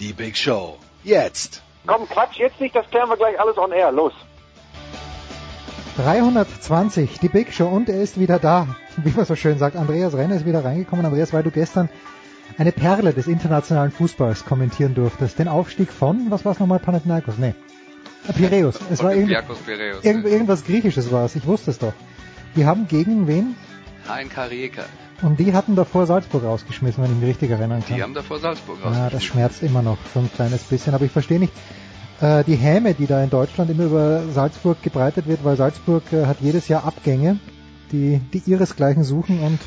Die Big Show. Jetzt. Komm, Quatsch, jetzt nicht, das klären wir gleich alles on air. Los. 320, die Big Show und er ist wieder da. Wie man so schön sagt, Andreas Renner ist wieder reingekommen. Andreas, weil du gestern eine Perle des internationalen Fußballs kommentieren durftest. Den Aufstieg von, was war es nochmal, Panathinaikos? Nee. Piräus. Es war irgend, irgend, irgendwas Griechisches war es. Ich wusste es doch. Die haben gegen wen? HNK Rijeka. Und die hatten davor Salzburg rausgeschmissen, wenn ich mich richtig erinnern kann. Die haben davor Salzburg Ja, das rausgeschmissen. schmerzt immer noch so ein kleines bisschen, aber ich verstehe nicht äh, die Häme, die da in Deutschland immer über Salzburg gebreitet wird, weil Salzburg äh, hat jedes Jahr Abgänge, die, die ihresgleichen suchen und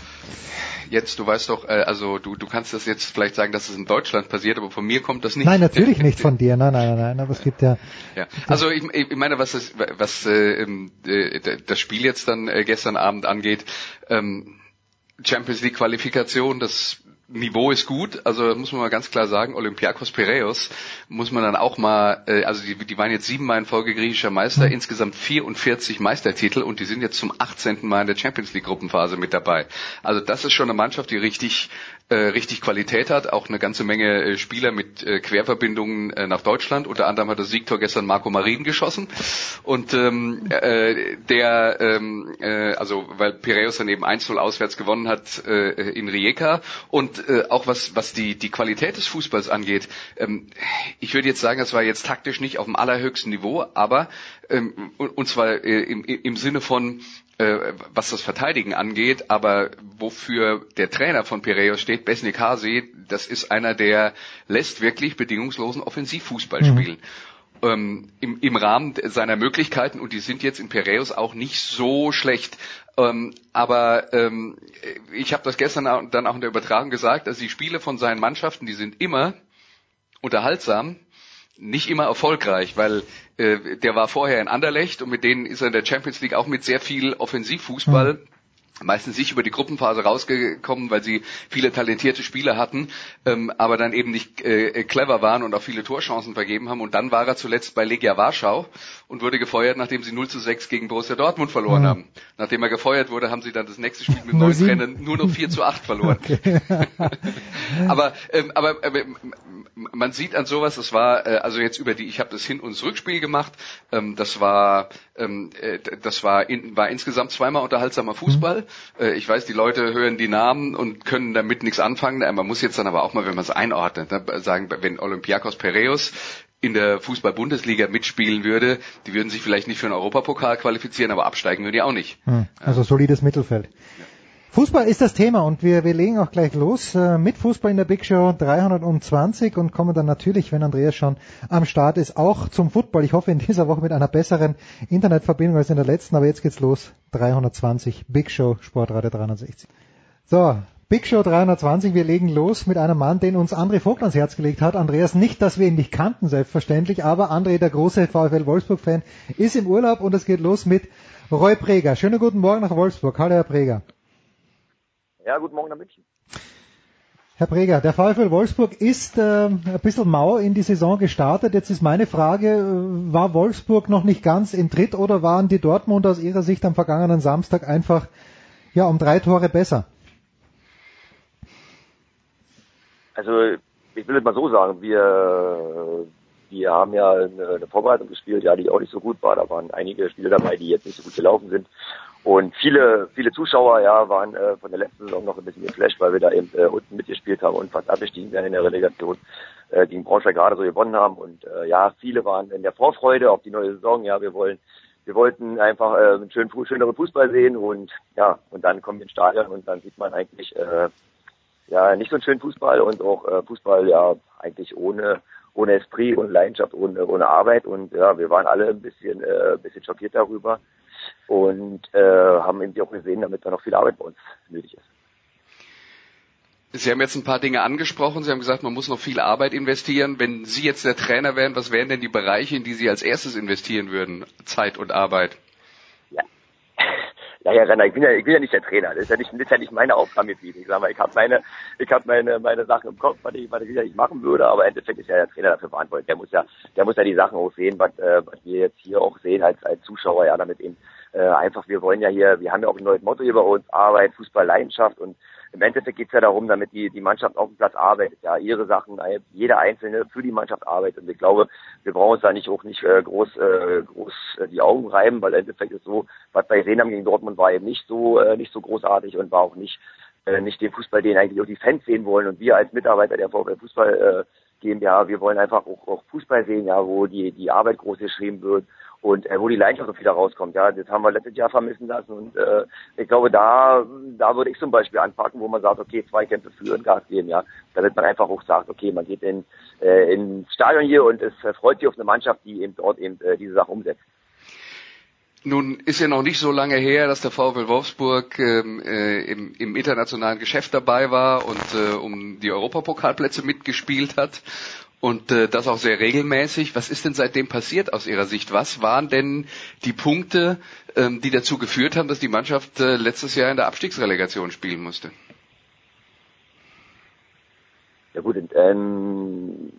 Jetzt, du weißt doch, äh, also du, du kannst das jetzt vielleicht sagen, dass es in Deutschland passiert, aber von mir kommt das nicht. nein, natürlich nicht von dir, nein, nein, nein, nein, aber es gibt ja, Ja. Also ich, ich meine, was das, was äh, äh, das Spiel jetzt dann äh, gestern Abend angeht, ähm, Champions League Qualifikation, das Niveau ist gut, also muss man mal ganz klar sagen, Olympiakos Piraeus muss man dann auch mal, äh, also die, die waren jetzt siebenmal in Folge griechischer Meister, insgesamt 44 Meistertitel und die sind jetzt zum 18. Mal in der Champions League Gruppenphase mit dabei. Also das ist schon eine Mannschaft, die richtig äh, richtig Qualität hat, auch eine ganze Menge äh, Spieler mit äh, Querverbindungen äh, nach Deutschland. Unter anderem hat das Siegtor gestern Marco Marin geschossen und ähm, äh, der, ähm, äh, also weil Piraeus dann eben 1-0 auswärts gewonnen hat äh, in Rijeka und äh, auch was was die die Qualität des Fußballs angeht, ähm, ich würde jetzt sagen, das war jetzt taktisch nicht auf dem allerhöchsten Niveau, aber ähm, und, zwar äh, im, im Sinne von was das Verteidigen angeht, aber wofür der Trainer von Piraeus steht, Besnik Hasi, das ist einer, der lässt wirklich bedingungslosen Offensivfußball Mhm. spielen. Ähm, im, Im Rahmen seiner Möglichkeiten, und die sind jetzt in Piraeus auch nicht so schlecht. Ähm, aber ähm, ich habe das gestern auch- dann auch in der Übertragung gesagt, dass die Spiele von seinen Mannschaften, die sind immer unterhaltsam, nicht immer erfolgreich, weil äh, der war vorher in Anderlecht und mit denen ist er in der Champions League auch mit sehr viel Offensivfußball meistens nicht über die Gruppenphase rausgekommen, weil sie viele talentierte Spieler hatten, ähm, aber dann eben nicht äh, clever waren und auch viele Torchancen vergeben haben. Und dann war er zuletzt bei Legia Warschau und wurde gefeuert, nachdem sie 0 zu 6 gegen Borussia Dortmund verloren Mhm. haben. Nachdem er gefeuert wurde, haben sie dann das nächste Spiel mit neuen 0-7. Trainern nur noch 4 zu 8 verloren. aber ähm, aber äh, man sieht an sowas, das war äh, also jetzt über die, ich habe das Hin- und Rückspiel gemacht, ähm, das war ähm, äh, das war in, war insgesamt zweimal unterhaltsamer Fußball. Äh, ich weiß, die Leute hören die Namen und können damit nichts anfangen. Äh, Man muss jetzt dann aber auch mal, wenn man es einordnet, ne, sagen, wenn Olympiakos Piraeus in der Fußball-Bundesliga mitspielen würde, die würden sich vielleicht nicht für einen Europapokal qualifizieren, aber absteigen würden die auch nicht. hm, also solides Mittelfeld. Fußball ist das Thema und wir, wir legen auch gleich los äh, mit Fußball in der Big Show 320 und kommen dann natürlich, wenn Andreas schon am Start ist, auch zum Football. Ich hoffe in dieser Woche mit einer besseren Internetverbindung als in der letzten, aber jetzt geht's los. 320 Big Show Sportradio 360. So, Big Show 320, wir legen los mit einem Mann, den uns André Vogt ans Herz gelegt hat. Andreas, nicht, dass wir ihn nicht kannten, selbstverständlich, aber André, der große VfL Wolfsburg-Fan, ist im Urlaub und es geht los mit Roy Preger. Schönen guten Morgen nach Wolfsburg. Hallo, Herr Preger. Ja, guten Morgen nach München. Herr Preger, der VfL Wolfsburg ist äh, ein bisschen mau in die Saison gestartet. Jetzt ist meine Frage, äh, war Wolfsburg noch nicht ganz in Tritt oder waren die Dortmund aus Ihrer Sicht am vergangenen Samstag einfach ja um drei Tore besser? Also, ich will es mal so sagen, wir, wir haben ja eine, eine Vorbereitung gespielt, ja, die auch nicht so gut war. Da waren einige Spiele dabei, die jetzt nicht so gut gelaufen sind. Und viele, viele Zuschauer, ja, waren äh, von der letzten Saison noch ein bisschen geflasht, weil wir da eben äh, unten mitgespielt haben und fast abgestiegen wären in der Relegation äh, gegen Braunschweig gerade so gewonnen haben. Und äh, ja, viele waren in der Vorfreude auf die neue Saison. Ja, wir wollen, wir wollten einfach äh, einen schönen, schöneren Fußball sehen und ja, und dann kommen wir ins Stadion und dann sieht man eigentlich äh, ja nicht so einen schönen Fußball und auch äh, Fußball ja eigentlich ohne ohne Esprit und Leidenschaft, ohne ohne Arbeit und ja, wir waren alle ein bisschen äh, ein bisschen schockiert darüber und äh, haben eben auch gesehen, damit da noch viel Arbeit bei uns nötig ist. Sie haben jetzt ein paar Dinge angesprochen. Sie haben gesagt, man muss noch viel Arbeit investieren. Wenn Sie jetzt der Trainer wären, was wären denn die Bereiche, in die Sie als erstes investieren würden? Zeit und Arbeit. Ja, ja Herr Renner, ich bin ja, ich bin ja nicht der Trainer. Das ist ja nicht, das ist ja nicht meine Aufgabengebiet. Ich sag mal, ich habe meine, ich habe meine, meine Sachen im Kopf, was ich, was ich sicherlich machen würde, aber im Endeffekt ist ja der Trainer dafür verantwortlich. Der muss ja, der muss ja die Sachen auch sehen, was, äh, was wir jetzt hier auch sehen als, als Zuschauer, ja, damit eben äh, einfach, wir wollen ja hier, wir haben ja auch ein neues Motto hier bei uns, Arbeit, Fußball, Leidenschaft und im Endeffekt geht es ja darum, damit die, die Mannschaft auf dem Platz arbeitet, ja, ihre Sachen, jeder Einzelne für die Mannschaft arbeitet. Und ich glaube, wir brauchen uns da nicht auch nicht äh, groß, äh, groß äh, die Augen reiben, weil im Endeffekt ist so, was bei Renam gegen Dortmund war eben nicht so, äh, nicht so großartig und war auch nicht, äh, nicht den Fußball, den eigentlich auch die Fans sehen wollen. Und wir als Mitarbeiter der VfL Fußball äh, GmbH, wir wollen einfach auch, auch Fußball sehen, ja, wo die, die Arbeit groß geschrieben wird und äh, wo die Leidenschaft auch wieder rauskommt. Ja, das haben wir letztes Jahr vermissen lassen und äh, ich glaube, da da würde ich zum Beispiel anpacken, wo man sagt, okay, zwei Kämpfe führen, Gas geben, ja, damit man einfach auch sagt, okay, man geht in äh, ins Stadion hier und es freut sich auf eine Mannschaft, die eben dort eben äh, diese Sache umsetzt. Nun ist ja noch nicht so lange her, dass der VfL Wolfsburg ähm, äh, im, im internationalen Geschäft dabei war und äh, um die Europapokalplätze mitgespielt hat und äh, das auch sehr regelmäßig. Was ist denn seitdem passiert aus Ihrer Sicht? Was waren denn die Punkte, ähm, die dazu geführt haben, dass die Mannschaft äh, letztes Jahr in der Abstiegsrelegation spielen musste? Ja gut, ähm,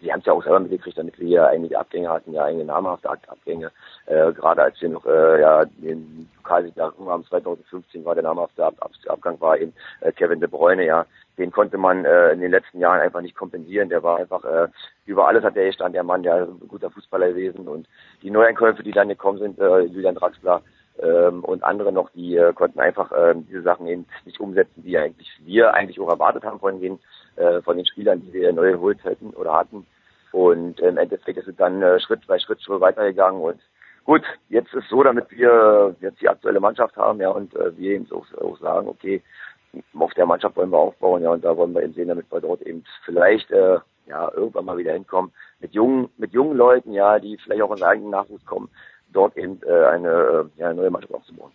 Sie haben es ja auch selber mitgekriegt, damit wir hier einige Abgänge hatten, ja einige namhafte Abgänge. Äh, gerade als wir noch äh, ja, den Pokalsieg haben 2015 war der namhafte Ab Abgang war eben äh, Kevin De Bruyne, ja den konnte man äh, in den letzten Jahren einfach nicht kompensieren. Der war einfach äh, über alles hat er stand der Mann, der ein guter Fußballer gewesen und die Neueinkäufe, die dann gekommen sind, äh, Julian Draxler ähm, und andere noch, die äh, konnten einfach äh, diese Sachen eben nicht umsetzen, die eigentlich wir eigentlich auch erwartet haben von den äh, von den Spielern, die wir neu geholt hätten oder hatten. Und im Endeffekt ist es dann äh, Schritt bei Schritt schon weitergegangen und gut, jetzt ist so, damit wir jetzt die aktuelle Mannschaft haben, ja, und äh, wir eben auch, auch sagen, okay, auf der Mannschaft wollen wir aufbauen, ja, und da wollen wir eben sehen, damit wir dort eben vielleicht äh, ja irgendwann mal wieder hinkommen mit jungen, mit jungen Leuten, ja, die vielleicht auch in den eigenen Nachwuchs kommen, dort eben äh, eine, ja, eine neue Mannschaft aufzubauen.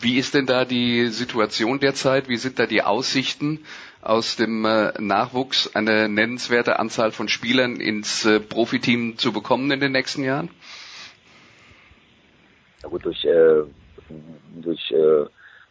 Wie ist denn da die Situation derzeit? Wie sind da die Aussichten aus dem äh, Nachwuchs, eine nennenswerte Anzahl von Spielern ins äh, Profiteam zu bekommen in den nächsten Jahren? Ja gut, durch, äh, durch äh,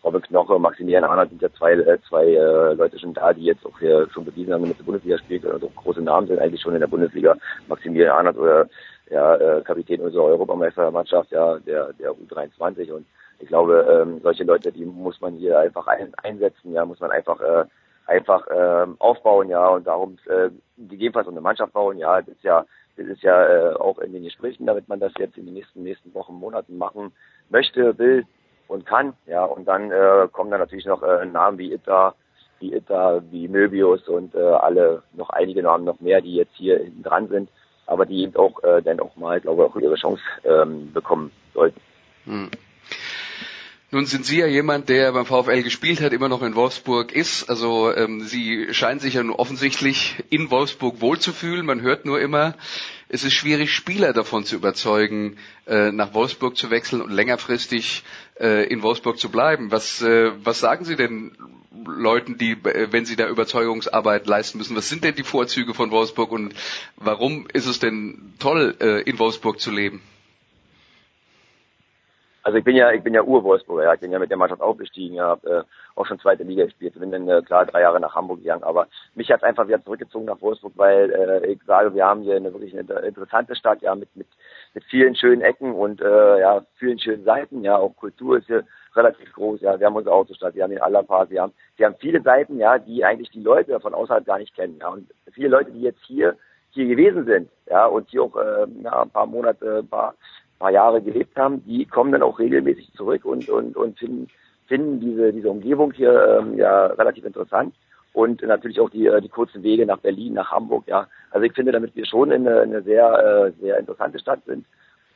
Robin Knoche, Maximilian Arnold sind ja zwei, äh, zwei äh, Leute schon da, die jetzt auch hier schon bewiesen haben, mit der Bundesliga spielt und also große Namen sind eigentlich schon in der Bundesliga. Maximilian Arnold oder ja, äh, Kapitän unserer Europameistermannschaft, ja, der, der U23 und ich glaube, ähm, solche Leute, die muss man hier einfach ein, einsetzen, ja, muss man einfach äh, einfach äh, aufbauen, ja, und darum äh, gegebenenfalls eine Mannschaft bauen, ja, das ist ja das ist ja äh, auch in den Gesprächen, damit man das jetzt in den nächsten nächsten Wochen, Monaten machen möchte, will, und kann. Ja, und dann äh, kommen dann natürlich noch äh, Namen wie Itta, wie Itta, wie Möbius und äh, alle noch einige Namen noch mehr, die jetzt hier hinten dran sind, aber die eben auch äh, dann auch mal, glaube ich, auch ihre Chance ähm, bekommen sollten. Hm. Nun sind Sie ja jemand, der beim VfL gespielt hat, immer noch in Wolfsburg ist. Also ähm, Sie scheinen sich ja nun offensichtlich in Wolfsburg wohlzufühlen. Man hört nur immer, es ist schwierig, Spieler davon zu überzeugen, äh, nach Wolfsburg zu wechseln und längerfristig äh, in Wolfsburg zu bleiben. Was, äh, was sagen Sie denn Leuten, die, äh, wenn sie da Überzeugungsarbeit leisten müssen, was sind denn die Vorzüge von Wolfsburg und warum ist es denn toll, äh, in Wolfsburg zu leben? Also ich bin ja, ich bin ja Ur-Wolfsburger, ja. ich bin ja mit der Mannschaft aufgestiegen, ja, äh, auch schon zweite Liga gespielt, bin dann äh, klar drei Jahre nach Hamburg gegangen, aber mich hat einfach wieder zurückgezogen nach Wolfsburg, weil äh, ich sage, wir haben hier eine wirklich eine interessante Stadt, ja, mit mit mit vielen schönen Ecken und äh, ja, vielen schönen Seiten, ja, auch Kultur ist hier relativ groß, ja, wir haben unsere Autostadt, wir haben den Allerpark, wir haben, wir haben viele Seiten, ja, die eigentlich die Leute von außerhalb gar nicht kennen, ja, und viele Leute, die jetzt hier hier gewesen sind, ja, und hier auch äh, ja, ein paar Monate, ein paar paar Jahre gelebt haben, die kommen dann auch regelmäßig zurück und, und, und finden, finden diese, diese Umgebung hier ähm, ja relativ interessant und natürlich auch die, äh, die kurzen Wege nach Berlin, nach Hamburg, ja. Also ich finde, damit wir schon in eine, eine sehr, äh, sehr interessante Stadt sind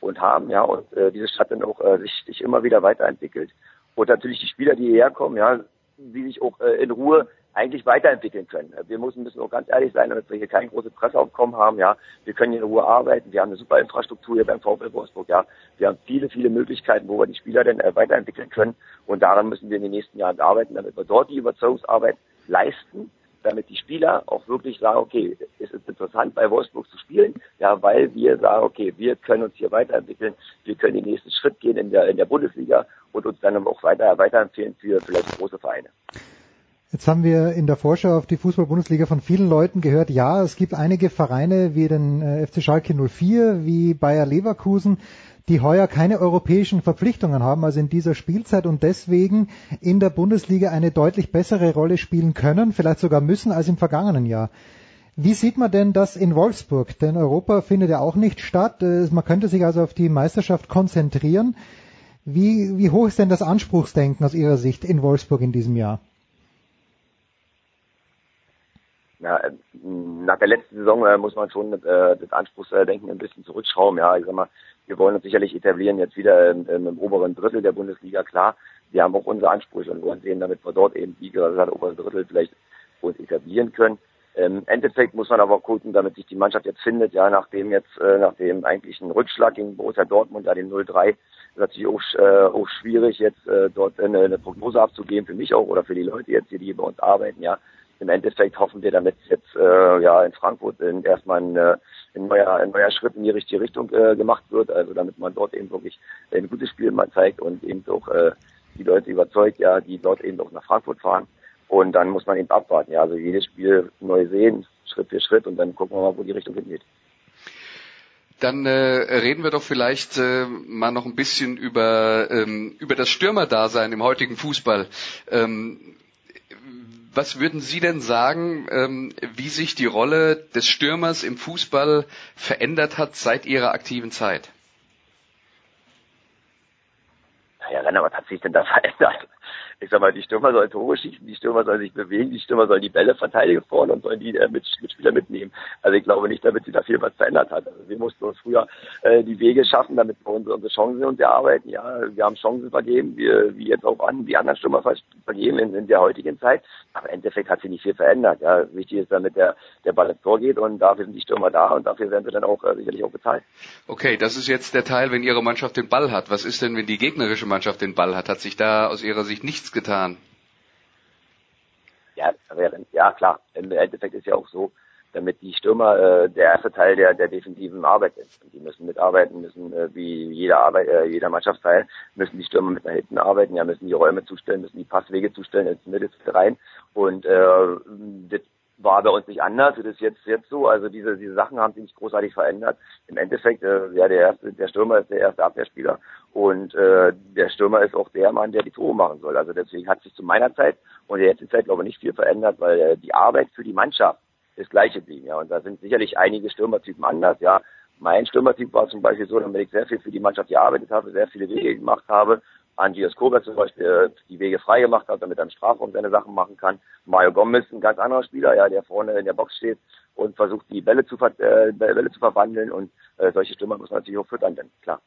und haben, ja, und äh, diese Stadt dann auch äh, sich, sich immer wieder weiterentwickelt. Und natürlich die Spieler, die hierher kommen, ja, die sich auch äh, in Ruhe eigentlich weiterentwickeln können. Wir müssen, müssen auch ganz ehrlich sein, damit wir hier kein großes Presseaufkommen haben. Ja, wir können hier in Ruhe arbeiten. Wir haben eine super Infrastruktur hier beim VfL Wolfsburg. Ja, wir haben viele, viele Möglichkeiten, wo wir die Spieler denn äh, weiterentwickeln können. Und daran müssen wir in den nächsten Jahren arbeiten, damit wir dort die Überzeugungsarbeit leisten, damit die Spieler auch wirklich sagen, okay, es ist interessant bei Wolfsburg zu spielen, ja, weil wir sagen, okay, wir können uns hier weiterentwickeln, wir können den nächsten Schritt gehen in der, in der Bundesliga und uns dann auch weiter, weiterempfehlen für vielleicht große Vereine. Jetzt haben wir in der Vorschau auf die Fußball-Bundesliga von vielen Leuten gehört, ja, es gibt einige Vereine wie den äh, FC Schalke 04, wie Bayer Leverkusen, die heuer keine europäischen Verpflichtungen haben, also in dieser Spielzeit und deswegen in der Bundesliga eine deutlich bessere Rolle spielen können, vielleicht sogar müssen als im vergangenen Jahr. Wie sieht man denn das in Wolfsburg? Denn Europa findet ja auch nicht statt. Äh, man könnte sich also auf die Meisterschaft konzentrieren. Wie, wie hoch ist denn das Anspruchsdenken aus Ihrer Sicht in Wolfsburg in diesem Jahr? Ja, nach der letzten Saison äh, muss man schon äh, das Anspruchsdenken ein bisschen zurückschrauben. Ja, ich sag mal, wir wollen uns sicherlich etablieren jetzt wieder im, im oberen Drittel der Bundesliga, klar. Wir haben auch unsere Ansprüche und wollen sehen, damit wir dort eben, wie gesagt, oberen Drittel vielleicht uns etablieren können. Im Endeffekt muss man aber gucken, damit sich die Mannschaft jetzt findet, ja, nachdem jetzt, äh, nach dem eigentlichen Rückschlag gegen Borussia Dortmund, ja, den 0-3, ist natürlich auch, äh, auch schwierig, jetzt äh, dort eine, eine Prognose abzugeben, für mich auch oder für die Leute jetzt hier, die bei uns arbeiten, ja. Im Endeffekt hoffen wir damit jetzt, äh, ja, in Frankfurt in, erstmal ein, äh, ein neuer, ein neuer Schritt in die richtige Richtung äh, gemacht wird, also damit man dort eben wirklich ein gutes Spiel mal zeigt und eben auch äh, die Leute überzeugt, ja, die dort eben auch nach Frankfurt fahren. Und dann muss man eben abwarten, ja, also jedes Spiel neu sehen, Schritt für Schritt und dann gucken wir mal, wo die Richtung hingeht. Dann äh, reden wir doch vielleicht äh, mal noch ein bisschen über, ähm, über das Stürmerdasein im heutigen Fußball. Ähm, was würden Sie denn sagen, ähm, wie sich die Rolle des Stürmers im Fußball verändert hat seit Ihrer aktiven Zeit? Naja, Renner, was hat sich denn da verändert? Ich sag mal, die Stürmer sollen Tore schießen, die Stürmer sollen sich bewegen, die Stürmer sollen die Bälle verteidigen vorne und sollen die äh, mit, Mitspieler mitnehmen. Also ich glaube nicht, damit sich da viel was verändert hat. Also wir mussten uns früher äh, die Wege schaffen, damit wir unsere, unsere Chancen uns erarbeiten. Ja, wir haben Chancen vergeben, wir, wie jetzt auch an, die anderen Stürmer vergeben in, in der heutigen Zeit. Aber im Endeffekt hat sich nicht viel verändert. Ja, wichtig ist, damit der, der Ball ins Tor geht und dafür sind die Stürmer da und dafür werden sie dann auch äh, sicherlich auch bezahlt. Okay, das ist jetzt der Teil, wenn Ihre Mannschaft den Ball hat. Was ist denn, wenn die gegnerische Mannschaft den Ball hat? Hat sich da aus Ihrer Sicht nichts getan? Ja, ja klar. Im Endeffekt ist ja auch so, damit die Stürmer äh, der erste Teil der, der defensiven Arbeit ist. Und die müssen mitarbeiten, müssen äh, wie jeder Arbeit, äh, jeder Mannschaftsteil, müssen die Stürmer mit nach hinten arbeiten, ja, müssen die Räume zustellen, müssen die Passwege zustellen ins Mittelfeld rein. Und äh, das war bei uns nicht anders, das ist jetzt jetzt so. Also diese diese Sachen haben sich nicht großartig verändert. Im Endeffekt, äh, ja, der erste, der Stürmer ist der erste Abwehrspieler und äh, der Stürmer ist auch der Mann, der die Tore machen soll. Also deswegen hat sich zu meiner Zeit und der jetzigen Zeit glaube ich nicht viel verändert, weil äh, die Arbeit für die Mannschaft ist gleich geblieben. Ja, und da sind sicherlich einige Stürmertypen anders. Ja, mein Stürmertyp war zum Beispiel so, damit ich sehr viel für die Mannschaft gearbeitet habe, sehr viele Wege gemacht habe, Andreas Kober zum Beispiel äh, die Wege frei gemacht hat, damit er im Strafraum seine Sachen machen kann. Mario Gomez, ein ganz anderer Spieler, ja, der vorne in der Box steht und versucht, die Bälle zu, ver äh, Bälle zu verwandeln und äh, solche Stürmer muss man natürlich auch füttern, denn klar.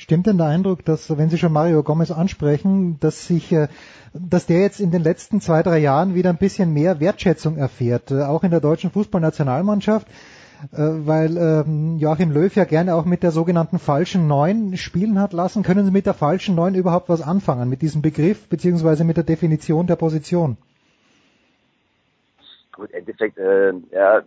Stimmt denn der Eindruck, dass, wenn Sie schon Mario Gomez ansprechen, dass sich, äh, dass der jetzt in den letzten zwei, drei Jahren wieder ein bisschen mehr Wertschätzung erfährt, äh, auch in der deutschen Fußballnationalmannschaft? Äh, weil ähm, Joachim Löw ja gerne auch mit der sogenannten falschen Neun spielen hat lassen. Können Sie mit der falschen Neun überhaupt was anfangen, mit diesem Begriff beziehungsweise mit der Definition der Position? Gut, im Endeffekt, äh, ja,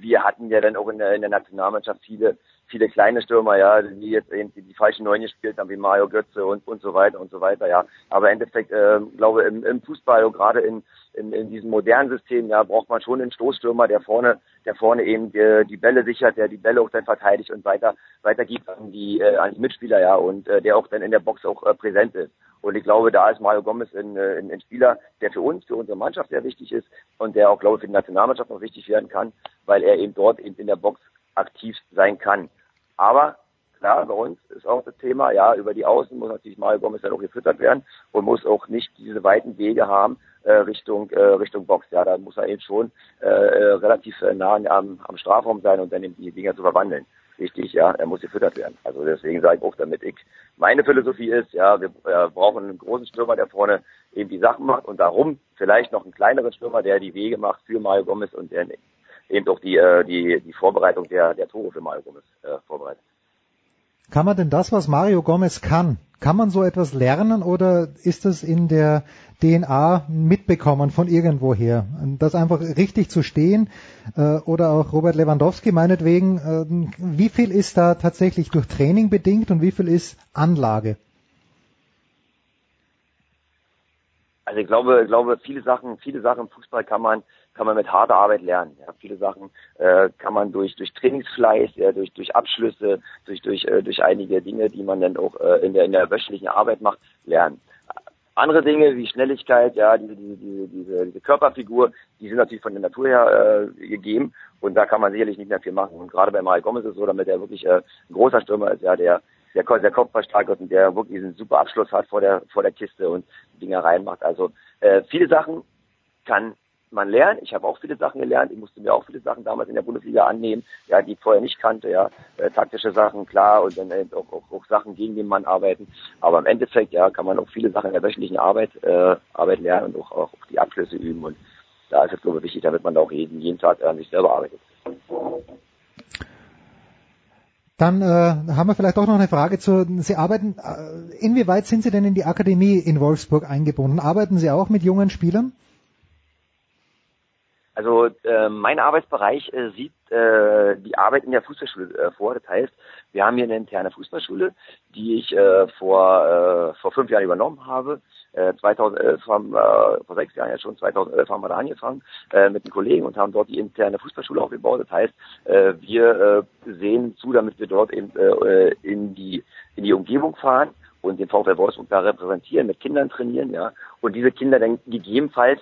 wir hatten ja dann auch in der, in der Nationalmannschaft viele, viele kleine Stürmer, ja, die jetzt eben die, falschen Neun gespielt haben, wie Mario Götze und, und so weiter und so weiter, ja. Aber im Endeffekt, äh, glaube im, im Fußball gerade in, in, in diesem modernen System, ja, braucht man schon einen Stoßstürmer, der vorne, der vorne eben die, die Bälle sichert, der die Bälle auch dann verteidigt und weiter weitergibt an die äh, an die Mitspieler, ja, und äh, der auch dann in der Box auch äh, präsent ist. Und ich glaube, da ist Mario Gomez ein, äh, ein, ein Spieler, der für uns, für unsere Mannschaft sehr wichtig ist und der auch, glaube ich, für die Nationalmannschaft noch wichtig werden kann, weil er eben dort eben in der Box aktiv sein kann. Aber klar, bei uns ist auch das Thema, ja, über die Außen muss natürlich Mario Gomez dann auch gefüttert werden und muss auch nicht diese weiten Wege haben, äh, Richtung äh, Richtung Box. Ja, da muss er eben schon äh, äh, relativ äh, nah am, am Strafraum sein und dann eben die Dinger zu verwandeln. Richtig, ja, er muss gefüttert werden. Also deswegen sage ich auch, damit ich meine Philosophie ist, ja, wir äh, brauchen einen großen Stürmer, der vorne eben die Sachen macht und darum vielleicht noch einen kleineren Stürmer, der die Wege macht für Mario Gomez und der eben auch die äh, die die Vorbereitung der der Tore für Mario Gomez äh, vorbereitet. Kann man denn das, was Mario Gomez kann, kann man so etwas lernen oder ist das in der DNA mitbekommen von irgendwoher? Das einfach richtig zu stehen äh, oder auch Robert Lewandowski meinetwegen, äh, wie viel ist da tatsächlich durch Training bedingt und wie viel ist Anlage? Also ich glaube, ich glaube, viele Sachen, viele Sachen im Fußball kann man kann man mit harter Arbeit lernen. Ja, viele Sachen äh, kann man durch durch Trainingsfleiß, ja, durch durch Abschlüsse, durch durch äh, durch einige Dinge, die man dann auch äh, in der in der wöchentlichen Arbeit macht, lernen. Andere Dinge wie Schnelligkeit, ja, diese, diese, diese, diese, diese Körperfigur, die sind natürlich von der Natur her äh, gegeben und da kann man sicherlich nicht mehr viel machen. Und gerade bei Mario Gomez ist es so, damit er wirklich äh, ein großer Stürmer ist, ja, der der, der Kopf stark und der wirklich diesen super Abschluss hat vor der vor der Kiste und Dinge reinmacht. Also äh, viele Sachen kann man lernt. Ich habe auch viele Sachen gelernt. Ich musste mir auch viele Sachen damals in der Bundesliga annehmen, ja, die ich vorher nicht kannte, ja, äh, taktische Sachen, klar, und dann äh, auch, auch, auch Sachen, gegen den Mann arbeiten. Aber im Endeffekt, ja, kann man auch viele Sachen in der wöchentlichen Arbeit, äh, Arbeit lernen und auch, auch die Abschlüsse üben. Und da ist es, glaube ich, wichtig, damit man auch jeden, jeden Tag an sich selber arbeitet. Dann äh, haben wir vielleicht auch noch eine Frage zu, Sie arbeiten, äh, inwieweit sind Sie denn in die Akademie in Wolfsburg eingebunden? Arbeiten Sie auch mit jungen Spielern? Also äh, mein Arbeitsbereich äh, sieht äh, die Arbeit in der Fußballschule äh, vor. Das heißt, wir haben hier eine interne Fußballschule, die ich äh, vor äh, vor fünf Jahren übernommen habe. Äh, 2011 haben äh, vor sechs Jahren ja schon 2011 haben wir da angefangen äh, mit den Kollegen und haben dort die interne Fußballschule aufgebaut. Das heißt, äh, wir äh, sehen zu, damit wir dort eben äh, in die in die Umgebung fahren und den VfL Wolfsburg da repräsentieren, mit Kindern trainieren, ja, und diese Kinder dann gegebenenfalls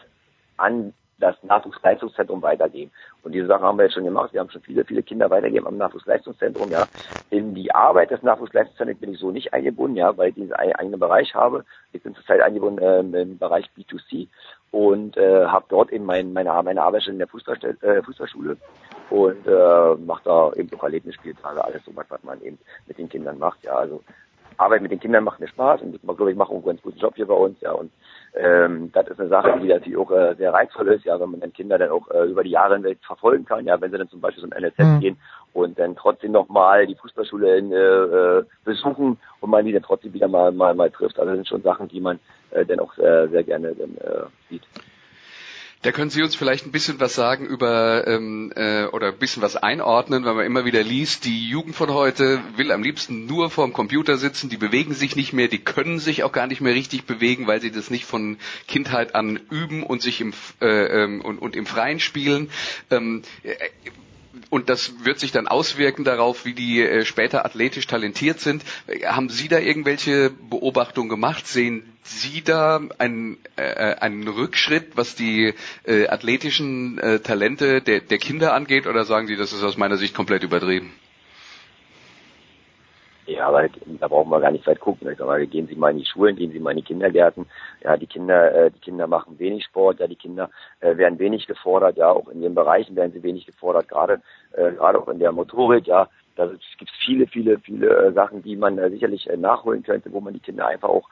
an das Nachwuchsleistungszentrum weitergeben. Und diese Sachen haben wir jetzt schon gemacht. Wir haben schon viele, viele Kinder weitergeben am Nachwuchsleistungszentrum, ja. In die Arbeit des Nachwuchsleistungszentrums bin ich so nicht eingebunden, ja, weil ich diesen eigenen Bereich habe. Ich bin zurzeit eingebunden ähm, im Bereich B2C und äh, habe dort eben mein, meine, meine Arbeitsstelle in der Fußballstelle, äh, Fußballschule und äh, mache da eben auch Erlebnisspieltage, alles so was, was man eben mit den Kindern macht, ja. Also Arbeit mit den Kindern macht mir Spaß und ich glaube, ich mache einen ganz guten Job hier bei uns, ja. Und ähm, das ist eine Sache, die natürlich auch äh, sehr reizvoll ist, ja, wenn man dann Kinder dann auch äh, über die Jahre hinweg verfolgen kann, ja, wenn sie dann zum Beispiel so ein NLZ mhm. gehen und dann trotzdem nochmal die Fußballschule in, äh, äh, besuchen und man die dann trotzdem wieder mal mal mal trifft. Also das sind schon Sachen, die man äh, dann auch äh, sehr gerne dann äh, sieht. Da können Sie uns vielleicht ein bisschen was sagen über ähm, äh, oder ein bisschen was einordnen, weil man immer wieder liest, die Jugend von heute will am liebsten nur vorm Computer sitzen, die bewegen sich nicht mehr, die können sich auch gar nicht mehr richtig bewegen, weil sie das nicht von Kindheit an üben und sich im äh, ähm, und, und im Freien spielen. Ähm, äh, und das wird sich dann auswirken darauf, wie die äh, später athletisch talentiert sind. Haben Sie da irgendwelche Beobachtungen gemacht? Sehen Sie da einen, äh, einen Rückschritt, was die äh, athletischen äh, Talente der, der Kinder angeht, oder sagen Sie, das ist aus meiner Sicht komplett übertrieben? Ja, aber da brauchen wir gar nicht weit gucken. Mal, gehen Sie mal in die Schulen, gehen Sie mal in die Kindergärten. Ja, die Kinder, äh, die Kinder machen wenig Sport, ja, die Kinder äh, werden wenig gefordert, ja, auch in ihren Bereichen werden sie wenig gefordert, gerade äh, gerade auch in der Motorik, ja. Da gibt es viele, viele, viele äh, Sachen, die man äh, sicherlich äh, nachholen könnte, wo man die Kinder einfach auch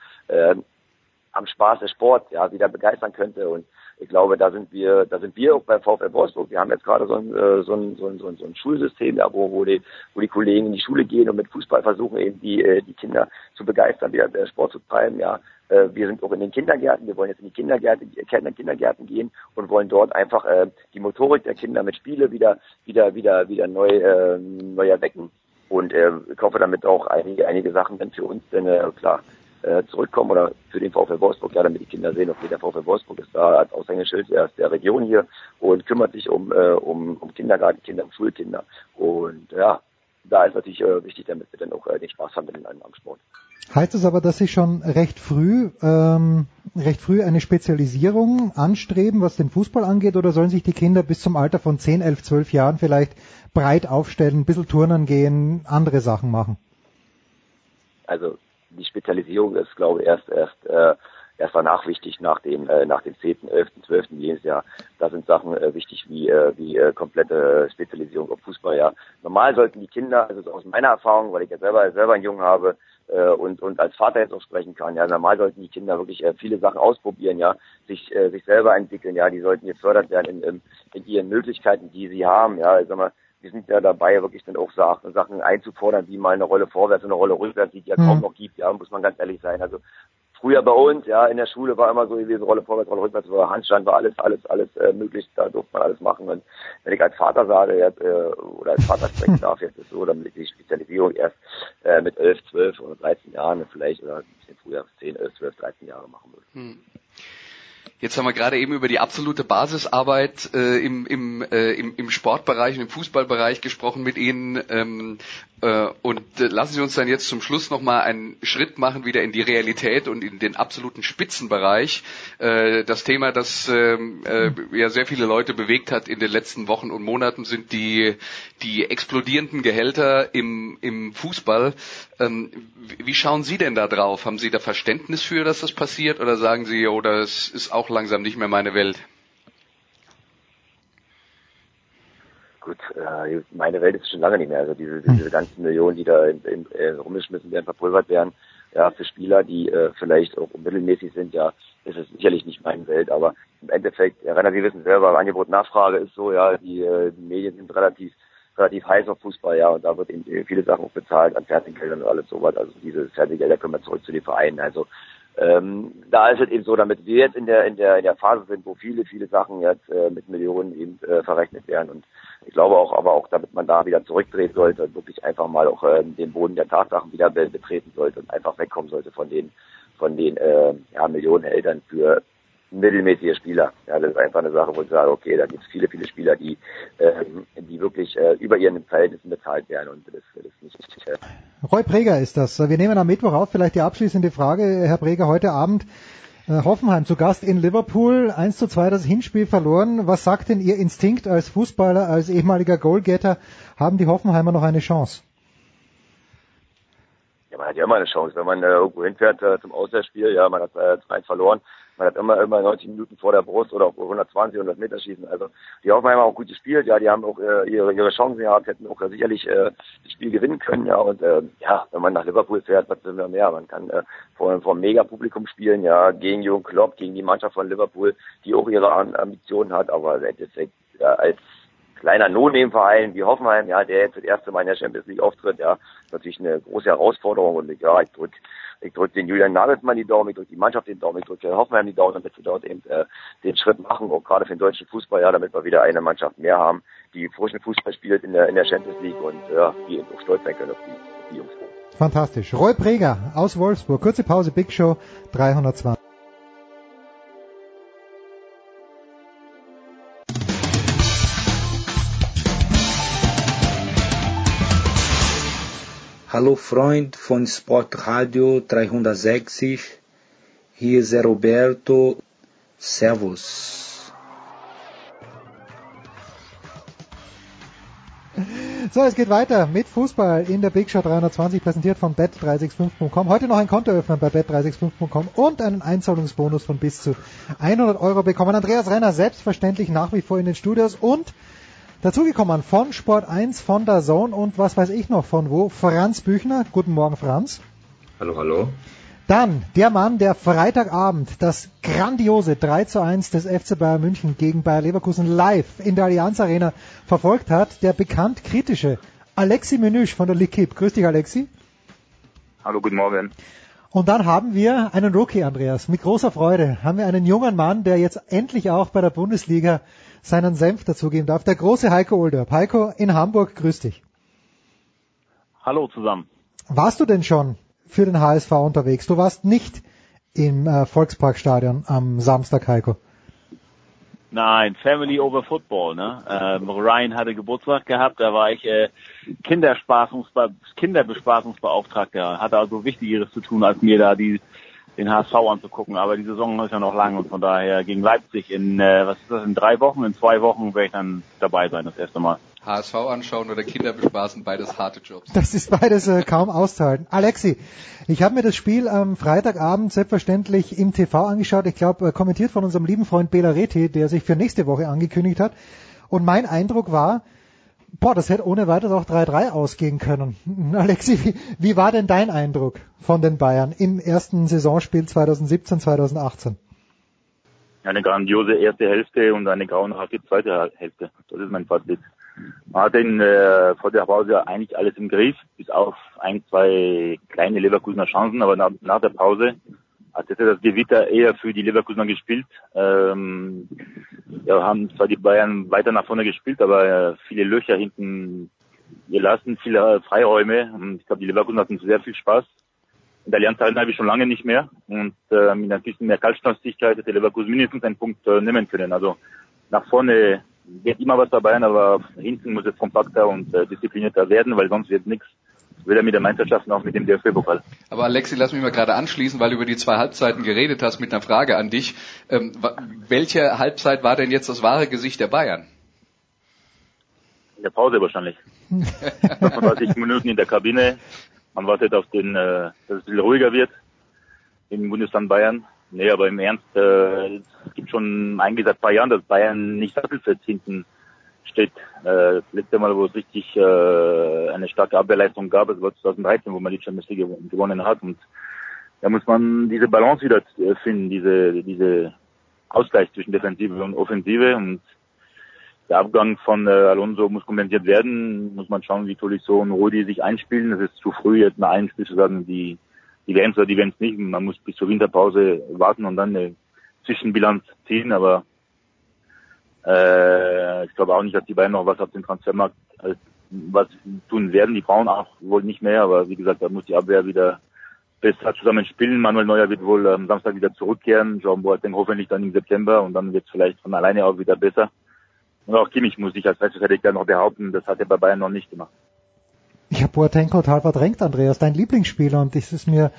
am Spaß des Sports ja wieder begeistern könnte und ich glaube, da sind wir, da sind wir auch beim VfL Wolfsburg. Wir haben jetzt gerade so ein, äh, so ein, so ein, so ein, so ein Schulsystem, ja, wo, wo, die, wo die Kollegen in die Schule gehen und mit Fußball versuchen eben die, äh, die Kinder zu begeistern, wieder Sport zu treiben, ja. Äh, wir sind auch in den Kindergärten, wir wollen jetzt in die Kindergärten, Kindergärten gehen und wollen dort einfach äh, die Motorik der Kinder mit Spiele wieder, wieder, wieder, wieder neu, äh, neu erwecken. Und äh, ich hoffe damit auch einige, einige Sachen dann für uns denn äh, klar äh, zurückkommen oder für den VfL Wolfsburg, ja, damit die Kinder sehen, okay, der VfL Wolfsburg ist da als Aushängeschild der, der Region hier und kümmert sich um, äh, um, um Kindergartenkinder, um Schulkinder. Und ja, da ist natürlich äh, wichtig, damit wir dann auch äh, den Spaß haben mit dem am Sport. Heißt es aber, dass Sie schon recht früh, ähm, recht früh eine Spezialisierung anstreben, was den Fußball angeht, oder sollen sich die Kinder bis zum Alter von 10, 11, 12 Jahren vielleicht breit aufstellen, ein bisschen Turnen gehen, andere Sachen machen? Also die Spezialisierung ist, glaube ich, erst erst äh, erst danach wichtig nach dem äh, nach dem 10., 11., 12. Lebensjahr. Da sind Sachen äh, wichtig wie äh, wie äh, komplette Spezialisierung auf Fußball. Ja, normal sollten die Kinder, also aus meiner Erfahrung, weil ich ja selber selber einen Jungen habe äh, und und als Vater jetzt auch sprechen kann. Ja, normal sollten die Kinder wirklich äh, viele Sachen ausprobieren. Ja, sich äh, sich selber entwickeln. Ja, die sollten gefördert werden in, in, in ihren Möglichkeiten, die sie haben. Ja, ich sag mal wir sind ja dabei, wirklich dann auch Sachen einzufordern, wie mal eine Rolle vorwärts und eine Rolle rückwärts, die es ja kaum Mhm. noch gibt, ja, muss man ganz ehrlich sein. Also früher bei uns, ja, in der Schule war immer so gewesen, Rolle vorwärts, Rolle rückwärts, war Handstand, war alles, alles, alles äh, möglich, da durfte man alles machen. Und wenn ich als Vater sage, jetzt, äh, oder als Vater sprechen darf, jetzt ist so, damit die Spezialisierung erst äh, mit 11, 12 oder 13 Jahren vielleicht, oder ein bisschen früher, 10, 11, 12, 13 Jahre machen würde. Jetzt haben wir gerade eben über die absolute Basisarbeit äh, im, im, äh, im, im Sportbereich und im Fußballbereich gesprochen mit Ihnen. Ähm, äh, und äh, lassen Sie uns dann jetzt zum Schluss nochmal einen Schritt machen wieder in die Realität und in den absoluten Spitzenbereich. Äh, das Thema, das ähm, äh, ja sehr viele Leute bewegt hat in den letzten Wochen und Monaten, sind die, die explodierenden Gehälter im, im Fußball. Ähm, wie schauen Sie denn da drauf? Haben Sie da Verständnis für, dass das passiert? Oder sagen Sie, oh, das ist auch langsam nicht mehr meine Welt? Gut, äh, meine Welt ist schon lange nicht mehr. Also diese, diese ganzen Millionen, die da in, in, äh, rumgeschmissen werden, verpulvert werden, ja, für Spieler, die äh, vielleicht auch mittelmäßig sind, ja, ist es sicherlich nicht meine Welt. Aber im Endeffekt, ja, Renner, Sie wissen selber, Angebot Nachfrage ist so, ja, die, äh, die Medien sind relativ relativ heiß auf Fußball, ja, und da wird eben viele Sachen auch bezahlt an Fernsehgeldern und alles sowas. Also diese Fernsehgelder können wir zurück zu den Vereinen. Also ähm, da ist es eben so, damit wir jetzt in der in der in der Phase sind, wo viele viele Sachen jetzt äh, mit Millionen eben äh, verrechnet werden. Und ich glaube auch, aber auch damit man da wieder zurückdrehen sollte und wirklich einfach mal auch ähm, den Boden der Tatsachen wieder be betreten sollte und einfach wegkommen sollte von den von den äh, ja, Millionen Eltern für mittelmäßige Spieler. Ja, das ist einfach eine Sache, wo ich sage, okay, da gibt es viele, viele Spieler, die, ähm, die wirklich äh, über ihren Verhältnissen bezahlt werden und das, das ist nicht äh, Roy Preger ist das. Wir nehmen am Mittwoch auf, vielleicht die abschließende Frage, Herr Preger, heute Abend äh, Hoffenheim zu Gast in Liverpool, 1 zu 2 das Hinspiel verloren. Was sagt denn Ihr Instinkt als Fußballer, als ehemaliger Goalgetter? Haben die Hoffenheimer noch eine Chance? Ja, man hat ja immer eine Chance, wenn man äh, irgendwo hinfährt äh, zum Auswärtsspiel, ja, man hat äh, 2 verloren, man hat immer immer 90 Minuten vor der Brust oder auch 120, 100 Meter schießen. Also die Hoffenheimer haben auch gut gespielt, ja, die haben auch äh, ihre ihre Chancen gehabt, hätten auch äh, sicherlich äh, das Spiel gewinnen können, ja. Und äh, ja, wenn man nach Liverpool fährt, was will man mehr? Man kann äh, vor vor einem Mega-Publikum spielen, ja, gegen Jürgen Klopp, gegen die Mannschaft von Liverpool, die auch ihre Am- Ambitionen hat, aber im Endeffekt äh, als kleiner No-Name-Verein wie Hoffenheim, ja, der jetzt das erste Mal in der Champions League auftritt, ja, ist natürlich eine große Herausforderung und ja, ich drück, ich drück den Julian Nagelsmann die Daumen, ich drück die Mannschaft den Daumen, ich drück den Hoffenheim die Daumen, damit wir dort eben äh, den Schritt machen, auch gerade für den deutschen Fußball, ja, damit wir wieder eine Mannschaft mehr haben, die frischen Fußball spielt in der in der Champions League und ja, die eben auch stolz sein können auf die, auf die Jungs. Fantastisch. Roy Preger aus Wolfsburg. Kurze Pause, Big Show 320. Hallo Freund von Sportradio 360, hier ist Roberto. Servus. So, es geht weiter mit Fußball in der Big Show 320, präsentiert von bet365.com. Heute noch ein Konto öffnen bei bet365.com und einen Einzahlungsbonus von bis zu 100 Euro bekommen. Andreas Renner selbstverständlich nach wie vor in den Studios und dazugekommen von Sport 1, von der Zone und was weiß ich noch von wo, Franz Büchner. Guten Morgen, Franz. Hallo, hallo. Dann der Mann, der Freitagabend das grandiose 3 zu 1 des FC Bayern München gegen Bayer Leverkusen live in der Allianz Arena verfolgt hat, der bekannt kritische Alexi Menüsch von der L'Equipe. Grüß dich, Alexi. Hallo, guten Morgen. Und dann haben wir einen Rookie, Andreas. Mit großer Freude haben wir einen jungen Mann, der jetzt endlich auch bei der Bundesliga seinen Senf dazugeben darf. Der große Heiko Olderb. Heiko in Hamburg, grüß dich. Hallo zusammen. Warst du denn schon für den HSV unterwegs? Du warst nicht im äh, Volksparkstadion am Samstag, Heiko. Nein, Family over Football, ne? Ähm, Ryan hatte Geburtstag gehabt, da war ich äh, Kinderbespaßungsbeauftragter, hatte also Wichtigeres zu tun, als mir da die den HSV anzugucken. Aber die Saison ist ja noch lang und von daher gegen Leipzig in äh, was ist das in drei Wochen, in zwei Wochen werde ich dann dabei sein das erste Mal. HSV anschauen oder Kinder bespaßen, beides harte Jobs. Das ist beides äh, kaum auszuhalten. Alexi, ich habe mir das Spiel am Freitagabend selbstverständlich im TV angeschaut. Ich glaube, äh, kommentiert von unserem lieben Freund Bela Reti, der sich für nächste Woche angekündigt hat. Und mein Eindruck war, boah, das hätte ohne weiteres auch 3-3 ausgehen können. Alexi, wie, wie war denn dein Eindruck von den Bayern im ersten Saisonspiel 2017, 2018? Eine grandiose erste Hälfte und eine grauenhafte zweite Hälfte. Das ist mein Fazit. Man hatte in, äh, vor der Pause eigentlich alles im Griff, bis auf ein, zwei kleine Leverkusener Chancen, aber nach, nach der Pause hat das Gewitter eher für die Leverkusener gespielt. Ähm, ja, haben zwar die Bayern weiter nach vorne gespielt, aber äh, viele Löcher hinten gelassen, viele Freiräume. Und ich glaube, die Leverkusen hatten sehr viel Spaß. In der Allianz habe ich schon lange nicht mehr. Und äh, mit ein bisschen mehr Kaltschnäuzigkeit hätte Leverkusen mindestens einen Punkt äh, nehmen können. Also nach vorne geht immer was dabei, aber hinten muss es kompakter und äh, disziplinierter werden, weil sonst wird nichts. Weder mit der Meisterschaft noch mit dem DFB-Pokal. Aber Alexi, lass mich mal gerade anschließen, weil du über die zwei Halbzeiten geredet hast, mit einer Frage an dich. Ähm, welche Halbzeit war denn jetzt das wahre Gesicht der Bayern? In der Pause wahrscheinlich. 25 Minuten in der Kabine. Man wartet auf den, äh, dass es ein bisschen ruhiger wird im Bundesland Bayern. Nee, aber im Ernst, äh, es gibt schon eigentlich seit ein paar Jahren, dass Bayern nicht sattelfest hinten steht. Äh, letzte Mal, wo es richtig äh, eine starke Abwehrleistung gab, es war 2013, wo man die Champions League gewonnen hat. Und da muss man diese Balance wieder äh, finden, diese, diese Ausgleich zwischen Defensive und Offensive. Und der Abgang von Alonso muss kompensiert werden. Muss man schauen, wie Tolisso und Rudi sich einspielen. Es ist zu früh, jetzt nach einem Spiel zu sagen, die, die werden es oder die werden es nicht. Man muss bis zur Winterpause warten und dann eine Zwischenbilanz ziehen. Aber äh, ich glaube auch nicht, dass die beiden noch was auf dem Transfermarkt als, was tun werden. Die brauchen auch wohl nicht mehr. Aber wie gesagt, da muss die Abwehr wieder besser zusammen spielen. Manuel Neuer wird wohl am Samstag wieder zurückkehren. Jean Boateng hoffentlich dann im September und dann wird es vielleicht von alleine auch wieder besser. Und auch Kimmich muss sich als Rechtsverteidiger noch behaupten, das hat er bei Bayern noch nicht gemacht. Ich habe Boateng total verdrängt, Andreas, dein Lieblingsspieler und das ist mir äh,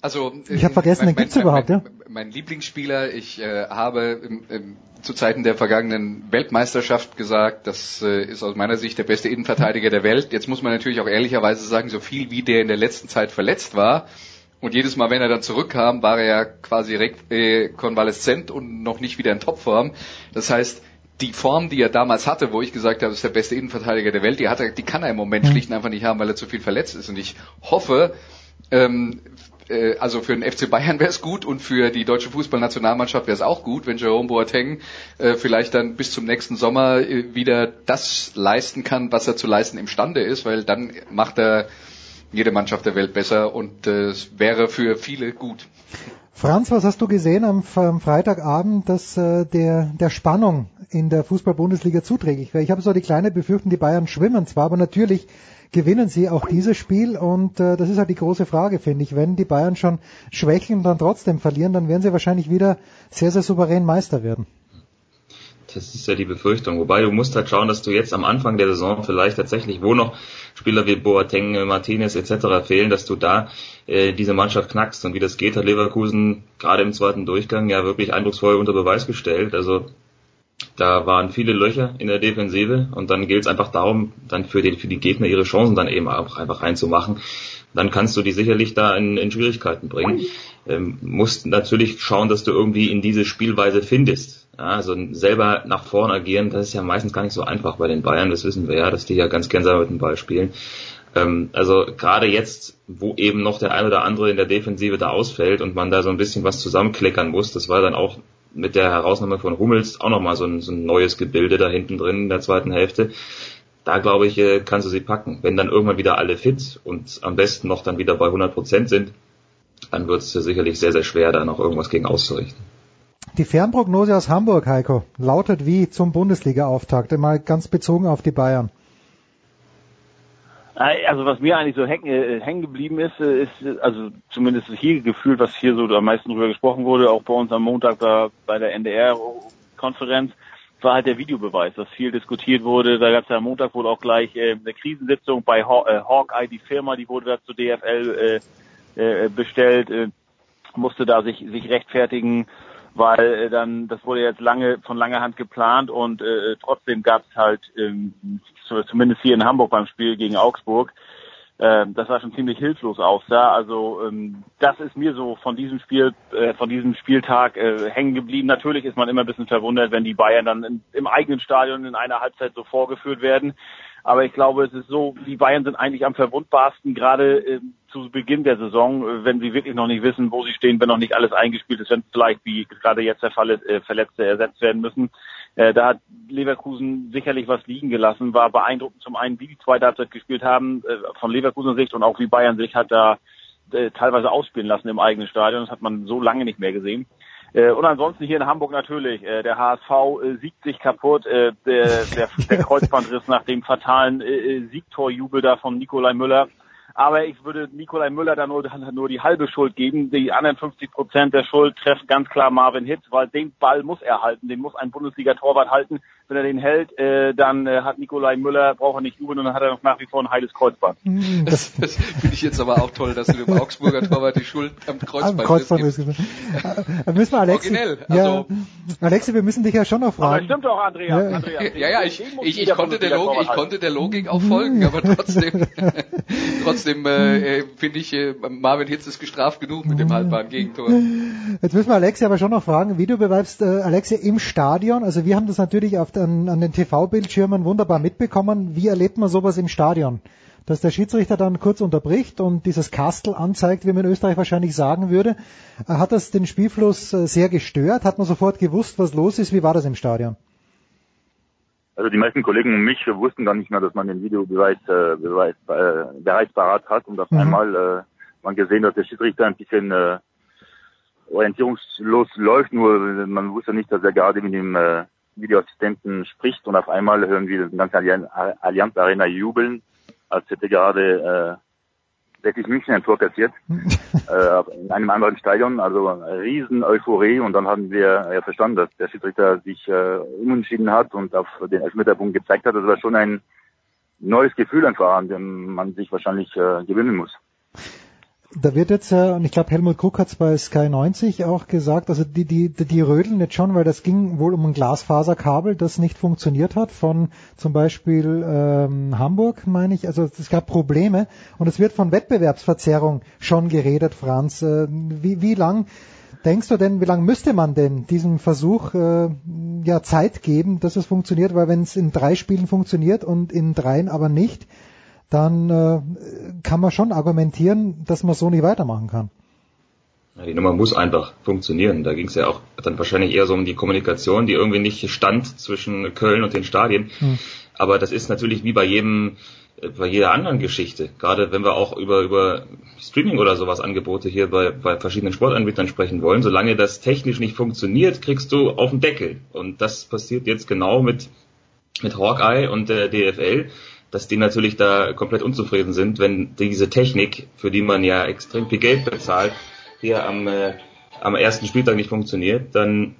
also ich habe vergessen, mein, den gibt's überhaupt, mein, ja? Mein Lieblingsspieler, ich äh, habe im, im, zu Zeiten der vergangenen Weltmeisterschaft gesagt, das äh, ist aus meiner Sicht der beste Innenverteidiger der Welt. Jetzt muss man natürlich auch ehrlicherweise sagen, so viel wie der in der letzten Zeit verletzt war, und jedes Mal, wenn er dann zurückkam, war er ja quasi äh, konvaleszent und noch nicht wieder in Topform. Das heißt, die Form, die er damals hatte, wo ich gesagt habe, das ist der beste Innenverteidiger der Welt, die hat er, die kann er im Moment schlicht und einfach nicht haben, weil er zu viel verletzt ist. Und ich hoffe, ähm, äh, also für den FC Bayern wäre es gut und für die deutsche Fußballnationalmannschaft wäre es auch gut, wenn Jerome Boateng äh, vielleicht dann bis zum nächsten Sommer äh, wieder das leisten kann, was er zu leisten imstande ist, weil dann macht er jede Mannschaft der Welt besser und äh, es wäre für viele gut. Franz, was hast du gesehen am, Freitagabend, dass äh, der, der Spannung in der Fußball-Bundesliga zuträglich wäre? Ich habe so die kleine Befürchtung, die Bayern schwimmen zwar, aber natürlich gewinnen sie auch dieses Spiel und äh, das ist halt die große Frage, finde ich. Wenn die Bayern schon schwächeln und dann trotzdem verlieren, dann werden sie wahrscheinlich wieder sehr, sehr souverän Meister werden. Das ist ja die Befürchtung. Wobei du musst halt schauen, dass du jetzt am Anfang der Saison vielleicht tatsächlich, wo noch Spieler wie Boateng, Martinez etc. fehlen, dass du da äh, diese Mannschaft knackst. Und wie das geht, hat Leverkusen gerade im zweiten Durchgang ja wirklich eindrucksvoll unter Beweis gestellt. Also da waren viele Löcher in der Defensive und dann gilt es einfach darum, dann für die, für die Gegner ihre Chancen dann eben auch einfach reinzumachen. Dann kannst du die sicherlich da in, in Schwierigkeiten bringen. Ähm, musst natürlich schauen, dass du irgendwie in diese Spielweise findest. Ja, also selber nach vorn agieren, das ist ja meistens gar nicht so einfach bei den Bayern, das wissen wir ja, dass die ja ganz gern mit dem Ball spielen. Ähm, also gerade jetzt, wo eben noch der ein oder andere in der Defensive da ausfällt und man da so ein bisschen was zusammenkleckern muss, das war dann auch mit der Herausnahme von Hummels auch nochmal so ein, so ein neues Gebilde da hinten drin in der zweiten Hälfte. Da glaube ich, äh, kannst du sie packen. Wenn dann irgendwann wieder alle fit und am besten noch dann wieder bei 100 Prozent sind, dann wird es sicherlich sehr, sehr schwer, da noch irgendwas gegen auszurichten. Die Fernprognose aus Hamburg, Heiko, lautet wie zum Bundesliga-Auftakt, mal ganz bezogen auf die Bayern. Also was mir eigentlich so hängen, äh, hängen geblieben ist, äh, ist also zumindest hier gefühlt, was hier so am meisten drüber gesprochen wurde, auch bei uns am Montag da bei der NDR-Konferenz, war halt der Videobeweis, dass viel diskutiert wurde. Da gab es ja am Montag wohl auch gleich äh, eine Krisensitzung bei Haw äh, Hawkeye, die Firma, die wurde da zu DFL äh, äh, bestellt, äh, musste da sich, sich rechtfertigen, weil äh, dann, das wurde jetzt lange von langer Hand geplant und äh, trotzdem gab es halt, ähm, zumindest hier in Hamburg beim Spiel gegen Augsburg, äh, das war schon ziemlich hilflos aussah. Also ähm, das ist mir so von diesem Spiel, äh, von diesem Spieltag äh, hängen geblieben. Natürlich ist man immer ein bisschen verwundert, wenn die Bayern dann im eigenen Stadion in einer Halbzeit so vorgeführt werden. Aber ich glaube, es ist so, die Bayern sind eigentlich am verwundbarsten, gerade äh, zu Beginn der Saison, äh, wenn sie wirklich noch nicht wissen, wo sie stehen, wenn noch nicht alles eingespielt ist, wenn vielleicht, wie gerade jetzt der Fall ist, äh, Verletzte ersetzt werden müssen. Äh, da hat Leverkusen sicherlich was liegen gelassen, war beeindruckend zum einen, wie die zweite Halbzeit gespielt haben, von Leverkusen Sicht und auch wie Bayern sich hat da teilweise ausspielen lassen im eigenen Stadion. Das hat man so lange nicht mehr gesehen. Und ansonsten hier in Hamburg natürlich, der HSV siegt sich kaputt, der, der, der Kreuzbandriss nach dem fatalen Siegtorjubel da von Nikolai Müller aber ich würde Nikolai Müller da nur, nur die halbe Schuld geben. Die anderen 50 Prozent der Schuld treffen ganz klar Marvin Hitz, weil den Ball muss er halten. Den muss ein Bundesliga-Torwart halten. Wenn er den hält, äh, dann äh, hat Nikolai Müller, braucht er nicht jubeln und dann hat er noch nach wie vor ein heiles Kreuzband. Das, das finde ich jetzt aber auch toll, dass du dem Augsburger Torwart die Schuld am Kreuzband, am Kreuzband ist. Äh, müssen wir Alexi, Originell. Also, ja, Alexi, wir müssen dich ja schon noch fragen. Aber stimmt doch, Andrea. Ja, Andrea. ja, ja ich, ich, ich, konnte der Logik, ich konnte der Logik auch folgen, aber trotzdem, trotzdem äh, äh, finde ich, äh, Marvin Hitz ist gestraft genug mit dem haltbaren Gegentor. Jetzt müssen wir Alexi aber schon noch fragen, wie du beweibst, äh, Alexi, im Stadion, also wir haben das natürlich auf, an, an den TV-Bildschirmen wunderbar mitbekommen. Wie erlebt man sowas im Stadion? Dass der Schiedsrichter dann kurz unterbricht und dieses Kastel anzeigt, wie man in Österreich wahrscheinlich sagen würde. Äh, hat das den Spielfluss äh, sehr gestört? Hat man sofort gewusst, was los ist? Wie war das im Stadion? Also die meisten Kollegen und mich wussten gar nicht mehr, dass man den Videobeweis äh, Beweis, äh, bereits parat hat und auf mhm. einmal äh, man gesehen, dass der Schiedsrichter ein bisschen äh, orientierungslos läuft, nur man wusste nicht, dass er gerade mit dem äh, Videoassistenten spricht und auf einmal hören wir den ganzen Allianz Arena jubeln, als hätte gerade 60 München ein Tor kassiert äh, in einem anderen Stadion, also riesen Euphorie und dann haben wir ja verstanden, dass der Schiedsrichter sich äh, umentschieden hat und auf den Elfmeterpunkt gezeigt hat. Das war schon ein neues Gefühl einfach, an dem man sich wahrscheinlich äh, gewöhnen muss. Da wird jetzt, äh, und ich glaube Helmut Krug hat es bei Sky 90 auch gesagt, also die, die, die rödeln jetzt schon, weil das ging wohl um ein Glasfaserkabel, das nicht funktioniert hat, von zum Beispiel ähm, Hamburg, meine ich. Also es gab Probleme und es wird von Wettbewerbsverzerrung schon geredet, Franz. Äh, wie, wie lang denkst du denn, wie lange müsste man denn diesem Versuch äh, ja Zeit geben, dass es funktioniert? Weil wenn es in drei Spielen funktioniert und in dreien aber nicht, dann äh, kann man schon argumentieren, dass man so nicht weitermachen kann. Die Nummer muss einfach funktionieren. Da ging es ja auch dann wahrscheinlich eher so um die Kommunikation, die irgendwie nicht stand zwischen Köln und den Stadien. Hm. Aber das ist natürlich wie bei jedem, bei jeder anderen Geschichte. Gerade wenn wir auch über, über Streaming oder sowas Angebote hier bei, bei verschiedenen Sportanbietern sprechen wollen. Solange das technisch nicht funktioniert, kriegst du auf den Deckel. Und das passiert jetzt genau mit, mit Hawkeye und der DFL dass die natürlich da komplett unzufrieden sind, wenn diese Technik, für die man ja extrem viel Geld bezahlt, hier am, äh, am ersten Spieltag nicht funktioniert, dann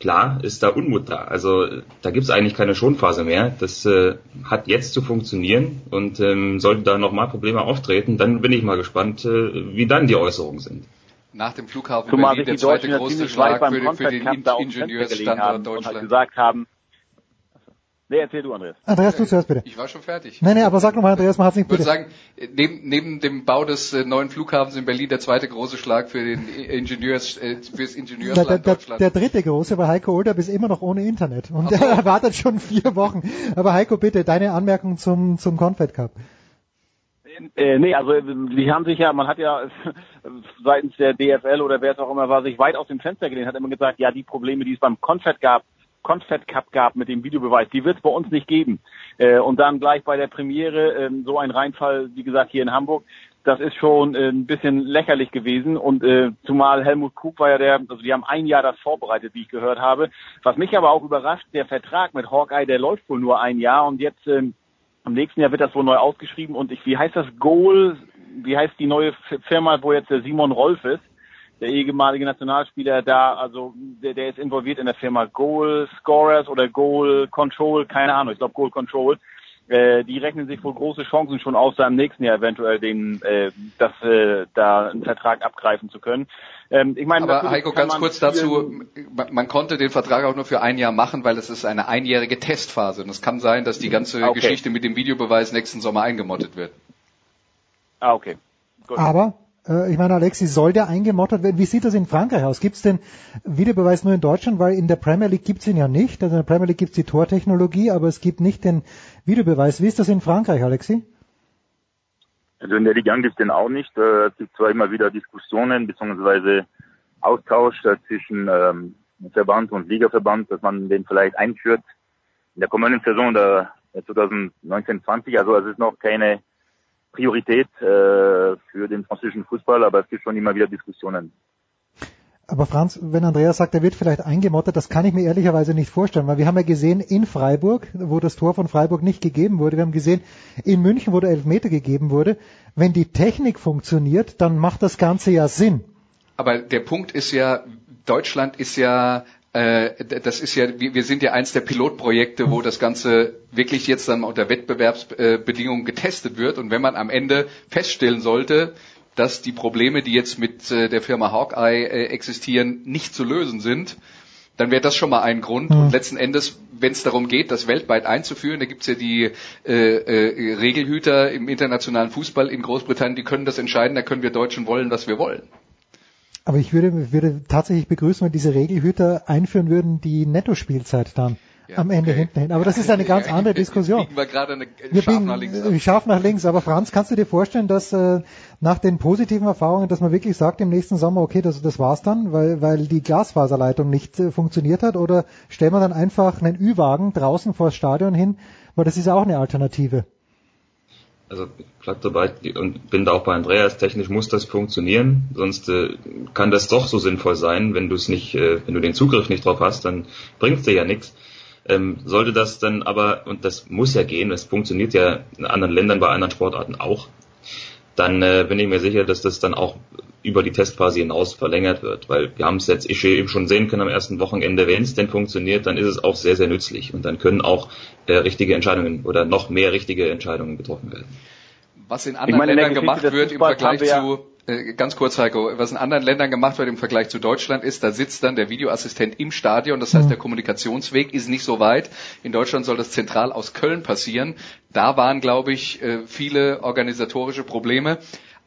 klar ist da Unmut da. Also da gibt's eigentlich keine Schonphase mehr. Das äh, hat jetzt zu funktionieren und ähm, sollten da nochmal Probleme auftreten, dann bin ich mal gespannt, äh, wie dann die Äußerungen sind. Nach dem Flughafen Zumal Berlin der zweite große Schlag für, den, für den Ingenieursstandort Deutschland. Und halt gesagt haben, Nee, erzähl du, Andreas. Andreas, du zuerst bitte. Ich war schon fertig. Nein, nee, aber sag nochmal, Andreas, man hat's nicht bitte. Ich würde sagen, neben, neben dem Bau des äh, neuen Flughafens in Berlin der zweite große Schlag für den Ingenieurs, äh, fürs Ingenieursland der, der, Deutschland. Der dritte große, weil Heiko Older ist immer noch ohne Internet und so. er wartet schon vier Wochen. Aber Heiko, bitte, deine Anmerkung zum, zum Confed Cup. Äh, nee, also die haben sich ja, man hat ja seitens der DFL oder wer es auch immer war, sich weit aus dem Fenster gelehnt, hat immer gesagt, ja, die Probleme, die es beim Confed gab, Confed Cup gab mit dem Videobeweis, die wird es bei uns nicht geben. Äh, und dann gleich bei der Premiere äh, so ein Reinfall, wie gesagt, hier in Hamburg, das ist schon äh, ein bisschen lächerlich gewesen. Und äh, zumal Helmut Krug war ja der, also die haben ein Jahr das vorbereitet, wie ich gehört habe. Was mich aber auch überrascht, der Vertrag mit Hawkeye, der läuft wohl nur ein Jahr und jetzt äh, am nächsten Jahr wird das wohl neu ausgeschrieben und ich, wie heißt das Goal, wie heißt die neue Firma, wo jetzt der Simon Rolf ist? Der ehemalige Nationalspieler da, also der, der ist involviert in der Firma Goal Scorers oder Goal Control, keine Ahnung, ich glaube Goal Control. Äh, die rechnen sich wohl große Chancen schon aus, da im nächsten Jahr eventuell den, äh, das, äh, da einen Vertrag abgreifen zu können. Ähm, ich meine, Aber Heiko, ganz kurz dazu, man, man, konnte den Vertrag auch nur für ein Jahr machen, weil es ist eine einjährige Testphase. Und es kann sein, dass die ganze okay. Geschichte mit dem Videobeweis nächsten Sommer eingemottet wird. Ah, okay. Gut. Aber ich meine, Alexi, soll der eingemottert werden? Wie sieht das in Frankreich aus? Gibt es den Videobeweis nur in Deutschland? Weil in der Premier League gibt es ihn ja nicht. Also in der Premier League gibt es die Tortechnologie, aber es gibt nicht den Videobeweis. Wie ist das in Frankreich, Alexi? Also in der Liga gibt es den auch nicht. Äh, es gibt zwar immer wieder Diskussionen bzw. Austausch zwischen ähm, Verband und Ligaverband, dass man den vielleicht einführt in der kommenden Saison der 2019-20. Also es ist noch keine Priorität äh, für den französischen Fußball, aber es gibt schon immer wieder Diskussionen. Aber Franz, wenn Andreas sagt, er wird vielleicht eingemottet, das kann ich mir ehrlicherweise nicht vorstellen, weil wir haben ja gesehen in Freiburg, wo das Tor von Freiburg nicht gegeben wurde, wir haben gesehen in München, wo der Elfmeter gegeben wurde, wenn die Technik funktioniert, dann macht das Ganze ja Sinn. Aber der Punkt ist ja, Deutschland ist ja das ist ja, wir sind ja eins der Pilotprojekte, wo das Ganze wirklich jetzt dann unter Wettbewerbsbedingungen getestet wird. Und wenn man am Ende feststellen sollte, dass die Probleme, die jetzt mit äh, der Firma Hawkeye äh, existieren, nicht zu lösen sind, dann wäre das schon mal ein Grund. Mhm. Und letzten Endes, wenn es darum geht, das weltweit einzuführen, da gibt's ja die äh, äh, Regelhüter im internationalen Fußball in Großbritannien, die können das entscheiden, da können wir Deutschen wollen, was wir wollen. Aber ich würde, würde tatsächlich begrüßen, wenn diese Regelhüter einführen würden, die Nettospielzeit dann. Ja, am Ende okay. hinten hin. Aber das ist eine ganz andere Diskussion. Biegen wir gerade eine, wir scharf biegen, nach links. Ab. Scharf nach links. Aber Franz, kannst du dir vorstellen, dass äh, nach den positiven Erfahrungen, dass man wirklich sagt im nächsten Sommer, okay, das, das war's dann, weil, weil die Glasfaserleitung nicht äh, funktioniert hat? Oder stellen wir dann einfach einen Ü-Wagen draußen vor das Stadion hin? Weil das ist ja auch eine Alternative also bleib dabei und bin da auch bei Andreas, technisch muss das funktionieren, sonst äh, kann das doch so sinnvoll sein, wenn du es nicht, äh, wenn du den Zugriff nicht drauf hast, dann bringt dir ja nichts. Ähm, sollte das dann aber, und das muss ja gehen, es funktioniert ja in anderen Ländern bei anderen Sportarten auch, dann äh, bin ich mir sicher, dass das dann auch über die Testphase hinaus verlängert wird, weil wir haben es jetzt eben schon sehen können am ersten Wochenende, wenn es denn funktioniert, dann ist es auch sehr, sehr nützlich und dann können auch äh, richtige Entscheidungen oder noch mehr richtige Entscheidungen getroffen werden. Was in anderen meine, Ländern gemacht wird im Vergleich zu, ganz kurz Heiko, was in anderen Ländern gemacht wird im Vergleich zu Deutschland ist, da sitzt dann der Videoassistent im Stadion, das heißt mhm. der Kommunikationsweg ist nicht so weit. In Deutschland soll das zentral aus Köln passieren. Da waren, glaube ich, äh, viele organisatorische Probleme.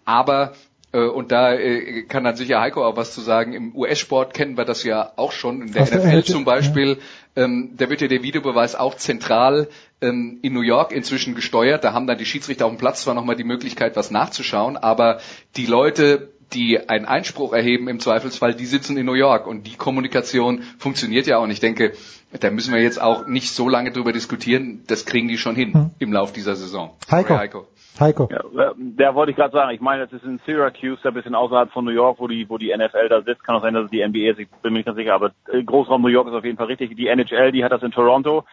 Aber äh, und da äh, kann dann sicher Heiko auch was zu sagen. Im US-Sport kennen wir das ja auch schon. In der Ach, NFL zum Beispiel, ja. ähm, da wird ja der Videobeweis auch zentral ähm, in New York inzwischen gesteuert. Da haben dann die Schiedsrichter auf dem Platz zwar nochmal die Möglichkeit, was nachzuschauen, aber die Leute, die einen Einspruch erheben im Zweifelsfall, die sitzen in New York und die Kommunikation funktioniert ja auch. Und ich denke, da müssen wir jetzt auch nicht so lange drüber diskutieren. Das kriegen die schon hin hm. im Lauf dieser Saison. Heiko. Sorry, Heiko. Heiko. Ja, der wollte ich gerade sagen. Ich meine, das ist in Syracuse, ein bisschen außerhalb von New York, wo die, wo die NFL da sitzt. Kann auch sein, dass es die NBA ist. Ich bin mir nicht ganz sicher, aber äh, Großraum New York ist auf jeden Fall richtig. Die NHL, die hat das in Toronto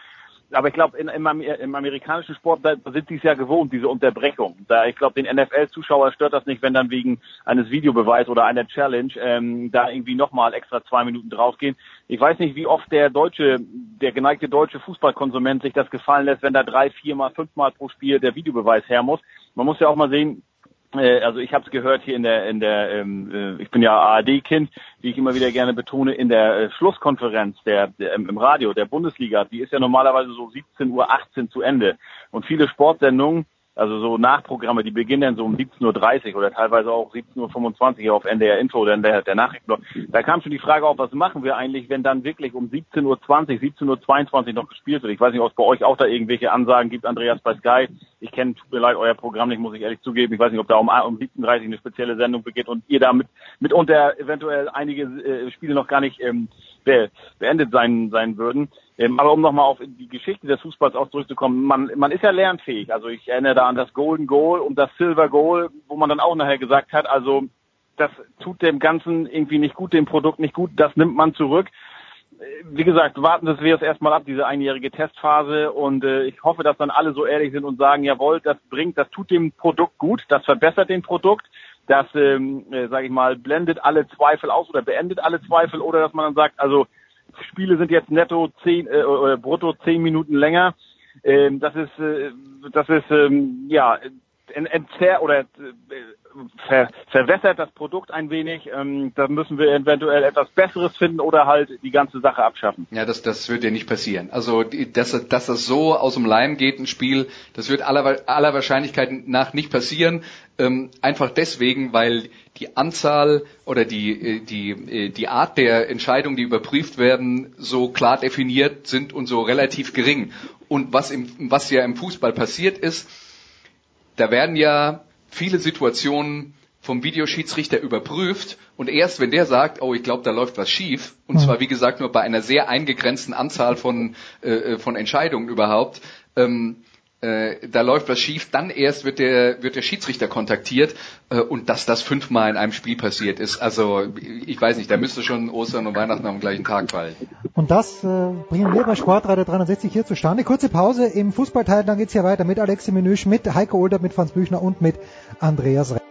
aber ich glaube, im, im amerikanischen Sport, da sind sie es ja gewohnt, diese Unterbrechung. Da, ich glaube, den NFL-Zuschauer stört das nicht, wenn dann wegen eines Videobeweis oder einer Challenge ähm, da irgendwie nochmal extra zwei Minuten draufgehen. Ich weiß nicht, wie oft der deutsche, der geneigte deutsche Fußballkonsument sich das gefallen lässt, wenn da drei, viermal, fünfmal pro Spiel der Videobeweis her muss. Man muss ja auch mal sehen, also ich habe es gehört hier in der in der ähm, äh, ich bin ja ARD-Kind, wie ich immer wieder gerne betone, in der äh, Schlusskonferenz der, der im Radio der Bundesliga, die ist ja normalerweise so 17 Uhr 18 zu Ende. Und viele Sportsendungen also so Nachprogramme, die beginnen dann so um 17.30 Uhr oder teilweise auch 17.25 Uhr auf NDR Info, dann der, der Nachrichtenblock. Da kam schon die Frage auf, was machen wir eigentlich, wenn dann wirklich um 17.20 Uhr, 17.22 Uhr noch gespielt wird. Ich weiß nicht, ob es bei euch auch da irgendwelche Ansagen gibt, Andreas bei Sky. Ich kenne, tut mir leid, euer Programm nicht, muss ich ehrlich zugeben. Ich weiß nicht, ob da um, um 17.30 Uhr eine spezielle Sendung beginnt und ihr damit mitunter eventuell einige äh, Spiele noch gar nicht ähm, be beendet sein, sein würden. Ähm, aber um nochmal auf die Geschichte des Fußballs auch zurückzukommen, man, man ist ja lernfähig. Also ich erinnere da an das Golden Goal und das Silver Goal, wo man dann auch nachher gesagt hat, also das tut dem Ganzen irgendwie nicht gut, dem Produkt nicht gut, das nimmt man zurück. Wie gesagt, warten wir es erstmal ab, diese einjährige Testphase und äh, ich hoffe, dass dann alle so ehrlich sind und sagen, jawohl, das bringt, das tut dem Produkt gut, das verbessert den Produkt, das, ähm, äh, sage ich mal, blendet alle Zweifel aus oder beendet alle Zweifel oder dass man dann sagt, also Spiele sind jetzt netto zehn äh, oder brutto zehn Minuten länger. Ähm, das ist äh, das ist ähm, ja entzer oder äh, ver verwässert das Produkt ein wenig. Ähm, da müssen wir eventuell etwas Besseres finden oder halt die ganze Sache abschaffen. Ja, das, das wird ja nicht passieren. Also, dass, dass das so aus dem Leim geht, ein Spiel, das wird aller, aller Wahrscheinlichkeit nach nicht passieren. Ähm, einfach deswegen, weil die Anzahl oder die, äh, die, äh, die Art der Entscheidungen, die überprüft werden, so klar definiert sind und so relativ gering. Und was, im, was ja im Fußball passiert ist, da werden ja viele Situationen vom Videoschiedsrichter überprüft und erst wenn der sagt, oh, ich glaube, da läuft was schief, und zwar wie gesagt nur bei einer sehr eingegrenzten Anzahl von, äh, von Entscheidungen überhaupt, ähm, äh, da läuft was schief, dann erst wird der, wird der Schiedsrichter kontaktiert äh, und dass das fünfmal in einem Spiel passiert ist. Also ich weiß nicht, da müsste schon Ostern und Weihnachten am gleichen Tag fallen. Und das äh, bringen wir bei Sportradio 360 hier zustande. Kurze Pause im Fußballteil, dann geht's hier weiter mit Alexi Menüsch, mit Heiko Older, mit Franz Büchner und mit Andreas Re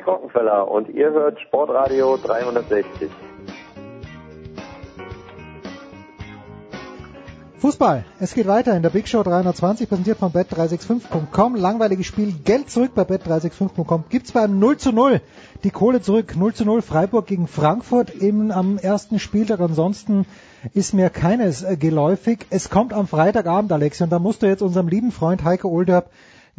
Mike Rockenfeller und ihr hört Sportradio 360. Fußball. Es geht weiter in der Big Show 320, präsentiert von bet365.com. Langweiliges Spiel. Geld zurück bei bet365.com. Gibt's beim 0 zu 0. Die Kohle zurück. 0 zu 0 Freiburg gegen Frankfurt im, am ersten Spieltag. Ansonsten ist mir keines äh, geläufig. Es kommt am Freitagabend, Alexi, und da musst du jetzt unserem lieben Freund Heiko Olderb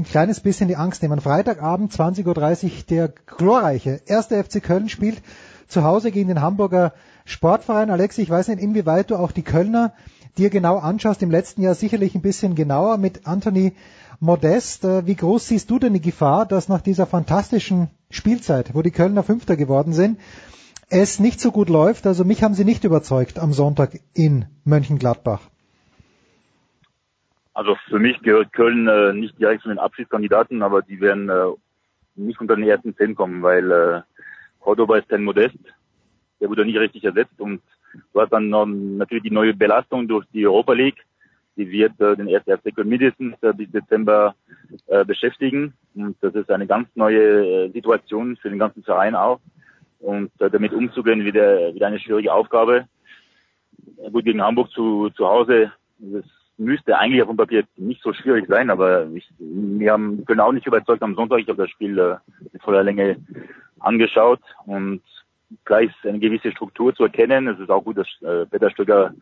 ein kleines bisschen die Angst nehmen. Freitagabend 20.30 Uhr der glorreiche erste FC Köln spielt zu Hause gegen den Hamburger Sportverein. Alexi, ich weiß nicht, inwieweit du auch die Kölner dir genau anschaust, im letzten Jahr sicherlich ein bisschen genauer mit Anthony Modest. Äh, Wie groß siehst du denn die Gefahr, dass nach dieser fantastischen Spielzeit, wo die Kölner Fünfter geworden sind, es nicht so gut läuft? Also mich haben sie nicht überzeugt am Sonntag in Mönchengladbach. Also für mich gehört Köln äh, nicht direkt zu den Abschiedskandidaten, aber die werden äh, nicht unter den ersten zehn kommen, weil äh, Cordoba ist kein Modest, der wurde nicht richtig ersetzt und du hast dann noch natürlich die neue Belastung durch die Europa League, die wird äh, den ersten FC Köln mindestens äh, bis Dezember äh, beschäftigen. Und das ist eine ganz neue äh, Situation für den ganzen Verein auch. Und äh, damit umzugehen wieder wieder eine schwierige Aufgabe. Gut gegen Hamburg zu zu Hause das müsste eigentlich auf dem Papier nicht so schwierig sein, aber ich, wir haben, auch nicht überzeugt am Sonntag. Ich habe das Spiel äh, in voller Länge angeschaut und gleich eine gewisse Struktur zu erkennen. Es ist auch gut, dass äh, Peter Stöcker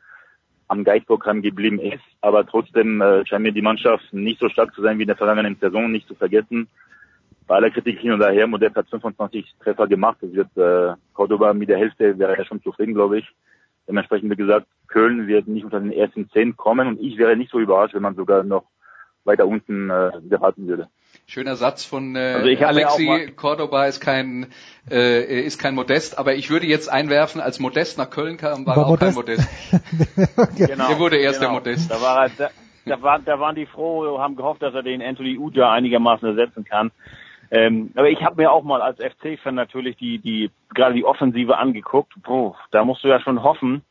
am Guide-Programm geblieben ist, aber trotzdem äh, scheint mir die Mannschaft nicht so stark zu sein wie in der vergangenen Saison, nicht zu vergessen. Bei aller Kritik hin und her, Modest hat 25 Treffer gemacht. Das wird äh, Cordoba mit der Hälfte wäre er schon zufrieden, glaube ich. Dementsprechend, wie gesagt, Köln wird nicht unter den ersten zehn kommen und ich wäre nicht so überrascht, wenn man sogar noch weiter unten äh, beraten würde. Schöner Satz von äh, Also ja Alexi Cordoba ist kein äh, ist kein Modest, aber ich würde jetzt einwerfen, als Modest nach Köln kam, war, War er auch kein Modest. Modest. Genau, Er wurde erst genau. der Modest. Da, war er, da, da, war, da waren die froh, haben gehofft, dass er den Anthony Uja einigermaßen ersetzen kann. Ähm, aber ich habe mir auch mal als FC-Fan natürlich die, die gerade die Offensive angeguckt. Puh, da musst du ja schon hoffen,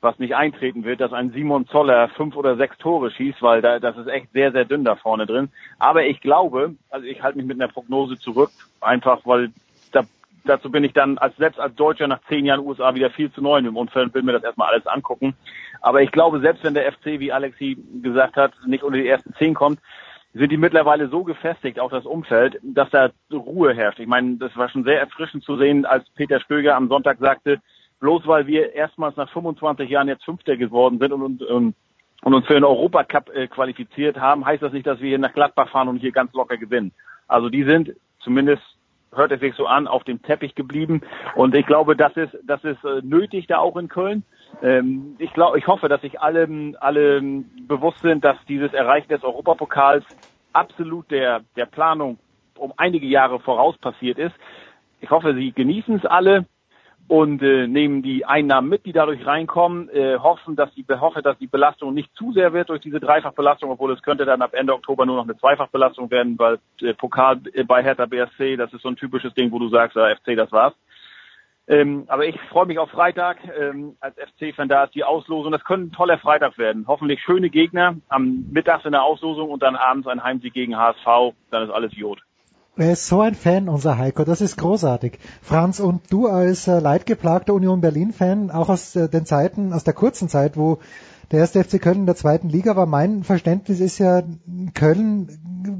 was nicht eintreten wird, dass ein Simon Zoller fünf oder sechs Tore schießt, weil da, das ist echt sehr, sehr dünn da vorne drin. Aber ich glaube, also ich halte mich mit einer Prognose zurück, einfach weil da, dazu bin ich dann als selbst als Deutscher nach zehn Jahren USA wieder viel zu neu im Unfall und will mir das erstmal alles angucken. Aber ich glaube, selbst wenn der FC, wie Alexi gesagt hat, nicht unter die ersten zehn kommt, sind die mittlerweile so gefestigt, auch das Umfeld, dass da Ruhe herrscht. Ich meine, das war schon sehr erfrischend zu sehen, als Peter Stöger am Sonntag sagte, bloß weil wir erstmals nach 25 Jahren jetzt Fünfter geworden sind und, und, und, und uns für den Europacup äh, qualifiziert haben, heißt das nicht, dass wir hier nach Gladbach fahren und hier ganz locker gewinnen. Also die sind zumindest hört es sich so an, auf dem Teppich geblieben. Und ich glaube, das ist, das ist äh, nötig da auch in Köln. Ähm, ich glaube, ich hoffe, dass sich alle, alle bewusst sind, dass dieses Erreichen des Europapokals absolut der, der Planung um einige Jahre voraus passiert ist. Ich hoffe, sie genießen es alle und äh, nehmen die Einnahmen mit, die dadurch reinkommen, äh, hoffen, dass die hoffe, dass die Belastung nicht zu sehr wird durch diese Dreifachbelastung, obwohl es könnte dann ab Ende Oktober nur noch eine Zweifachbelastung werden, weil äh, Pokal äh, bei Hertha BSC, das ist so ein typisches Ding, wo du sagst, ja, FC, das war's. Ähm, aber ich freue mich auf Freitag ähm, als FC-Fan. Da ist die Auslosung. Das könnte ein toller Freitag werden. Hoffentlich schöne Gegner am Mittags in der Auslosung und dann abends ein Heimsieg gegen HSV. Dann ist alles Jod. Er ist so ein Fan, unser Heiko. Das ist großartig. Franz, und du als äh, leidgeplagter Union Berlin-Fan, auch aus äh, den Zeiten, aus der kurzen Zeit, wo der erste FC Köln in der zweiten Liga war, mein Verständnis ist ja, Köln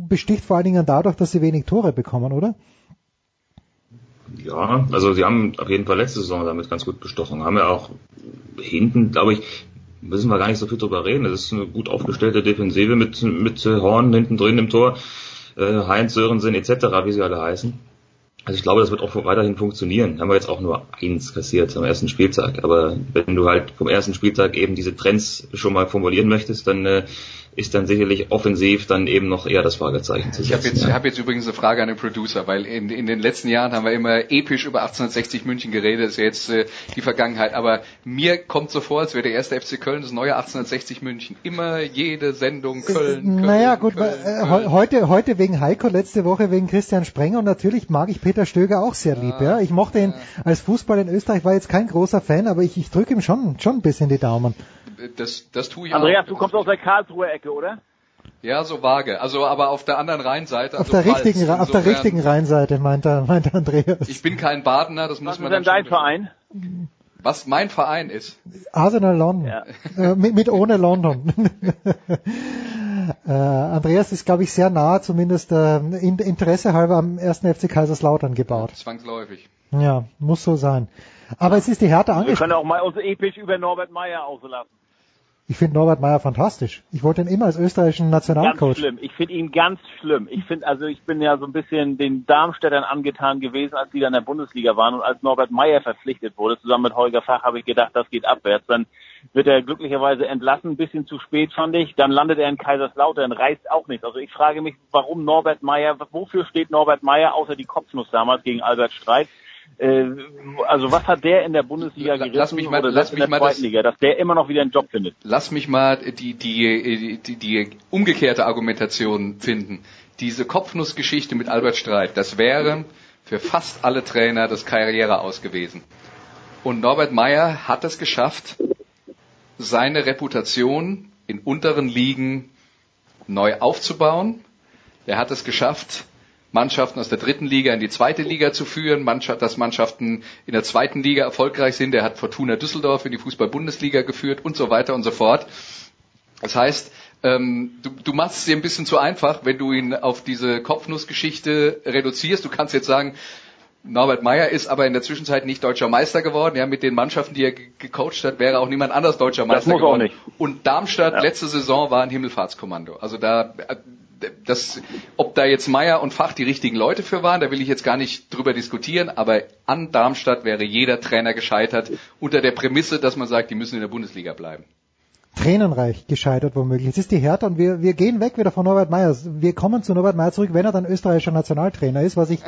besticht vor allen Dingen dadurch, dass sie wenig Tore bekommen, oder? Ja, also sie haben auf jeden Fall letzte Saison damit ganz gut bestochen. Haben ja auch hinten, glaube ich, müssen wir gar nicht so viel drüber reden. Das ist eine gut aufgestellte Defensive mit, mit Horn hinten drin im Tor, äh, Heinz, Sörensen etc., wie sie alle heißen. Also ich glaube, das wird auch weiterhin funktionieren. Haben wir jetzt auch nur eins kassiert am ersten Spieltag. Aber wenn du halt vom ersten Spieltag eben diese Trends schon mal formulieren möchtest, dann äh, ist dann sicherlich offensiv dann eben noch eher das Fragezeichen zu setzen. Ich habe jetzt, ja. hab jetzt übrigens eine Frage an den Producer, weil in, in den letzten Jahren haben wir immer episch über 1860 München geredet, das ist ja jetzt äh, die Vergangenheit. Aber mir kommt so vor, als wäre der erste FC Köln das neue 1860 München. Immer jede Sendung Köln. Köln naja, gut, Köln, äh, Köln. heute heute wegen Heiko, letzte Woche wegen Christian Sprenger und natürlich mag ich Peter Stöger auch sehr lieb. Ja, ich mochte ihn als Fußball in Österreich, war jetzt kein großer Fan, aber ich, ich drücke ihm schon schon ein bisschen die Daumen. Das, das tue ich Andreas, auch. du kommst aus der Karlsruher Ecke, oder? Ja, so vage. Also, aber auf der anderen Rheinseite. Auf Also der Pfalz. richtigen, auf der Insofern- richtigen Rheinseite, meint, er, meint Andreas. Ich bin kein Badener, das muss Was ist man denn dann dein Verein? wissen. Was mein Verein ist. Arsenal London. Ja. Äh, mit, mit ohne London. äh, Andreas ist, glaube ich, sehr nah, zumindest äh, in, Interesse halber am ersten FC Kaiserslautern gebaut. Zwangsläufig. Ja, muss so sein. Aber es ist die Härte Wir angesprochen. können auch mal uns episch über Norbert Meyer auslassen. Ich finde Norbert Meyer fantastisch. Ich wollte ihn immer als österreichischen Ganz Nationalcoach. schlimm. Ich finde ihn ganz schlimm. Ich finde, also ich bin ja so ein bisschen den Darmstädtern angetan gewesen, als die da in der Bundesliga waren und als Norbert Meyer verpflichtet wurde, zusammen mit Holger Fach, habe ich gedacht, das geht abwärts. Dann wird er glücklicherweise entlassen, ein bisschen zu spät fand ich. Dann landet er in Kaiserslautern, reißt auch nichts. Also ich frage mich, warum Norbert Meyer, wofür steht Norbert Meyer außer die Kopfnuss damals gegen Albert Streit? Äh, also was hat der in der Bundesliga Lass gerissen mich mal- oder lass selbst in mich der mal das- Liga, dass der immer noch wieder einen Job findet? Lass mich mal die, die, die, die umgekehrte Argumentation finden. Diese Kopfnussgeschichte mit Albert Streit, das wäre für fast alle Trainer das Karriere aus gewesen. Und Norbert Meyer hat es geschafft, seine Reputation in unteren Ligen neu aufzubauen. Er hat es geschafft, Mannschaften aus der dritten Liga in die zweite Liga zu führen, Mannschaft, dass Mannschaften in der zweiten Liga erfolgreich sind. Er hat Fortuna Düsseldorf in die Fußball-Bundesliga geführt und so weiter und so fort. Das heißt, ähm, du, du machst es dir ein bisschen zu einfach, wenn du ihn auf diese Kopfnussgeschichte reduzierst. Du kannst jetzt sagen, Norbert Meyer ist aber in der Zwischenzeit nicht deutscher Meister geworden. Ja, mit den Mannschaften, die er ge- gecoacht hat, wäre auch niemand anders deutscher Meister geworden. Und Darmstadt Ja. letzte Saison war ein Himmelfahrtskommando. Also da äh, das, ob da jetzt Meier und Fach die richtigen Leute für waren, da will ich jetzt gar nicht drüber diskutieren, aber an Darmstadt wäre jeder Trainer gescheitert unter der Prämisse, dass man sagt, die müssen in der Bundesliga bleiben. Tränenreich gescheitert womöglich. Es ist die Hertha und wir, wir gehen weg wieder von Norbert Meyer. Wir kommen zu Norbert Meyer zurück, wenn er dann österreichischer Nationaltrainer ist, was ich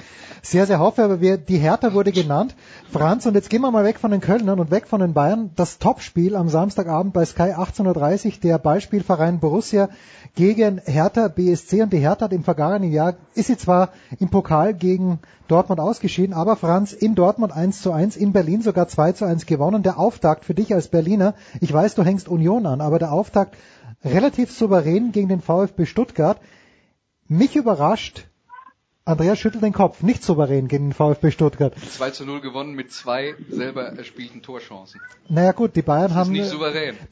sehr, sehr hoffe. Aber wir, die Hertha wurde genannt. Franz, und jetzt gehen wir mal weg von den Kölnern und weg von den Bayern. Das Topspiel am Samstagabend bei Sky 18.30 Uhr, der Ballspielverein Borussia gegen Hertha BSC. Und die Hertha hat im vergangenen Jahr, ist sie zwar im Pokal gegen Dortmund ausgeschieden, aber Franz in Dortmund 1 zu 1, in Berlin sogar 2 zu 1 gewonnen. Der Auftakt für dich als Berliner, ich weiß, du hängst Union an, aber der Auftakt relativ souverän gegen den VfB Stuttgart. Mich überrascht, Andreas schüttelt den Kopf, nicht souverän gegen den VfB Stuttgart. 2 zu 0 gewonnen mit zwei selber erspielten Torchancen. Naja gut, die Bayern haben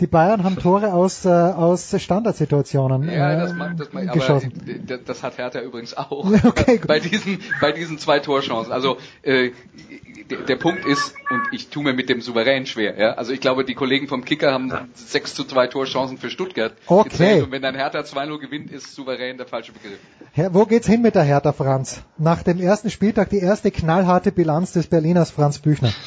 die Bayern haben Tore aus äh, aus Standardsituationen Ja, äh, das mag, das aber geschossen. d- das hat Hertha übrigens auch. Okay, gut. bei diesen, bei diesen zwei Torchancen. Also, äh, der, der Punkt ist, und ich tue mir mit dem souverän schwer, ja. Also ich glaube, die Kollegen vom Kicker haben 6 zu 2 Torchancen für Stuttgart Okay. gezählt. Und wenn dann Hertha 2-0 gewinnt, ist souverän der falsche Begriff. Wo geht's hin mit der Hertha, Franz? Nach dem ersten Spieltag die erste knallharte Bilanz des Berliners Franz Büchner.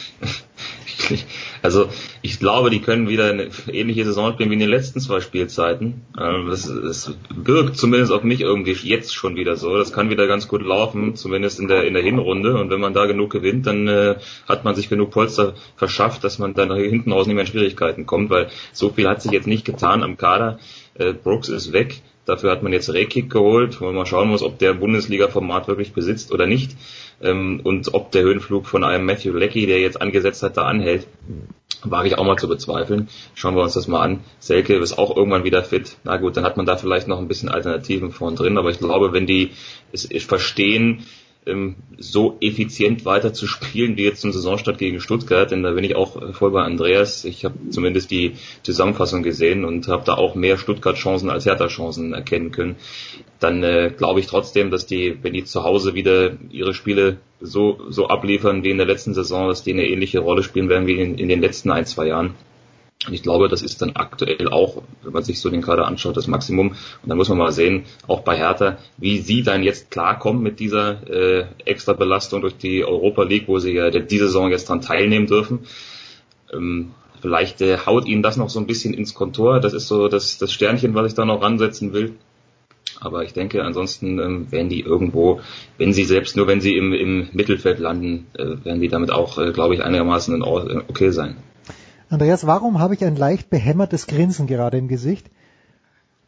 Also ich glaube, die können wieder eine ähnliche Saison spielen wie in den letzten zwei Spielzeiten. Ähm, Das, das wirkt zumindest auf mich irgendwie jetzt schon wieder so. Das kann wieder ganz gut laufen, zumindest in der in der Hinrunde. Und wenn man da genug gewinnt, dann äh, hat man sich genug Polster verschafft, dass man dann hinten raus nicht mehr in Schwierigkeiten kommt, weil so viel hat sich jetzt nicht getan am Kader. Äh, Brooks ist weg. Dafür hat man jetzt Rekik geholt, wo man mal schauen muss, ob der Bundesliga-Format wirklich besitzt oder nicht. Ähm, und ob der Höhenflug von einem Matthew Leckie, der jetzt angesetzt hat, da anhält, wage ich auch mal zu bezweifeln. Schauen wir uns das mal an. Selke ist auch irgendwann wieder fit. Na gut, dann hat man da vielleicht noch ein bisschen Alternativen vorn drin, aber ich glaube, wenn die es verstehen, ähm, so effizient weiter zu spielen wie jetzt zum Saisonstart gegen Stuttgart, denn da bin ich auch voll bei Andreas. Ich habe zumindest die Zusammenfassung gesehen und habe da auch mehr Stuttgart-Chancen als Hertha-Chancen erkennen können. Dann äh, glaube ich trotzdem, dass die, wenn die zu Hause wieder ihre Spiele so, so abliefern wie in der letzten Saison, dass die eine ähnliche Rolle spielen werden wie in, in den letzten ein, zwei Jahren. Und ich glaube, das ist dann aktuell auch, wenn man sich so den Kader anschaut, das Maximum. Und dann muss man mal sehen, auch bei Hertha, wie sie dann jetzt klarkommen mit dieser äh, extra Belastung durch die Europa League, wo sie ja diese Saison jetzt dran teilnehmen dürfen. Ähm, vielleicht äh, haut ihnen das noch so ein bisschen ins Kontor. Das ist so das, das Sternchen, was ich da noch ransetzen will. Aber ich denke, ansonsten ähm, werden die irgendwo, wenn sie selbst nur wenn sie im, im Mittelfeld landen, äh, werden die damit auch, äh, glaube ich, einigermaßen in, okay sein. Andreas, warum habe ich ein leicht behämmertes Grinsen gerade im Gesicht?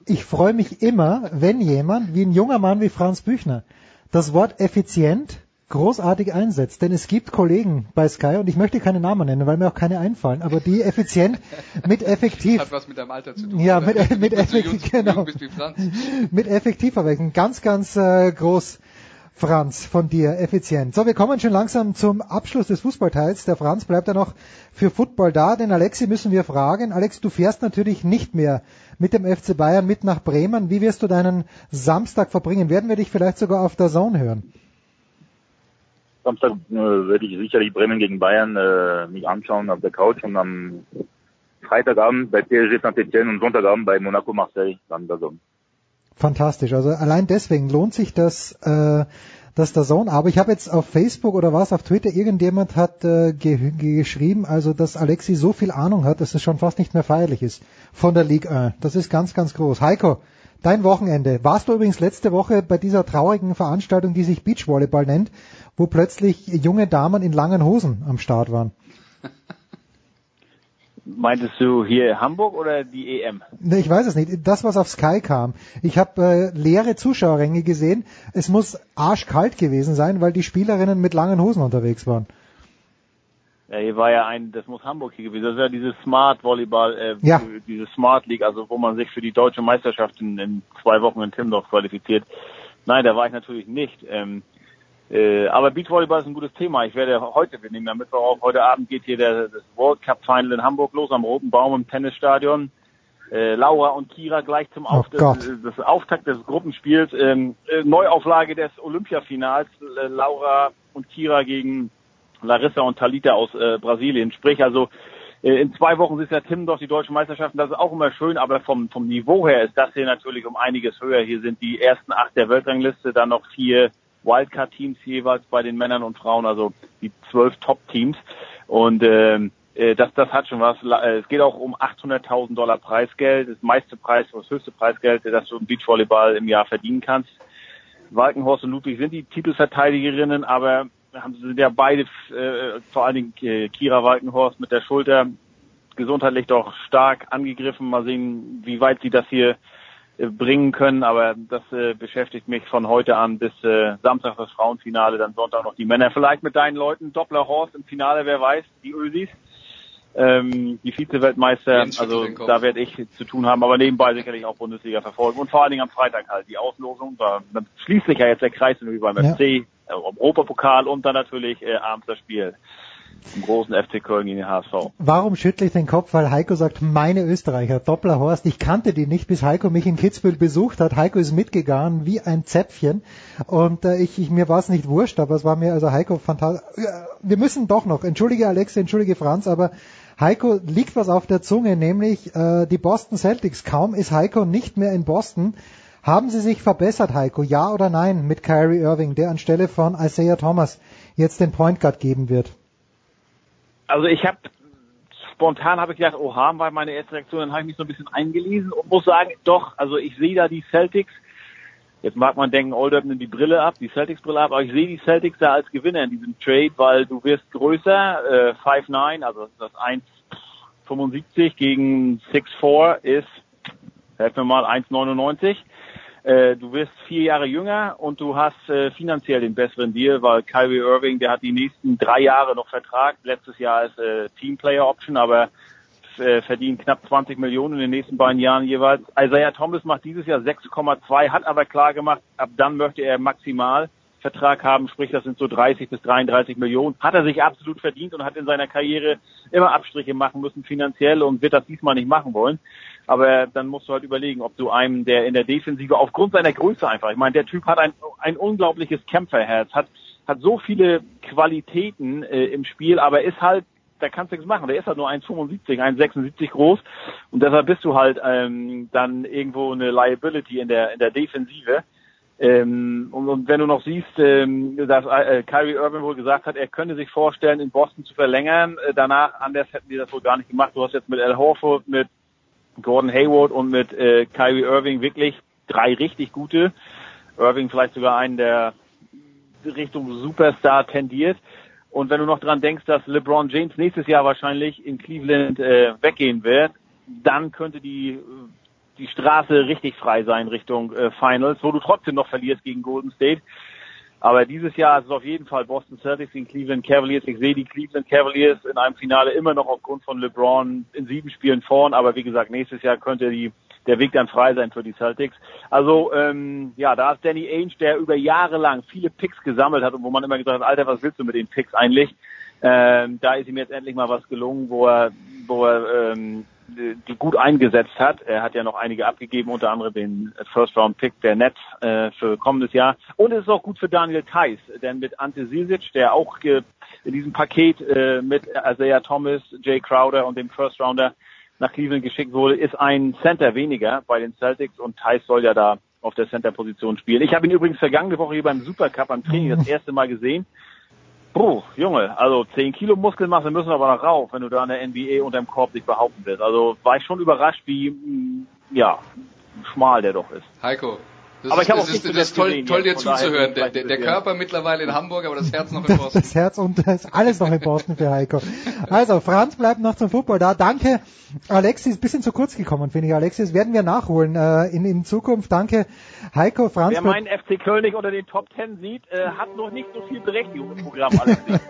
Ich freue mich immer, wenn jemand, wie ein junger Mann wie Franz Büchner, das Wort effizient großartig einsetzt. Denn es gibt Kollegen bei Sky, und ich möchte keine Namen nennen, weil mir auch keine einfallen, aber die effizient mit effektiv. Hat was mit deinem Alter zu tun. Ja, mit, mit effektiv, genau. Mit effektiv verwechseln. Ganz, ganz äh, groß Franz, von dir, effizient. So, wir kommen schon langsam zum Abschluss des Fußballteils. Der Franz bleibt ja noch für Football da, den Alexi müssen wir fragen. Alex, du fährst natürlich nicht mehr mit dem FC Bayern mit nach Bremen. Wie wirst du deinen Samstag verbringen? Werden wir dich vielleicht sogar auf der Zone hören? Samstag äh, werde ich sicherlich Bremen gegen Bayern äh, mich anschauen auf der Couch und am Freitagabend bei PSG Saint-Etienne und Sonntagabend bei Monaco Marseille dann der Zone. Fantastisch. Also allein deswegen lohnt sich das, äh, das der Zone. Aber ich habe jetzt auf Facebook oder was auf Twitter irgendjemand hat äh, ge geschrieben, also dass Alexi so viel Ahnung hat, dass es schon fast nicht mehr feierlich ist von der Ligue 1. Das ist ganz, ganz groß. Heiko, dein Wochenende. Warst du übrigens letzte Woche bei dieser traurigen Veranstaltung, die sich Beachvolleyball nennt, wo plötzlich junge Damen in langen Hosen am Start waren? Meintest du hier Hamburg oder die EM? Ne, ich weiß es nicht. Das, was auf Sky kam. Ich habe äh, leere Zuschauerränge gesehen. Es muss arschkalt gewesen sein, weil die Spielerinnen mit langen Hosen unterwegs waren. Ja, hier war ja ein, das muss Hamburg hier gewesen. Das ist ja diese Smart Volleyball, äh, ja. diese Smart League, also wo man sich für die deutsche Meisterschaft in, in zwei Wochen in Timdorf qualifiziert. Nein, da war ich natürlich nicht. Ähm, äh, aber Beachvolleyball ist ein gutes Thema. Ich werde heute, wir nehmen ja Mittwoch auf, heute Abend geht hier der, das World Cup Final in Hamburg los am Roten Baum im Tennisstadion. Äh, Laura und Kira gleich zum oh das, das Auftakt des Gruppenspiels. Ähm, äh, Neuauflage des Olympiafinals. Äh, Laura und Kira gegen Larissa und Talita aus äh, Brasilien. Sprich also, äh, in zwei Wochen ist ja Tim doch die deutschen Meisterschaften. Das ist auch immer schön, aber vom, vom Niveau her ist das hier natürlich um einiges höher. Hier sind die ersten acht der Weltrangliste, dann noch vier Wildcard-Teams jeweils bei den Männern und Frauen, also die zwölf Top-Teams. Und ähm, äh, das, das hat schon was. Äh, es geht auch um 800.000 Dollar Preisgeld, das meiste Preis, das höchste Preisgeld, das du im Beachvolleyball im Jahr verdienen kannst. Walkenhorst und Ludwig sind die Titelverteidigerinnen, aber haben, sind ja beide, äh, vor allen Dingen äh, Kira Walkenhorst mit der Schulter gesundheitlich doch stark angegriffen. Mal sehen, wie weit sie das hier bringen können, aber das äh, beschäftigt mich von heute an bis äh, Samstag das Frauenfinale, dann Sonntag noch die Männer. Vielleicht mit deinen Leuten, Doppler Horst im Finale, wer weiß, die Ösis, ähm, die Vize-Weltmeister, also da werde ich zu tun haben, aber nebenbei sicherlich auch Bundesliga verfolgen. Und vor allen Dingen am Freitag halt die Auslosung, da, dann schließt sich ja jetzt der Kreis wie beim ja. FC, äh, Europapokal und dann natürlich äh, abends das Spiel im großen FC Köln gegen den HSV. Warum schüttle ich den Kopf? Weil Heiko sagt, meine Österreicher, Doppler Horst. Ich kannte die nicht, bis Heiko mich in Kitzbühel besucht hat. Heiko ist mitgegangen wie ein Zäpfchen. Und äh, ich, ich, mir war es nicht wurscht, aber es war mir, also Heiko, fantastisch. Wir müssen doch noch, entschuldige Alex, entschuldige Franz, aber Heiko liegt was auf der Zunge, nämlich äh, die Boston Celtics. Kaum ist Heiko nicht mehr in Boston. Haben sie sich verbessert, Heiko? Ja oder nein mit Kyrie Irving, der anstelle von Isaiah Thomas jetzt den Point Guard geben wird? Also ich habe spontan habe ich gedacht, oha, war meine erste Reaktion, dann habe ich mich so ein bisschen eingelesen und muss sagen, doch, also ich sehe da die Celtics. Jetzt mag man denken, Oldham nimmt die Brille ab, die Celtics Brille ab, aber ich sehe die Celtics da als Gewinner in diesem Trade, weil du wirst größer, äh, 5'9, also das 1,75 gegen 6'4 ist, helfen wir mal, 1,99. Äh, du wirst vier Jahre jünger und du hast äh, finanziell den besseren Deal, weil Kyrie Irving, der hat die nächsten drei Jahre noch Vertrag. Letztes Jahr ist äh, Teamplayer Option, aber äh, verdient knapp 20 Millionen in den nächsten beiden Jahren jeweils. Isaiah Thomas macht dieses Jahr 6,2, hat aber klar gemacht, ab dann möchte er maximal Vertrag haben, sprich das sind so 30 bis 33 Millionen. Hat er sich absolut verdient und hat in seiner Karriere immer Abstriche machen müssen finanziell und wird das diesmal nicht machen wollen. Aber dann musst du halt überlegen, ob du einem, der in der Defensive aufgrund seiner Größe einfach, ich meine, der Typ hat ein, ein unglaubliches Kämpferherz, hat, hat so viele Qualitäten äh, im Spiel, aber ist halt da kannst du nichts machen. Der ist halt nur 1,75, 1,76 groß und deshalb bist du halt ähm, dann irgendwo eine Liability in der in der Defensive. Ähm, und, und wenn du noch siehst, ähm, dass äh, Kyrie Irving wohl gesagt hat, er könnte sich vorstellen, in Boston zu verlängern. Äh, danach, anders hätten die das wohl gar nicht gemacht. Du hast jetzt mit Al Horford, mit Gordon Hayward und mit äh, Kyrie Irving wirklich drei richtig gute. Irving vielleicht sogar einen, der Richtung Superstar tendiert. Und wenn du noch dran denkst, dass LeBron James nächstes Jahr wahrscheinlich in Cleveland äh, weggehen wird, dann könnte die die Straße richtig frei sein Richtung äh, Finals, wo du trotzdem noch verlierst gegen Golden State. Aber dieses Jahr ist es auf jeden Fall Boston Celtics gegen Cleveland Cavaliers. Ich sehe die Cleveland Cavaliers in einem Finale immer noch aufgrund von LeBron in sieben Spielen vorn. Aber wie gesagt, nächstes Jahr könnte die, der Weg dann frei sein für die Celtics. Also ähm, ja, da ist Danny Ainge, der über Jahre lang viele Picks gesammelt hat und wo man immer gesagt hat, Alter, was willst du mit den Picks eigentlich? Ähm, da ist ihm jetzt endlich mal was gelungen, wo er, wo er ähm, die gut eingesetzt hat. Er hat ja noch einige abgegeben, unter anderem den First Round Pick der Nets äh, für kommendes Jahr. Und es ist auch gut für Daniel Theiss, denn mit Ante Sisic, der auch in diesem Paket äh, mit Isaiah Thomas, Jay Crowder und dem First Rounder nach Cleveland geschickt wurde, ist ein Center weniger bei den Celtics und Theiss soll ja da auf der Center-Position spielen. Ich habe ihn übrigens vergangene Woche hier beim Supercup am Training das erste Mal gesehen. Puh, Junge, also 10 Kilo Muskelmasse müssen aber noch rauf, wenn du da in der NBA unter dem Korb dich behaupten willst. Also war ich schon überrascht, wie, mm, ja, schmal der doch ist. Heiko, das aber ist, ich habe auch das ist, nicht das ist toll, gesehen toll dir zuzuhören. Der, der, der Körper mittlerweile in Hamburg, aber das Herz noch in Boston. Das Herz und das alles noch in Boston für Heiko. Also, Franz bleibt noch zum Football da. Danke, Alexis. Bisschen zu kurz gekommen, finde ich, Alexis. Werden wir nachholen äh, in, in Zukunft. Danke, Heiko, Franz. Wer meinen FC Köln nicht unter den Top Ten sieht, äh, hat noch nicht so viel Berechtigung im Programm, Alexis.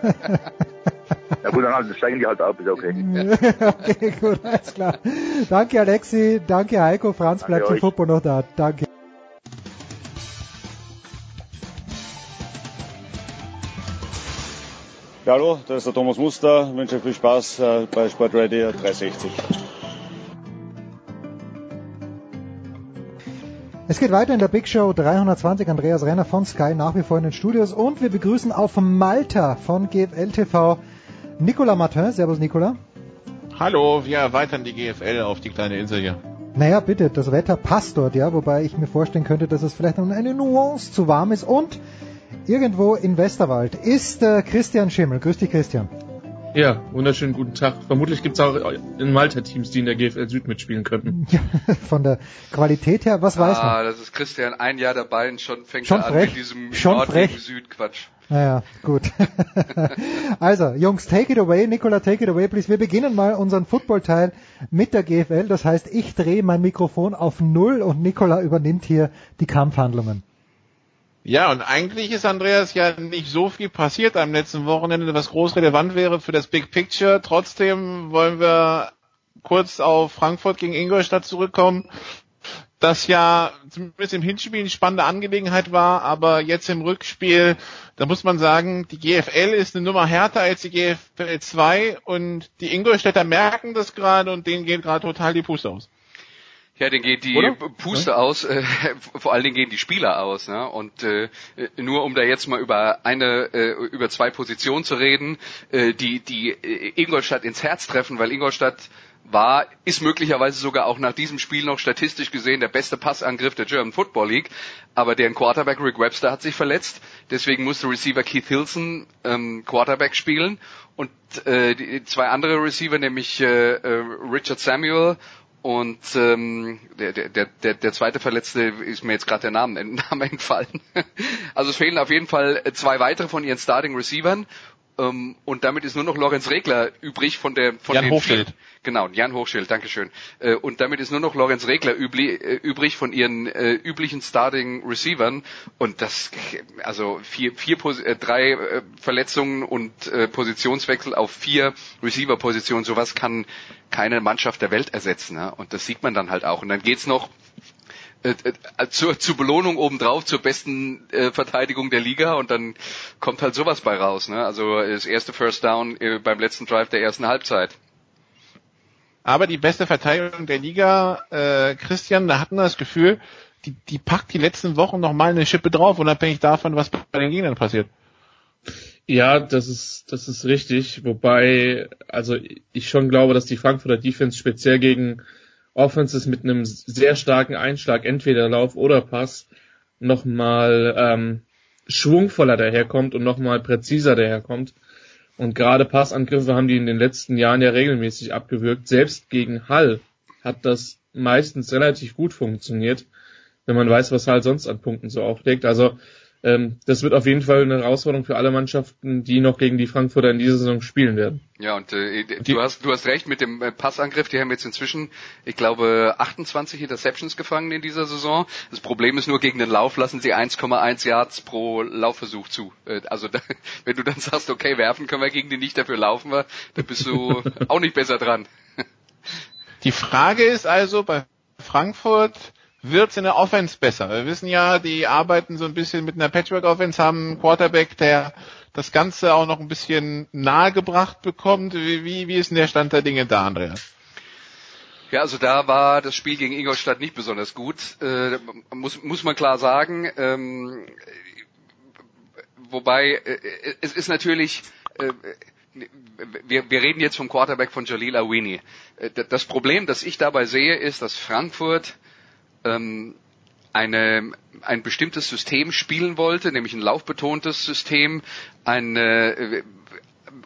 Ja gut, dann halt, steigen die halt ab, ist okay. okay, gut, alles klar. Danke, Alexi. Danke, Heiko. Franz Danke bleibt zum. Football noch da. Danke. Ja, hallo, das ist der Thomas Muster. Ich wünsche euch viel Spaß äh, bei Sportradio 360. Es geht weiter in der Big Show 320. Andreas Renner von Sky nach wie vor in den Studios und wir begrüßen auf Malta von GFL TV Nicolas Martin. Servus, Nicolas. Hallo, wir erweitern die GFL auf die kleine Insel hier. Naja, bitte, das Wetter passt dort, ja, wobei ich mir vorstellen könnte, dass es vielleicht noch eine Nuance zu warm ist und irgendwo in Westerwald ist äh, Christian Schimmel. Grüß dich, Christian. Ja, wunderschönen guten Tag. Vermutlich gibt es auch in Malta Teams, die in der GFL Süd mitspielen könnten. Ja, von der Qualität her, was weiß man? Ah, das ist Christian ein Jahr dabei und schon fängt Schon er an frech. mit diesem Schon frech. gegen Süd Quatsch. Naja, gut. also, Jungs, take it away. Nicola, take it away, please. Wir beginnen mal unseren Football-Teil mit der GFL. Das heißt, ich drehe mein Mikrofon auf Null und Nicola übernimmt hier die Kampfhandlungen. Ja, und eigentlich ist Andreas ja nicht so viel passiert am letzten Wochenende, was groß relevant wäre für das Big Picture. Trotzdem wollen wir kurz auf Frankfurt gegen Ingolstadt zurückkommen, das ja zumindest im Hinspiel eine spannende Angelegenheit war, aber jetzt im Rückspiel, da muss man sagen, die GFL ist eine Nummer härter als die GFL 2 und die Ingolstädter merken das gerade und denen geht gerade total die Puste aus. Ja, denen geht die Oder? Puste ja. aus, äh, vor allen Dingen gehen die Spieler aus. Ne? Und äh, nur um da jetzt mal über eine, äh, über zwei Positionen zu reden, äh, die die äh, Ingolstadt ins Herz treffen, weil Ingolstadt war, ist möglicherweise sogar auch nach diesem Spiel noch statistisch gesehen der beste Passangriff der German Football League. Aber deren Quarterback Rick Webster hat sich verletzt. Deswegen musste Receiver Keith Hilson ähm, Quarterback spielen. Und äh, die zwei andere Receiver, nämlich äh, äh, Richard Samuel und ähm, der, der, der, der zweite Verletzte ist mir jetzt gerade der Name, Name entfallen. Also es fehlen auf jeden Fall zwei weitere von ihren Starting Receivern. Ähm, und damit ist nur noch Lorenz Regler übrig von der von Jan den Hochschild. Vier, genau, Jan Hochschild, Dankeschön. Äh, und damit ist nur noch Lorenz Regler übli, äh, übrig von ihren äh, üblichen Starting Receivern. Und das, also vier, vier äh, drei äh, Verletzungen und äh, Positionswechsel auf vier Receiver-Positionen, sowas kann keine Mannschaft der Welt ersetzen. Ne? Und das sieht man dann halt auch. Und dann geht's noch äh, zur, zur Belohnung obendrauf, zur besten äh, Verteidigung der Liga und dann kommt halt sowas bei raus. Ne? Also das erste First Down äh, beim letzten Drive der ersten Halbzeit. Aber die beste Verteidigung der Liga, äh, Christian, da hatten wir das Gefühl, die, die packt die letzten Wochen noch mal eine Schippe drauf, unabhängig davon, was bei den Gegnern passiert. Ja, das ist, das ist richtig. Wobei, also ich schon glaube, dass die Frankfurter Defense speziell gegen Offenses mit einem sehr starken Einschlag, entweder Lauf oder Pass, nochmal ähm, schwungvoller daherkommt und nochmal präziser daherkommt. Und gerade Passangriffe haben die in den letzten Jahren ja regelmäßig abgewürgt. Selbst gegen Hall hat das meistens relativ gut funktioniert, wenn man weiß, was Hall sonst an Punkten so auflegt. Also ähm, das wird auf jeden Fall eine Herausforderung für alle Mannschaften, die noch gegen die Frankfurter in dieser Saison spielen werden. Ja, und äh, du hast du hast recht mit dem äh, Passangriff. Die haben jetzt inzwischen, ich glaube, 28 Interceptions gefangen in dieser Saison. Das Problem ist nur gegen den Lauf lassen sie 1,1 Yards pro Laufversuch zu. Äh, also da, wenn du dann sagst, okay, werfen können wir gegen die nicht, dafür laufen wir, dann bist du auch nicht besser dran. Die Frage ist also bei Frankfurt wird's in der Offense besser. Wir wissen ja, die arbeiten so ein bisschen mit einer Patchwork-Offense, haben einen Quarterback, der das Ganze auch noch ein bisschen nahegebracht bekommt. Wie, wie, wie ist denn der Stand der Dinge da, Andreas? Ja, also da war das Spiel gegen Ingolstadt nicht besonders gut, äh, muss, muss man klar sagen. Ähm, wobei äh, es ist natürlich, äh, wir, wir reden jetzt vom Quarterback von Jalil Awini. Äh, das Problem, das ich dabei sehe, ist, dass Frankfurt ähm, eine, ein bestimmtes System spielen wollte, nämlich ein laufbetontes System, ein äh,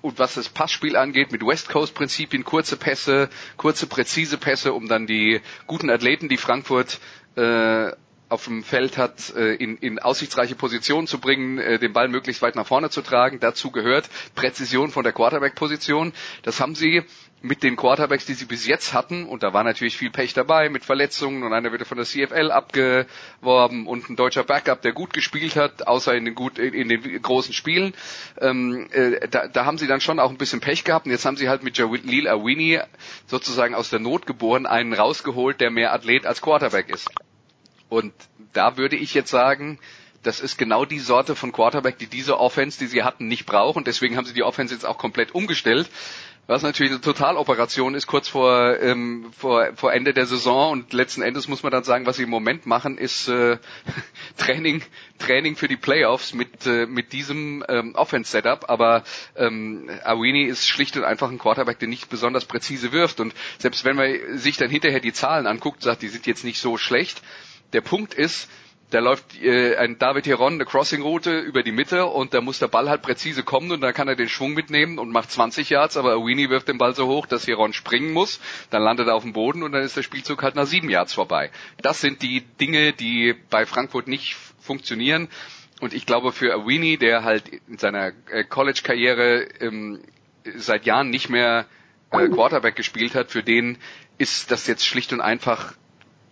und was das Passspiel angeht, mit West Coast Prinzipien, kurze Pässe, kurze präzise Pässe, um dann die guten Athleten, die Frankfurt äh, auf dem Feld hat, äh, in, in aussichtsreiche Positionen zu bringen, äh, den Ball möglichst weit nach vorne zu tragen. Dazu gehört Präzision von der Quarterback-Position. Das haben sie mit den Quarterbacks, die sie bis jetzt hatten, und da war natürlich viel Pech dabei mit Verletzungen und einer wird von der CFL abgeworben und ein deutscher Backup, der gut gespielt hat, außer in den gut in den großen Spielen. Ähm, äh, da, da haben sie dann schon auch ein bisschen Pech gehabt und jetzt haben sie halt mit Jalil Awini sozusagen aus der Not geboren einen rausgeholt, der mehr Athlet als Quarterback ist. Und da würde ich jetzt sagen, das ist genau die Sorte von Quarterback, die diese Offense, die sie hatten, nicht brauchen. Deswegen haben sie die Offense jetzt auch komplett umgestellt was natürlich eine Totaloperation ist, kurz vor, ähm, vor, vor Ende der Saison. Und letzten Endes muss man dann sagen, was sie im Moment machen, ist äh, Training, Training für die Playoffs mit, äh, mit diesem ähm, Offense-Setup. Aber ähm, Awini ist schlicht und einfach ein Quarterback, der nicht besonders präzise wirft. Und selbst wenn man sich dann hinterher die Zahlen anguckt, sagt, die sind jetzt nicht so schlecht. Der Punkt ist, da läuft äh, ein David Heron eine Crossing-Route über die Mitte und da muss der Ball halt präzise kommen und dann kann er den Schwung mitnehmen und macht 20 Yards, aber Winnie wirft den Ball so hoch, dass Heron springen muss, dann landet er auf dem Boden und dann ist der Spielzug halt nach sieben Yards vorbei. Das sind die Dinge, die bei Frankfurt nicht funktionieren und ich glaube für Awini, der halt in seiner äh, College-Karriere ähm, seit Jahren nicht mehr äh, Quarterback gespielt hat, für den ist das jetzt schlicht und einfach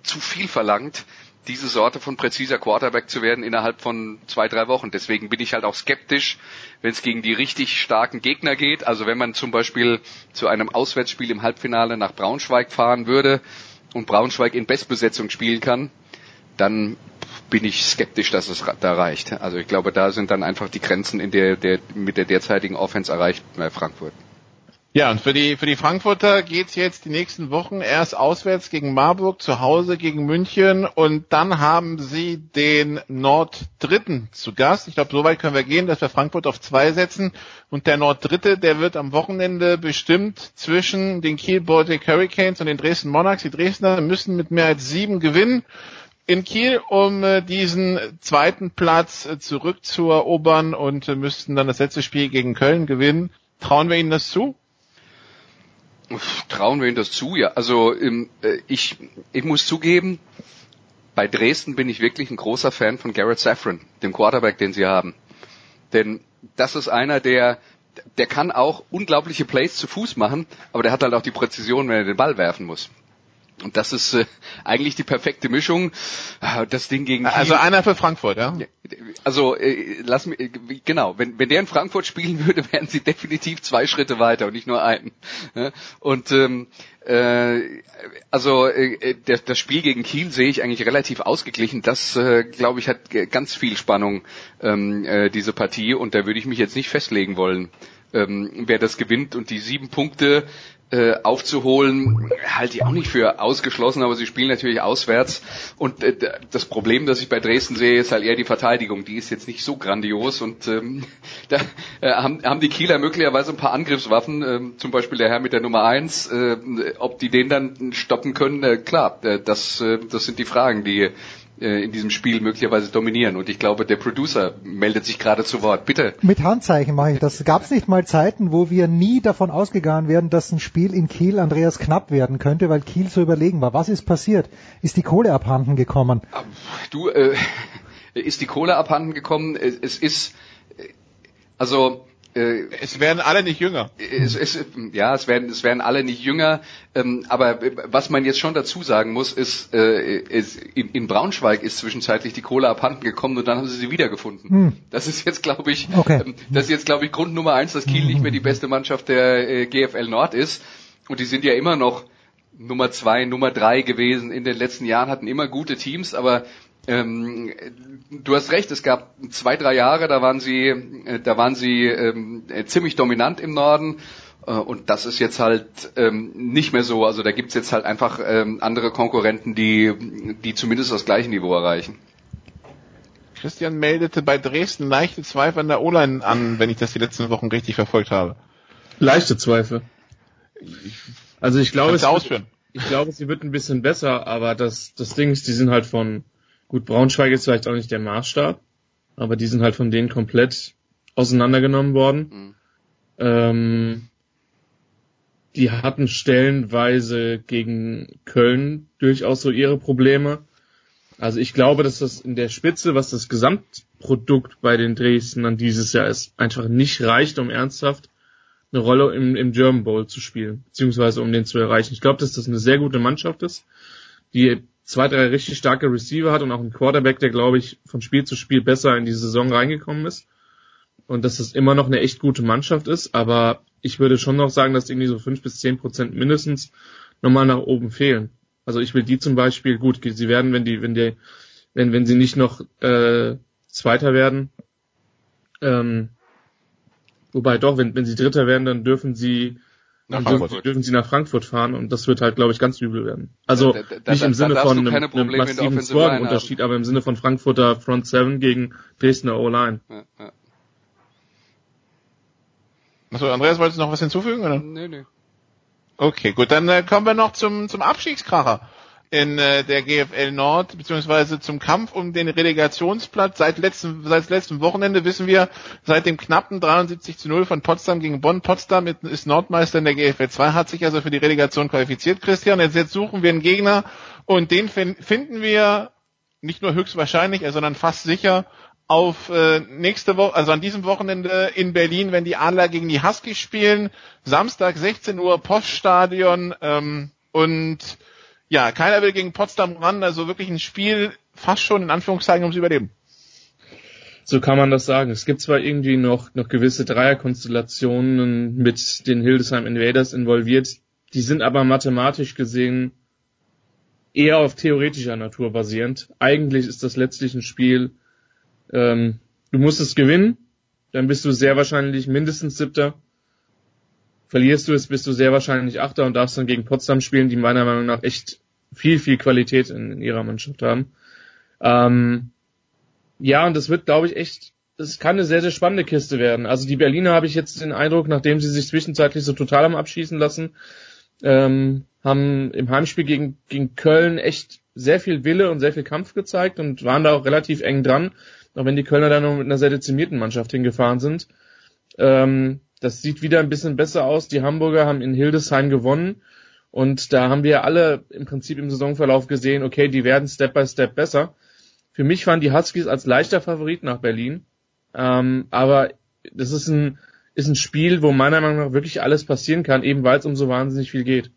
zu viel verlangt diese Sorte von präziser Quarterback zu werden innerhalb von zwei, drei Wochen. Deswegen bin ich halt auch skeptisch, wenn es gegen die richtig starken Gegner geht. Also wenn man zum Beispiel zu einem Auswärtsspiel im Halbfinale nach Braunschweig fahren würde und Braunschweig in Bestbesetzung spielen kann, dann bin ich skeptisch, dass es da reicht. Also ich glaube, da sind dann einfach die Grenzen in der, der mit der derzeitigen Offense erreicht bei Frankfurt. Ja, und für die, für die Frankfurter geht's jetzt die nächsten Wochen erst auswärts gegen Marburg, zu Hause gegen München und dann haben sie den Norddritten zu Gast. Ich glaube, soweit können wir gehen, dass wir Frankfurt auf zwei setzen und der Norddritte, der wird am Wochenende bestimmt zwischen den Kiel Baltic Hurricanes und den Dresden Monarchs. Die Dresdner müssen mit mehr als sieben gewinnen in Kiel, um äh, diesen zweiten Platz äh, zurückzuerobern und äh, müssten dann das letzte Spiel gegen Köln gewinnen. Trauen wir ihnen das zu? Trauen wir ihnen das zu? Ja, also ähm, äh, ich, ich muss zugeben, bei Dresden bin ich wirklich ein großer Fan von Garrett Safran, dem Quarterback, den sie haben. Denn das ist einer, der, der kann auch unglaubliche Plays zu Fuß machen, aber der hat halt auch die Präzision, wenn er den Ball werfen muss. Und das ist äh, eigentlich die perfekte Mischung. Ah, das Ding gegen also Kiel. Also einer für Frankfurt, ja? Also äh, lass mich genau, wenn wenn der in Frankfurt spielen würde, wären sie definitiv zwei Schritte weiter und nicht nur einen. Und ähm, äh, also äh, der, das Spiel gegen Kiel sehe ich eigentlich relativ ausgeglichen. Das äh, glaube ich hat ganz viel Spannung ähm, äh, diese Partie und da würde ich mich jetzt nicht festlegen wollen ähm, wer das gewinnt und die sieben Punkte äh, aufzuholen, halte ich auch nicht für ausgeschlossen, aber sie spielen natürlich auswärts. Und äh, das Problem, das ich bei Dresden sehe, ist halt eher die Verteidigung. Die ist jetzt nicht so grandios und ähm, da äh, haben, haben die Kieler möglicherweise ein paar Angriffswaffen, äh, zum Beispiel der Herr mit der Nummer eins. Äh, ob die den dann stoppen können, äh, klar, äh, das, äh, das sind die Fragen, die äh, in diesem Spiel möglicherweise dominieren. Und ich glaube, der Producer meldet sich gerade zu Wort. Bitte. Mit Handzeichen mache ich das. Gab es nicht mal Zeiten, wo wir nie davon ausgegangen wären, dass ein Spiel in Kiel Andreas knapp werden könnte, weil Kiel so überlegen war. Was ist passiert? Ist die Kohle abhanden gekommen? Du, äh, ist die Kohle abhanden gekommen? Es ist, also äh, es werden alle nicht jünger. Es, es, ja, es werden, es werden alle nicht jünger. Ähm, aber was man jetzt schon dazu sagen muss, ist, äh, ist in, in, Braunschweig ist zwischenzeitlich die Kohle abhanden gekommen und dann haben sie sie wiedergefunden. Hm. Das ist jetzt, glaube ich, okay. ähm, das ist jetzt, glaube ich, Grund Nummer eins, dass Kiel nicht mehr die beste Mannschaft der äh, GFL Nord ist. Und die sind ja immer noch Nummer zwei, Nummer drei gewesen in den letzten Jahren, hatten immer gute Teams, aber ähm, du hast recht, es gab zwei, drei Jahre, da waren sie, äh, da waren sie ähm, ziemlich dominant im Norden. Äh, und das ist jetzt halt ähm, nicht mehr so. Also da gibt's jetzt halt einfach ähm, andere Konkurrenten, die, die zumindest das gleiche Niveau erreichen. Christian meldete bei Dresden leichte Zweifel an der O-Line an, wenn ich das die letzten Wochen richtig verfolgt habe. Leichte Zweifel. Also ich glaube, es wird, ich glaube, sie wird ein bisschen besser, aber das, das Ding ist, die sind halt von, Gut, Braunschweig ist vielleicht auch nicht der Maßstab, aber die sind halt von denen komplett auseinandergenommen worden. Mhm. Ähm, die hatten stellenweise gegen Köln durchaus so ihre Probleme. Also ich glaube, dass das in der Spitze, was das Gesamtprodukt bei den Dresdnern dieses Jahr ist, einfach nicht reicht, um ernsthaft eine Rolle im, im German Bowl zu spielen, beziehungsweise um den zu erreichen. Ich glaube, dass das eine sehr gute Mannschaft ist, die zwei, drei richtig starke Receiver hat und auch einen Quarterback, der, glaube ich, von Spiel zu Spiel besser in die Saison reingekommen ist. Und dass es immer noch eine echt gute Mannschaft ist, aber ich würde schon noch sagen, dass irgendwie so fünf bis zehn Prozent mindestens nochmal nach oben fehlen. Also ich will die zum Beispiel, gut, sie werden, wenn die, wenn die, wenn, wenn sie nicht noch äh, Zweiter werden, ähm, wobei doch, wenn, wenn sie Dritter werden, dann dürfen sie nach Frankfurt. dürfen sie nach Frankfurt fahren und das wird halt, glaube ich, ganz übel werden. Also da, da, nicht im Sinne von einem, einem massiven Scoring-Unterschied, aber im Sinne von Frankfurter Front 7 gegen Dresdner O-Line. Ja, ja. Achso, Andreas, wolltest du noch was hinzufügen? Oder? Nee, nee. Okay, gut, dann äh, kommen wir noch zum, zum Abstiegskracher in äh, der GFL Nord, beziehungsweise zum Kampf um den Relegationsplatz. Seit letztem, seit letztem Wochenende wissen wir, seit dem knappen 73 zu 0 von Potsdam gegen Bonn. Potsdam ist Nordmeister in der GFL 2, hat sich also für die Relegation qualifiziert, Christian. Jetzt, jetzt suchen wir einen Gegner und den finden wir nicht nur höchstwahrscheinlich, sondern fast sicher auf äh, nächste Woche, also an diesem Wochenende in Berlin, wenn die Adler gegen die Huskies spielen. Samstag 16 Uhr Poststadion ähm, und ja, keiner will gegen Potsdam ran, also wirklich ein Spiel fast schon in Anführungszeichen ums Überleben. So kann man das sagen. Es gibt zwar irgendwie noch, noch gewisse Dreierkonstellationen mit den Hildesheim Invaders involviert, die sind aber mathematisch gesehen eher auf theoretischer Natur basierend. Eigentlich ist das letztlich ein Spiel, ähm, du musst es gewinnen, dann bist du sehr wahrscheinlich mindestens Siebter. Verlierst du es, bist du sehr wahrscheinlich Achter und darfst dann gegen Potsdam spielen, die meiner Meinung nach echt viel, viel Qualität in, in ihrer Mannschaft haben. Ähm, ja, und das wird, glaube ich, echt, das kann eine sehr, sehr spannende Kiste werden. Also die Berliner habe ich jetzt den Eindruck, nachdem sie sich zwischenzeitlich so total am Abschießen lassen, ähm, haben im Heimspiel gegen, gegen Köln echt sehr viel Wille und sehr viel Kampf gezeigt und waren da auch relativ eng dran, auch wenn die Kölner dann noch mit einer sehr dezimierten Mannschaft hingefahren sind. Ähm, das sieht wieder ein bisschen besser aus. Die Hamburger haben in Hildesheim gewonnen. Und da haben wir alle im Prinzip im Saisonverlauf gesehen, okay, die werden Step by Step besser. Für mich waren die Huskies als leichter Favorit nach Berlin. Ähm, aber das ist ein, ist ein Spiel, wo meiner Meinung nach wirklich alles passieren kann, eben weil es um so wahnsinnig viel geht.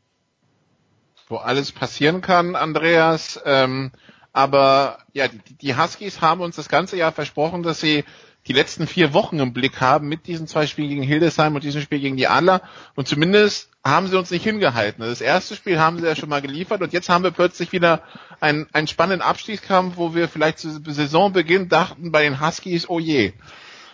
Wo alles passieren kann, Andreas. Ähm, aber ja, die, die Huskies haben uns das ganze Jahr versprochen, dass sie die letzten vier Wochen im Blick haben mit diesen zwei Spielen gegen Hildesheim und diesem Spiel gegen die Adler. Und zumindest haben sie uns nicht hingehalten. Das erste Spiel haben sie ja schon mal geliefert und jetzt haben wir plötzlich wieder einen, einen spannenden Abstiegskampf, wo wir vielleicht zu Saisonbeginn dachten bei den Huskies, oh je.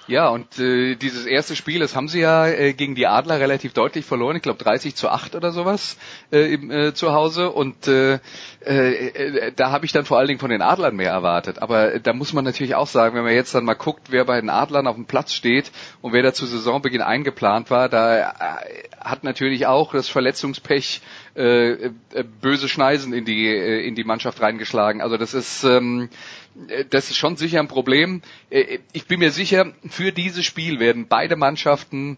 Ja, und äh, dieses erste Spiel, das haben sie ja äh, gegen die Adler relativ deutlich verloren. Ich glaube 30 zu 8 oder sowas äh, im, äh, zu Hause. Und äh, äh, da habe ich dann vor allen Dingen von den Adlern mehr erwartet. Aber da muss man natürlich auch sagen, wenn man jetzt dann mal guckt, wer bei den Adlern auf dem Platz steht und wer da zu Saisonbeginn eingeplant war, da äh, hat natürlich auch das Verletzungspech äh, äh, böse Schneisen in die äh, in die Mannschaft reingeschlagen. Also das ist ähm, äh, das ist schon sicher ein Problem. Äh, ich bin mir sicher, für dieses Spiel werden beide Mannschaften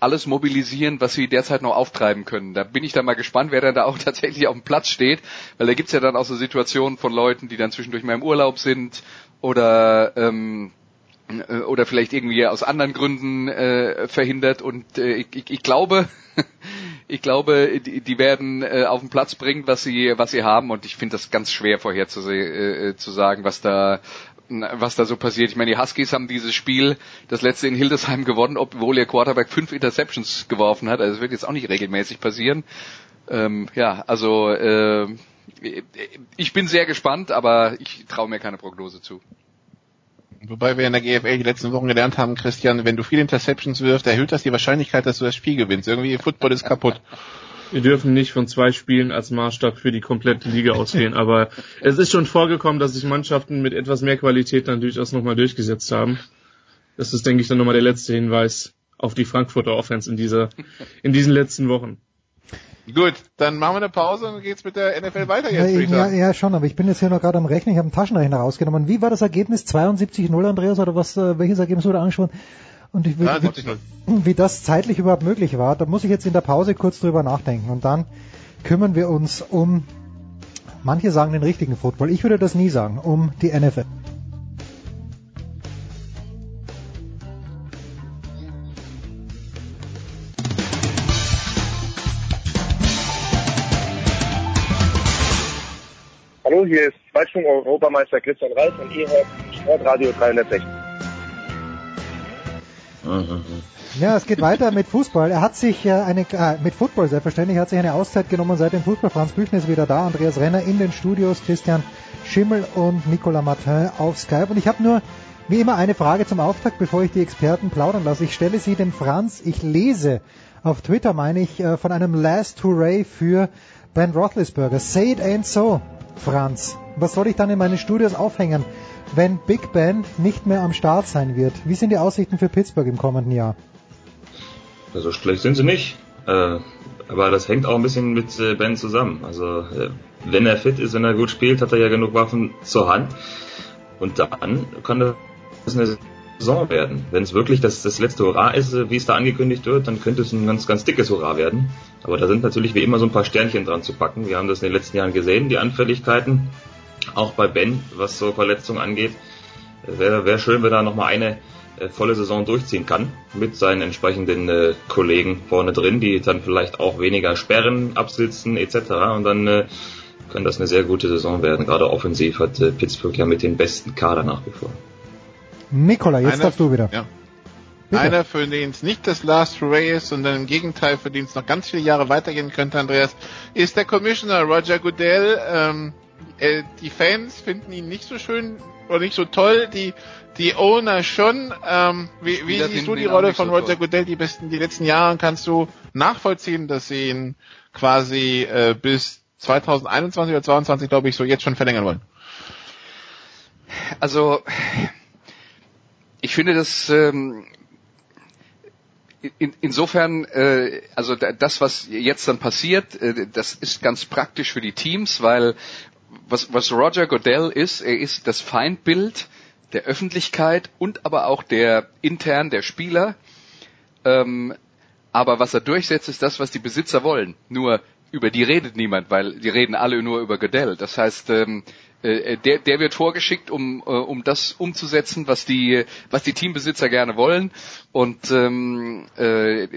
alles mobilisieren, was sie derzeit noch auftreiben können. Da bin ich dann mal gespannt, wer dann da auch tatsächlich auf dem Platz steht, weil da gibt's ja dann auch so Situationen von Leuten, die dann zwischendurch mal im Urlaub sind oder ähm, äh, oder vielleicht irgendwie aus anderen Gründen äh, verhindert und äh, ich, ich, ich glaube ich glaube die, die werden äh, auf den Platz bringen was sie was sie haben und ich finde das ganz schwer vorher zu, äh, zu sagen was da was da so passiert. Ich meine, die Huskies haben dieses Spiel, das letzte in Hildesheim gewonnen, obwohl ihr Quarterback fünf Interceptions geworfen hat. Also das wird jetzt auch nicht regelmäßig passieren. Ähm, ja, also äh, ich bin sehr gespannt, aber ich traue mir keine Prognose zu. Wobei wir in der GFL die letzten Wochen gelernt haben, Christian, wenn du viele Interceptions wirfst, erhöht das die Wahrscheinlichkeit, dass du das Spiel gewinnst. Irgendwie Football ist kaputt. Wir dürfen nicht von zwei Spielen als Maßstab für die komplette Liga ausgehen, aber es ist schon vorgekommen, dass sich Mannschaften mit etwas mehr Qualität dann durchaus nochmal durchgesetzt haben. Das ist, denke ich, dann nochmal der letzte Hinweis auf die Frankfurter Offense in dieser, in diesen letzten Wochen. Gut, dann machen wir eine Pause und geht's mit der NFL weiter jetzt. Ja, ja, ja, schon, aber ich bin jetzt hier noch gerade am Rechnen, ich habe einen Taschenrechner rausgenommen. Wie war das Ergebnis? 72-0, Andreas, oder was, äh, welches Ergebnis wurde angesprochen? Und ich will, Ja, wie, 70-0. wie das zeitlich überhaupt möglich war, da muss ich jetzt in der Pause kurz drüber nachdenken. Und dann kümmern wir uns um, manche sagen den richtigen Football, ich würde das nie sagen, um die NFL. Hier ist Zweitschwung-Europameister Christian Reis und ihr hört Sportradio 360. Ja, es geht weiter mit Fußball. Er hat sich äh, eine, äh, mit Football selbstverständlich, er hat sich eine Auszeit genommen seit dem Fußball. Franz Büchner ist wieder da, Andreas Renner in den Studios, Christian Schimmel und Nicolas Martin auf Skype. Und ich habe nur, wie immer, eine Frage zum Auftakt, bevor ich die Experten plaudern lasse. Ich stelle sie dem Franz. Ich lese auf Twitter, meine ich, äh, von einem Last Hooray für Ben Roethlisberger. Say it ain't so, Franz. Was soll ich dann in meine Studios aufhängen, wenn Big Ben nicht mehr am Start sein wird? Wie sind die Aussichten für Pittsburgh im kommenden Jahr? So Also schlecht sind sie nicht. Äh, aber das hängt auch ein bisschen mit äh, Ben zusammen. Also äh, wenn er fit ist, wenn er gut spielt, hat er ja genug Waffen zur Hand. Und dann kann das eine Saison werden. Wenn es wirklich das, das letzte Hurra ist, wie es da angekündigt wird, dann könnte es ein ganz, ganz dickes Hurra werden. Aber da sind natürlich wie immer so ein paar Sternchen dran zu packen. Wir haben das in den letzten Jahren gesehen, die Anfälligkeiten. Auch bei Ben, was so Verletzungen angeht. Wäre wär schön, wenn er nochmal eine äh, volle Saison durchziehen kann mit seinen entsprechenden äh, Kollegen vorne drin, die dann vielleicht auch weniger sperren, absitzen etc. Und dann äh, kann das eine sehr gute Saison werden. Gerade offensiv hat äh, Pittsburgh ja mit den besten Kader nach wie vor. Nikola, jetzt Einer- darfst du wieder. Ja. Bitte. Einer, für den es nicht das Last Hooray ist, sondern im Gegenteil, für den es noch ganz viele Jahre weitergehen könnte, Andreas, ist der Commissioner Roger Goodell. Ähm, äh, die Fans finden ihn nicht so schön oder nicht so toll, die die Owner schon. Ähm, wie wie siehst du die Rolle von so Roger toll. Goodell die besten die letzten Jahre? Kannst du nachvollziehen, dass sie ihn quasi äh, bis 2021 oder 2022, glaube ich, so jetzt schon verlängern wollen? Also ich finde das ähm, in, insofern, äh, also da- das, was jetzt dann passiert, äh, das ist ganz praktisch für die Teams, weil was, was Roger Goodell ist, er ist das Feindbild der Öffentlichkeit und aber auch der intern der Spieler. Ähm, aber was er durchsetzt, ist das, was die Besitzer wollen. Nur über die redet niemand, weil die reden alle nur über Goodell. Das heißt, ähm, äh, der, der wird vorgeschickt, um, äh, um das umzusetzen, was die, was die Teambesitzer gerne wollen. Und ähm, äh,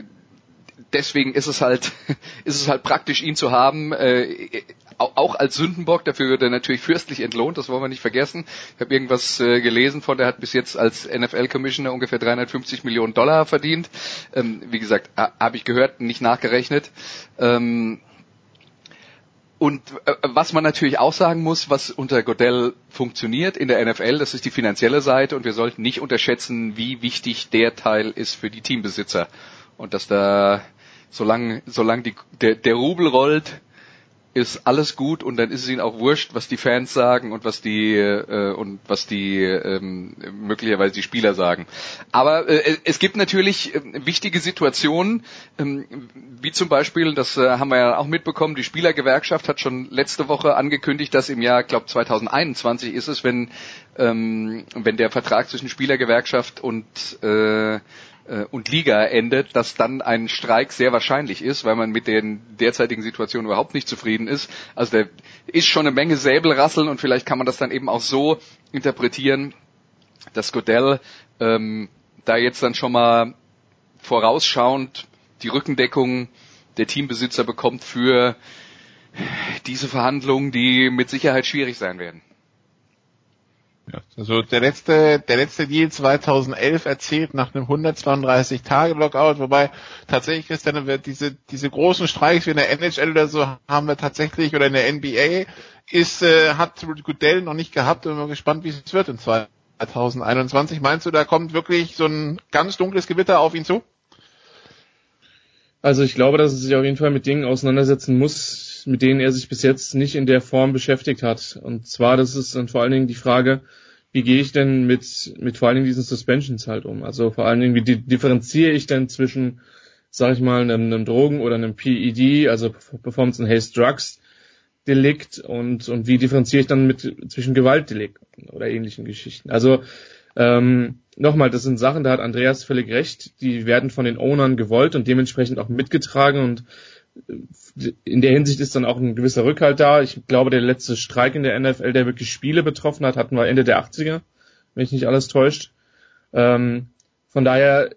deswegen ist es halt, ist es halt praktisch, ihn zu haben. Äh, au- auch als Sündenbock, dafür wird er natürlich fürstlich entlohnt, das wollen wir nicht vergessen. Ich habe irgendwas äh, gelesen von, der hat bis jetzt als NFL-Commissioner ungefähr 350 Millionen Dollar verdient. Ähm, wie gesagt, ha, habe ich gehört, nicht nachgerechnet. Ähm, und äh, was man natürlich auch sagen muss, was unter Godell funktioniert in der NFL, das ist die finanzielle Seite und wir sollten nicht unterschätzen, wie wichtig der Teil ist für die Teambesitzer. Und dass da, solange solang die, der, der Rubel rollt, ist alles gut und dann ist es ihnen auch wurscht, was die Fans sagen und was die äh, und was die ähm, möglicherweise die Spieler sagen. Aber äh, es gibt natürlich äh, wichtige Situationen, ähm, wie zum Beispiel, das äh, haben wir ja auch mitbekommen, die Spielergewerkschaft hat schon letzte Woche angekündigt, dass im Jahr, glaube 2021 ist es, wenn ähm, wenn der Vertrag zwischen Spielergewerkschaft und äh, und Liga endet, dass dann ein Streik sehr wahrscheinlich ist, weil man mit den derzeitigen Situationen überhaupt nicht zufrieden ist. Also da ist schon eine Menge Säbelrasseln und vielleicht kann man das dann eben auch so interpretieren, dass Godell ähm, da jetzt dann schon mal vorausschauend die Rückendeckung der Teambesitzer bekommt für diese Verhandlungen, die mit Sicherheit schwierig sein werden. Ja, also der letzte, der letzte Deal 2011 erzählt nach einem 132 Tage Lockout, wobei tatsächlich ist dann diese diese großen Streiks wie in der NHL oder so haben wir tatsächlich oder in der NBA ist äh, hat Goodell noch nicht gehabt und bin gespannt, wie es wird in 2021. Meinst du, da kommt wirklich so ein ganz dunkles Gewitter auf ihn zu? Also ich glaube, dass er sich auf jeden Fall mit Dingen auseinandersetzen muss, mit denen er sich bis jetzt nicht in der Form beschäftigt hat. Und zwar, das ist dann vor allen Dingen die Frage, wie gehe ich denn mit, mit vor allen Dingen diesen Suspensions halt um? Also vor allen Dingen, wie differenziere ich denn zwischen, sag ich mal, einem, einem Drogen- oder einem PED, also Performance and Haste Drugs Delikt und, und wie differenziere ich dann mit zwischen Gewaltdelikten oder ähnlichen Geschichten? Also ähm, nochmal, das sind Sachen, da hat Andreas völlig recht, die werden von den Ownern gewollt und dementsprechend auch mitgetragen und äh, in der Hinsicht ist dann auch ein gewisser Rückhalt da. Ich glaube, der letzte Streik in der NFL, der wirklich Spiele betroffen hat, hatten wir Ende der 80er, wenn ich nicht alles täuscht. Ähm, von daher,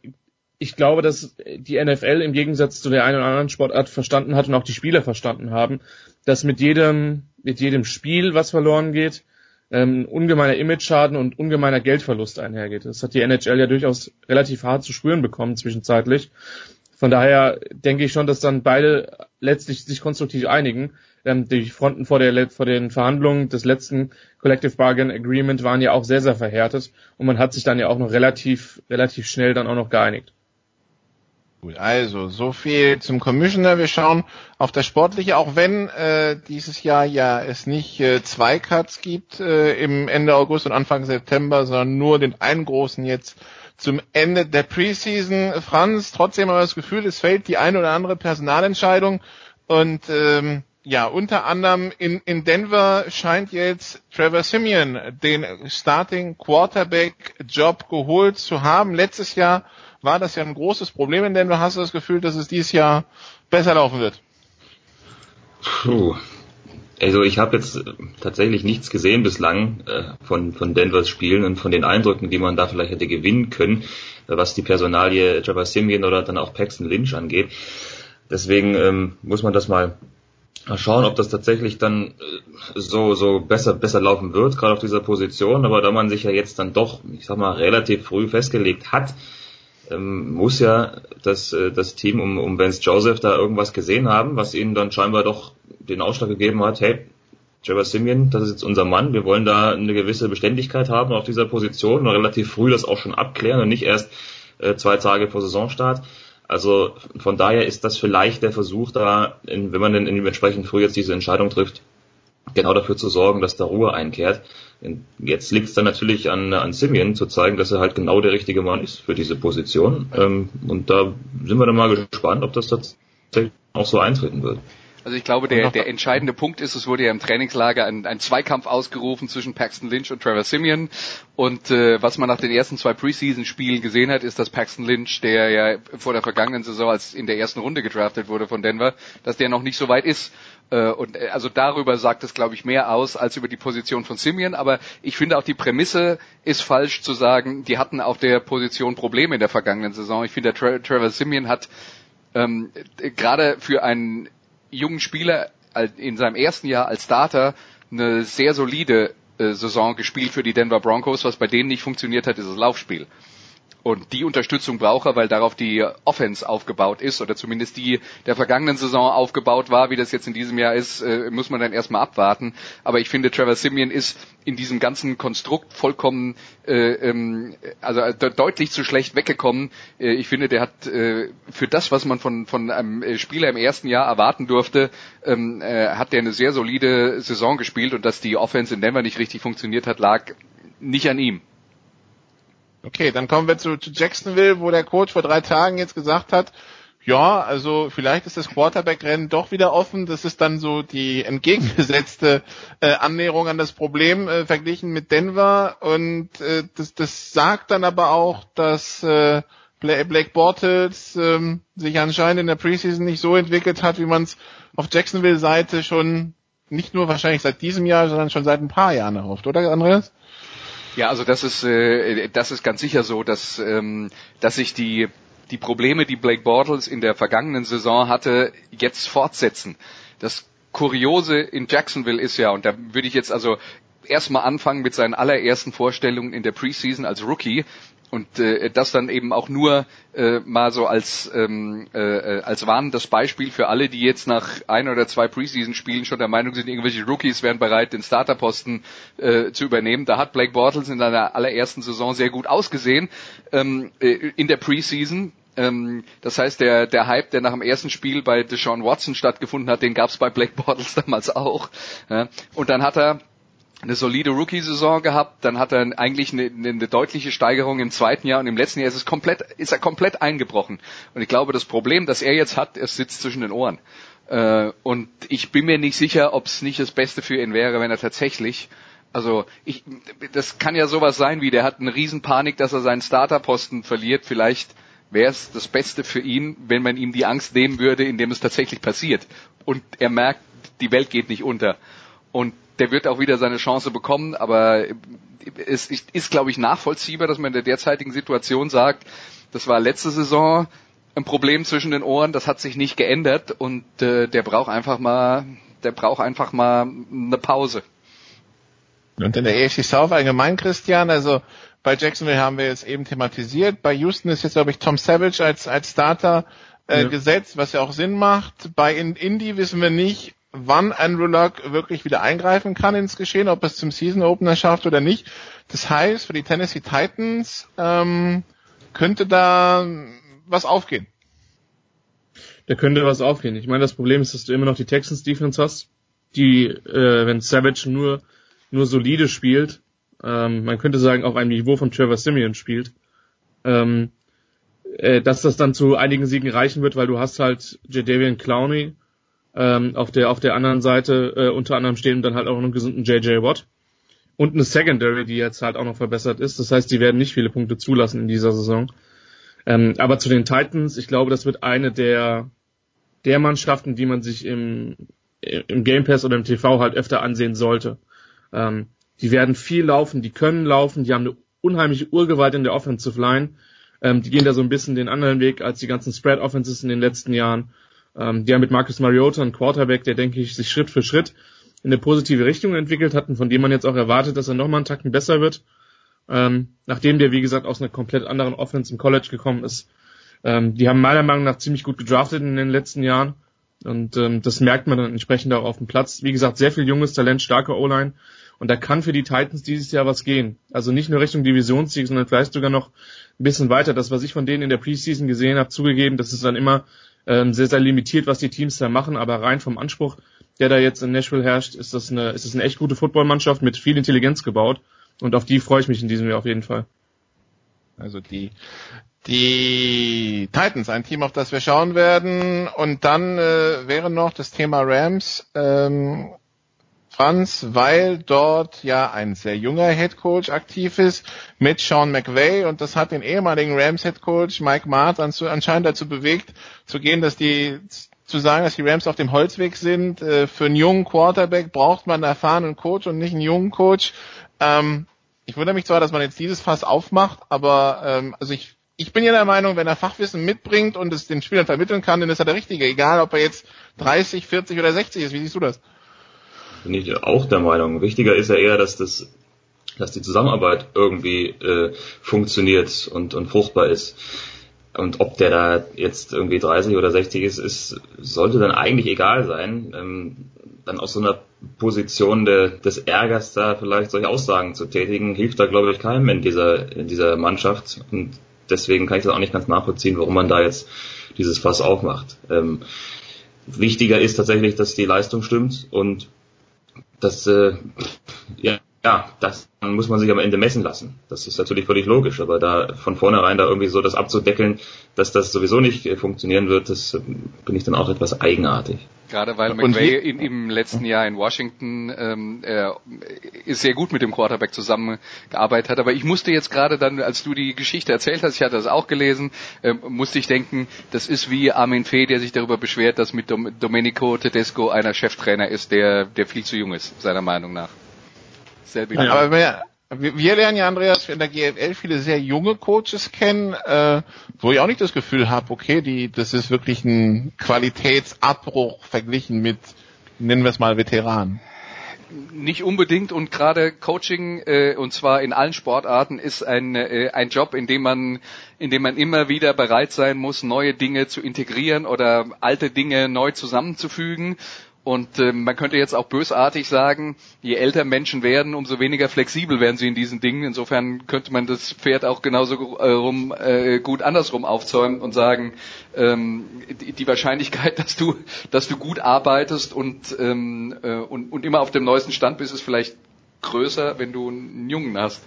ich glaube, dass die NFL im Gegensatz zu der einen oder anderen Sportart verstanden hat und auch die Spieler verstanden haben, dass mit jedem, mit jedem Spiel, was verloren geht, ähm, ungemeiner Image-Schaden und ungemeiner Geldverlust einhergeht. Das hat die NHL ja durchaus relativ hart zu spüren bekommen zwischenzeitlich. Von daher denke ich schon, dass dann beide letztlich sich konstruktiv einigen. Ähm, die Fronten vor, der, vor den Verhandlungen des letzten Collective Bargain Agreement waren ja auch sehr, sehr verhärtet und man hat sich dann ja auch noch relativ, relativ schnell dann auch noch geeinigt. Gut, also so viel zum Commissioner. Wir schauen auf das Sportliche, auch wenn äh, dieses Jahr ja es nicht äh, zwei Cuts gibt äh, im Ende August und Anfang September, sondern nur den einen großen jetzt zum Ende der Preseason. Franz, trotzdem haben wir das Gefühl, es fällt die eine oder andere Personalentscheidung und ähm, ja, unter anderem in, in Denver scheint jetzt Trevor Simeon den Starting Quarterback Job geholt zu haben. Letztes Jahr war das ja ein großes Problem in Denver. Hast du das Gefühl, dass es dieses Jahr besser laufen wird? Puh. Also ich habe jetzt tatsächlich nichts gesehen bislang äh, von, von Denvers Spielen und von den Eindrücken, die man da vielleicht hätte gewinnen können, was die Personalie Trevor Simeon oder dann auch Paxton Lynch angeht. Deswegen ähm, muss man das mal schauen, ob das tatsächlich dann äh, so, so besser, besser laufen wird, gerade auf dieser Position. Aber da man sich ja jetzt dann doch, ich sag mal, relativ früh festgelegt hat, ähm, muss ja das, äh, das Team um, um Vance Joseph da irgendwas gesehen haben, was ihnen dann scheinbar doch den Ausschlag gegeben hat, hey, Trevor Simeon, das ist jetzt unser Mann, wir wollen da eine gewisse Beständigkeit haben auf dieser Position und relativ früh das auch schon abklären und nicht erst äh, zwei Tage vor Saisonstart. Also von daher ist das vielleicht der Versuch da, in, wenn man denn entsprechend früh jetzt diese Entscheidung trifft, genau dafür zu sorgen, dass da Ruhe einkehrt. Jetzt liegt es dann natürlich an, an Simeon zu zeigen, dass er halt genau der richtige Mann ist für diese Position. Ähm, und da sind wir dann mal gespannt, ob das tatsächlich auch so eintreten wird. Also ich glaube, der, der entscheidende Punkt ist, es wurde ja im Trainingslager ein, ein Zweikampf ausgerufen zwischen Paxton Lynch und Trevor Simeon. Und äh, was man nach den ersten zwei Preseason-Spielen gesehen hat, ist, dass Paxton Lynch, der ja vor der vergangenen Saison als in der ersten Runde gedraftet wurde von Denver, dass der noch nicht so weit ist. Äh, und äh, also darüber sagt es, glaube ich, mehr aus als über die Position von Simeon. Aber ich finde auch die Prämisse ist falsch zu sagen, die hatten auf der Position Probleme in der vergangenen Saison. Ich finde, der Trevor Simeon hat ähm, gerade für einen jungen Spieler in seinem ersten Jahr als Starter eine sehr solide äh, Saison gespielt für die Denver Broncos. Was bei denen nicht funktioniert hat, ist das Laufspiel. Und die Unterstützung braucht er, weil darauf die Offense aufgebaut ist oder zumindest die der vergangenen Saison aufgebaut war. Wie das jetzt in diesem Jahr ist, äh, muss man dann erstmal abwarten. Aber ich finde, Trevor Simeon ist in diesem ganzen Konstrukt vollkommen, äh, ähm, also de deutlich zu schlecht weggekommen. Äh, ich finde, der hat äh, für das, was man von, von einem äh, Spieler im ersten Jahr erwarten durfte, ähm, äh, hat der eine sehr solide Saison gespielt und dass die Offense in Denver nicht richtig funktioniert hat, lag nicht an ihm. Okay, dann kommen wir zu, zu Jacksonville, wo der Coach vor drei Tagen jetzt gesagt hat, ja, also vielleicht ist das Quarterback-Rennen doch wieder offen. Das ist dann so die entgegengesetzte äh, Annäherung an das Problem äh, verglichen mit Denver. Und äh, das, das sagt dann aber auch, dass äh, Blake Bortles ähm, sich anscheinend in der Preseason nicht so entwickelt hat, wie man es auf Jacksonville-Seite schon nicht nur wahrscheinlich seit diesem Jahr, sondern schon seit ein paar Jahren erhofft, oder Andreas? Ja, also das ist äh, das ist ganz sicher so, dass ähm, dass sich die die Probleme, die Blake Bortles in der vergangenen Saison hatte, jetzt fortsetzen. Das Kuriose in Jacksonville ist ja, und da würde ich jetzt also erstmal anfangen mit seinen allerersten Vorstellungen in der Preseason als Rookie und äh, das dann eben auch nur äh, mal so als ähm, äh, als warnendes Beispiel für alle, die jetzt nach ein oder zwei Preseason-Spielen schon der Meinung sind, irgendwelche Rookies wären bereit, den Starterposten äh, zu übernehmen. Da hat Blake Bortles in seiner allerersten Saison sehr gut ausgesehen ähm, äh, in der Preseason. Ähm, das heißt, der, der Hype, der nach dem ersten Spiel bei Deshaun Watson stattgefunden hat, den gab es bei Blake Bortles damals auch. Ja. Und dann hat er eine solide Rookie-Saison gehabt, dann hat er eigentlich eine, eine, deutliche Steigerung im zweiten Jahr und im letzten Jahr ist es komplett, ist er komplett eingebrochen. Und ich glaube, das Problem, das er jetzt hat, es sitzt zwischen den Ohren. Äh, und ich bin mir nicht sicher, ob es nicht das Beste für ihn wäre, wenn er tatsächlich also ich, das kann ja sowas sein wie, der hat eine Riesenpanik, dass er seinen Starterposten verliert. Vielleicht wäre es das Beste für ihn, wenn man ihm die Angst nehmen würde, indem es tatsächlich passiert. Und er merkt, die Welt geht nicht unter. Und der wird auch wieder seine Chance bekommen, aber es ist, ist glaube ich, nachvollziehbar, dass man in der derzeitigen Situation sagt, das war letzte Saison ein Problem zwischen den Ohren, das hat sich nicht geändert und äh, der braucht einfach mal, der braucht einfach mal eine Pause. Und in der AFC South allgemein, Christian, also bei Jacksonville haben wir jetzt eben thematisiert. Bei Houston ist jetzt, glaube ich, Tom Savage als, als Starter äh, ja. gesetzt, was ja auch Sinn macht. Bei Indy wissen wir nicht, wann Andrew Luck wirklich wieder eingreifen kann ins Geschehen, ob es zum Season Opener schafft oder nicht. Das heißt, für die Tennessee Titans ähm, könnte da was aufgehen. Da könnte was aufgehen. Ich meine, das Problem ist, dass du immer noch die Texans Defense hast, die, äh, wenn Savage nur nur solide spielt, ähm, man könnte sagen auf einem Niveau von Trevor Simeon spielt, ähm, äh, dass das dann zu einigen Siegen reichen wird, weil du hast halt Jadavian Clowney, ähm, auf der auf der anderen Seite äh, unter anderem stehen dann halt auch noch einen gesunden JJ Watt und eine Secondary, die jetzt halt auch noch verbessert ist. Das heißt, die werden nicht viele Punkte zulassen in dieser Saison. Ähm, aber zu den Titans, ich glaube, das wird eine der der Mannschaften, die man sich im im Game Pass oder im TV halt öfter ansehen sollte. Ähm, die werden viel laufen, die können laufen, die haben eine unheimliche Urgewalt in der Offensive Line. Ähm, die gehen da so ein bisschen den anderen Weg als die ganzen Spread Offenses in den letzten Jahren. Ähm, die haben mit Marcus Mariota einen Quarterback, der, denke ich, sich Schritt für Schritt in eine positive Richtung entwickelt hat und von dem man jetzt auch erwartet, dass er nochmal einen Tacken besser wird. Ähm, nachdem der, wie gesagt, aus einer komplett anderen Offense im College gekommen ist. Ähm, die haben meiner Meinung nach ziemlich gut gedraftet in den letzten Jahren. Und ähm, das merkt man dann entsprechend auch auf dem Platz. Wie gesagt, sehr viel junges Talent, starke O-Line. Und da kann für die Titans dieses Jahr was gehen. Also nicht nur Richtung Divisionssieg, sondern vielleicht sogar noch ein bisschen weiter. Das, was ich von denen in der Preseason gesehen habe, zugegeben, das ist dann immer ähm, sehr, sehr limitiert, was die Teams da machen, aber rein vom Anspruch, der da jetzt in Nashville herrscht, ist das eine, ist das eine echt gute Footballmannschaft mit viel Intelligenz gebaut und auf die freue ich mich in diesem Jahr auf jeden Fall. Also die die Titans, ein Team, auf das wir schauen werden. Und dann äh, wäre noch das Thema Rams. Ähm, Franz, weil dort ja ein sehr junger Head Coach aktiv ist mit Sean McVay und das hat den ehemaligen Rams Head Coach Mike Mart anscheinend dazu bewegt, zu gehen, dass die zu sagen, dass die Rams auf dem Holzweg sind. Äh, für einen jungen Quarterback braucht man einen erfahrenen Coach und nicht einen jungen Coach. Ähm, ich wundere mich zwar, dass man jetzt dieses Fass aufmacht, aber ähm, also ich ich bin ja der Meinung, wenn er Fachwissen mitbringt und es den Spielern vermitteln kann, dann ist er der Richtige, egal ob er jetzt 30, 40 oder 60 ist. Wie siehst du das? Bin ich auch der Meinung. Wichtiger ist ja eher, dass das dass die Zusammenarbeit irgendwie äh, funktioniert und, und fruchtbar ist. Und ob der da jetzt irgendwie 30 oder 60 ist, ist sollte dann eigentlich egal sein. Ähm, dann aus so einer Position de, des Ärgers da vielleicht solche Aussagen zu tätigen, hilft da glaube ich keinem in dieser, in dieser Mannschaft. Und deswegen kann ich das auch nicht ganz nachvollziehen, warum man da jetzt dieses Fass aufmacht. Ähm, wichtiger ist tatsächlich, dass die Leistung stimmt und dass äh, ja, ja, das muss man sich am Ende messen lassen. Das ist natürlich völlig logisch, aber da von vornherein da irgendwie so das abzudeckeln, dass das sowieso nicht äh, funktionieren wird, das äh, bin ich dann auch etwas eigenartig. Gerade weil McVay in, im letzten Jahr in Washington ähm, äh, sehr gut mit dem Quarterback zusammengearbeitet hat. Aber ich musste jetzt gerade dann, als du die Geschichte erzählt hast, ich hatte das auch gelesen, äh, musste ich denken, das ist wie Armin Fee, der sich darüber beschwert, dass mit Dom Domenico Tedesco einer Cheftrainer ist, der, der viel zu jung ist, seiner Meinung nach. Selbe ja, aber wir, lernen ja, Andreas, in der GFL viele sehr junge Coaches kennen, äh, wo ich auch nicht das Gefühl habe, okay, die, das ist wirklich ein Qualitätsabbruch verglichen mit, nennen wir es mal, Veteranen. Nicht unbedingt und gerade Coaching äh, und zwar in allen Sportarten ist ein, äh, ein Job, in dem man in dem man immer wieder bereit sein muss, neue Dinge zu integrieren oder alte Dinge neu zusammenzufügen und äh, man könnte jetzt auch bösartig sagen, je älter Menschen werden, umso weniger flexibel werden sie in diesen Dingen. Insofern könnte man das Pferd auch genauso äh, rum, äh, gut andersrum aufzäumen und sagen, ähm, die, die, Wahrscheinlichkeit, dass du, dass du gut arbeitest und, ähm, äh, und, und immer auf dem neuesten Stand bist, ist vielleicht größer, wenn du einen Jungen hast.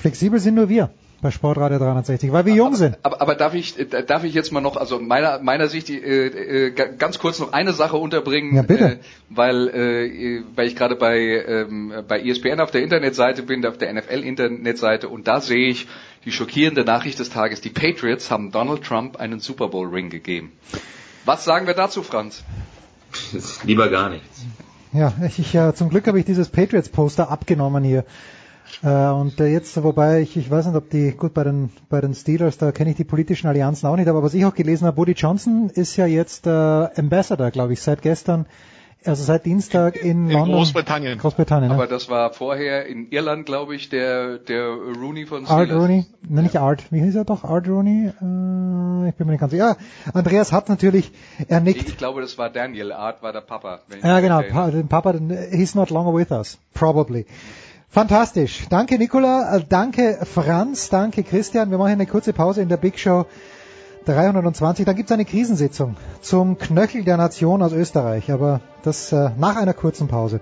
Flexibel sind nur wir bei Sportradio 360, weil wir jung sind. Aber, aber, darf ich äh, darf ich jetzt mal noch, also meiner meiner Sicht äh, äh, ganz kurz noch eine Sache unterbringen, ja, bitte. Äh, weil äh, weil ich gerade bei ähm, bei ESPN auf der Internetseite bin, auf der NFL Internetseite und da sehe ich die schockierende Nachricht des Tages: Die Patriots haben Donald Trump einen Super Bowl Ring gegeben. Was sagen wir dazu, Franz? Lieber gar nichts. Ja, ich, ich, äh, zum Glück habe ich dieses Patriots Poster abgenommen hier. Äh, und äh, jetzt, wobei ich, ich weiß nicht, ob die, gut, bei den, bei den Steelers, da kenne ich die politischen Allianzen auch nicht, aber was ich auch gelesen habe, Woody Johnson ist ja jetzt äh, Ambassador, glaube ich, seit gestern, also seit Dienstag in, in London. Großbritannien. Großbritannien. Aber das war vorher in Irland, glaube ich, der, der Rooney von Steelers. Art Rooney, nein, nicht Art, wie hieß er doch? Art Rooney? Äh, ich bin mir nicht ganz sicher. Ja, Andreas hat natürlich, er nickt. Ich glaube, das war Daniel, Art war der Papa. ja, genau, pa, den Papa, he's not longer with us, probably. Fantastisch. Danke Nicola, äh, danke Franz, danke Christian. Wir machen eine kurze Pause in der Big Show 320. Dann gibt es eine Krisensitzung zum Knöchel der Nation aus Österreich, aber das äh, nach einer kurzen Pause.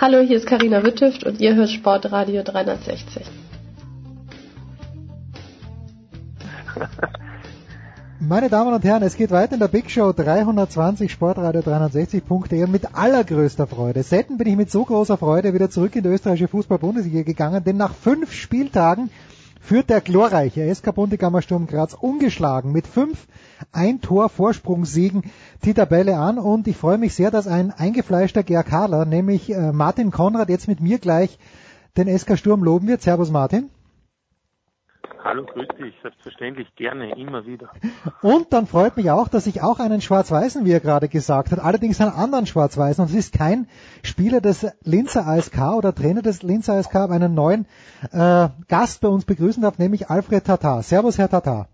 Hallo, hier ist Karina Wittüft und ihr hört Sportradio 360. Meine Damen und Herren, es geht weiter in der Big Show 320 Sportradio 360.de mit allergrößter Freude. Selten bin ich mit so großer Freude wieder zurück in die österreichische Fußball-Bundesliga gegangen, denn nach fünf Spieltagen führt der glorreiche SK Bundegammer Sturm Graz ungeschlagen mit fünf Ein-Tor-Vorsprungssiegen die Tabelle an und ich freue mich sehr, dass ein eingefleischter GRKler, nämlich äh, Martin Konrad, jetzt mit mir gleich den SK Sturm loben wird. Servus Martin. Hallo, grüß dich, selbstverständlich gerne, immer wieder. Und dann freut mich auch, dass ich auch einen Schwarz-Weißen, wie er gerade gesagt hat, allerdings einen anderen Schwarz-Weißen, und es ist kein Spieler des Linzer ASK oder Trainer des Linzer ASK, aber einen neuen äh, Gast bei uns begrüßen darf, nämlich Alfred Tatar. Servus, Herr Tatar.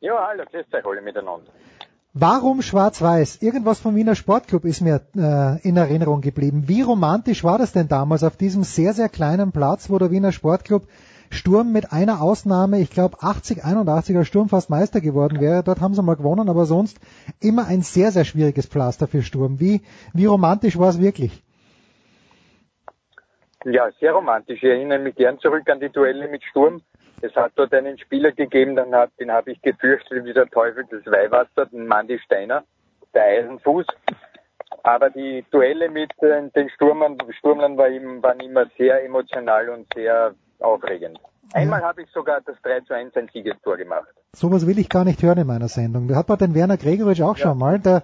Ja, hallo, grüß euch alle miteinander. Warum Schwarz-Weiß? Irgendwas vom Wiener Sportclub ist mir äh, in Erinnerung geblieben. Wie romantisch war das denn damals auf diesem sehr, sehr kleinen Platz, wo der Wiener Sportclub Sturm mit einer Ausnahme, ich glaube 80, 81er Sturm fast Meister geworden wäre. Dort haben sie mal gewonnen, aber sonst immer ein sehr, sehr schwieriges Pflaster für Sturm. Wie, wie romantisch war es wirklich? Ja, sehr romantisch. Ich erinnere mich gern zurück an die Duelle mit Sturm. Es hat dort einen Spieler gegeben, den habe ich gefürchtet wie der Teufel des Weihwasser, den Mandy Steiner, der Eisenfuß. Aber die Duelle mit äh, den Sturmern, Sturmlern war ihm, waren immer sehr emotional und sehr aufregend. Einmal habe ich sogar das 3 zu 1 ein Siegestor gemacht. Sowas will ich gar nicht hören in meiner Sendung. Da hat man den Werner Gregoritsch auch ja. schon mal, der,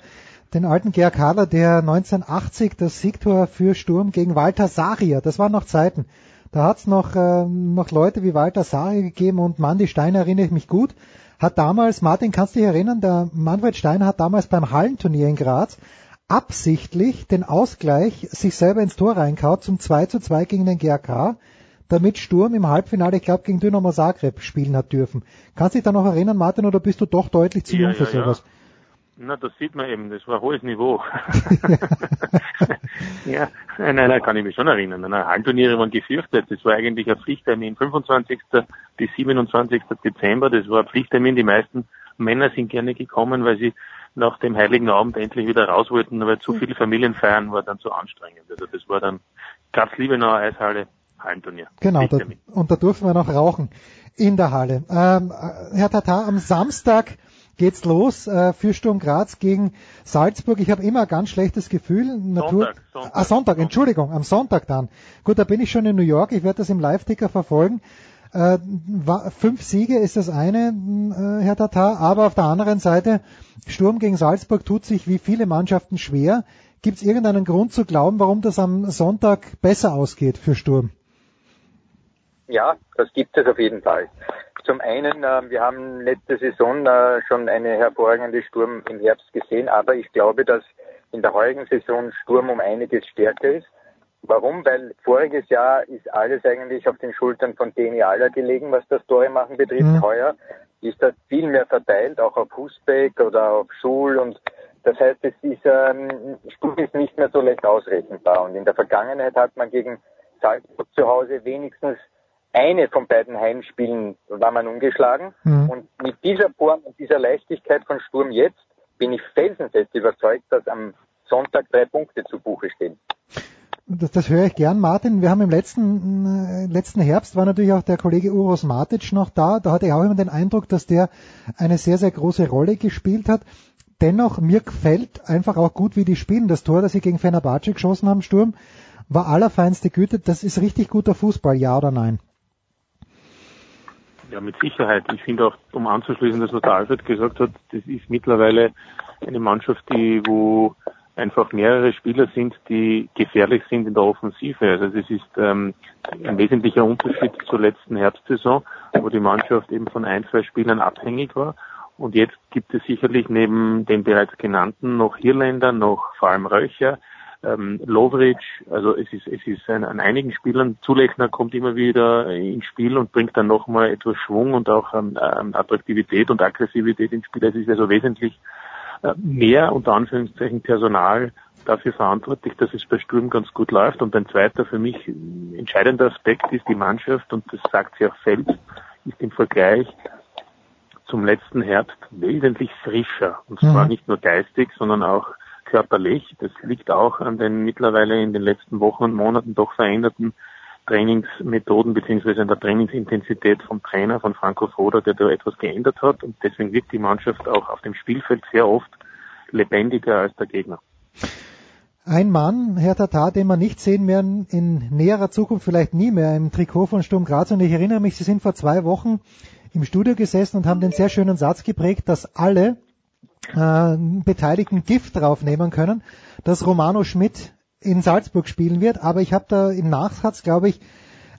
den alten Georg Haller, der 1980 das Siegtor für Sturm gegen Walter Saria, das waren noch Zeiten. Da hat's noch, äh, noch Leute wie Walter Saria gegeben und Mandy Steiner erinnere ich mich gut, hat damals, Martin, kannst du dich erinnern, der Manfred Steiner hat damals beim Hallenturnier in Graz absichtlich den Ausgleich sich selber ins Tor reinkaut zum 2 zu 2 gegen den GRK, damit Sturm im Halbfinale, ich glaube, gegen Dynamo Zagreb spielen hat dürfen. Kannst du dich da noch erinnern, Martin, oder bist du doch deutlich zu Ja, jung für ja, ja. sowas? Na, das sieht man eben, das war ein hohes Niveau. ja, nein, nein, nein, kann ich mich schon erinnern. Nein, Hallenturniere waren gefürchtet. Das war eigentlich ein Pflichttermin. 25. bis 27. Dezember, das war ein Pflichttermin. Die meisten Männer sind gerne gekommen, weil sie nach dem Heiligen Abend endlich wieder raus wollten, weil zu viele Familienfeiern war dann zu anstrengend. Also das war dann Graz Liebenauer Eishalle, Hallenturnier. Genau, da, und da durften wir noch rauchen in der Halle. Ähm, äh, Herr Tatar, am Samstag geht's los äh, für Sturm Graz gegen Salzburg. Ich habe immer ein ganz schlechtes Gefühl. Natur Sonntag, Sonntag. ah, Sonntag, Entschuldigung, am Sonntag dann. Gut, da bin ich schon in New York. Ich werde das im Live-Ticker verfolgen. Äh, fünf Siege ist das eine, äh, Herr Tatar, aber auf der anderen Seite, Sturm gegen Salzburg tut sich wie viele Mannschaften schwer. Gibt es irgendeinen Grund zu glauben, warum das am Sonntag besser ausgeht für Sturm? Ja, das gibt es auf jeden Fall. Zum einen, äh, wir haben letzte Saison äh, schon eine hervorragende Sturm im Herbst gesehen, aber ich glaube, dass in der heurigen Saison Sturm um einiges stärker ist. Warum? Weil voriges Jahr ist alles eigentlich auf den Schultern von Deni Aller gelegen, was das Tore machen betrifft. Mhm. Heuer ist das viel mehr verteilt, auch auf Husbeck oder auf Schul und das heißt, es ist, ähm, Sturm ist nicht mehr so leicht ausrechenbar. Und in der Vergangenheit hat man gegen Salzburg zu Hause wenigstens eine von beiden Heimspielen war man ungeschlagen. Mhm. Und mit dieser Form und dieser Leichtigkeit von Sturm jetzt bin ich felsenfest überzeugt, dass am Sonntag drei Punkte zu Buche stehen. Das, das höre ich gern, Martin. Wir haben im letzten, äh, letzten Herbst war natürlich auch der Kollege Uros Matic noch da. Da hatte ich auch immer den Eindruck, dass der eine sehr, sehr große Rolle gespielt hat. Dennoch, mir gefällt einfach auch gut, wie die spielen. Das Tor, das sie gegen Fenerbahce geschossen haben, Sturm, war allerfeinste Güte. Das ist richtig guter Fußball, ja oder nein? Ja, mit Sicherheit. Ich finde auch, um anzuschließen, das was der Alfred gesagt hat, das ist mittlerweile eine Mannschaft, die, wo einfach mehrere Spieler sind, die gefährlich sind in der Offensive. Also das ist ähm, ein wesentlicher Unterschied zur letzten Herbstsaison, wo die Mannschaft eben von ein, zwei Spielern abhängig war. Und jetzt gibt es sicherlich neben den bereits genannten noch Hirländer, noch vor allem Röcher, ähm, Lovric, also es ist, es ist an, an einigen Spielern, Zulechner kommt immer wieder ins Spiel und bringt dann nochmal etwas Schwung und auch ähm, Attraktivität und Aggressivität ins Spiel. Es ist also wesentlich äh, mehr, unter Anführungszeichen, Personal dafür verantwortlich, dass es bei Sturm ganz gut läuft. Und ein zweiter für mich entscheidender Aspekt ist die Mannschaft, und das sagt sie auch selbst, ist im Vergleich zum letzten Herbst wesentlich frischer. Und zwar Mhm. nicht nur geistig, sondern auch körperlich. Das liegt auch an den mittlerweile in den letzten Wochen und Monaten doch veränderten Trainingsmethoden beziehungsweise an der Trainingsintensität vom Trainer, von Franco Foda, der da etwas geändert hat. Und deswegen wirkt die Mannschaft auch auf dem Spielfeld sehr oft lebendiger als der Gegner. Ein Mann, Herr Tatar, den wir nicht sehen werden, in näherer Zukunft vielleicht nie mehr im Trikot von Sturm Graz. Und ich erinnere mich, Sie sind vor zwei Wochen im Studio gesessen und haben den sehr schönen Satz geprägt, dass alle äh, Beteiligten Gift draufnehmen können, dass Romano Schmidt in Salzburg spielen wird. Aber ich habe da im Nachsatz, glaube ich,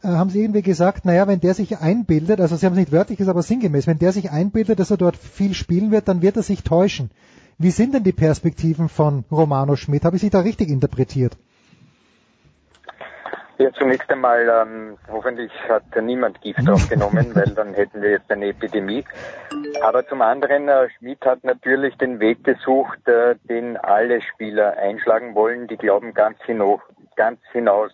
äh, haben Sie irgendwie gesagt, naja, wenn der sich einbildet, also Sie haben es nicht wörtlich gesagt, aber sinngemäß, wenn der sich einbildet, dass er dort viel spielen wird, dann wird er sich täuschen. Wie sind denn die Perspektiven von Romano Schmidt? Habe ich Sie da richtig interpretiert? Ja, zunächst einmal, ähm, hoffentlich hat niemand Gift aufgenommen, weil dann hätten wir jetzt eine Epidemie. Aber zum anderen, äh, Schmidt hat natürlich den Weg gesucht, äh, den alle Spieler einschlagen wollen, die glauben, ganz hinaus, ganz hinaus,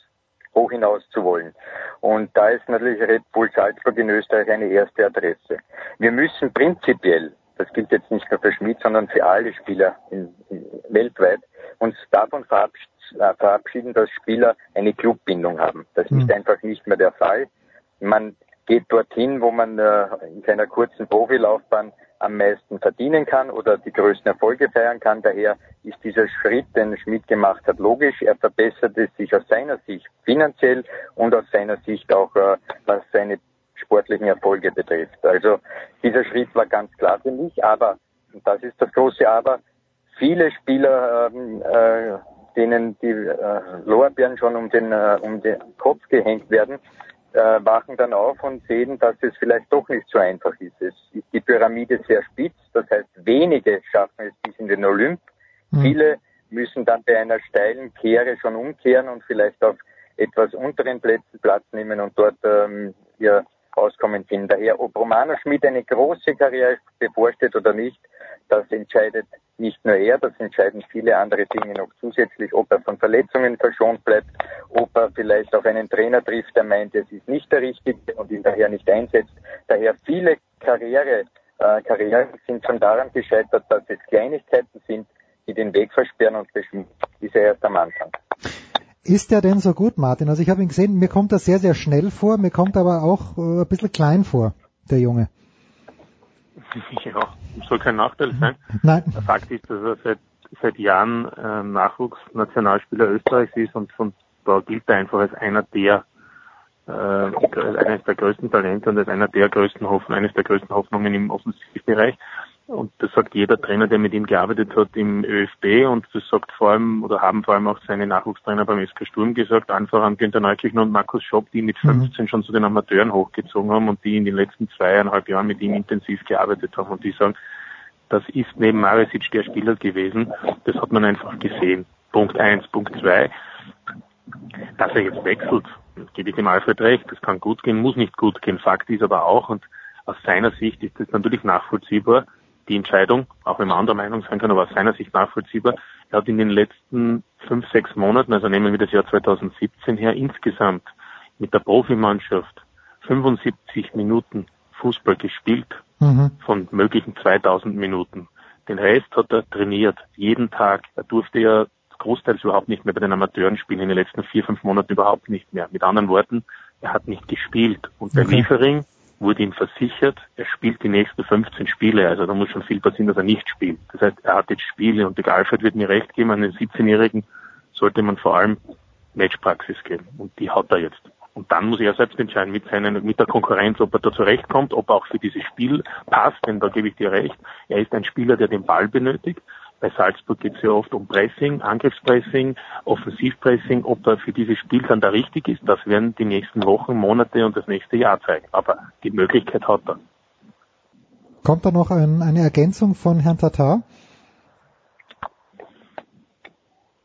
hoch hinaus zu wollen. Und da ist natürlich Red Bull Salzburg in Österreich eine erste Adresse. Wir müssen prinzipiell, das gilt jetzt nicht nur für Schmidt, sondern für alle Spieler in, in, weltweit, uns davon verabschieden, äh, verabschieden, dass Spieler eine Clubbindung haben. Das ist einfach nicht mehr der Fall. Man geht dorthin, wo man äh, in seiner kurzen Profilaufbahn am meisten verdienen kann oder die größten Erfolge feiern kann. Daher ist dieser Schritt, den Schmidt gemacht hat, logisch. Er verbessert es sich aus seiner Sicht finanziell und aus seiner Sicht auch, äh, was seine sportlichen Erfolge betrifft. Also dieser Schritt war ganz klar für mich, aber, und das ist das große Aber, viele Spieler ähm, äh, denen die äh, Lorbeeren schon um den, äh, um den Kopf gehängt werden, äh, wachen dann auf und sehen, dass es vielleicht doch nicht so einfach ist. Es ist die Pyramide sehr spitz, das heißt, wenige schaffen es bis in den Olymp. Mhm. Viele müssen dann bei einer steilen Kehre schon umkehren und vielleicht auf etwas unteren Plätzen Platz nehmen und dort ähm, ihr Auskommen finden. Daher, ob Romano Schmidt eine große Karriere bevorsteht oder nicht, das entscheidet nicht nur er, das entscheiden viele andere Dinge noch zusätzlich, ob er von Verletzungen verschont bleibt, ob er vielleicht auch einen Trainer trifft, der meint, es ist nicht der Richtige und ihn daher nicht einsetzt. Daher viele Karriere, äh, Karrieren sind schon daran gescheitert, dass es Kleinigkeiten sind, die den Weg versperren und beschmutzen. Ist er erst am Anfang. Ist er denn so gut, Martin? Also ich habe ihn gesehen, mir kommt er sehr, sehr schnell vor, mir kommt aber auch äh, ein bisschen klein vor, der Junge. Ja, soll kein Nachteil sein. Nein. Der Fakt ist, dass er seit, seit Jahren äh, Nachwuchsnationalspieler Österreichs ist und von da gilt er einfach als einer der äh, eines der größten Talente und als einer der größten Hoffnungen, eines der größten Hoffnungen im Offensivbereich. Und das sagt jeder Trainer, der mit ihm gearbeitet hat im ÖFB. Und das sagt vor allem oder haben vor allem auch seine Nachwuchstrainer beim SK Sturm gesagt, einfach an Günter Neukirchen und Markus Schopp, die mit 15 mhm. schon zu den Amateuren hochgezogen haben und die in den letzten zweieinhalb Jahren mit ihm intensiv gearbeitet haben. Und die sagen, das ist neben Maresic der Spieler gewesen, das hat man einfach gesehen. Punkt eins, Punkt zwei, dass er jetzt wechselt, gebe ich dem Alfred recht, das kann gut gehen, muss nicht gut gehen. Fakt ist aber auch, und aus seiner Sicht ist das natürlich nachvollziehbar, die Entscheidung, auch wenn man anderer Meinung sein kann, aber aus seiner Sicht nachvollziehbar. Er hat in den letzten fünf, sechs Monaten, also nehmen wir das Jahr 2017 her, insgesamt mit der Profimannschaft 75 Minuten Fußball gespielt mhm. von möglichen 2000 Minuten. Den Rest hat er trainiert, jeden Tag. Er durfte ja großteils überhaupt nicht mehr bei den Amateuren spielen, in den letzten vier, fünf Monaten überhaupt nicht mehr. Mit anderen Worten, er hat nicht gespielt. Und der okay. Liefering wurde ihm versichert, er spielt die nächsten 15 Spiele. Also da muss schon viel passieren, dass er nicht spielt. Das heißt, er hat jetzt Spiele und der Alfred wird mir recht geben, an den 17-Jährigen sollte man vor allem Matchpraxis geben. Und die hat er jetzt. Und dann muss er selbst entscheiden mit seinen, mit der Konkurrenz, ob er da zurechtkommt, ob er auch für dieses Spiel passt, denn da gebe ich dir recht. Er ist ein Spieler, der den Ball benötigt. Bei Salzburg geht es ja oft um Pressing, Angriffspressing, Offensivpressing. Ob er für dieses Spiel dann da richtig ist, das werden die nächsten Wochen, Monate und das nächste Jahr zeigen. Aber die Möglichkeit hat er. Kommt da noch ein, eine Ergänzung von Herrn Tatar?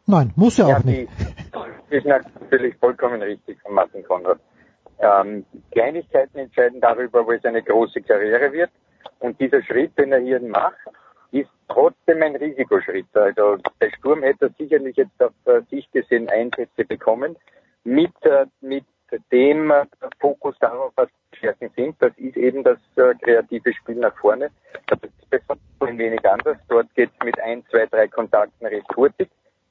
Nein, muss ja, ja auch nicht. Die ist natürlich vollkommen richtig von Martin Konrad. Ähm, Kleinigkeiten entscheiden darüber, wo es eine große Karriere wird. Und dieser Schritt, den er hier macht, ist trotzdem ein Risikoschritt. Also der Sturm hätte sicherlich jetzt auf äh, sich gesehen Einsätze bekommen mit, äh, mit dem äh, Fokus darauf, was die Stärken sind. Das ist eben das kreative Spiel nach vorne. Das ist besser ein wenig anders. Dort geht es mit ein, zwei, drei Kontakten recht hurtig.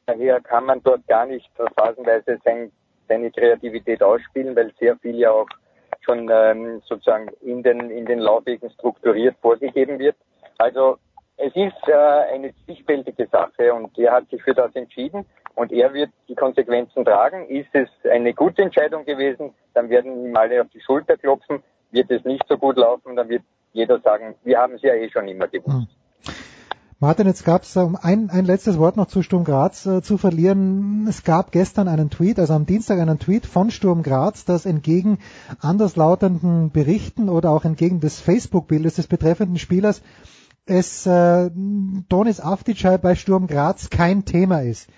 Daher kann man dort gar nicht phasenweise sein, seine Kreativität ausspielen, weil sehr viel ja auch schon ähm, sozusagen in den, in den Laufwegen strukturiert vorgegeben wird. Also es ist äh, eine zwiespältige Sache und er hat sich für das entschieden und er wird die Konsequenzen tragen. Ist es eine gute Entscheidung gewesen, dann werden ihm alle auf die Schulter klopfen. Wird es nicht so gut laufen, dann wird jeder sagen, wir haben es ja eh schon immer gewusst. Hm. Martin, jetzt gab es, um ein, ein letztes Wort noch zu Sturm Graz äh, zu verlieren. Es gab gestern einen Tweet, also am Dienstag einen Tweet von Sturm Graz, das entgegen anderslautenden Berichten oder auch entgegen des Facebook-Bildes des betreffenden Spielers es äh, Donis Avdicay bei Sturm Graz kein Thema ist.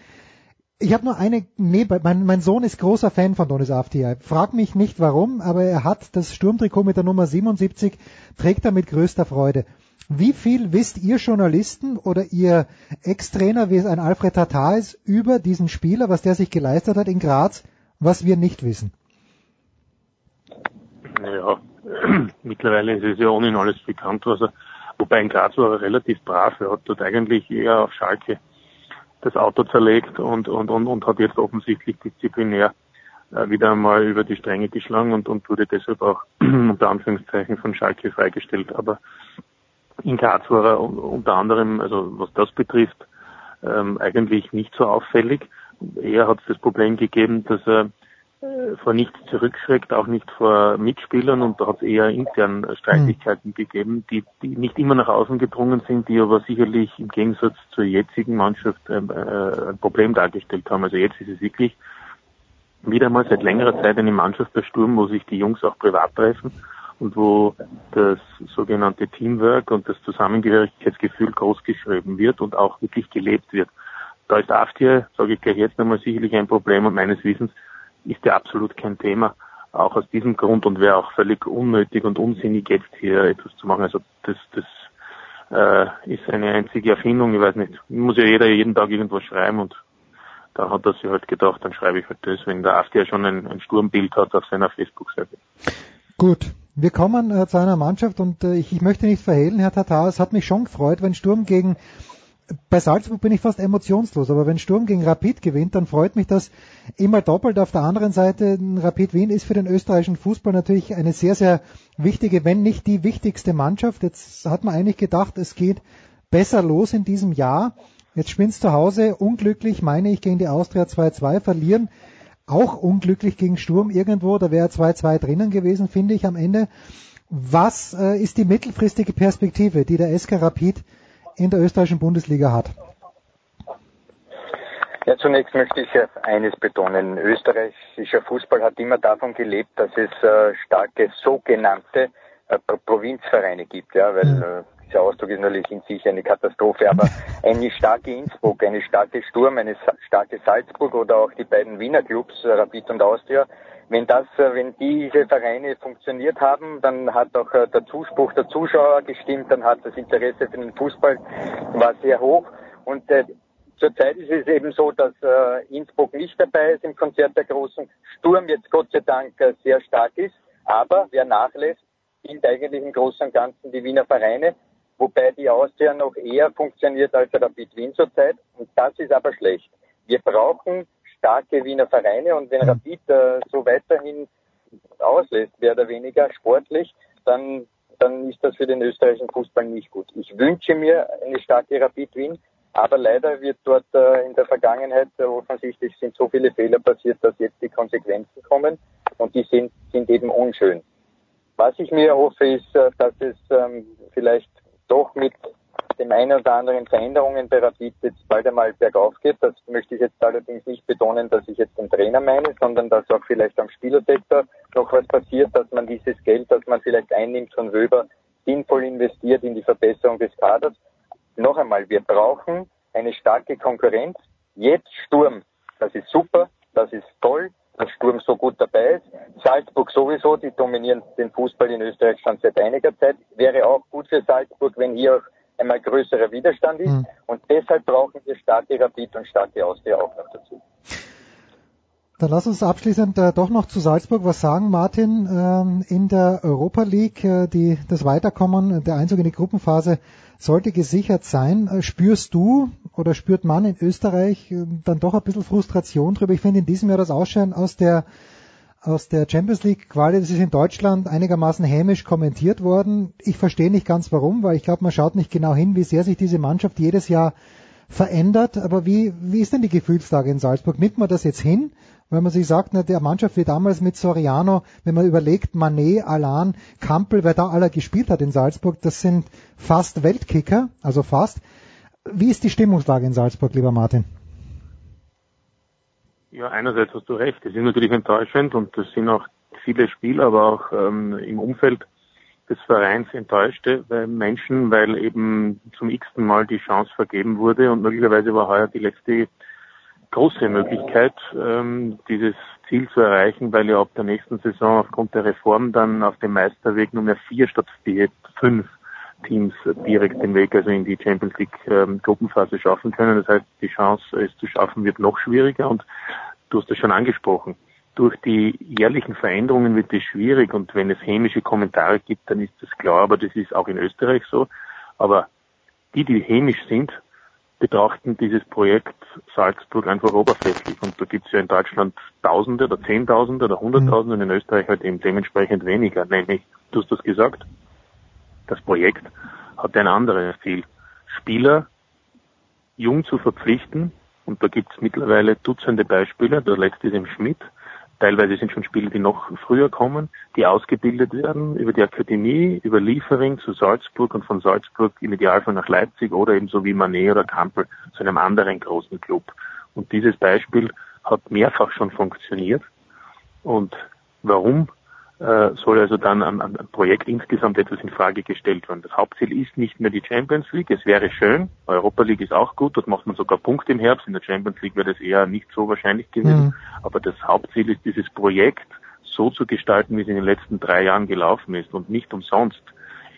Ich habe nur eine, nee, mein, mein Sohn ist großer Fan von Donis Avdicay. Frag mich nicht warum, aber er hat das Sturmtrikot mit der Nummer 77, trägt er mit größter Freude. Wie viel wisst ihr Journalisten oder ihr Ex-Trainer, wie es ein Alfred Tatar ist, über diesen Spieler, was der sich geleistet hat in Graz, was wir nicht wissen? Naja, mittlerweile ist es ja ohnehin alles bekannt, was er Wobei in Graz war er relativ brav. Er hat dort eigentlich eher auf Schalke das Auto zerlegt und, und, und, und hat jetzt offensichtlich disziplinär äh, wieder einmal über die Stränge geschlagen und, und wurde deshalb auch unter Anführungszeichen von Schalke freigestellt. Aber in Graz war er unter anderem, also was das betrifft, ähm, eigentlich nicht so auffällig. Eher hat es das Problem gegeben, dass er vor nichts zurückschreckt, auch nicht vor Mitspielern und da hat es eher intern Streitigkeiten mhm. gegeben, die, die nicht immer nach außen gedrungen sind, die aber sicherlich im Gegensatz zur jetzigen Mannschaft ähm, äh, ein Problem dargestellt haben. Also jetzt ist es wirklich wieder mal seit längerer Zeit eine Mannschaft der Sturm, wo sich die Jungs auch privat treffen und wo das sogenannte Teamwork und das Zusammengehörigkeitsgefühl großgeschrieben wird und auch wirklich gelebt wird. Da ist AFTIA, sage ich gleich jetzt nochmal, sicherlich ein Problem und meines Wissens ist ja absolut kein Thema. Auch aus diesem Grund und wäre auch völlig unnötig und unsinnig jetzt hier etwas zu machen. Also das, das äh, ist eine einzige Erfindung, ich weiß nicht. Muss ja jeder jeden Tag irgendwas schreiben und da hat er sich halt gedacht, dann schreibe ich halt das, wenn der AfD ja schon ein, ein Sturmbild hat auf seiner Facebook-Seite. Gut, wir kommen äh, zu einer Mannschaft und äh, ich, ich möchte nicht verhehlen, Herr Tatar, es hat mich schon gefreut, wenn Sturm gegen bei Salzburg bin ich fast emotionslos, aber wenn Sturm gegen Rapid gewinnt, dann freut mich das immer doppelt. Auf der anderen Seite, Rapid Wien ist für den österreichischen Fußball natürlich eine sehr, sehr wichtige, wenn nicht die wichtigste Mannschaft. Jetzt hat man eigentlich gedacht, es geht besser los in diesem Jahr. Jetzt spielen zu Hause unglücklich, meine ich, gegen die Austria 2-2 verlieren. Auch unglücklich gegen Sturm irgendwo, da wäre 2-2 drinnen gewesen, finde ich am Ende. Was äh, ist die mittelfristige Perspektive, die der SK Rapid in der österreichischen Bundesliga hat? Ja, zunächst möchte ich eines betonen. Österreichischer Fußball hat immer davon gelebt, dass es äh, starke sogenannte äh, Provinzvereine gibt, ja, weil mhm. äh, dieser Ausdruck ist natürlich in sich eine Katastrophe, aber eine starke Innsbruck, eine starke Sturm, eine starke Salzburg oder auch die beiden Wiener Clubs, Rapid und Austria, wenn das, äh, wenn diese Vereine funktioniert haben, dann hat auch äh, der Zuspruch der Zuschauer gestimmt, dann hat das Interesse für den Fußball war sehr hoch und äh, Zurzeit ist es eben so, dass äh, Innsbruck nicht dabei ist im Konzert der Großen. Sturm jetzt Gott sei Dank äh, sehr stark ist, aber wer nachlässt, sind eigentlich im Großen und Ganzen die Wiener Vereine, wobei die Austria noch eher funktioniert als Rapid Wien zurzeit und das ist aber schlecht. Wir brauchen starke Wiener Vereine und wenn mhm. Rapid äh, so weiterhin auslässt, mehr oder weniger sportlich, dann, dann ist das für den österreichischen Fußball nicht gut. Ich wünsche mir eine starke Rapid Wien, aber leider wird dort äh, in der Vergangenheit äh, offensichtlich sind so viele Fehler passiert, dass jetzt die Konsequenzen kommen und die sind, sind eben unschön. Was ich mir hoffe, ist, äh, dass es ähm, vielleicht doch mit dem einen oder anderen Veränderungen bei Rapid jetzt bald einmal bergauf geht. Das möchte ich jetzt allerdings nicht betonen, dass ich jetzt den Trainer meine, sondern dass auch vielleicht am Spielersektor noch was passiert, dass man dieses Geld, das man vielleicht einnimmt von Wöber, sinnvoll investiert in die Verbesserung des Kaders. Noch einmal, wir brauchen eine starke Konkurrenz. Jetzt Sturm, das ist super, das ist toll, dass Sturm so gut dabei ist. Salzburg sowieso, die dominieren den Fußball in Österreich schon seit einiger Zeit. Wäre auch gut für Salzburg, wenn hier auch einmal größerer Widerstand ist. Mhm. Und deshalb brauchen wir starke Rapid und starke Austria auch noch dazu. Dann lass uns abschließend äh, doch noch zu Salzburg was sagen, Martin. Ähm, in der Europa League, äh, die, das Weiterkommen, der Einzug in die Gruppenphase sollte gesichert sein. Äh, spürst du oder spürt man in Österreich äh, dann doch ein bisschen Frustration drüber? Ich finde in diesem Jahr das Ausscheiden aus der aus der Champions League Quali, das ist in Deutschland einigermaßen hämisch kommentiert worden. Ich verstehe nicht ganz warum, weil ich glaube, man schaut nicht genau hin, wie sehr sich diese Mannschaft jedes Jahr verändert. Aber wie, wie ist denn die Gefühlslage in Salzburg? Nimmt man das jetzt hin, wenn man sich sagt, na, der Mannschaft wie damals mit Soriano, wenn man überlegt, Manet, Alan, Kampel, wer da aller gespielt hat in Salzburg, das sind fast Weltkicker, also fast. Wie ist die Stimmungslage in Salzburg, lieber Martin? Ja, einerseits hast du recht. Es ist natürlich enttäuschend und es sind auch viele Spieler, aber auch ähm, im Umfeld des Vereins enttäuschte weil Menschen, weil eben zum x-ten Mal die Chance vergeben wurde und möglicherweise war heuer die letzte große Möglichkeit, ähm, dieses Ziel zu erreichen, weil ja ab der nächsten Saison aufgrund der Reform dann auf dem Meisterweg nur mehr vier statt vier, fünf Teams direkt den Weg also in die Champions League ähm, Gruppenphase schaffen können. Das heißt, die Chance, es zu schaffen, wird noch schwieriger und du hast das schon angesprochen. Durch die jährlichen Veränderungen wird es schwierig und wenn es hämische Kommentare gibt, dann ist das klar, aber das ist auch in Österreich so. Aber die, die hämisch sind, betrachten dieses Projekt Salzburg einfach oberflächlich. Und da gibt es ja in Deutschland Tausende oder Zehntausende oder Hunderttausende und in Österreich halt eben dementsprechend weniger. Nämlich, du hast das gesagt, das Projekt hat ein anderes Ziel. Spieler jung zu verpflichten, und da gibt es mittlerweile Dutzende Beispiele, der letzte ist im Schmidt, teilweise sind schon Spieler, die noch früher kommen, die ausgebildet werden über die Akademie, über Liefering zu Salzburg und von Salzburg im Idealfall nach Leipzig oder eben so wie Manet oder Kampel zu einem anderen großen Club. Und dieses Beispiel hat mehrfach schon funktioniert Und warum soll also dann am, am Projekt insgesamt etwas in Frage gestellt werden. Das Hauptziel ist nicht mehr die Champions League. Es wäre schön. Europa League ist auch gut. Dort macht man sogar Punkte im Herbst. In der Champions League wäre das eher nicht so wahrscheinlich gewesen. Mhm. Aber das Hauptziel ist, dieses Projekt so zu gestalten, wie es in den letzten drei Jahren gelaufen ist und nicht umsonst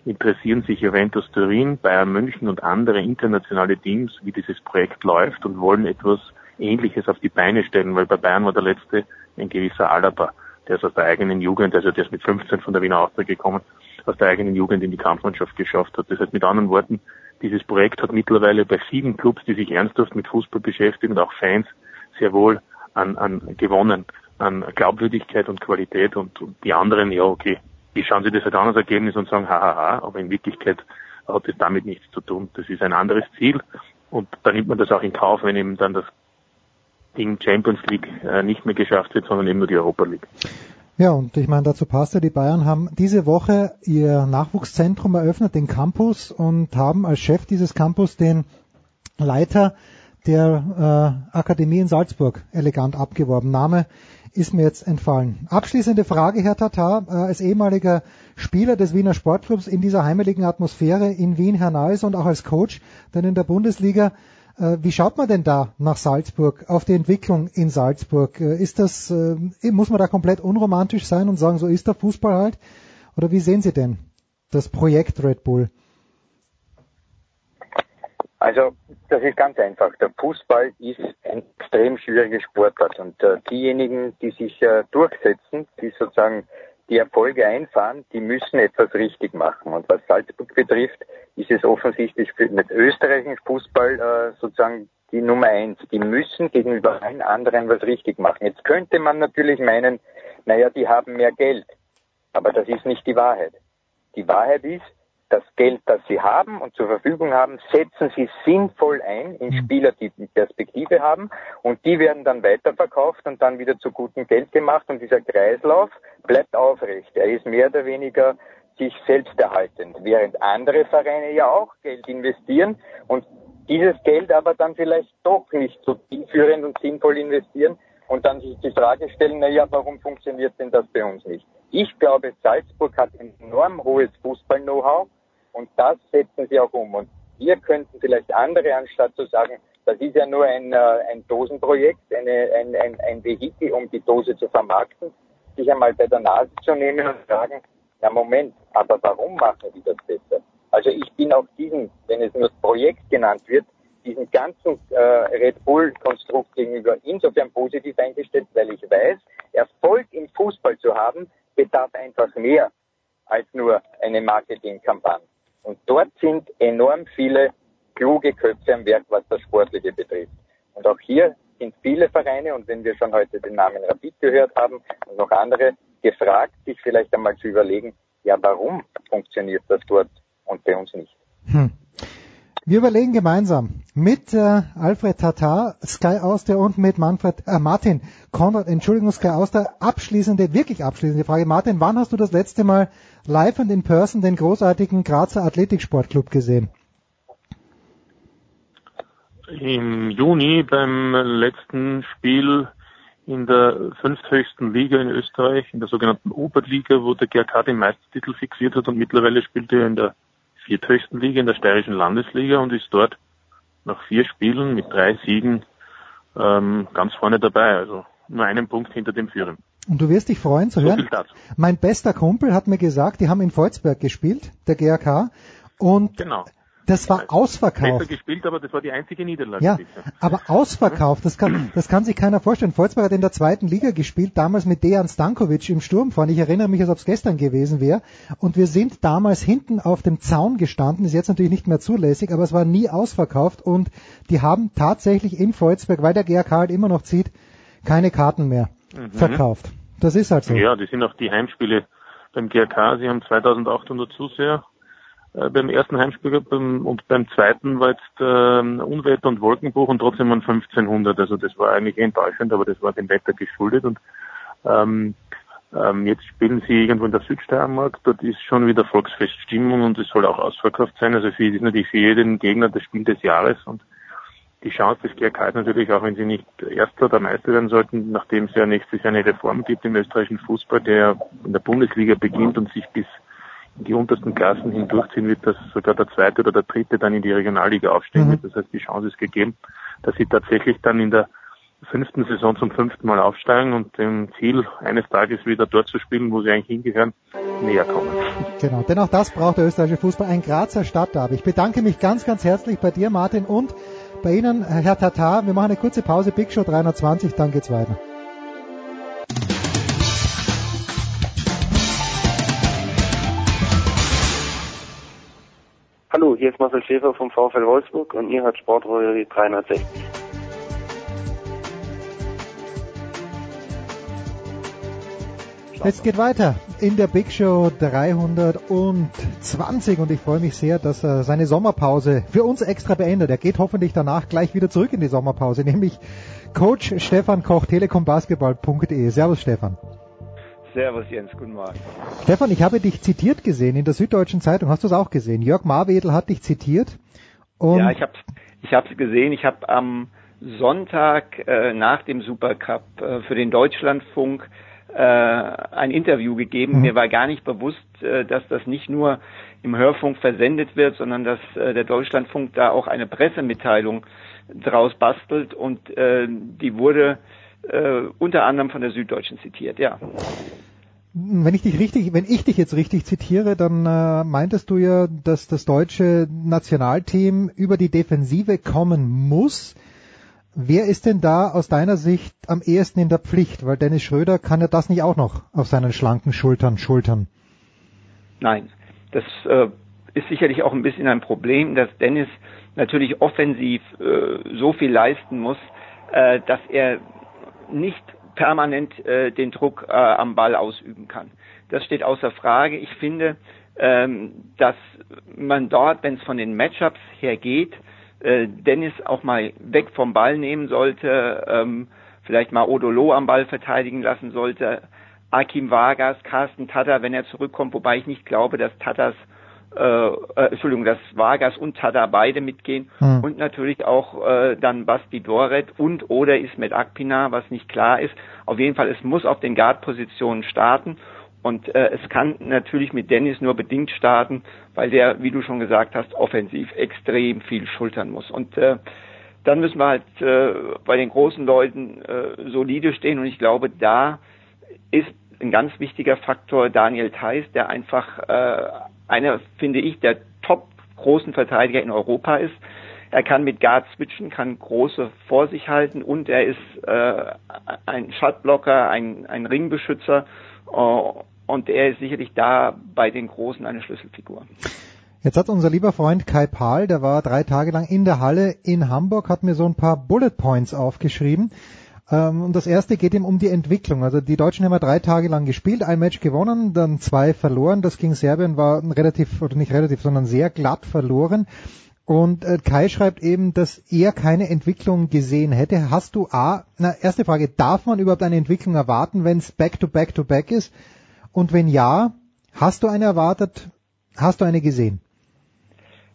interessieren sich Juventus Turin, Bayern München und andere internationale Teams, wie dieses Projekt läuft und wollen etwas Ähnliches auf die Beine stellen, weil bei Bayern war der letzte ein gewisser Alaba, der ist aus der eigenen Jugend, also der ist mit 15 von der Wiener Austria gekommen, aus der eigenen Jugend in die Kampfmannschaft geschafft hat. Das heißt mit anderen Worten, dieses Projekt hat mittlerweile bei vielen Clubs, die sich ernsthaft mit Fußball beschäftigen und auch Fans sehr wohl an, an gewonnen, an Glaubwürdigkeit und Qualität und, und die anderen, ja okay, die schauen sich das halt an als Ergebnis und sagen, hahaha, aber in Wirklichkeit hat es damit nichts zu tun. Das ist ein anderes Ziel und da nimmt man das auch in Kauf, wenn eben dann das Ding Champions League äh, nicht mehr geschafft wird, sondern eben nur die Europa League. Ja, und ich meine, dazu passt ja, die Bayern haben diese Woche ihr Nachwuchszentrum eröffnet, den Campus, und haben als Chef dieses Campus den Leiter der äh, Akademie in Salzburg elegant abgeworben. Name ist mir jetzt entfallen. Abschließende Frage, Herr Tatar, äh, als ehemaliger Spieler des Wiener Sportclubs in dieser heimeligen Atmosphäre in Wien hinaus und auch als Coach dann in der Bundesliga. Äh, wie schaut man denn da nach Salzburg, auf die Entwicklung in Salzburg? Äh, ist das, äh, muss man da komplett unromantisch sein und sagen, so ist der Fußball halt? Oder wie sehen Sie denn das Projekt Red Bull? Also das ist ganz einfach. Der Fußball ist ein extrem schwieriger Sportart und äh, diejenigen, die sich äh, durchsetzen, die sozusagen die Erfolge einfahren, die müssen etwas richtig machen. Und was Salzburg betrifft, ist es offensichtlich für den österreichischen Fußball äh, sozusagen die Nummer eins. Die müssen gegenüber allen anderen was richtig machen. Jetzt könnte man natürlich meinen, naja, die haben mehr Geld. Aber das ist nicht die Wahrheit. Die Wahrheit ist, das Geld, das sie haben und zur Verfügung haben, setzen sie sinnvoll ein in mhm. Spieler, die Perspektive haben und die werden dann weiterverkauft und dann wieder zu gutem Geld gemacht und dieser Kreislauf bleibt aufrecht. Er ist mehr oder weniger sich selbst erhaltend, während andere Vereine ja auch Geld investieren und dieses Geld aber dann vielleicht doch nicht so zielführend und sinnvoll investieren und dann sich die Frage stellen, na ja, warum funktioniert denn das bei uns nicht? Ich glaube, Salzburg hat enorm hohes Fußball-Know-how und das setzen sie auch um. Und wir könnten vielleicht andere, anstatt zu sagen, das ist ja nur ein, äh, ein Dosenprojekt, eine, ein, ein, ein Vehikel, um die Dose zu vermarkten, sich einmal bei der Nase zu nehmen und sagen, ja Moment, aber warum machen die das besser? Also ich bin auch diesen, wenn es nur Projekt genannt wird, diesen ganzen äh, Red Bull-Konstrukt gegenüber insofern positiv eingestellt, weil ich weiß, Erfolg im Fußball zu haben, bedarf einfach mehr als nur eine Marketingkampagne. Und dort sind enorm viele kluge Köpfe am Werk, was das Sportliche betrifft. Und auch hier sind viele Vereine, und wenn wir schon heute den Namen Rapid gehört haben und noch andere, gefragt, sich vielleicht einmal zu überlegen, ja, warum funktioniert das dort und bei uns nicht? Hm. Wir überlegen gemeinsam mit äh, Alfred Tatar, Sky Auster und mit Manfred, äh, Martin Konrad, Entschuldigung, Sky Auster, abschließende, wirklich abschließende Frage. Martin, wann hast du das letzte Mal live und in person den großartigen Grazer Athletiksportclub gesehen? Im Juni beim letzten Spiel in der fünfthöchsten Liga in Österreich, in der sogenannten Oberliga, wo der GRK den Meistertitel fixiert hat und mittlerweile spielt er in der vierthöchsten Liga, in der steirischen Landesliga und ist dort nach vier Spielen mit drei Siegen ähm, ganz vorne dabei. Also nur einen Punkt hinter dem Führen. Und du wirst dich freuen zu hören. Mein bester Kumpel hat mir gesagt, die haben in Volzberg gespielt, der GRK. Und genau. Das war ausverkauft. Besser gespielt, aber das war die einzige Niederlage. Ja, aber ausverkauft, das kann, das kann sich keiner vorstellen. Volzberg hat in der zweiten Liga gespielt, damals mit Dejan Stankovic im Sturm vorne. Ich erinnere mich, als ob es gestern gewesen wäre. Und wir sind damals hinten auf dem Zaun gestanden, ist jetzt natürlich nicht mehr zulässig, aber es war nie ausverkauft und die haben tatsächlich in Volzberg, weil der GRK halt immer noch zieht, keine Karten mehr mhm. verkauft. Das ist halt so. Ja, die sind auch die Heimspiele beim GRK. Sie haben 2800 Zuseher äh, beim ersten Heimspiel beim, und beim zweiten war jetzt äh, Unwetter und Wolkenbruch und trotzdem waren 1500. Also das war eigentlich enttäuschend, aber das war dem Wetter geschuldet und ähm, ähm, jetzt spielen sie irgendwo in der Südsteiermark. Dort ist schon wieder Volksfeststimmung und es soll auch ausverkauft sein. Also für, ist natürlich für jeden Gegner das Spiel des Jahres und die Chance des GRK ist natürlich auch, wenn sie nicht Erster oder Meister werden sollten, nachdem es ja nächstes Jahr eine Reform gibt im österreichischen Fußball, der in der Bundesliga beginnt und sich bis die untersten Klassen hindurchziehen wird, dass sogar der zweite oder der dritte dann in die Regionalliga aufsteigen Mhm. wird. Das heißt, die Chance ist gegeben, dass sie tatsächlich dann in der fünften Saison zum fünften Mal aufsteigen und dem Ziel, eines Tages wieder dort zu spielen, wo sie eigentlich hingehören, näher kommen. Genau, denn auch das braucht der österreichische Fußball, ein Grazer Stadtderby. Ich bedanke mich ganz, ganz herzlich bei dir, Martin, und bei Ihnen, Herr Tatar. Wir machen eine kurze Pause, Big Show 320, dann geht's weiter. Hallo, hier ist Marcel Schäfer vom VfL Wolfsburg und ihr hört Sportradio 360. Es geht weiter in der Big Show 320 und ich freue mich sehr, dass er seine Sommerpause für uns extra beendet. Er geht hoffentlich danach gleich wieder zurück in die Sommerpause, nämlich Coach Stefan Koch, telekombasketball.de. Servus Stefan. Servus Jens, guten Morgen. Stefan, ich habe dich zitiert gesehen in der Süddeutschen Zeitung. Hast du es auch gesehen? Jörg Marwedel hat dich zitiert. Und ja, ich habe ich hab's gesehen. Ich habe am Sonntag äh, nach dem Supercup äh, für den Deutschlandfunk äh, ein Interview gegeben. Mhm. Mir war gar nicht bewusst, äh, dass das nicht nur im Hörfunk versendet wird, sondern dass äh, der Deutschlandfunk da auch eine Pressemitteilung draus bastelt und äh, die wurde äh, unter anderem von der Süddeutschen zitiert, ja. wenn ich dich richtig, wenn ich dich jetzt richtig zitiere, dann äh, meintest du ja, dass das deutsche Nationalteam über die Defensive kommen muss. Wer ist denn da aus deiner Sicht am ehesten in der Pflicht? Weil Dennis Schröder kann ja das nicht auch noch auf seinen schlanken Schultern schultern. Nein, das äh, ist sicherlich auch ein bisschen ein Problem, dass Dennis natürlich offensiv äh, so viel leisten muss, äh, dass er nicht permanent äh, den Druck äh, am Ball ausüben kann. Das steht außer Frage. Ich finde, ähm, dass man dort, wenn es von den Matchups her geht, äh, Dennis auch mal weg vom Ball nehmen sollte, ähm, vielleicht mal Odolo am Ball verteidigen lassen sollte, Akim Vargas, Carsten Tatter, wenn er zurückkommt, wobei ich nicht glaube, dass Tatters äh, äh, Entschuldigung, dass Vargas und Tada beide mitgehen Hm. und natürlich auch äh, dann Basti Doret und oder Ismet Akpina, was nicht klar ist. Auf jeden Fall, es muss auf den Guard-Positionen starten und äh, es kann natürlich mit Dennis nur bedingt starten, weil der, wie du schon gesagt hast, offensiv extrem viel schultern muss. Und äh, dann müssen wir halt äh, bei den großen Leuten äh, solide stehen und ich glaube, da ist ein ganz wichtiger Faktor Daniel Theiss, der einfach äh, einer, finde ich, der top großen Verteidiger in Europa ist. Er kann mit Guard switchen, kann große vor sich halten und er ist äh, ein Shotblocker, ein, ein Ringbeschützer äh, und er ist sicherlich da bei den Großen eine Schlüsselfigur. Jetzt hat unser lieber Freund Kai Pahl, der war drei Tage lang in der Halle in Hamburg, hat mir so ein paar Bullet Points aufgeschrieben. Ähm, und das erste geht ihm um die Entwicklung. Also die Deutschen haben ja drei Tage lang gespielt, ein Match gewonnen, dann zwei verloren. Das gegen Serbien war relativ, oder nicht relativ, sondern sehr glatt verloren. Und äh, Kai schreibt eben, dass er keine Entwicklung gesehen hätte. Hast du A, na, erste Frage, darf man überhaupt eine Entwicklung erwarten, wenn es Back-to-Back-to-Back ist? Und wenn ja, hast du eine erwartet? Hast du eine gesehen?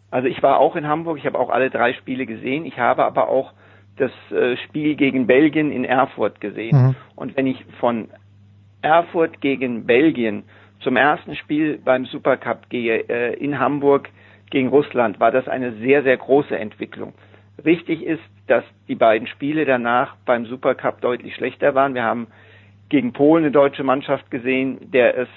Also ich war auch in Hamburg, ich habe auch alle drei Spiele gesehen, ich habe aber auch das äh, Spiel gegen Belgien in Erfurt gesehen. Mhm. Und wenn ich von Erfurt gegen Belgien zum ersten Spiel beim Supercup gehe äh, in Hamburg gegen Russland, war das eine sehr, sehr große Entwicklung. Richtig ist, dass die beiden Spiele danach beim Supercup deutlich schlechter waren. Wir haben gegen Polen eine deutsche Mannschaft gesehen, der es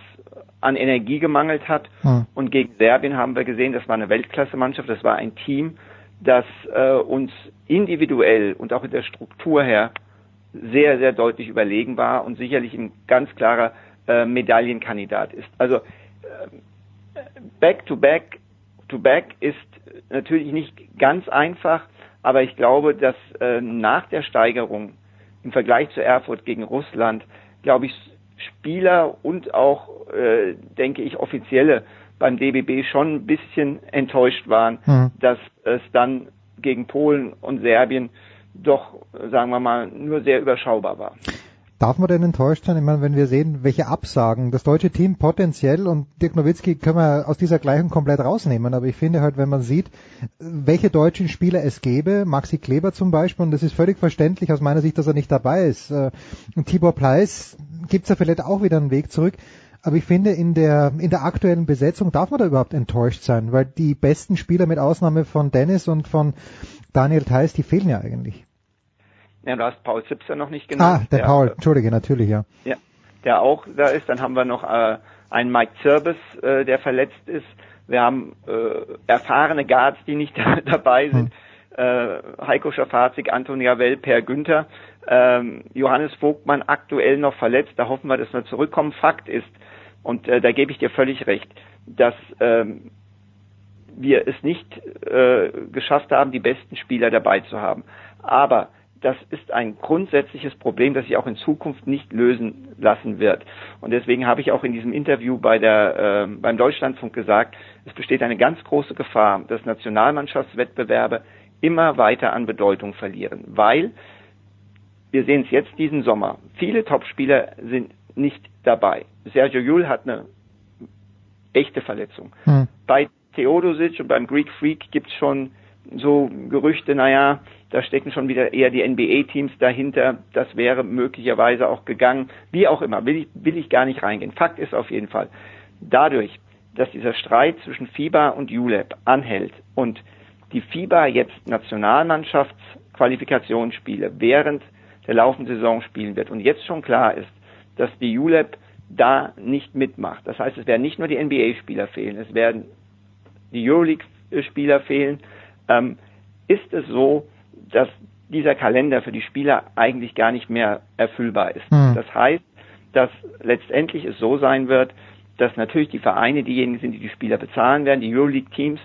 an Energie gemangelt hat. Hm. Und gegen Serbien haben wir gesehen, das war eine Weltklasse-Mannschaft, das war ein Team, das äh, uns individuell und auch in der Struktur her sehr, sehr deutlich überlegen war und sicherlich ein ganz klarer äh, Medaillenkandidat ist. Also äh, back to back to back ist natürlich nicht ganz einfach, aber ich glaube, dass äh, nach der Steigerung im Vergleich zu Erfurt gegen Russland, glaube ich, Spieler und auch, äh, denke ich, Offizielle beim DBB schon ein bisschen enttäuscht waren, Mhm. dass es dann gegen Polen und Serbien doch, sagen wir mal, nur sehr überschaubar war. Darf man denn enttäuscht sein? Ich meine, wenn wir sehen, welche Absagen das deutsche Team potenziell und Dirk Nowitzki können wir aus dieser Gleichung komplett rausnehmen, aber ich finde halt, wenn man sieht, welche deutschen Spieler es gäbe, Maxi Kleber zum Beispiel, und das ist völlig verständlich aus meiner Sicht, dass er nicht dabei ist. Äh, Und Tibor Pleiss gibt's ja vielleicht auch wieder einen Weg zurück. Aber ich finde, in der, in der aktuellen Besetzung darf man da überhaupt enttäuscht sein, weil die besten Spieler mit Ausnahme von Dennis und von Daniel Theiss, die fehlen ja eigentlich. Ja, du hast Paul Zipser noch nicht Ah, genannt. der Paul, Entschuldige, natürlich, ja. Ja, der auch da ist. Dann haben wir noch äh, einen Mike Zirbis, äh, der verletzt ist. Wir haben äh, erfahrene Guards, die nicht dabei sind. Äh, Heiko Schafazik, Antonia Well, Per Günther. Ähm, Johannes Vogtmann aktuell noch verletzt. Da hoffen wir, dass wir zurückkommen. Fakt ist, und äh, da gebe ich dir völlig recht, dass ähm, wir es nicht äh, geschafft haben, die besten Spieler dabei zu haben. Aber das ist ein grundsätzliches Problem, das sich auch in Zukunft nicht lösen lassen wird. Und deswegen habe ich auch in diesem Interview bei der, äh, beim Deutschlandfunk gesagt, es besteht eine ganz große Gefahr, dass Nationalmannschaftswettbewerbe immer weiter an Bedeutung verlieren, weil wir sehen es jetzt diesen Sommer. Viele Topspieler sind nicht dabei. Sergio Yul hat eine echte Verletzung. Hm. Bei Theodosic und beim Greek Freak gibt's schon so Gerüchte, naja, da stecken schon wieder eher die NBA-Teams dahinter. Das wäre möglicherweise auch gegangen. Wie auch immer, will ich, will ich gar nicht reingehen. Fakt ist auf jeden Fall, dadurch, dass dieser Streit zwischen FIBA und ULEP anhält und die FIBA jetzt Nationalmannschaftsqualifikationsspiele während der laufenden Saison spielen wird und jetzt schon klar ist, dass die ULEP da nicht mitmacht. Das heißt, es werden nicht nur die NBA-Spieler fehlen, es werden die Euroleague-Spieler fehlen. Ähm, ist es so, dass dieser Kalender für die Spieler eigentlich gar nicht mehr erfüllbar ist. Hm. Das heißt, dass letztendlich es so sein wird, dass natürlich die Vereine diejenigen sind, die die Spieler bezahlen werden. Die Euroleague-Teams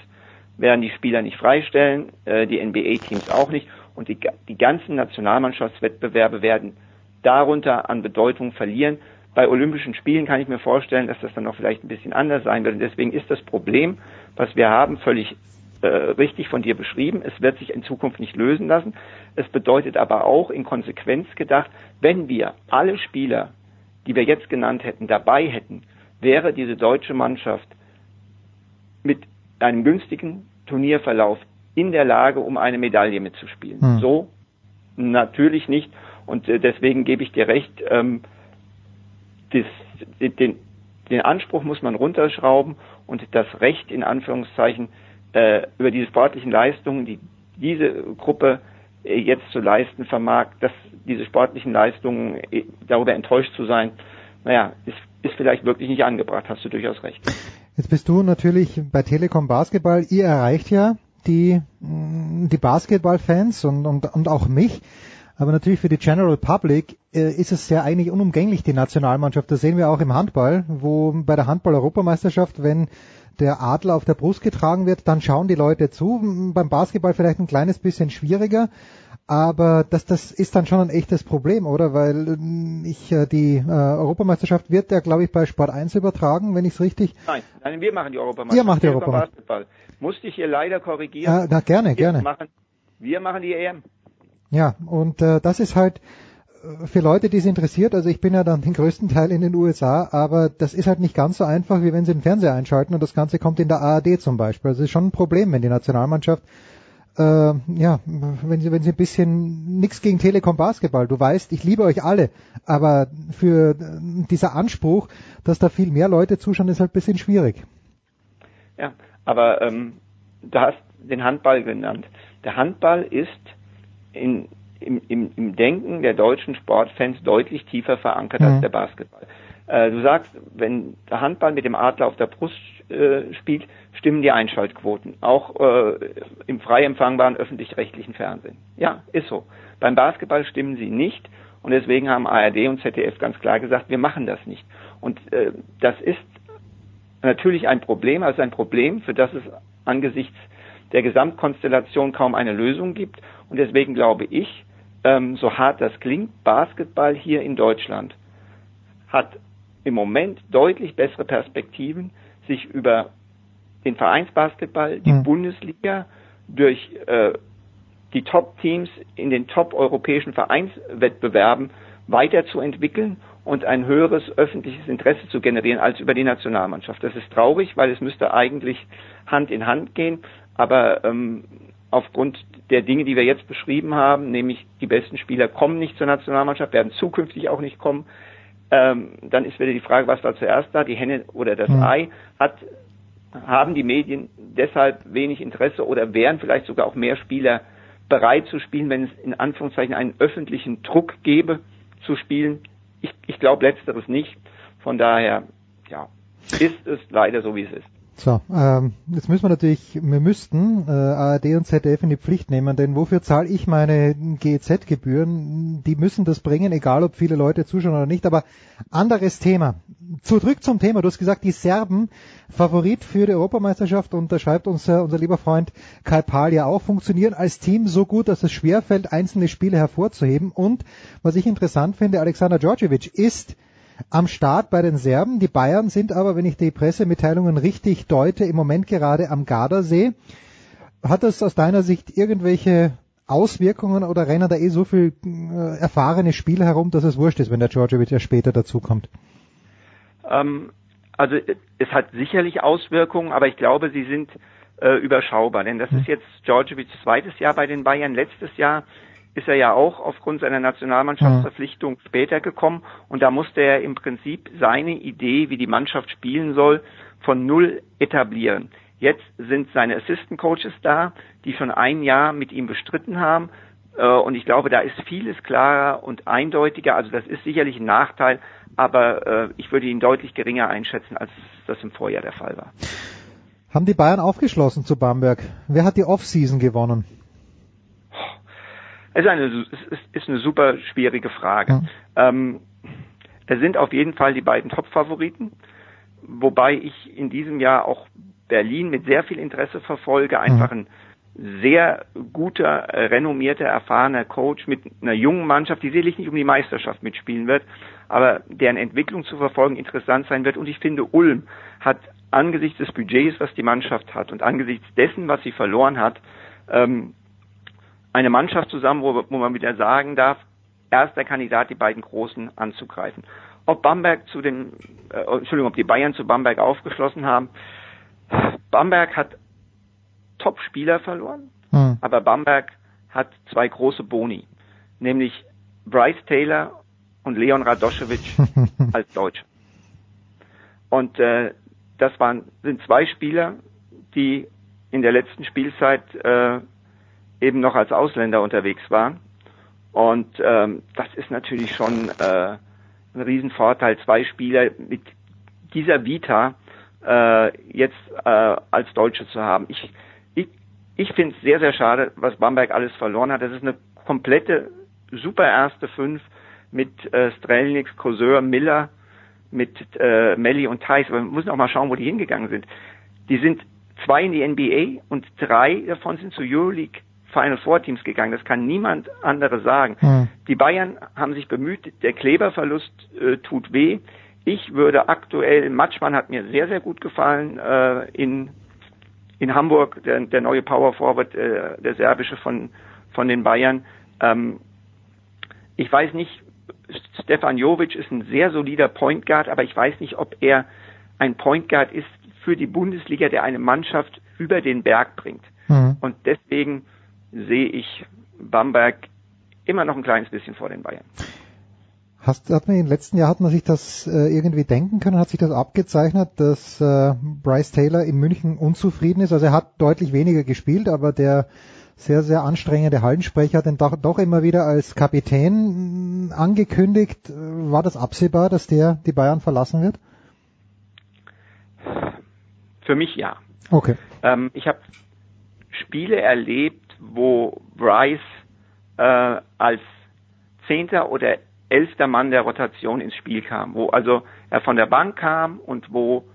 werden die Spieler nicht freistellen, äh, die NBA-Teams auch nicht. Und die, die ganzen Nationalmannschaftswettbewerbe werden darunter an Bedeutung verlieren. Bei Olympischen Spielen kann ich mir vorstellen, dass das dann noch vielleicht ein bisschen anders sein wird. Und deswegen ist das Problem, was wir haben, völlig äh, richtig von dir beschrieben. Es wird sich in Zukunft nicht lösen lassen. Es bedeutet aber auch in Konsequenz gedacht, wenn wir alle Spieler, die wir jetzt genannt hätten, dabei hätten, wäre diese deutsche Mannschaft mit einem günstigen Turnierverlauf in der Lage, um eine Medaille mitzuspielen. Hm. So natürlich nicht. Und äh, deswegen gebe ich dir recht, ähm, das, den, den Anspruch muss man runterschrauben und das Recht in Anführungszeichen äh, über diese sportlichen Leistungen, die diese Gruppe äh, jetzt zu leisten vermag, dass diese sportlichen Leistungen äh, darüber enttäuscht zu sein, naja, ist, ist vielleicht wirklich nicht angebracht, hast du durchaus recht. Jetzt bist du natürlich bei Telekom Basketball. Ihr erreicht ja die, mh, die Basketballfans und, und, und auch mich. Aber natürlich für die General Public äh, ist es ja eigentlich unumgänglich, die Nationalmannschaft. Das sehen wir auch im Handball, wo bei der Handball-Europameisterschaft, wenn der Adler auf der Brust getragen wird, dann schauen die Leute zu. Beim Basketball vielleicht ein kleines bisschen schwieriger. Aber das, das ist dann schon ein echtes Problem, oder? Weil ähm, ich äh, die äh, Europameisterschaft wird ja, glaube ich, bei Sport 1 übertragen, wenn ich es richtig. Nein, nein, wir machen die Europameisterschaft. Ihr macht die Europameisterschaft. Basketball. Musste ich hier leider korrigieren. Äh, na, gerne, wir gerne. Machen, wir machen die EM. Ja, und äh, das ist halt äh, für Leute, die es interessiert, also ich bin ja dann den größten Teil in den USA, aber das ist halt nicht ganz so einfach, wie wenn sie den Fernseher einschalten und das Ganze kommt in der ARD zum Beispiel. Also es ist schon ein Problem, wenn die Nationalmannschaft äh, ja, wenn sie, wenn sie ein bisschen nichts gegen Telekom Basketball, du weißt, ich liebe euch alle, aber für äh, dieser Anspruch, dass da viel mehr Leute zuschauen, ist halt ein bisschen schwierig. Ja, aber ähm, du hast den Handball genannt. Der Handball ist in, im, im, im Denken der deutschen Sportfans deutlich tiefer verankert Mhm. als der Basketball. Äh, du sagst, wenn der Handball mit dem Adler auf der Brust äh, spielt, stimmen die Einschaltquoten, auch äh, im frei empfangbaren öffentlich-rechtlichen Fernsehen. Ja, ist so. Beim Basketball stimmen sie nicht und deswegen haben ARD und ZDF ganz klar gesagt, wir machen das nicht. Und äh, das ist natürlich ein Problem, also ein Problem, für das es angesichts der Gesamtkonstellation kaum eine Lösung gibt. Und deswegen glaube ich, ähm, so hart das klingt, Basketball hier in Deutschland hat im Moment deutlich bessere Perspektiven, sich über den Vereinsbasketball, die Mhm. Bundesliga, durch äh, die Top-Teams in den top-europäischen Vereinswettbewerben weiterzuentwickeln und ein höheres öffentliches Interesse zu generieren als über die Nationalmannschaft. Das ist traurig, weil es müsste eigentlich Hand in Hand gehen, aber ähm, aufgrund der Dinge, die wir jetzt beschrieben haben, nämlich die besten Spieler kommen nicht zur Nationalmannschaft, werden zukünftig auch nicht kommen, ähm, dann ist wieder die Frage, was war zuerst da, die Henne oder das Mhm. Ei, hat, haben die Medien deshalb wenig Interesse oder wären vielleicht sogar auch mehr Spieler bereit zu spielen, wenn es in Anführungszeichen einen öffentlichen Druck gäbe, zu spielen? Ich, ich glaube letzteres nicht. Von daher, ja, ist es leider so, wie es ist. So, ähm, jetzt müssen wir natürlich, wir müssten äh, ARD und ZDF in die Pflicht nehmen, denn wofür zahle ich meine GEZ-Gebühren? Die müssen das bringen, egal ob viele Leute zuschauen oder nicht. Aber anderes Thema. Zurück zum Thema. Du hast gesagt, die Serben Favorit für die Europameisterschaft und da schreibt unser, unser lieber Freund Kai Pahl ja auch, funktionieren als Team so gut, dass es schwerfällt, einzelne Spiele hervorzuheben. Und was ich interessant finde, Alexander Djordjevic ist am Start bei den Serben. Die Bayern sind aber, wenn ich die Pressemitteilungen richtig deute, im Moment gerade am Gardasee. Hat das aus deiner Sicht irgendwelche Auswirkungen oder rennen da eh so viel äh, erfahrene Spieler herum, dass es wurscht ist, wenn der Djordjevic ja später dazukommt? Ähm, also es hat sicherlich Auswirkungen, aber ich glaube, sie sind äh, überschaubar. Denn das ist jetzt Djordjevics zweites Jahr bei den Bayern. Letztes Jahr ist er ja auch aufgrund seiner Nationalmannschaftsverpflichtung später gekommen und da musste er im Prinzip seine Idee, wie die Mannschaft spielen soll, von null etablieren. Jetzt sind seine Assistant Coaches da, die schon ein Jahr mit ihm bestritten haben. Äh, Und ich glaube, da ist vieles klarer und eindeutiger. Also das ist sicherlich ein Nachteil, aber äh, ich würde ihn deutlich geringer einschätzen, als das im Vorjahr der Fall war. Haben die Bayern aufgeschlossen zu Bamberg? Wer hat die Offseason gewonnen? Es ist eine, es ist, eine super schwierige Frage. Ähm, es sind auf jeden Fall die beiden Top-Favoriten, wobei ich in diesem Jahr auch Berlin mit sehr viel Interesse verfolge, einfach ein sehr guter, äh, renommierter, erfahrener Coach mit einer jungen Mannschaft, die sicherlich nicht um die Meisterschaft mitspielen wird, aber deren Entwicklung zu verfolgen interessant sein wird. Und ich finde, Ulm hat angesichts des Budgets, was die Mannschaft hat und angesichts dessen, was sie verloren hat, ähm, eine Mannschaft zusammen, wo, wo man wieder sagen darf, erster Kandidat, die beiden Großen anzugreifen. Ob Bamberg zu den, äh, Entschuldigung, ob die Bayern zu Bamberg aufgeschlossen haben. Bamberg hat Top-Spieler verloren, Hm. aber Bamberg hat zwei große Boni, nämlich Bryce Taylor und Leon Radoschewitsch als Deutsche. Und äh, das waren sind zwei Spieler, die in der letzten Spielzeit äh, eben noch als Ausländer unterwegs waren. Und ähm, das ist natürlich schon äh, ein Riesenvorteil, zwei Spieler mit dieser Vita äh, jetzt äh, als Deutsche zu haben. Ich, ich, ich finde es sehr, sehr schade, was Bamberg alles verloren hat. Das ist eine komplette super erste Fünf mit äh, Strelnix, Koseur, Miller, mit äh, Melli und Thais. Aber wir müssen auch mal schauen, wo die hingegangen sind. Die sind zwei in die NBA und drei davon sind zu Euroleague Final Four Teams gegangen. Das kann niemand andere sagen. Hm. Die Bayern haben sich bemüht. Der Kleberverlust äh, tut weh. Ich würde aktuell, Matschmann hat mir sehr, sehr gut gefallen äh, in, in Hamburg, der, der neue Power Forward, äh, der serbische von, von den Bayern. Ähm, ich weiß nicht, Stefan Jovic ist ein sehr solider Point Guard, aber ich weiß nicht, ob er ein Point Guard ist für die Bundesliga, der eine Mannschaft über den Berg bringt. Mhm. Und deswegen sehe ich Bamberg immer noch ein kleines bisschen vor den Bayern. Hast, hat man im letzten Jahr hat man sich das äh, irgendwie denken können, hat sich das abgezeichnet, dass äh, Bryce Taylor in München unzufrieden ist. Also er hat deutlich weniger gespielt, aber der sehr, sehr anstrengende Hallensprecher hat ihn doch, doch immer wieder als Kapitän mh, angekündigt. War das absehbar, dass der die Bayern verlassen wird? Für mich ja. Okay. Ähm, ich habe Spiele erlebt, wo Bryce äh, als Zehnter oder elfter Mann der Rotation ins Spiel kam, wo also er von der Bank kam und wo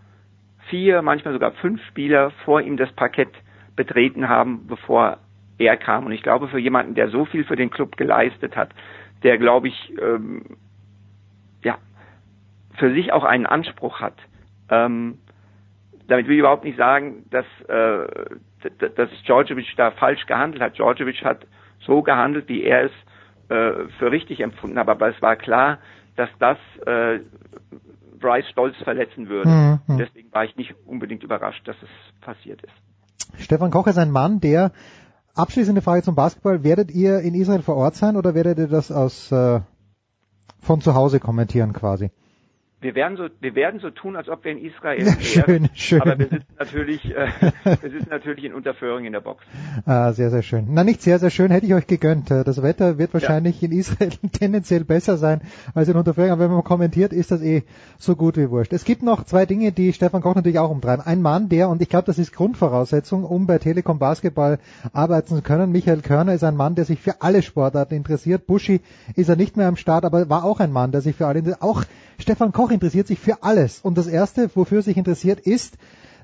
vier, manchmal sogar fünf Spieler vor ihm das Parkett betreten haben, bevor er kam. Und ich glaube, für jemanden, der so viel für den Club geleistet hat, der, glaube ich, ähm, ja, für sich auch einen Anspruch hat. Ähm, damit will ich überhaupt nicht sagen, dass, äh, dass Djordjevic da falsch gehandelt hat. Djordjevic hat so gehandelt, wie er es äh, für richtig empfunden habe, aber es war klar, dass das äh, Bryce Stolz verletzen würde. Mhm. Deswegen war ich nicht unbedingt überrascht, dass es passiert ist. Stefan Koch ist ein Mann, der abschließende Frage zum Basketball, werdet ihr in Israel vor Ort sein oder werdet ihr das aus äh, von zu Hause kommentieren quasi? Wir werden so, wir werden so tun, als ob wir in Israel wären. Schön, schön. Aber wir sitzen natürlich, äh, wir sitzen natürlich in Unterföhring in der Box. Ah, sehr, sehr schön. Na, nicht sehr, sehr schön, hätte ich euch gegönnt. Das Wetter wird wahrscheinlich ja. in Israel tendenziell besser sein als in Unterföhring, aber wenn man kommentiert, ist das eh so gut wie wurscht. Es gibt noch zwei Dinge, die Stefan Koch natürlich auch umtreiben. Ein Mann, der, und ich glaube, das ist Grundvoraussetzung, um bei Telekom Basketball arbeiten zu können. Michael Körner ist ein Mann, der sich für alle Sportarten interessiert. Buschi ist er nicht mehr am Start, aber war auch ein Mann, der sich für alle, auch Stefan Koch interessiert sich für alles. Und das Erste, wofür er sich interessiert, ist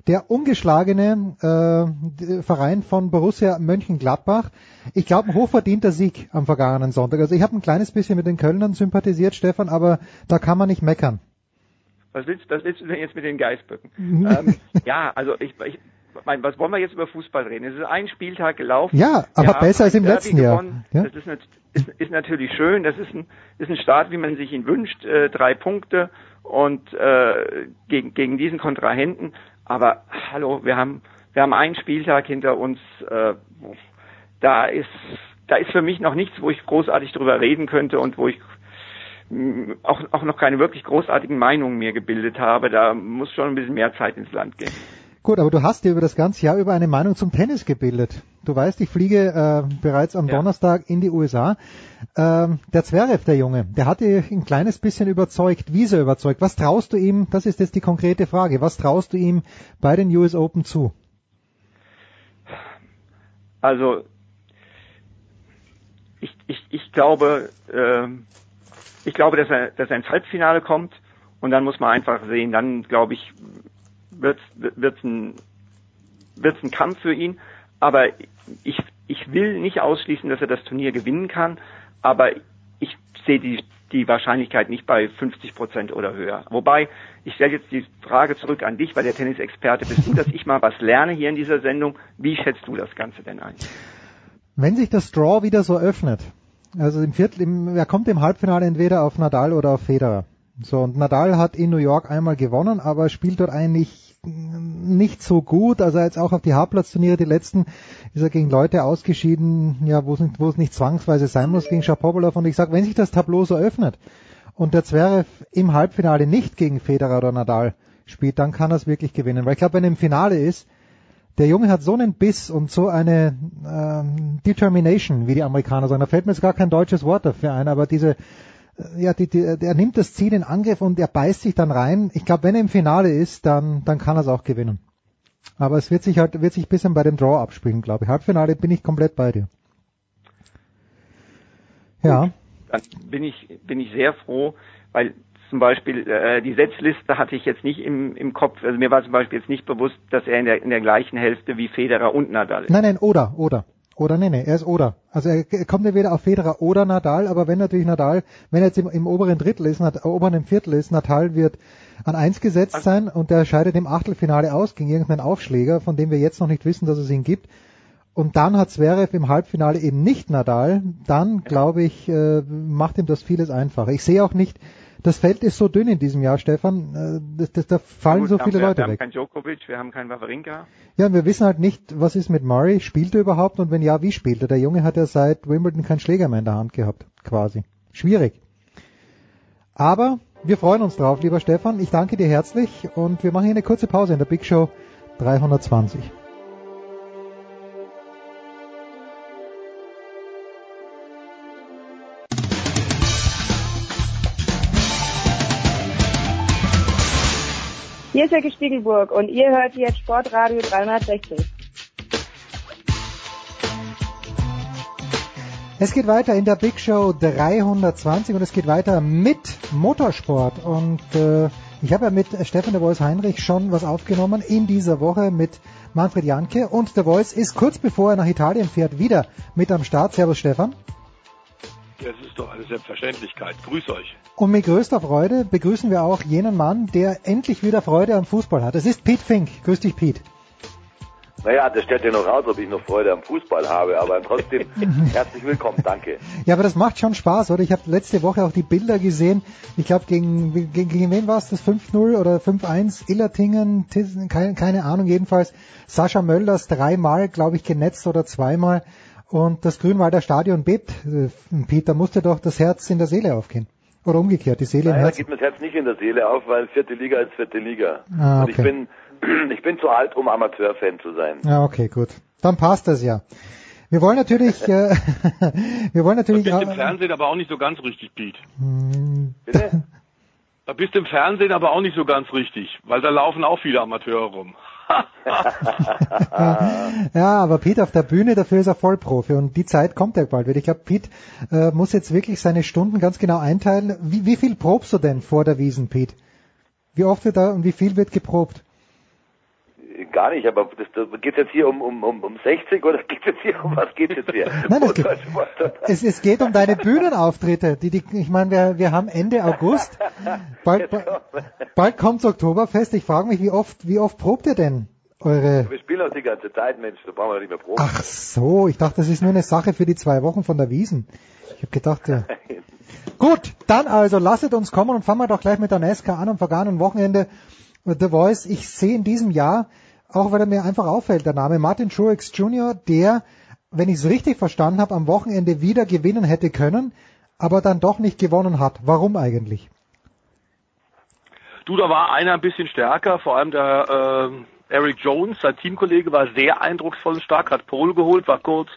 der ungeschlagene äh, Verein von Borussia Mönchengladbach. Ich glaube, ein hochverdienter Sieg am vergangenen Sonntag. Also ich habe ein kleines bisschen mit den Kölnern sympathisiert, Stefan, aber da kann man nicht meckern. Was willst, was willst du denn jetzt mit den Geißböcken? ähm, ja, also ich, ich mein, was wollen wir jetzt über Fußball reden? Es ist ein Spieltag gelaufen. Ja, aber besser als im letzten Jahr. Ja? Das ist, ist, ist, natürlich schön. Das ist ein, ist ein Start, wie man sich ihn wünscht. Äh, drei Punkte und äh, gegen, gegen diesen Kontrahenten. Aber hallo, wir haben, wir haben einen Spieltag hinter uns. Äh, da ist, da ist für mich noch nichts, wo ich großartig drüber reden könnte und wo ich mm, auch, auch noch keine wirklich großartigen Meinungen mir gebildet habe. Da muss schon ein bisschen mehr Zeit ins Land gehen. Gut, aber du hast dir über das ganze Jahr über eine Meinung zum Tennis gebildet. Du weißt, ich fliege äh, bereits am ja. Donnerstag in die USA. Ähm, der Zverev, der Junge, der hat dich ein kleines bisschen überzeugt. Wie ist er überzeugt? Was traust du ihm, das ist jetzt die konkrete Frage, was traust du ihm bei den US Open zu? Also, ich, ich, ich glaube, äh, ich glaube, dass er, dass er ins Halbfinale kommt und dann muss man einfach sehen, dann glaube ich, wird es ein, wird's ein Kampf für ihn. Aber ich, ich will nicht ausschließen, dass er das Turnier gewinnen kann. Aber ich sehe die, die Wahrscheinlichkeit nicht bei 50 Prozent oder höher. Wobei, ich stelle jetzt die Frage zurück an dich, weil der Tennisexperte bist du, dass ich mal was lerne hier in dieser Sendung. Wie schätzt du das Ganze denn ein? Wenn sich das Draw wieder so öffnet, also im Viertel, im, er kommt im Halbfinale entweder auf Nadal oder auf Federer. So, und Nadal hat in New York einmal gewonnen, aber spielt dort eigentlich nicht so gut. Also jetzt auch auf die Hauptplatzturniere, die letzten, ist er gegen Leute ausgeschieden, ja, wo es nicht, nicht zwangsweise sein muss, gegen Shapovalov. Und ich sage, wenn sich das Tableau so öffnet und der Zverev im Halbfinale nicht gegen Federer oder Nadal spielt, dann kann er es wirklich gewinnen. Weil ich glaube, wenn er im Finale ist, der Junge hat so einen Biss und so eine ähm, Determination, wie die Amerikaner sagen. Da fällt mir jetzt gar kein deutsches Wort dafür ein, aber diese ja, die, die, er nimmt das Ziel in Angriff und er beißt sich dann rein. Ich glaube, wenn er im Finale ist, dann, dann kann er es auch gewinnen. Aber es wird sich halt, wird sich ein bisschen bei dem Draw abspielen, glaube ich. Halbfinale bin ich komplett bei dir. Ja. Gut, dann bin ich, bin ich sehr froh, weil zum Beispiel äh, die Setzliste hatte ich jetzt nicht im, im Kopf. Also mir war zum Beispiel jetzt nicht bewusst, dass er in der, in der gleichen Hälfte wie Federer und Nadal ist. Nein, nein, oder, oder. Oder nee, nee, er ist Oder. Also er kommt ja weder auf Federer oder Nadal, aber wenn natürlich Nadal, wenn er jetzt im, im oberen Drittel ist, Nad, oberen Viertel ist, Nadal wird an eins gesetzt sein und der scheidet im Achtelfinale aus gegen irgendeinen Aufschläger, von dem wir jetzt noch nicht wissen, dass es ihn gibt. Und dann hat Zverev im Halbfinale eben nicht Nadal, dann glaube ich, äh, macht ihm das vieles einfacher. Ich sehe auch nicht, das Feld ist so dünn in diesem Jahr, Stefan. Äh, das, das, da fallen Gut, so viele wir, Leute weg. Wir haben keinen Djokovic, wir haben keinen Wawrinka. Ja, wir wissen halt nicht, was ist mit Murray. Spielt er überhaupt? Und wenn ja, wie spielt er? Der Junge hat ja seit Wimbledon keinen Schläger mehr in der Hand gehabt, quasi. Schwierig. Aber wir freuen uns drauf, lieber Stefan. Ich danke dir herzlich und wir machen hier eine kurze Pause in der Big Show 320. Jörg Spiegelburg und ihr hört jetzt Sportradio 360. Es geht weiter in der Big Show 320 und es geht weiter mit Motorsport. Und äh, ich habe ja mit Stefan de Voice Heinrich schon was aufgenommen in dieser Woche mit Manfred Janke. Und der Voice ist kurz bevor er nach Italien fährt wieder mit am Start. Servus Stefan. Das ist doch eine Selbstverständlichkeit. Grüß euch. Und mit größter Freude begrüßen wir auch jenen Mann, der endlich wieder Freude am Fußball hat. Es ist Pete Fink. Grüß dich, Pete. Naja, das stellt ja noch raus, ob ich noch Freude am Fußball habe, aber trotzdem herzlich willkommen, danke. Ja, aber das macht schon Spaß, oder? Ich habe letzte Woche auch die Bilder gesehen. Ich glaube, gegen, gegen, gegen wen war es das? 5-0 oder 5-1? Illertingen, Tissen, keine, keine Ahnung, jedenfalls. Sascha Mölders dreimal, glaube ich, genetzt oder zweimal. Und das Grünwalder Stadion bebt. Äh, Peter, musste doch das Herz in der Seele aufgehen. Oder umgekehrt, die Seele im Naja, da geht mir das Herz nicht in der Seele auf, weil vierte Liga ist vierte Liga. Ah, Und ich okay. bin, ich bin zu alt, um Amateurfan zu sein. Ja, okay, gut. Dann passt das ja. Wir wollen natürlich, äh, wir wollen natürlich, bist im Fernsehen aber auch nicht so ganz richtig, Pete. hm, Da bist du im Fernsehen aber auch nicht so ganz richtig, weil da laufen auch viele Amateure rum. ja, aber Pete auf der Bühne, dafür ist er Vollprofi und die Zeit kommt ja bald wieder. Ich glaube, Pete äh, muss jetzt wirklich seine Stunden ganz genau einteilen. Wie, wie viel probst du denn vor der Wiesen, Pete? Wie oft wird da und wie viel wird geprobt? Gar nicht, aber das, das, geht's jetzt hier um, um, um, um 60 oder geht's jetzt hier um was geht's jetzt hier? Nein, es geht, es, es geht um deine Bühnenauftritte. Die, die, ich meine, wir, wir haben Ende August, bald, bald, bald kommt's Oktoberfest. Ich frage mich, wie oft, wie oft probt ihr denn eure? Wir spielen auch die ganze Zeit, Mensch, da brauchen wir nicht mehr proben. Ach so, ich dachte, das ist nur eine Sache für die zwei Wochen von der Wiesen. Ich habe gedacht, ja. Gut, dann also lasset uns kommen und fangen wir doch gleich mit der NASCAR an am vergangenen Wochenende. The Voice, ich sehe in diesem Jahr, auch weil er mir einfach auffällt, der Name Martin Truex Jr., der, wenn ich es richtig verstanden habe, am Wochenende wieder gewinnen hätte können, aber dann doch nicht gewonnen hat. Warum eigentlich? Du, da war einer ein bisschen stärker, vor allem der äh, Eric Jones, sein Teamkollege, war sehr eindrucksvoll und stark, hat Pole geholt, war kurz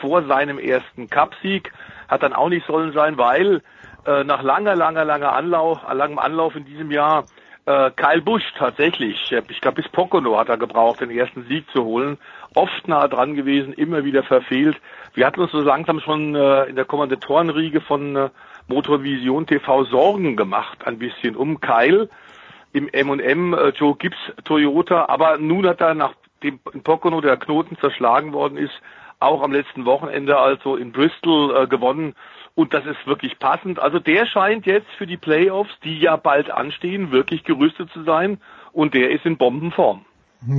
vor seinem ersten Cupsieg, hat dann auch nicht sollen sein, weil äh, nach langer, langer, langer Anlauf, langem Anlauf in diesem Jahr äh, Kyle Busch tatsächlich, ich glaube bis Pocono hat er gebraucht, den ersten Sieg zu holen, oft nah dran gewesen, immer wieder verfehlt. Wir hatten uns so langsam schon äh, in der Kommandatorenriege von äh, Motorvision TV Sorgen gemacht, ein bisschen um Kyle. Im M&M äh, Joe Gibbs Toyota, aber nun hat er nach dem in Pocono der Knoten zerschlagen worden ist, auch am letzten Wochenende also in Bristol äh, gewonnen und das ist wirklich passend. Also der scheint jetzt für die Playoffs, die ja bald anstehen, wirklich gerüstet zu sein und der ist in Bombenform.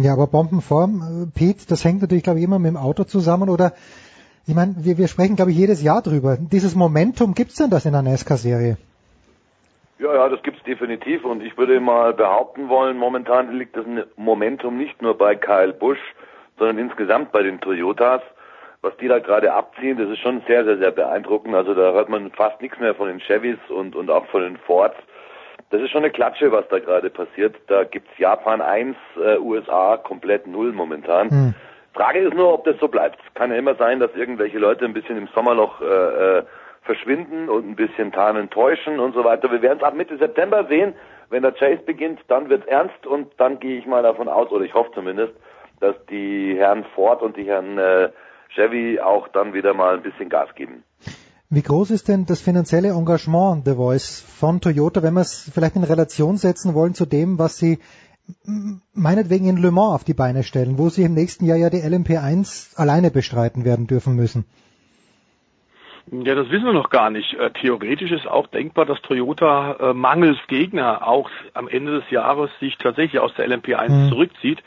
Ja, aber Bombenform, äh, Pete, das hängt natürlich, glaube ich, immer mit dem Auto zusammen oder ich meine, wir, wir sprechen, glaube ich, jedes Jahr drüber. Dieses Momentum, gibt's denn das in der NASCAR-Serie? Ja, ja, das gibt's definitiv und ich würde mal behaupten wollen, momentan liegt das Momentum nicht nur bei Kyle Busch, sondern insgesamt bei den Toyotas. Was die da gerade abziehen, das ist schon sehr, sehr, sehr beeindruckend. Also da hört man fast nichts mehr von den Chevys und, und auch von den Fords. Das ist schon eine Klatsche, was da gerade passiert. Da gibt's Japan 1, äh, USA komplett null momentan. Hm. Frage ist nur, ob das so bleibt. Kann ja immer sein, dass irgendwelche Leute ein bisschen im Sommerloch äh, äh, verschwinden und ein bisschen tarnen täuschen und so weiter. Wir werden es ab Mitte September sehen. Wenn der Chase beginnt, dann wird's ernst und dann gehe ich mal davon aus, oder ich hoffe zumindest, dass die Herren Ford und die Herren äh, Chevy auch dann wieder mal ein bisschen Gas geben. Wie groß ist denn das finanzielle Engagement The Voice von Toyota, wenn wir es vielleicht in Relation setzen wollen zu dem, was sie meinetwegen in Le Mans auf die Beine stellen, wo sie im nächsten Jahr ja die LMP1 alleine bestreiten werden dürfen müssen? Ja, das wissen wir noch gar nicht. Äh, theoretisch ist auch denkbar, dass Toyota äh, mangels Gegner auch am Ende des Jahres sich tatsächlich aus der LMP1 Mhm. zurückzieht.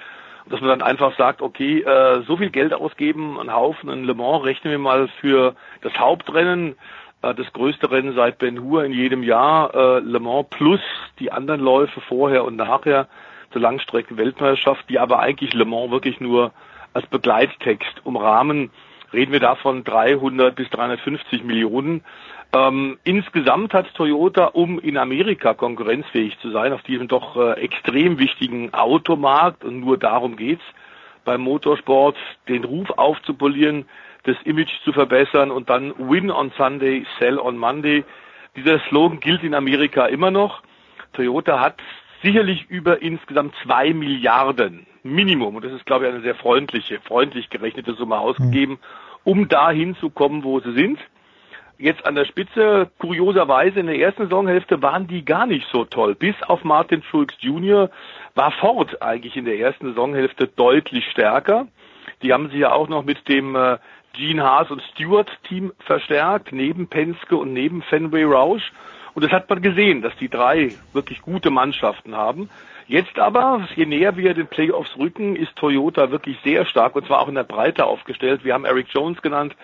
Dass man dann einfach sagt, okay, äh, so viel Geld ausgeben, einen Haufen in Le Mans rechnen wir mal für das Hauptrennen, äh, das größte Rennen seit Ben Hur in jedem Jahr, äh, Le Mans plus die anderen Läufe vorher und nachher zur Langstrecken-Weltmeisterschaft, die aber eigentlich Le Mans wirklich nur als Begleittext umrahmen reden wir davon 300 bis 350 Millionen. Ähm, insgesamt hat Toyota, um in Amerika konkurrenzfähig zu sein, auf diesem doch äh, extrem wichtigen Automarkt, und nur darum geht's, beim Motorsport den Ruf aufzupolieren, das Image zu verbessern und dann Win on Sunday, Sell on Monday. Dieser Slogan gilt in Amerika immer noch. Toyota hat sicherlich über insgesamt zwei Milliarden Minimum, und das ist, glaube ich, eine sehr freundliche, freundlich gerechnete Summe ausgegeben, um dahin zu kommen, wo sie sind. Jetzt an der Spitze, kurioserweise in der ersten Saisonhälfte waren die gar nicht so toll. Bis auf Martin Schulz Jr. war Ford eigentlich in der ersten Saisonhälfte deutlich stärker. Die haben sich ja auch noch mit dem äh, Gene Haas und Stewart Team verstärkt, neben Penske und neben Fenway Roush. Und das hat man gesehen, dass die drei wirklich gute Mannschaften haben. Jetzt aber, je näher wir den Playoffs rücken, ist Toyota wirklich sehr stark und zwar auch in der Breite aufgestellt. Wir haben Eric Jones genannt,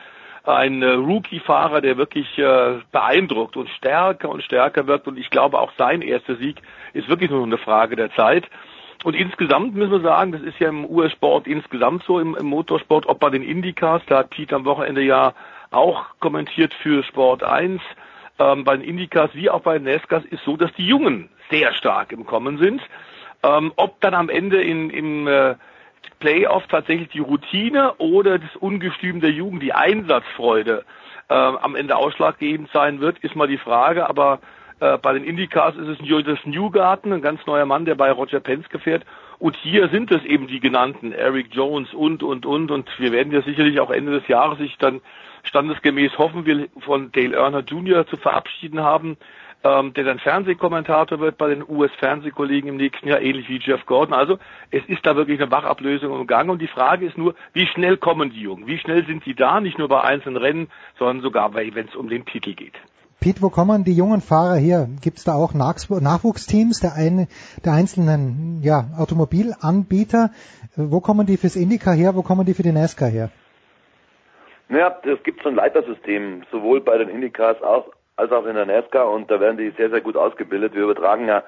ein äh, Rookie-Fahrer, der wirklich äh, beeindruckt und stärker und stärker wird. Und ich glaube, auch sein erster Sieg ist wirklich nur eine Frage der Zeit. Und insgesamt müssen wir sagen, das ist ja im US-Sport insgesamt so, im, im Motorsport, ob bei den Indycars, da hat Pete am Wochenende ja auch kommentiert für Sport 1, ähm, bei den Indycars wie auch bei den NASCARs ist so, dass die Jungen sehr stark im Kommen sind. Ähm, ob dann am Ende in, im äh, Playoff tatsächlich die Routine oder das Ungestüm der Jugend, die Einsatzfreude äh, am Ende ausschlaggebend sein wird, ist mal die Frage. Aber äh, bei den Indycars ist es Julius Newgarten, ein ganz neuer Mann, der bei Roger Penske fährt. Und hier sind es eben die genannten Eric Jones und, und, und. Und wir werden ja sicherlich auch Ende des Jahres sich dann standesgemäß hoffen wir von Dale Erner Jr. zu verabschieden haben ähm, der dann Fernsehkommentator wird bei den US-Fernsehkollegen im nächsten Jahr, ähnlich wie Jeff Gordon. Also es ist da wirklich eine Wachablösung im Gang und die Frage ist nur, wie schnell kommen die Jungen? Wie schnell sind sie da? Nicht nur bei einzelnen Rennen, sondern sogar, wenn es um den Titel geht. Pete, wo kommen die jungen Fahrer her? Gibt es da auch Nachwuchsteams der, ein, der einzelnen ja, Automobilanbieter? Wo kommen die fürs Indica her? Wo kommen die für die NASCAR her? Naja, es gibt so ein Leitersystem, sowohl bei den Indicars als als auch in der NASCAR und da werden die sehr, sehr gut ausgebildet. Wir übertragen ja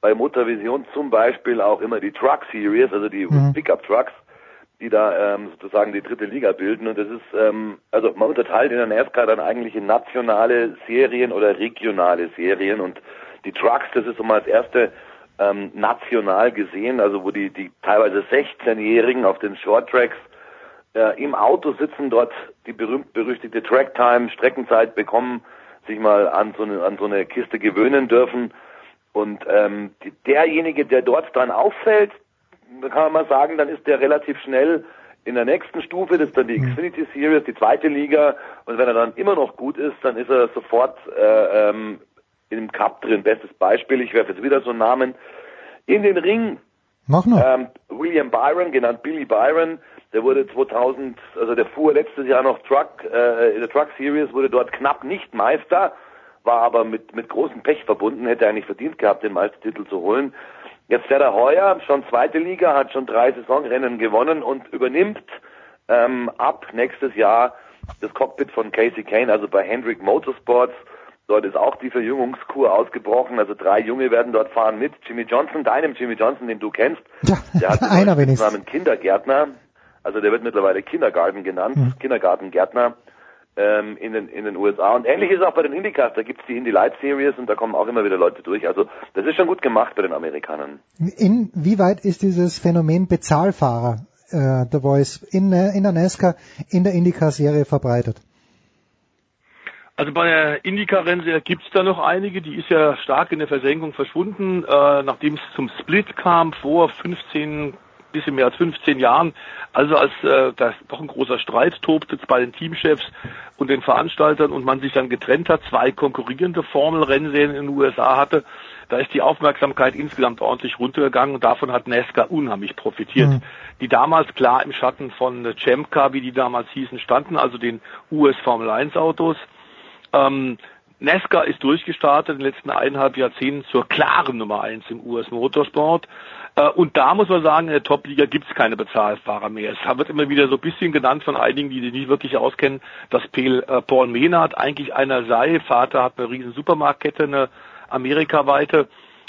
bei Motorvision zum Beispiel auch immer die Truck Series, also die mhm. Pickup Trucks, die da ähm, sozusagen die dritte Liga bilden. Und das ist, ähm, also man unterteilt in der NASCAR dann eigentlich in nationale Serien oder regionale Serien und die Trucks, das ist so mal das erste ähm, national gesehen, also wo die, die teilweise 16-Jährigen auf den Short Tracks äh, im Auto sitzen, dort die berühmt-berüchtigte Tracktime, Streckenzeit bekommen, sich mal an so eine, an so eine Kiste gewöhnen dürfen. Und ähm, derjenige, der dort dann auffällt, kann man mal sagen, dann ist der relativ schnell in der nächsten Stufe, das ist dann die mhm. Xfinity Series, die zweite Liga. Und wenn er dann immer noch gut ist, dann ist er sofort äh, ähm, im Cup drin. Bestes Beispiel, ich werfe jetzt wieder so einen Namen. In den Ring. Mach noch. Ähm, William Byron, genannt Billy Byron, der wurde 2000, also der fuhr letztes Jahr noch Truck, äh, in der Truck Series, wurde dort knapp nicht Meister, war aber mit, mit großem Pech verbunden, hätte eigentlich verdient gehabt, den Meistertitel zu holen. Jetzt fährt er heuer, schon zweite Liga, hat schon drei Saisonrennen gewonnen und übernimmt ähm, ab nächstes Jahr das Cockpit von Casey Kane, also bei Hendrick Motorsports. Dort ist auch die Verjüngungskur ausgebrochen. Also drei Junge werden dort fahren mit Jimmy Johnson, deinem Jimmy Johnson, den du kennst. Ja, der hat einer den Namen Kindergärtner. Also der wird mittlerweile Kindergarten genannt, mhm. Kindergartengärtner ähm, in, den, in den USA. Und ähnlich ist auch bei den Indycars, da gibt's die Indy Light Series und da kommen auch immer wieder Leute durch. Also das ist schon gut gemacht bei den Amerikanern. Inwieweit ist dieses Phänomen Bezahlfahrer, äh, The Voice, in, äh, in der NASCAR, in der Indycar-Serie verbreitet? Also bei der Indycar-Rennserie gibt's da noch einige, die ist ja stark in der Versenkung verschwunden, äh, nachdem es zum Split kam vor 15, bisschen mehr als 15 Jahren, also als äh, da doch ein großer Streit tobte bei den Teamchefs und den Veranstaltern und man sich dann getrennt hat, zwei konkurrierende Formelrennserien in den USA hatte, da ist die Aufmerksamkeit insgesamt ordentlich runtergegangen und davon hat NASCAR unheimlich profitiert. Mhm. Die damals klar im Schatten von Chemka, wie die damals hießen, standen, also den US Formel 1 Autos. Ähm, NASCAR ist durchgestartet in den letzten eineinhalb Jahrzehnten zur klaren Nummer eins im US Motorsport. Äh, und da muss man sagen, in der Top-Liga gibt es keine Bezahlfahrer mehr. Es wird immer wieder so ein bisschen genannt von einigen, die sich nicht wirklich auskennen, dass äh, Paul Menard eigentlich einer sei. Vater hat eine riesen Supermarktkette, eine amerikaweite.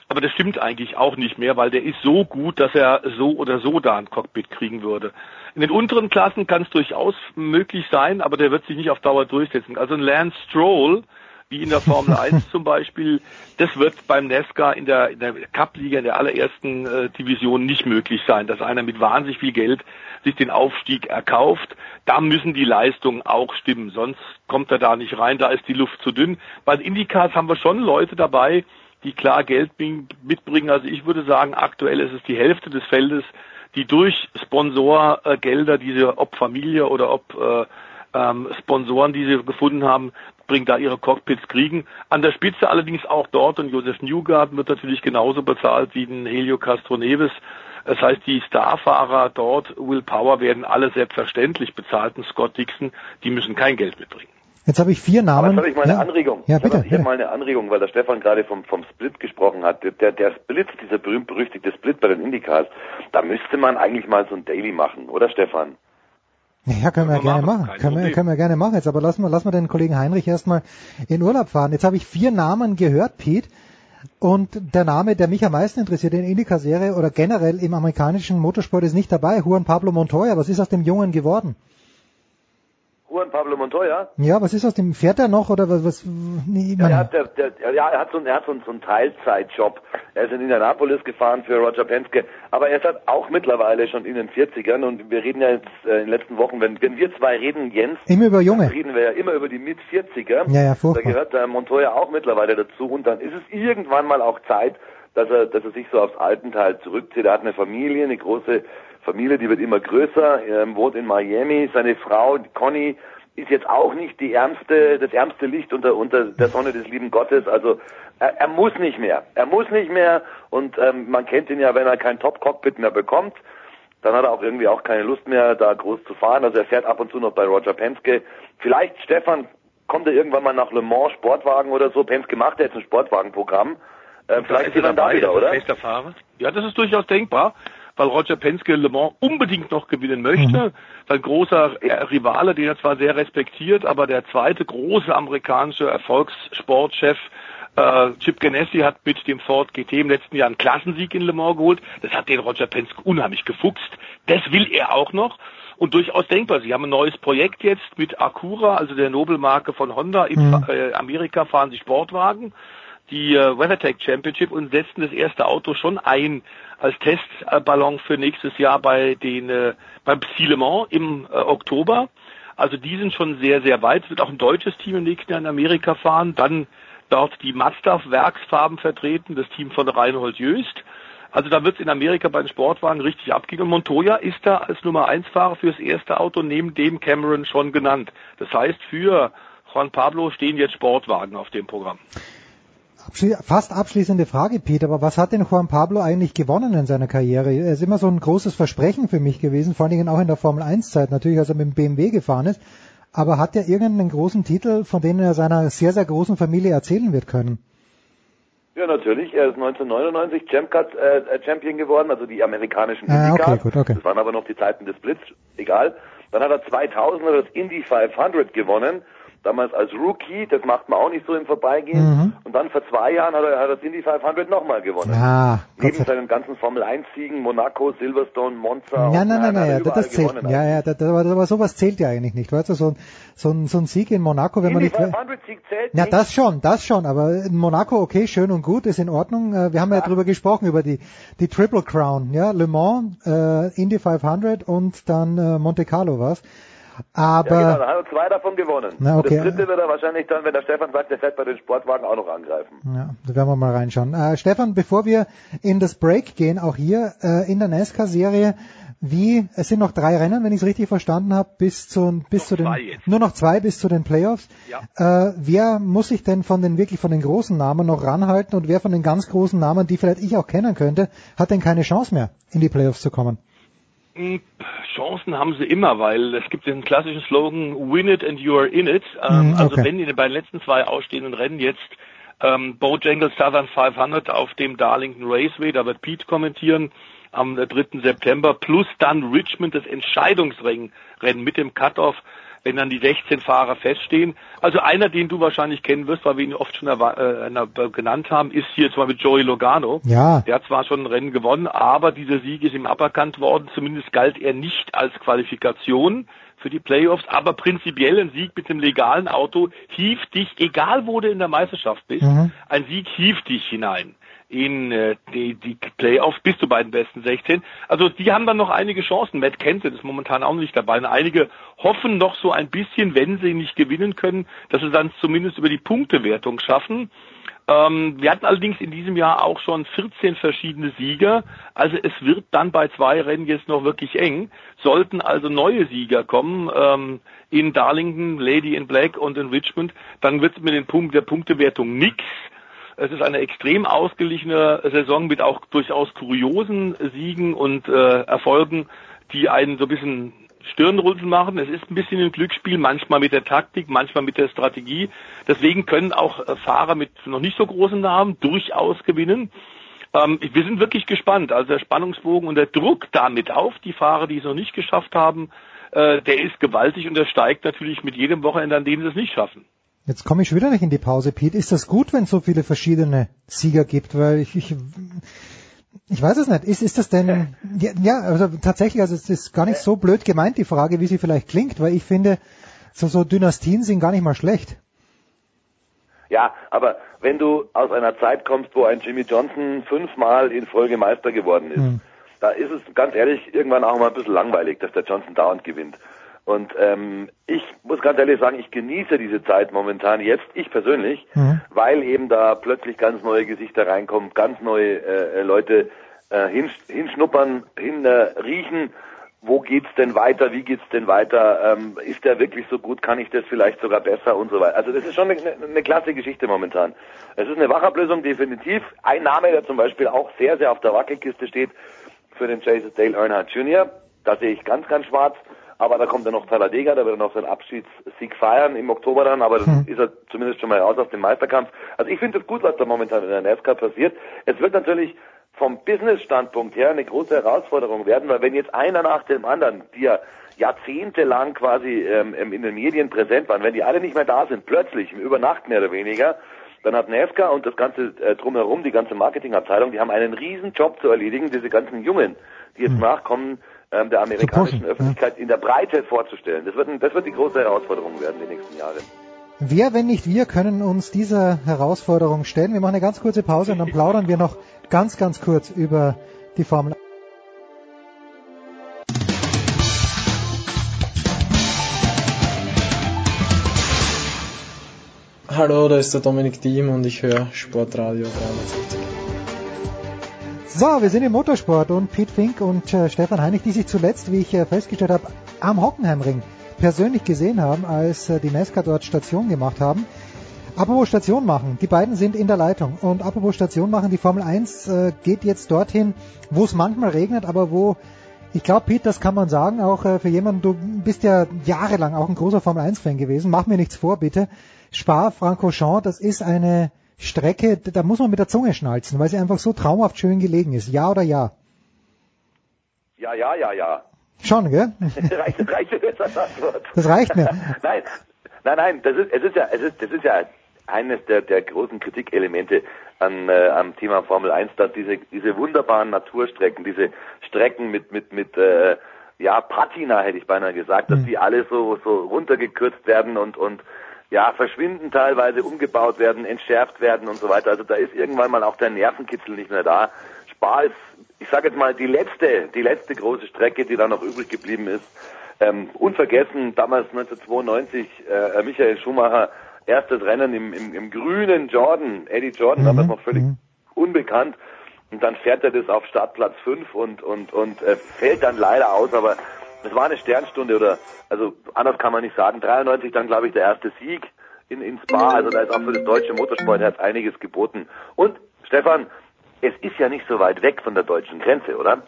Aber das stimmt eigentlich auch nicht mehr, weil der ist so gut, dass er so oder so da ein Cockpit kriegen würde. In den unteren Klassen kann es durchaus möglich sein, aber der wird sich nicht auf Dauer durchsetzen. Also ein Lance Stroll, wie in der Formel 1 zum Beispiel. Das wird beim NASCAR in der, in der Cup-Liga, in der allerersten äh, Division nicht möglich sein, dass einer mit wahnsinnig viel Geld sich den Aufstieg erkauft. Da müssen die Leistungen auch stimmen, sonst kommt er da nicht rein, da ist die Luft zu dünn. Bei den Indicars haben wir schon Leute dabei, die klar Geld mitbringen. Also ich würde sagen, aktuell ist es die Hälfte des Feldes, die durch Sponsorgelder, diese ob Familie oder ob äh, ähm, Sponsoren, die sie gefunden haben, bringen da ihre Cockpits kriegen. An der Spitze allerdings auch dort und Josef Newgarden wird natürlich genauso bezahlt wie den Helio Castroneves. Das heißt, die Starfahrer dort, Will Power, werden alle selbstverständlich bezahlt und Scott Dixon, die müssen kein Geld mitbringen. Jetzt habe ich vier Aber Namen. jetzt habe ich mal eine ja. Anregung. Ja, ich bitte. habe hier bitte. mal eine Anregung, weil der Stefan gerade vom, vom Split gesprochen hat. Der, der Split, dieser berühmt-berüchtigte Split bei den Indycars, da müsste man eigentlich mal so ein Daily machen, oder Stefan? Ja, können wir Können wir gerne machen, machen. Können wir, können wir gerne machen jetzt. Aber lassen wir, lassen wir den Kollegen Heinrich erstmal in Urlaub fahren. Jetzt habe ich vier Namen gehört, Pete. Und der Name, der mich am meisten interessiert in Indica-Serie oder generell im amerikanischen Motorsport ist nicht dabei. Juan Pablo Montoya. Was ist aus dem Jungen geworden? Juan Pablo Montoya? Ja, was ist aus dem? Fährt er noch oder was? was nee, Ja, er hat, der, der, ja, er hat so, einen- er hat so, so einen Teilzeitjob. Er ist in Indianapolis gefahren für Roger Penske, aber er ist halt auch mittlerweile schon in den 40ern und wir reden ja jetzt äh, in den letzten Wochen, wenn, wenn wir zwei reden, Jens, Immer über Junge. reden wir ja immer über die Mit-40er. Ja, ja, Da furchtbar. gehört der Montoya auch mittlerweile dazu und dann ist es irgendwann mal auch Zeit, dass er, dass er sich so aufs Altenteil zurückzieht. Er hat eine Familie, eine große Familie, die wird immer größer, er wohnt in Miami, seine Frau, Conny, ist jetzt auch nicht die ärmste, das ärmste Licht unter, unter der Sonne des lieben Gottes. Also er, er muss nicht mehr. Er muss nicht mehr und ähm, man kennt ihn ja, wenn er kein Top-Cockpit mehr bekommt, dann hat er auch irgendwie auch keine Lust mehr, da groß zu fahren. Also er fährt ab und zu noch bei Roger Penske. Vielleicht, Stefan, kommt er irgendwann mal nach Le Mans Sportwagen oder so. Penske macht ja jetzt ein Sportwagenprogramm. Äh, vielleicht ist er dann da wieder, er oder? Ja, das ist durchaus denkbar, weil Roger Penske Le Mans unbedingt noch gewinnen möchte. Sein großer Rivale, den er zwar sehr respektiert, aber der zweite große amerikanische Erfolgssportchef äh, Chip Ganassi hat mit dem Ford GT im letzten Jahr einen Klassensieg in Le Mans geholt. Das hat den Roger Penske unheimlich gefuchst. Das will er auch noch. Und durchaus denkbar. Sie haben ein neues Projekt jetzt mit Acura, also der Nobelmarke von Honda. In Mhm. äh, Amerika fahren sie Sportwagen die äh, WeatherTech Championship und setzen das erste Auto schon ein als Testballon für nächstes Jahr bei den äh, beim Psy Le Mans im äh, Oktober. Also die sind schon sehr, sehr weit. Es wird auch ein deutsches Team im nächsten Jahr in Amerika fahren. Dann dort die Mazda Werksfarben vertreten, das Team von Reinhold Jöst. Also da wird es in Amerika bei den Sportwagen richtig abgehen. Und Montoya ist da als Nummer 1 Fahrer fürs erste Auto neben dem Cameron schon genannt. Das heißt, für Juan Pablo stehen jetzt Sportwagen auf dem Programm. Abschli fast abschließende Frage, Pete. Aber was hat denn Juan Pablo eigentlich gewonnen in seiner Karriere? Er ist immer so ein großes Versprechen für mich gewesen, vor allen Dingen auch in der Formel 1 Zeit, natürlich als er mit dem BMW gefahren ist. Aber hat er irgendeinen großen Titel, von dem er seiner sehr, sehr großen Familie erzählen wird können? Ja, natürlich. Er ist 1999 Champ Cup, äh, Champion geworden, also die amerikanischen Ah, Indycars. okay, gut, okay. Das waren aber noch die Zeiten des Blitz, egal. Dann hat er 2000 das Indy 500 gewonnen, damals als Rookie, das macht man auch nicht so im Vorbeigehen. Mhm. Und dann vor zwei Jahren hat er, hat er das Indy 500 nochmal gewonnen. Gott Neben sei seinen ganzen Formel 1 Siegen, Monaco, Silverstone, Monza. Ja, nein, nein, nein, ja, das zählt. gewonnen. Ja, ja, das, aber, sowas zählt ja eigentlich nicht. Weißt du, so ein, so ein, so ein Sieg in Monaco, wenn man Indy nicht. 500 Sieg zählt Na, nicht. das schon, das schon, aber in Monaco, okay, schön und gut, ist in Ordnung. Äh, Wir haben ja, drüber gesprochen, über die, die Triple Crown, ja, Le Mans, äh, Indy 500 und dann äh, Monte Carlo was. Aber, ja, genau, dann hat er zwei davon gewonnen. Na, okay. Das dritte wird er wahrscheinlich dann, wenn der Stefan sagt, der fährt bei den Sportwagen auch noch angreifen. ja, da werden wir mal reinschauen. Äh, Stefan, bevor wir in das Break gehen, auch hier äh, in der NASCAR-Serie, wie, es sind noch drei Rennen, wenn ich es richtig verstanden habe, bis zu, bis zu den, nur noch zwei bis zu den Playoffs. Ja. Äh, wer muss sich denn von den wirklich von den großen Namen noch ranhalten und wer von den ganz großen Namen, die vielleicht ich auch kennen könnte, hat denn keine Chance mehr, in die Playoffs zu kommen? Hm, Chancen haben sie immer, weil es gibt den klassischen Slogan Win it and you are in it. Ähm, Mhm, Also okay. wenn in den beiden letzten zwei ausstehenden Rennen jetzt ähm, Bojangles Southern 500 auf dem Darlington Raceway, da wird Pete kommentieren, am äh, 3. September, plus dann Richmond das Entscheidungsrennen Rennen mit dem Cutoff, wenn dann die 16 Fahrer feststehen. Also einer, den du wahrscheinlich kennen wirst, weil wir ihn oft schon äh, genannt haben, ist hier zum Beispiel Joey Logano. Ja. Der hat zwar schon ein Rennen gewonnen, aber dieser Sieg ist ihm aberkannt worden. Zumindest galt er nicht als Qualifikation für die Playoffs, aber prinzipiell ein Sieg mit dem legalen Auto hieft dich, egal wo du in der Meisterschaft bist, Mhm. ein Sieg hieft dich hinein in äh, die, die Playoffs bis zu beiden besten 16. Also die haben dann noch einige Chancen. Matt Kenseth ist momentan auch nicht dabei. Und einige hoffen noch so ein bisschen, wenn sie nicht gewinnen können, dass sie dann zumindest über die Punktewertung schaffen. Ähm, wir hatten allerdings in diesem Jahr auch schon 14 verschiedene Sieger. Also es wird dann bei zwei Rennen jetzt noch wirklich eng. Sollten also neue Sieger kommen ähm, in Darlington, Lady in Black und in Richmond, dann wird es mit den Punkt, der Punktewertung nix. Es ist eine extrem ausgeglichene Saison mit auch durchaus kuriosen Siegen und äh, Erfolgen, die einen so ein bisschen Stirnrunzeln machen. Es ist ein bisschen ein Glücksspiel, manchmal mit der Taktik, manchmal mit der Strategie. Deswegen können auch äh, Fahrer mit noch nicht so großen Namen durchaus gewinnen. Ähm, wir sind wirklich gespannt. Also der Spannungsbogen und der Druck damit auf die Fahrer, die es noch nicht geschafft haben, äh, der ist gewaltig und der steigt natürlich mit jedem Wochenende, an dem sie es nicht schaffen. Jetzt komme ich schon wieder nicht in die Pause, Pete. Ist das gut, wenn es so viele verschiedene Sieger gibt? Weil ich, ich, ich weiß es nicht. Ist, ist das denn, ja, ja, also tatsächlich, also es ist gar nicht so blöd gemeint, die Frage, wie sie vielleicht klingt, weil ich finde, so, so Dynastien sind gar nicht mal schlecht. Ja, aber wenn du aus einer Zeit kommst, wo ein Jimmy Johnson fünfmal in Folge Meister geworden ist, hm. da ist es ganz ehrlich irgendwann auch mal ein bisschen langweilig, dass der Johnson dauernd gewinnt. Und ähm, ich muss ganz ehrlich sagen, ich genieße diese Zeit momentan jetzt, ich persönlich, mhm. weil eben da plötzlich ganz neue Gesichter reinkommen, ganz neue äh, Leute äh, hinschnuppern, hinriechen. Äh, wo geht's denn weiter? Wie geht's denn weiter? Ähm, ist der wirklich so gut? Kann ich das vielleicht sogar besser und so weiter? Also das ist schon eine, eine klasse Geschichte momentan. Es ist eine Wachablösung definitiv. Ein Name, der zum Beispiel auch sehr, sehr auf der Wackelkiste steht für den Chase Dale Earnhardt Jr. Da sehe ich ganz, ganz schwarz. Aber da kommt dann noch Talladega, da wird er noch seinen Abschiedssieg feiern im Oktober dann, aber dann hm. ist er zumindest schon mal raus aus dem Meisterkampf. Also ich finde es gut, was da momentan in der NASCAR passiert. Es wird natürlich vom Business-Standpunkt her eine große Herausforderung werden, weil wenn jetzt einer nach dem anderen, die ja jahrzehntelang quasi ähm, in den Medien präsent waren, wenn die alle nicht mehr da sind, plötzlich, über Nacht mehr oder weniger, dann hat NASCAR und das ganze äh, drumherum, die ganze Marketingabteilung, die haben einen riesen Job zu erledigen, diese ganzen Jungen, die jetzt hm. nachkommen, ähm, der amerikanischen Öffentlichkeit in der Breite vorzustellen. Das wird, ein, das wird die große Herausforderung werden die nächsten Jahre. Wer, wenn nicht wir, können uns dieser Herausforderung stellen? Wir machen eine ganz kurze Pause und dann plaudern wir noch ganz, ganz kurz über die Formel Hallo, da ist der Dominik Diem und ich höre Sportradio 360. So, wir sind im Motorsport und Pete Fink und äh, Stefan Heinig, die sich zuletzt, wie ich äh, festgestellt habe, am Hockenheimring persönlich gesehen haben, als äh, die NASCAR dort Station gemacht haben. Apropos Station machen, die beiden sind in der Leitung und apropos Station machen, die Formel 1 äh, geht jetzt dorthin, wo es manchmal regnet, aber wo ich glaube, Pete, das kann man sagen, auch äh, für jemanden, du bist ja jahrelang auch ein großer Formel 1 Fan gewesen, mach mir nichts vor, bitte. Spa-Francorchamps, das ist eine Strecke, da muss man mit der Zunge schnalzen, weil sie einfach so traumhaft schön gelegen ist. Ja oder ja? Ja, ja, ja, ja. Schon, gell? reicht, reicht jetzt als Antwort. Das reicht mir. nein, nein, nein, das ist, es ist ja, es ist, das ist ja eines der, der großen Kritikelemente an, äh, am Thema Formel 1, dass diese, diese wunderbaren Naturstrecken, diese Strecken mit, mit, mit, äh, ja, Patina hätte ich beinahe gesagt, dass hm. die alle so, so runtergekürzt werden und, und, ja, verschwinden teilweise, umgebaut werden, entschärft werden und so weiter. Also da ist irgendwann mal auch der Nervenkitzel nicht mehr da. Spa ist, ich sage jetzt mal, die letzte, die letzte große Strecke, die da noch übrig geblieben ist. Ähm, unvergessen, damals 1992, äh, Michael Schumacher, erstes Rennen im, im, im grünen Jordan, Eddie Jordan, mhm. damals noch völlig mhm. unbekannt. Und dann fährt er das auf Startplatz 5 und, und, und äh, fällt dann leider aus, aber es war eine Sternstunde oder, also anders kann man nicht sagen. 93 dann, glaube ich, der erste Sieg in, in Spa. Also da ist auch für das deutsche Motorsportherz einiges geboten. Und, Stefan, es ist ja nicht so weit weg von der deutschen Grenze, oder?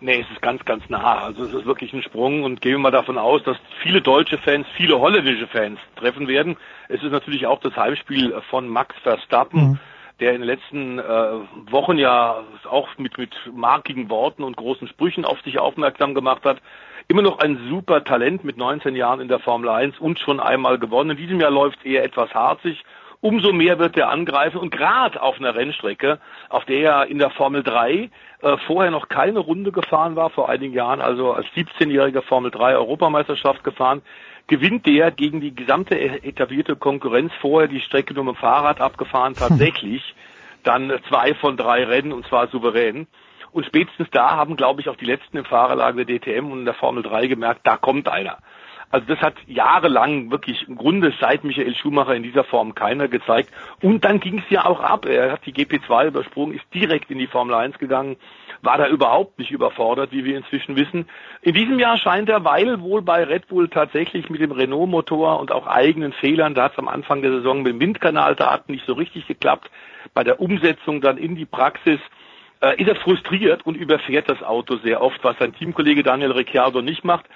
Nee, es ist ganz, ganz nah. Also es ist wirklich ein Sprung und gehen wir mal davon aus, dass viele deutsche Fans, viele holländische Fans treffen werden. Es ist natürlich auch das Heimspiel von Max Verstappen. Mhm der in den letzten äh, Wochen ja auch mit, mit markigen Worten und großen Sprüchen auf sich aufmerksam gemacht hat. Immer noch ein super Talent mit 19 Jahren in der Formel 1 und schon einmal gewonnen. In diesem Jahr läuft eher etwas harzig. Umso mehr wird er angreifen und gerade auf einer Rennstrecke, auf der er in der Formel 3 äh, vorher noch keine Runde gefahren war, vor einigen Jahren, also als 17-jähriger Formel 3 Europameisterschaft gefahren, gewinnt der gegen die gesamte etablierte Konkurrenz vorher die Strecke nur mit dem Fahrrad abgefahren, tatsächlich dann zwei von drei Rennen und zwar souverän. Und spätestens da haben, glaube ich, auch die letzten im Fahrerlager der DTM und in der Formel 3 gemerkt, da kommt einer. Also das hat jahrelang wirklich im Grunde seit Michael Schumacher in dieser Form keiner gezeigt. Und dann ging es ja auch ab. Er hat die GP2 übersprungen, ist direkt in die Formel 1 gegangen war da überhaupt nicht überfordert, wie wir inzwischen wissen. In diesem Jahr scheint er, weil wohl bei Red Bull tatsächlich mit dem Renault-Motor und auch eigenen Fehlern, da hat es am Anfang der Saison mit dem Windkanaldaten nicht so richtig geklappt, bei der Umsetzung dann in die Praxis, äh, ist er frustriert und überfährt das Auto sehr oft, was sein Teamkollege Daniel Ricciardo nicht macht.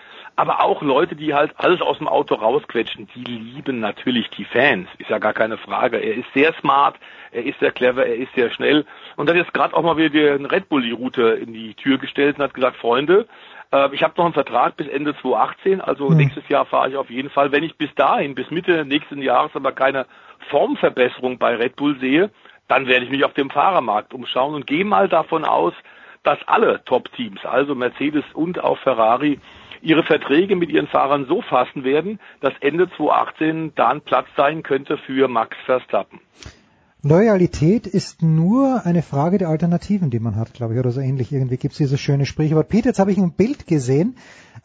Aber auch Leute, die halt alles aus dem Auto rausquetschen, die lieben natürlich die Fans, ist ja gar keine Frage. Er ist sehr smart, er ist sehr clever, er ist sehr schnell und hat jetzt gerade auch mal wieder den Red Bull die Route in die Tür gestellt und hat gesagt, Freunde, äh, ich habe noch einen Vertrag bis Ende 2018, also Hm. nächstes Jahr fahre ich auf jeden Fall. Wenn ich bis dahin, bis Mitte nächsten Jahres aber keine Formverbesserung bei Red Bull sehe, dann werde ich mich auf dem Fahrermarkt umschauen und gehe mal davon aus, dass alle Top-Teams, also Mercedes und auch Ferrari, ihre Verträge mit ihren Fahrern so fassen werden, dass Ende 2018 da ein Platz sein könnte für Max Verstappen. Loyalität ist nur eine Frage der Alternativen, die man hat, glaube ich, oder so ähnlich. Irgendwie gibt es dieses schöne Sprichwort. Peter, jetzt habe ich ein Bild gesehen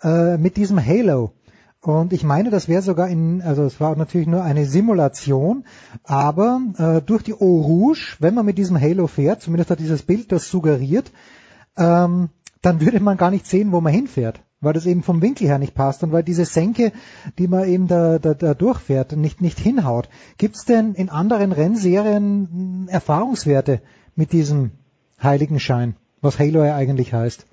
äh, mit diesem Halo. Und ich meine, das wäre sogar in, also es war natürlich nur eine Simulation, aber äh, durch die Eau Rouge, wenn man mit diesem Halo fährt, zumindest hat dieses Bild das suggeriert, ähm, dann würde man gar nicht sehen, wo man hinfährt, weil das eben vom Winkel her nicht passt und weil diese Senke, die man eben da, da, da durchfährt, nicht, nicht hinhaut. Gibt es denn in anderen Rennserien Erfahrungswerte mit diesem Heiligenschein, was Halo ja eigentlich heißt?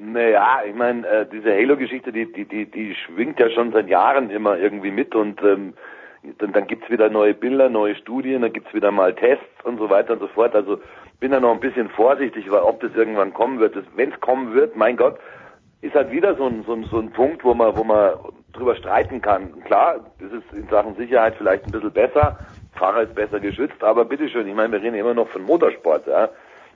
Naja, ich meine, äh, diese Halo-Geschichte, die, die, die, die schwingt ja schon seit Jahren immer irgendwie mit und ähm, dann, dann gibt's wieder neue Bilder, neue Studien, dann gibt's wieder mal Tests und so weiter und so fort. Also bin da noch ein bisschen vorsichtig, weil ob das irgendwann kommen wird, wenn es kommen wird, mein Gott, ist halt wieder so ein, so, ein, so ein Punkt, wo man, wo man drüber streiten kann. Klar, das ist in Sachen Sicherheit vielleicht ein bisschen besser, Fahrer ist besser geschützt, aber bitteschön, ich meine, wir reden immer noch von Motorsport, ja.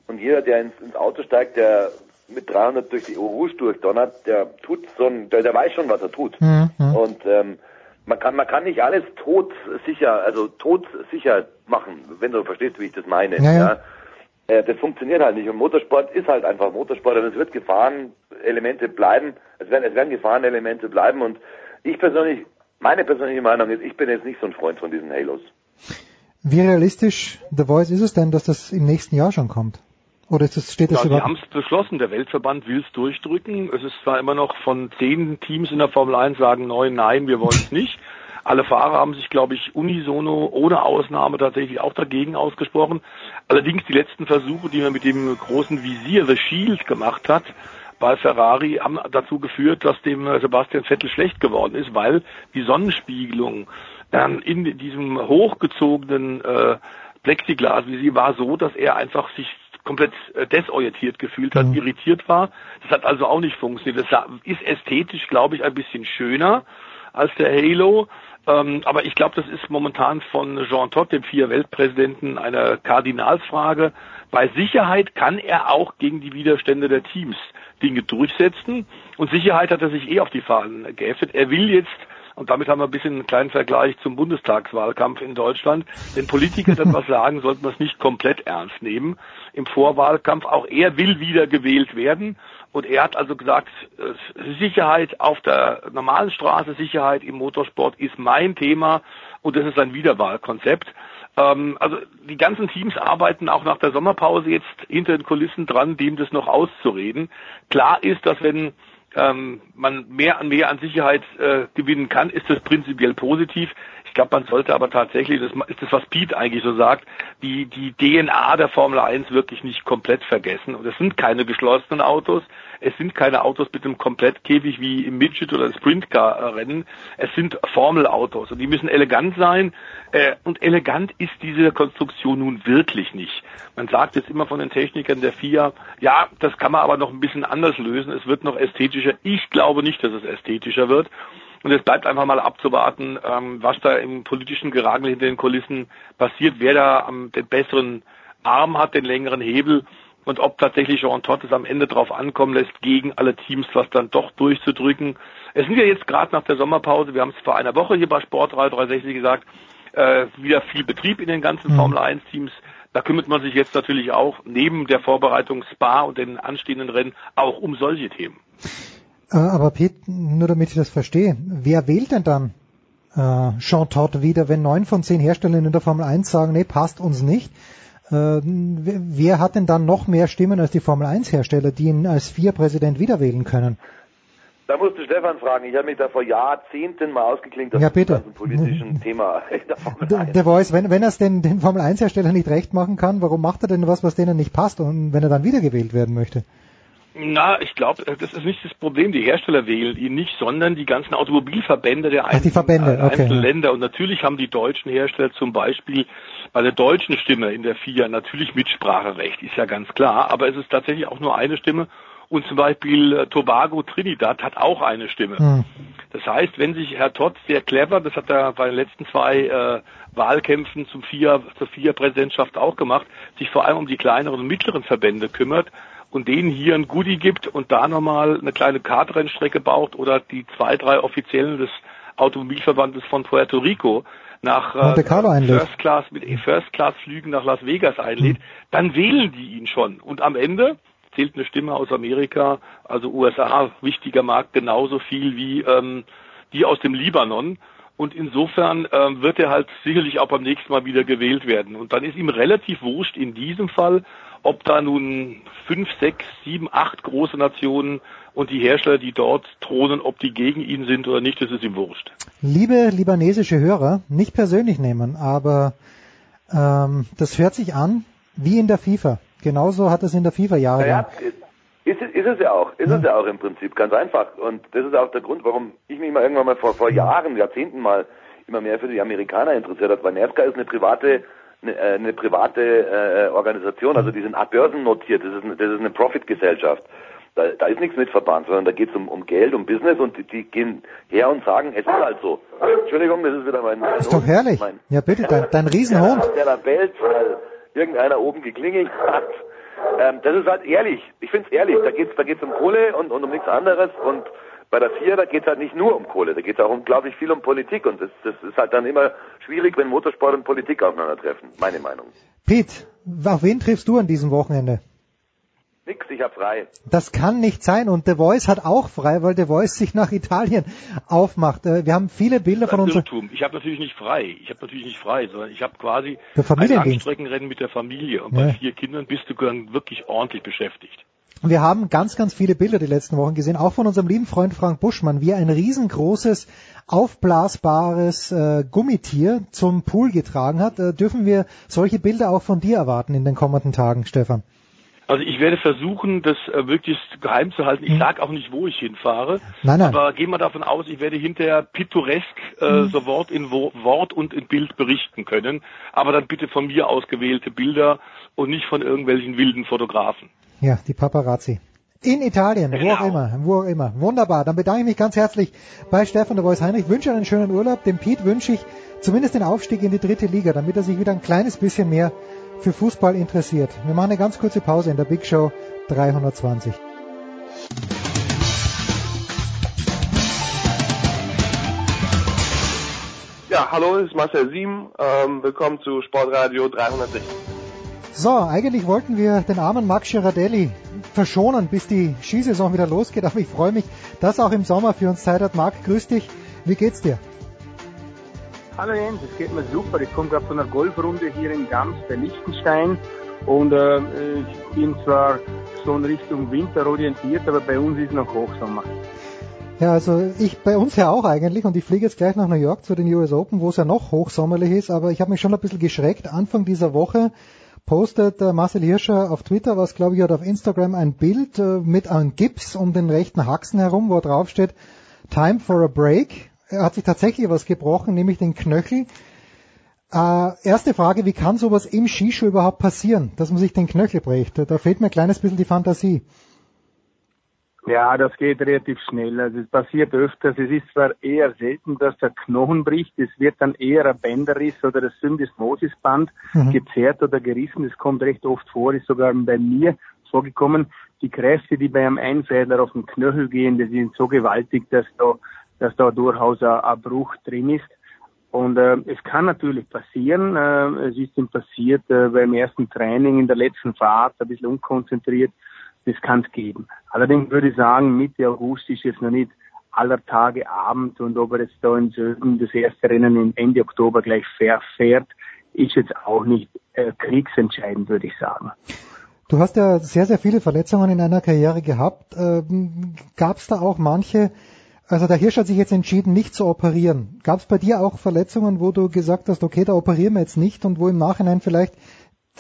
Und jeder, der ins, ins Auto steigt, der mit 300 durch die Rouge durchdonnert, der tut so ein, der, der weiß schon, was er tut. Mhm. Und ähm, man kann man kann nicht alles todsicher, also todsicher machen, wenn du verstehst, wie ich das meine. Ja, ja. Äh, das funktioniert halt nicht. Und Motorsport ist halt einfach Motorsport und es wird Gefahrenelemente bleiben. Es werden, es werden Gefahrenelemente bleiben und ich persönlich, meine persönliche Meinung ist, ich bin jetzt nicht so ein Freund von diesen Halos. Wie realistisch, The Voice, ist es denn, dass das im nächsten Jahr schon kommt? Oder ist das, steht das Ja, überhaupt? haben es beschlossen, der Weltverband will es durchdrücken. Es ist zwar immer noch von zehn Teams in der Formel 1 sagen neun, nein, wir wollen es nicht. Alle Fahrer haben sich, glaube ich, unisono, ohne Ausnahme tatsächlich auch dagegen ausgesprochen. Allerdings die letzten Versuche, die man mit dem großen Visier, The Shield, gemacht hat, bei Ferrari, haben dazu geführt, dass dem äh, Sebastian Vettel schlecht geworden ist, weil die Sonnenspiegelung ähm, in diesem hochgezogenen äh, Plexiglas, wie sie war, so, dass er einfach sich komplett äh, desorientiert gefühlt hat, irritiert war. Das hat also auch nicht funktioniert. Das ist ästhetisch, glaube ich, ein bisschen schöner als der Halo. Ähm, aber ich glaube, das ist momentan von Jean Todt, dem vier Weltpräsidenten, eine Kardinalsfrage. Bei Sicherheit kann er auch gegen die Widerstände der Teams Dinge durchsetzen. Und Sicherheit hat er sich eh auf die Fahnen geheftet. Er will jetzt und damit haben wir ein bisschen einen kleinen Vergleich zum Bundestagswahlkampf in Deutschland. Wenn Politiker dann was sagen, sollten wir es nicht komplett ernst nehmen. Im Vorwahlkampf, auch er will wieder gewählt werden. Und er hat also gesagt, Sicherheit auf der normalen Straße, Sicherheit im Motorsport ist mein Thema und das ist ein Wiederwahlkonzept. Ähm, also die ganzen Teams arbeiten auch nach der Sommerpause jetzt hinter den Kulissen dran, dem das noch auszureden. Klar ist, dass wenn ähm, man mehr an mehr an Sicherheit äh, gewinnen kann, ist das prinzipiell positiv. Glaube, man sollte aber tatsächlich, das ist das, was Pete eigentlich so sagt, die, die DNA der Formel 1 wirklich nicht komplett vergessen. Und es sind keine geschlossenen Autos, es sind keine Autos mit einem Komplettkäfig wie im Midget- oder Sprintcar-Rennen, es sind Formelautos und die müssen elegant sein. Äh, und elegant ist diese Konstruktion nun wirklich nicht. Man sagt jetzt immer von den Technikern der FIA, ja, das kann man aber noch ein bisschen anders lösen, es wird noch ästhetischer. Ich glaube nicht, dass es ästhetischer wird. Und es bleibt einfach mal abzuwarten, ähm, was da im politischen Gerangel hinter den Kulissen passiert, wer da am, den besseren Arm hat, den längeren Hebel und ob tatsächlich Jean Todt es am Ende drauf ankommen lässt, gegen alle Teams was dann doch durchzudrücken. Es sind ja jetzt gerade nach der Sommerpause, wir haben es vor einer Woche hier bei Sport 360 gesagt, äh, wieder viel Betrieb in den ganzen Formel 1 Teams. Da kümmert man sich jetzt natürlich auch neben der Vorbereitung Spa und den anstehenden Rennen auch um solche Themen. Äh, aber Pete, nur damit ich das verstehe, wer wählt denn dann äh, Jean Todt wieder, wenn neun von zehn Herstellern in der Formel 1 sagen, nee, passt uns nicht? Äh, wer hat denn dann noch mehr Stimmen als die Formel 1 Hersteller, die ihn als vier Präsident wieder wählen können? Da musst du Stefan fragen. Ich habe mich da vor Jahrzehnten mal ausgeklinkt aus Ja, bitte. diesem politischen Thema. der Formel Der, der Voice, wenn, wenn er es den, den Formel 1 Herstellern nicht recht machen kann, warum macht er denn was, was denen nicht passt und wenn er dann wiedergewählt werden möchte? Na, ich glaube, das ist nicht das Problem. Die Hersteller wählen ihn nicht, sondern die ganzen Automobilverbände der die Verbände, äh, okay. einzelnen Länder. Und natürlich haben die deutschen Hersteller zum Beispiel bei der deutschen Stimme in der FIA natürlich Mitspracherecht, ist ja ganz klar. Aber es ist tatsächlich auch nur eine Stimme. Und zum Beispiel äh, Tobago Trinidad hat auch eine Stimme. Hm. Das heißt, wenn sich Herr Todd sehr clever, das hat er bei den letzten zwei äh, Wahlkämpfen zum FIA, zur FIA-Präsidentschaft auch gemacht, sich vor allem um die kleineren und mittleren Verbände kümmert und denen hier ein Goodie gibt und da nochmal eine kleine Kartrennstrecke baut oder die zwei, drei Offiziellen des Automobilverbandes von Puerto Rico nach einlädt. First Class mit First Class Flügen nach Las Vegas einlädt, dann wählen die ihn schon. Und am Ende zählt eine Stimme aus Amerika, also USA, wichtiger Markt, genauso viel wie ähm, die aus dem Libanon. Und insofern ähm, wird er halt sicherlich auch beim nächsten Mal wieder gewählt werden. Und dann ist ihm relativ wurscht in diesem Fall, ob da nun fünf, sechs, sieben, acht große Nationen und die Hersteller, die dort thronen, ob die gegen ihn sind oder nicht, das ist ihm wurscht. Liebe libanesische Hörer, nicht persönlich nehmen, aber ähm, das hört sich an wie in der FIFA. Genauso hat es in der FIFA jahrelang. Naja, ist, es- ist es ja auch, ist es ja auch im Prinzip, ganz einfach. Und das ist auch der Grund, warum ich mich mal irgendwann mal vor, vor Jahren, Jahrzehnten mal immer mehr für die Amerikaner interessiert habe, weil NASCAR ist eine private eine, äh, eine private äh, Organisation, also die sind börsennotiert, das ist eine, das ist eine Profitgesellschaft. Da, da ist nichts mit Verband, sondern da geht es um, um Geld, um Business und die, die gehen her und sagen, es ist halt so. Entschuldigung, das ist wieder mein, mein Ist doch Hund, herrlich. Mein, Ja bitte, dein, dein Riesenhund. der, der da bellt, weil irgendeiner oben geklingelt hat. Ähm, das ist halt ehrlich. Ich finde es ehrlich. Da geht's, da geht's um Kohle und, und um nichts anderes. Und bei der FIA, da geht's halt nicht nur um Kohle. Da geht's auch unglaublich viel um Politik. Und das, das ist halt dann immer schwierig, wenn Motorsport und Politik aufeinandertreffen. Meine Meinung. Pete, auf wen triffst du an diesem Wochenende? Nix, ich hab frei. Das kann nicht sein und The Voice hat auch frei, weil The Voice sich nach Italien aufmacht. Äh, Wir haben viele Bilder von uns. Irrtum. Ich habe natürlich nicht frei. Ich habe natürlich nicht frei, sondern ich habe quasi Der ein. Langstreckenrennen mit der Familie. Und Ja. bei vier Kindern bist du dann wirklich ordentlich beschäftigt. Wir haben ganz, ganz viele Bilder die letzten Wochen gesehen, auch von unserem lieben Freund Frank Buschmann, wie er ein riesengroßes, aufblasbares äh, Gummitier zum Pool getragen hat. Äh, dürfen wir solche Bilder auch von dir erwarten in den kommenden Tagen, Stefan? Also ich werde versuchen, das äh, möglichst geheim zu halten. Ich sage auch nicht, wo ich hinfahre. Nein, nein. Aber gehen wir davon aus, ich werde hinterher pittoresk äh, Mhm. so Wort in Wo Wort und in Bild berichten können. Aber dann bitte von mir ausgewählte Bilder und nicht von irgendwelchen wilden Fotografen. Ja, die Paparazzi. In Italien, wo auch immer, wo auch immer. Wunderbar. Dann bedanke ich mich ganz herzlich bei Stefan de Vois Heinrich. Wünsche einen schönen Urlaub. Dem Piet wünsche ich zumindest den Aufstieg in die dritte Liga, damit er sich wieder ein kleines bisschen mehr für Fußball interessiert. Wir machen eine ganz kurze Pause in der Big Show 320. Ja, hallo, es ist Marcel Sieben. Ähm, willkommen zu Sportradio 360. So, eigentlich wollten wir den armen Max Girardelli verschonen, bis die Skisaison wieder losgeht, aber ich freue mich, dass er auch im Sommer für uns Zeit hat. Marc, grüß dich. Wie geht's dir? Hallo Jens, es geht mir super. Ich komme gerade von einer Golfrunde hier in Gams bei Liechtenstein und äh, ich bin zwar so in Richtung Winter orientiert, aber bei uns ist noch Hochsommer. Ja, also ich bei uns ja auch eigentlich und ich fliege jetzt gleich nach New York zu den US Open, wo es ja noch hochsommerlich ist, aber ich habe mich schon ein bisschen geschreckt. Anfang dieser Woche postet äh, Marcel Hirscher auf Twitter, was glaube ich hat auf Instagram ein Bild äh, mit einem Gips um den rechten Haxen herum, wo drauf steht Time for a Break. Er hat sich tatsächlich was gebrochen, nämlich den Knöchel. Äh, erste Frage, wie kann sowas im Skischuh überhaupt passieren, dass man sich den Knöchel bricht? Da fehlt mir ein kleines bisschen die Fantasie. Ja, das geht relativ schnell. Also es passiert öfters. Es ist zwar eher selten, dass der Knochen bricht. Es wird dann eher ein Bänderriss oder das Syndesmosisband Mhm. gezerrt oder gerissen. Das kommt recht oft vor. Ist sogar bei mir vorgekommen. Die Kräfte, die bei einem Einfädler auf den Knöchel gehen, die sind so gewaltig, dass da, dass da durchaus ein, ein Bruch drin ist. Und äh, es kann natürlich passieren. Äh, es ist ihm passiert äh, beim ersten Training in der letzten Fahrt, ein bisschen unkonzentriert. Das kann es geben. Allerdings würde ich sagen, Mitte August ist jetzt noch nicht aller Tage Abend und ob er jetzt da in Söden das erste Rennen im Ende Oktober gleich fährt, ist jetzt auch nicht äh, kriegsentscheidend, würde ich sagen. Du hast ja sehr, sehr viele Verletzungen in deiner Karriere gehabt. Ähm, Gab es da auch manche, also der Hirsch hat sich jetzt entschieden, nicht zu operieren. Gab es bei dir auch Verletzungen, wo du gesagt hast, okay, da operieren wir jetzt nicht und wo im Nachhinein vielleicht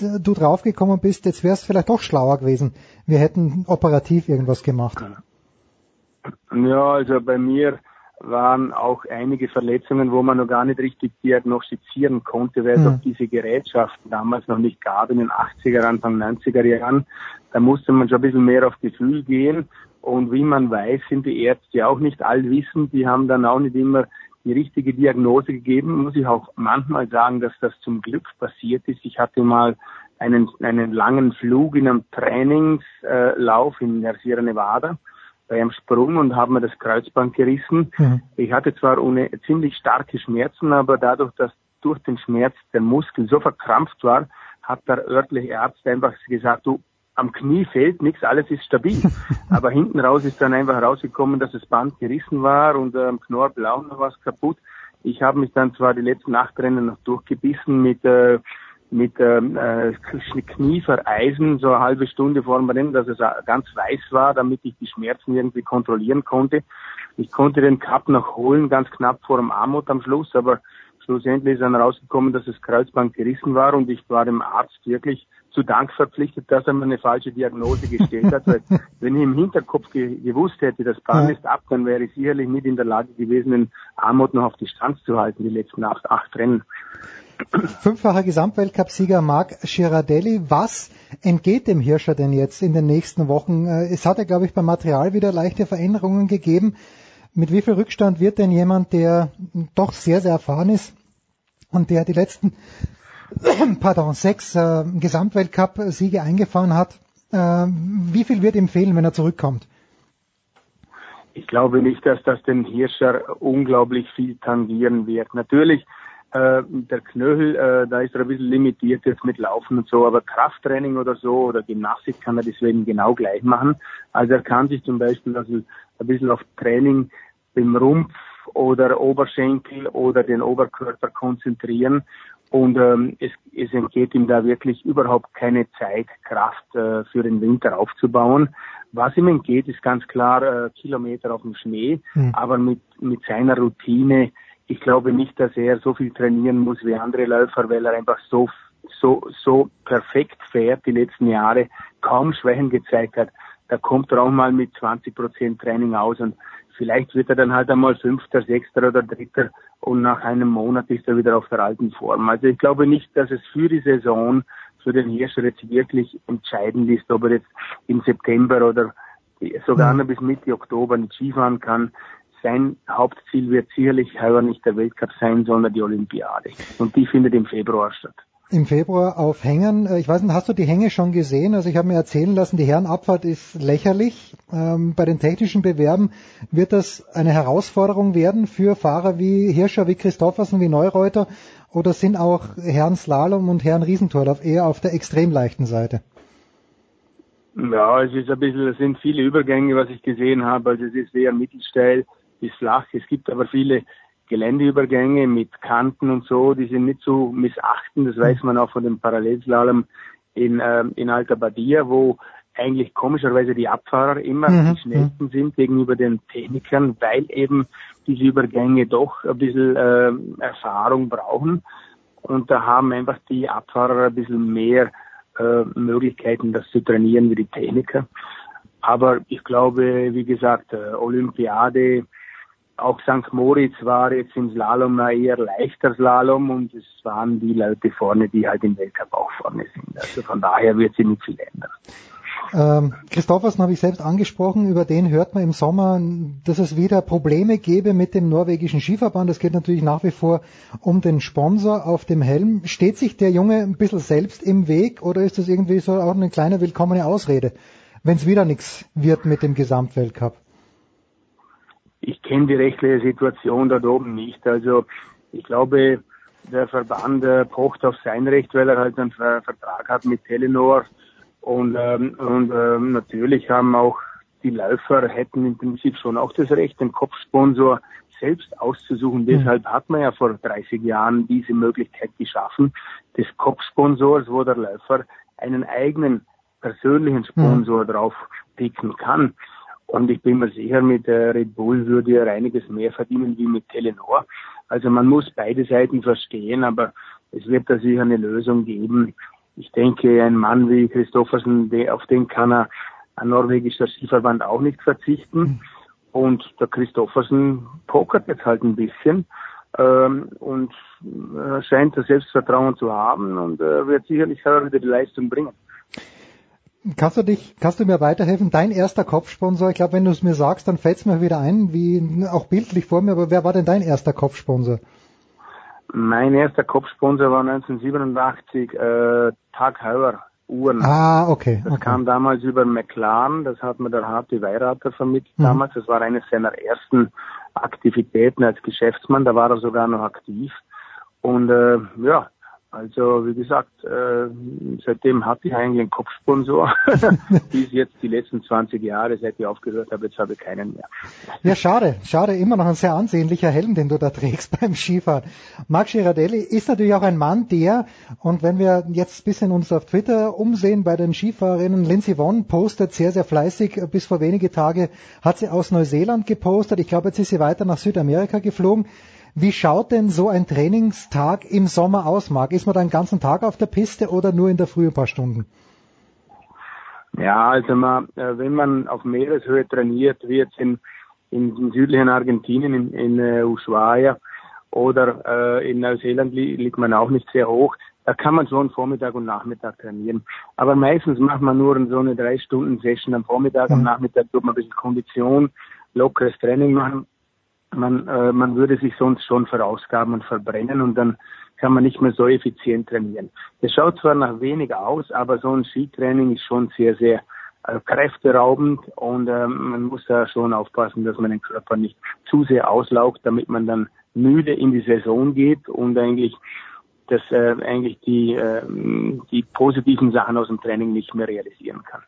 du draufgekommen bist, jetzt wär's vielleicht doch schlauer gewesen. Wir hätten operativ irgendwas gemacht. Ja, also bei mir waren auch einige Verletzungen, wo man noch gar nicht richtig diagnostizieren konnte, weil es Hm. auch diese Gerätschaften damals noch nicht gab in den 80er, Anfang 90er Jahren. Da musste man schon ein bisschen mehr auf Gefühl gehen. Und wie man weiß, sind die Ärzte auch nicht allwissend. Die haben dann auch nicht immer die richtige Diagnose gegeben. Muss ich auch manchmal sagen, dass das zum Glück passiert ist. Ich hatte mal einen, einen langen Flug in einem Trainingslauf in der Sierra Nevada bei einem Sprung und habe mir das Kreuzband gerissen. Ich hatte zwar ohne ziemlich starke Schmerzen, aber dadurch, dass durch den Schmerz der Muskel so verkrampft war, hat der örtliche Arzt einfach gesagt, du, am Knie fehlt nichts, alles ist stabil. aber hinten raus ist dann einfach rausgekommen, dass das Band gerissen war und äh, am Knorpel auch noch was kaputt. Ich habe mich dann zwar die letzten acht Rennen noch durchgebissen mit äh, mit ähm, äh, Knievereisen so eine halbe Stunde vor dem Rennen, dass es ganz weiß war, damit ich die Schmerzen irgendwie kontrollieren konnte. Ich konnte den Cup noch holen, ganz knapp vor dem Armut am Schluss, aber schlussendlich ist dann rausgekommen, dass das Kreuzband gerissen war und ich war dem Arzt wirklich zu Dank verpflichtet, dass er mir eine falsche Diagnose gestellt hat, weil wenn ich im Hinterkopf ge gewusst hätte, das Band ist ab, dann wäre ich sicherlich nicht in der Lage gewesen, den Armut noch auf Distanz zu halten, die letzten acht, acht Rennen. Fünffacher Gesamtweltcupsieger Marc Girardelli. Was entgeht dem Hirscher denn jetzt in den nächsten Wochen? Äh, Es hat ja, glaube ich, beim Material wieder leichte Veränderungen gegeben. Mit wie viel Rückstand wird denn jemand, der doch sehr, sehr erfahren ist und der die letzten pardon, sechs äh, Gesamtweltcup-Siege eingefahren hat, äh, wie viel wird ihm fehlen, wenn er zurückkommt? Ich glaube nicht, dass das den Hirscher unglaublich viel tangieren wird. Natürlich, äh, der Knöchel, äh, da ist er ein bisschen limitiert jetzt mit Laufen und so, aber Krafttraining oder so oder Gymnastik kann er deswegen genau gleich machen. Also er kann sich zum Beispiel also ein bisschen auf Training im Rumpf oder Oberschenkel oder den Oberkörper konzentrieren und ähm, es, es entgeht ihm da wirklich überhaupt keine Zeit, Kraft äh, für den Winter aufzubauen. Was ihm entgeht, ist ganz klar äh, Kilometer auf dem Schnee, Hm. aber mit, mit seiner Routine, ich glaube nicht, dass er so viel trainieren muss wie andere Läufer, weil er einfach so, so, so perfekt fährt die letzten Jahre, kaum Schwächen gezeigt hat. Da kommt er auch mal mit 20 Prozent Training aus und vielleicht wird er dann halt einmal Fünfter, Sechster oder Dritter und nach einem Monat ist er wieder auf der alten Form. Also ich glaube nicht, dass es für die Saison für den Hirscher jetzt wirklich entscheidend ist, ob er jetzt im September oder sogar noch bis Mitte Oktober nicht Skifahren kann. Sein Hauptziel wird sicherlich heuer nicht der Weltcup sein, sondern die Olympiade. Und die findet im Februar statt. Im Februar auf Hängen. Äh, Ich weiß nicht, hast du die Hänge schon gesehen? Also ich habe mir erzählen lassen, die Herrenabfahrt ist lächerlich. Ähm, bei den technischen Bewerben wird das eine Herausforderung werden für Fahrer wie Hirscher, wie Christoffersen, wie Neureuter oder sind auch Herren Slalom und Herren Riesentorlauf eher auf der extrem leichten Seite? Ja, es ist ein bisschen, es sind viele Übergänge, was ich gesehen habe. Also es ist eher mittelsteil bis flach. Es gibt aber viele Geländeübergänge mit Kanten und so, die sind nicht zu missachten. Das weiß man auch von dem Parallelslalom in, ähm, in Alta Badia, wo eigentlich komischerweise die Abfahrer immer Mhm, die schnellsten sind gegenüber den Technikern, weil eben diese Übergänge doch ein bisschen ähm, Erfahrung brauchen. Und da haben einfach die Abfahrer ein bisschen mehr äh, Möglichkeiten, das zu trainieren wie die Techniker. Aber ich glaube, wie gesagt, äh, Olympiade, auch St. Moritz war jetzt im Slalom eher leichter Slalom und es waren die Leute vorne, die halt im Weltcup auch vorne sind. Also von daher wird sich nicht viel ändern. Ähm, Christoffersen habe ich selbst angesprochen, über den hört man im Sommer, dass es wieder Probleme gäbe mit dem norwegischen Skiverband. Es geht natürlich nach wie vor um den Sponsor auf dem Helm. Steht sich der Junge ein bisschen selbst im Weg oder ist das irgendwie so auch eine kleine willkommene Ausrede, wenn es wieder nichts wird mit dem Gesamtweltcup? Ich kenne die rechtliche Situation dort oben nicht. Also ich glaube, der Verband äh, pocht auf sein Recht, weil er halt einen Ver Vertrag hat mit Telenor. Und, ähm, und ähm, natürlich haben auch die Läufer hätten im Prinzip schon auch das Recht, den Kopfsponsor selbst auszusuchen. Mhm. Deshalb hat man ja vor 30 Jahren diese Möglichkeit geschaffen, des Kopfsponsors, wo der Läufer einen eigenen persönlichen Sponsor drauf picken kann. Und ich bin mir sicher, mit äh, Red Bull würde er einiges mehr verdienen wie mit Telenor. Also man muss beide Seiten verstehen, aber es wird da sicher eine Lösung geben, ich denke, ein Mann wie Christoffersen, auf den kann er ein norwegischer Skiverband auch nicht verzichten. Mhm. Und der Christoffersen pokert jetzt halt ein bisschen ähm, und äh, scheint das Selbstvertrauen zu haben und äh, wird sicherlich wieder die Leistung bringen. Kannst du dich, kannst du mir weiterhelfen? Dein erster Kopfsponsor, ich glaube, wenn du es mir sagst, dann fällt es mir wieder ein, wie auch bildlich vor mir, aber wer war denn dein erster Kopfsponsor? Mein erster Kopfsponsor war 1987 äh, Tag Heuer Uhren. Ah, okay. Das okay. kam damals über McLaren, das hat mir der Harti Weirater vermittelt mhm. damals. Das war eines seiner ersten Aktivitäten als Geschäftsmann, da war er sogar noch aktiv. Und äh, ja, also wie gesagt, äh, seitdem hatte ich eigentlich einen Kopfsponsor, bis jetzt die letzten 20 Jahre, seit ich aufgehört habe, jetzt habe ich keinen mehr. Ja, schade, schade, immer noch ein sehr ansehnlicher Helm, den du da trägst beim Skifahren. Marc Girardelli ist natürlich auch ein Mann, der, und wenn wir jetzt ein bisschen uns auf Twitter umsehen bei den Skifahrerinnen, Lindsey Vonn postet sehr, sehr fleißig, bis vor wenige Tage hat sie aus Neuseeland gepostet, ich glaube, jetzt ist sie weiter nach Südamerika geflogen. Wie schaut denn so ein Trainingstag im Sommer aus, Marc? Ist man da den ganzen Tag auf der Piste oder nur in der Früh ein paar Stunden? Ja, also man, äh, wenn man auf Meereshöhe trainiert, wie jetzt in, in, in südlichen Argentinien, in, in uh, Ushuaia oder äh, in Neuseeland li liegt man auch nicht sehr hoch, da kann man schon Vormittag und Nachmittag trainieren. Aber meistens macht man nur so eine drei Stunden Session am Vormittag, am mhm. Nachmittag tut man ein bisschen Kondition, lockeres Training machen man, äh, man würde sich sonst schon verausgaben und verbrennen und dann kann man nicht mehr so effizient trainieren. Das schaut zwar nach wenig aus, aber so ein Skitraining ist schon sehr, sehr äh, kräfteraubend und ähm, man muss da schon aufpassen, dass man den Körper nicht zu sehr auslaugt, damit man dann müde in die Saison geht und eigentlich dass äh, eigentlich die, äh, die positiven Sachen aus dem Training nicht mehr realisieren kann.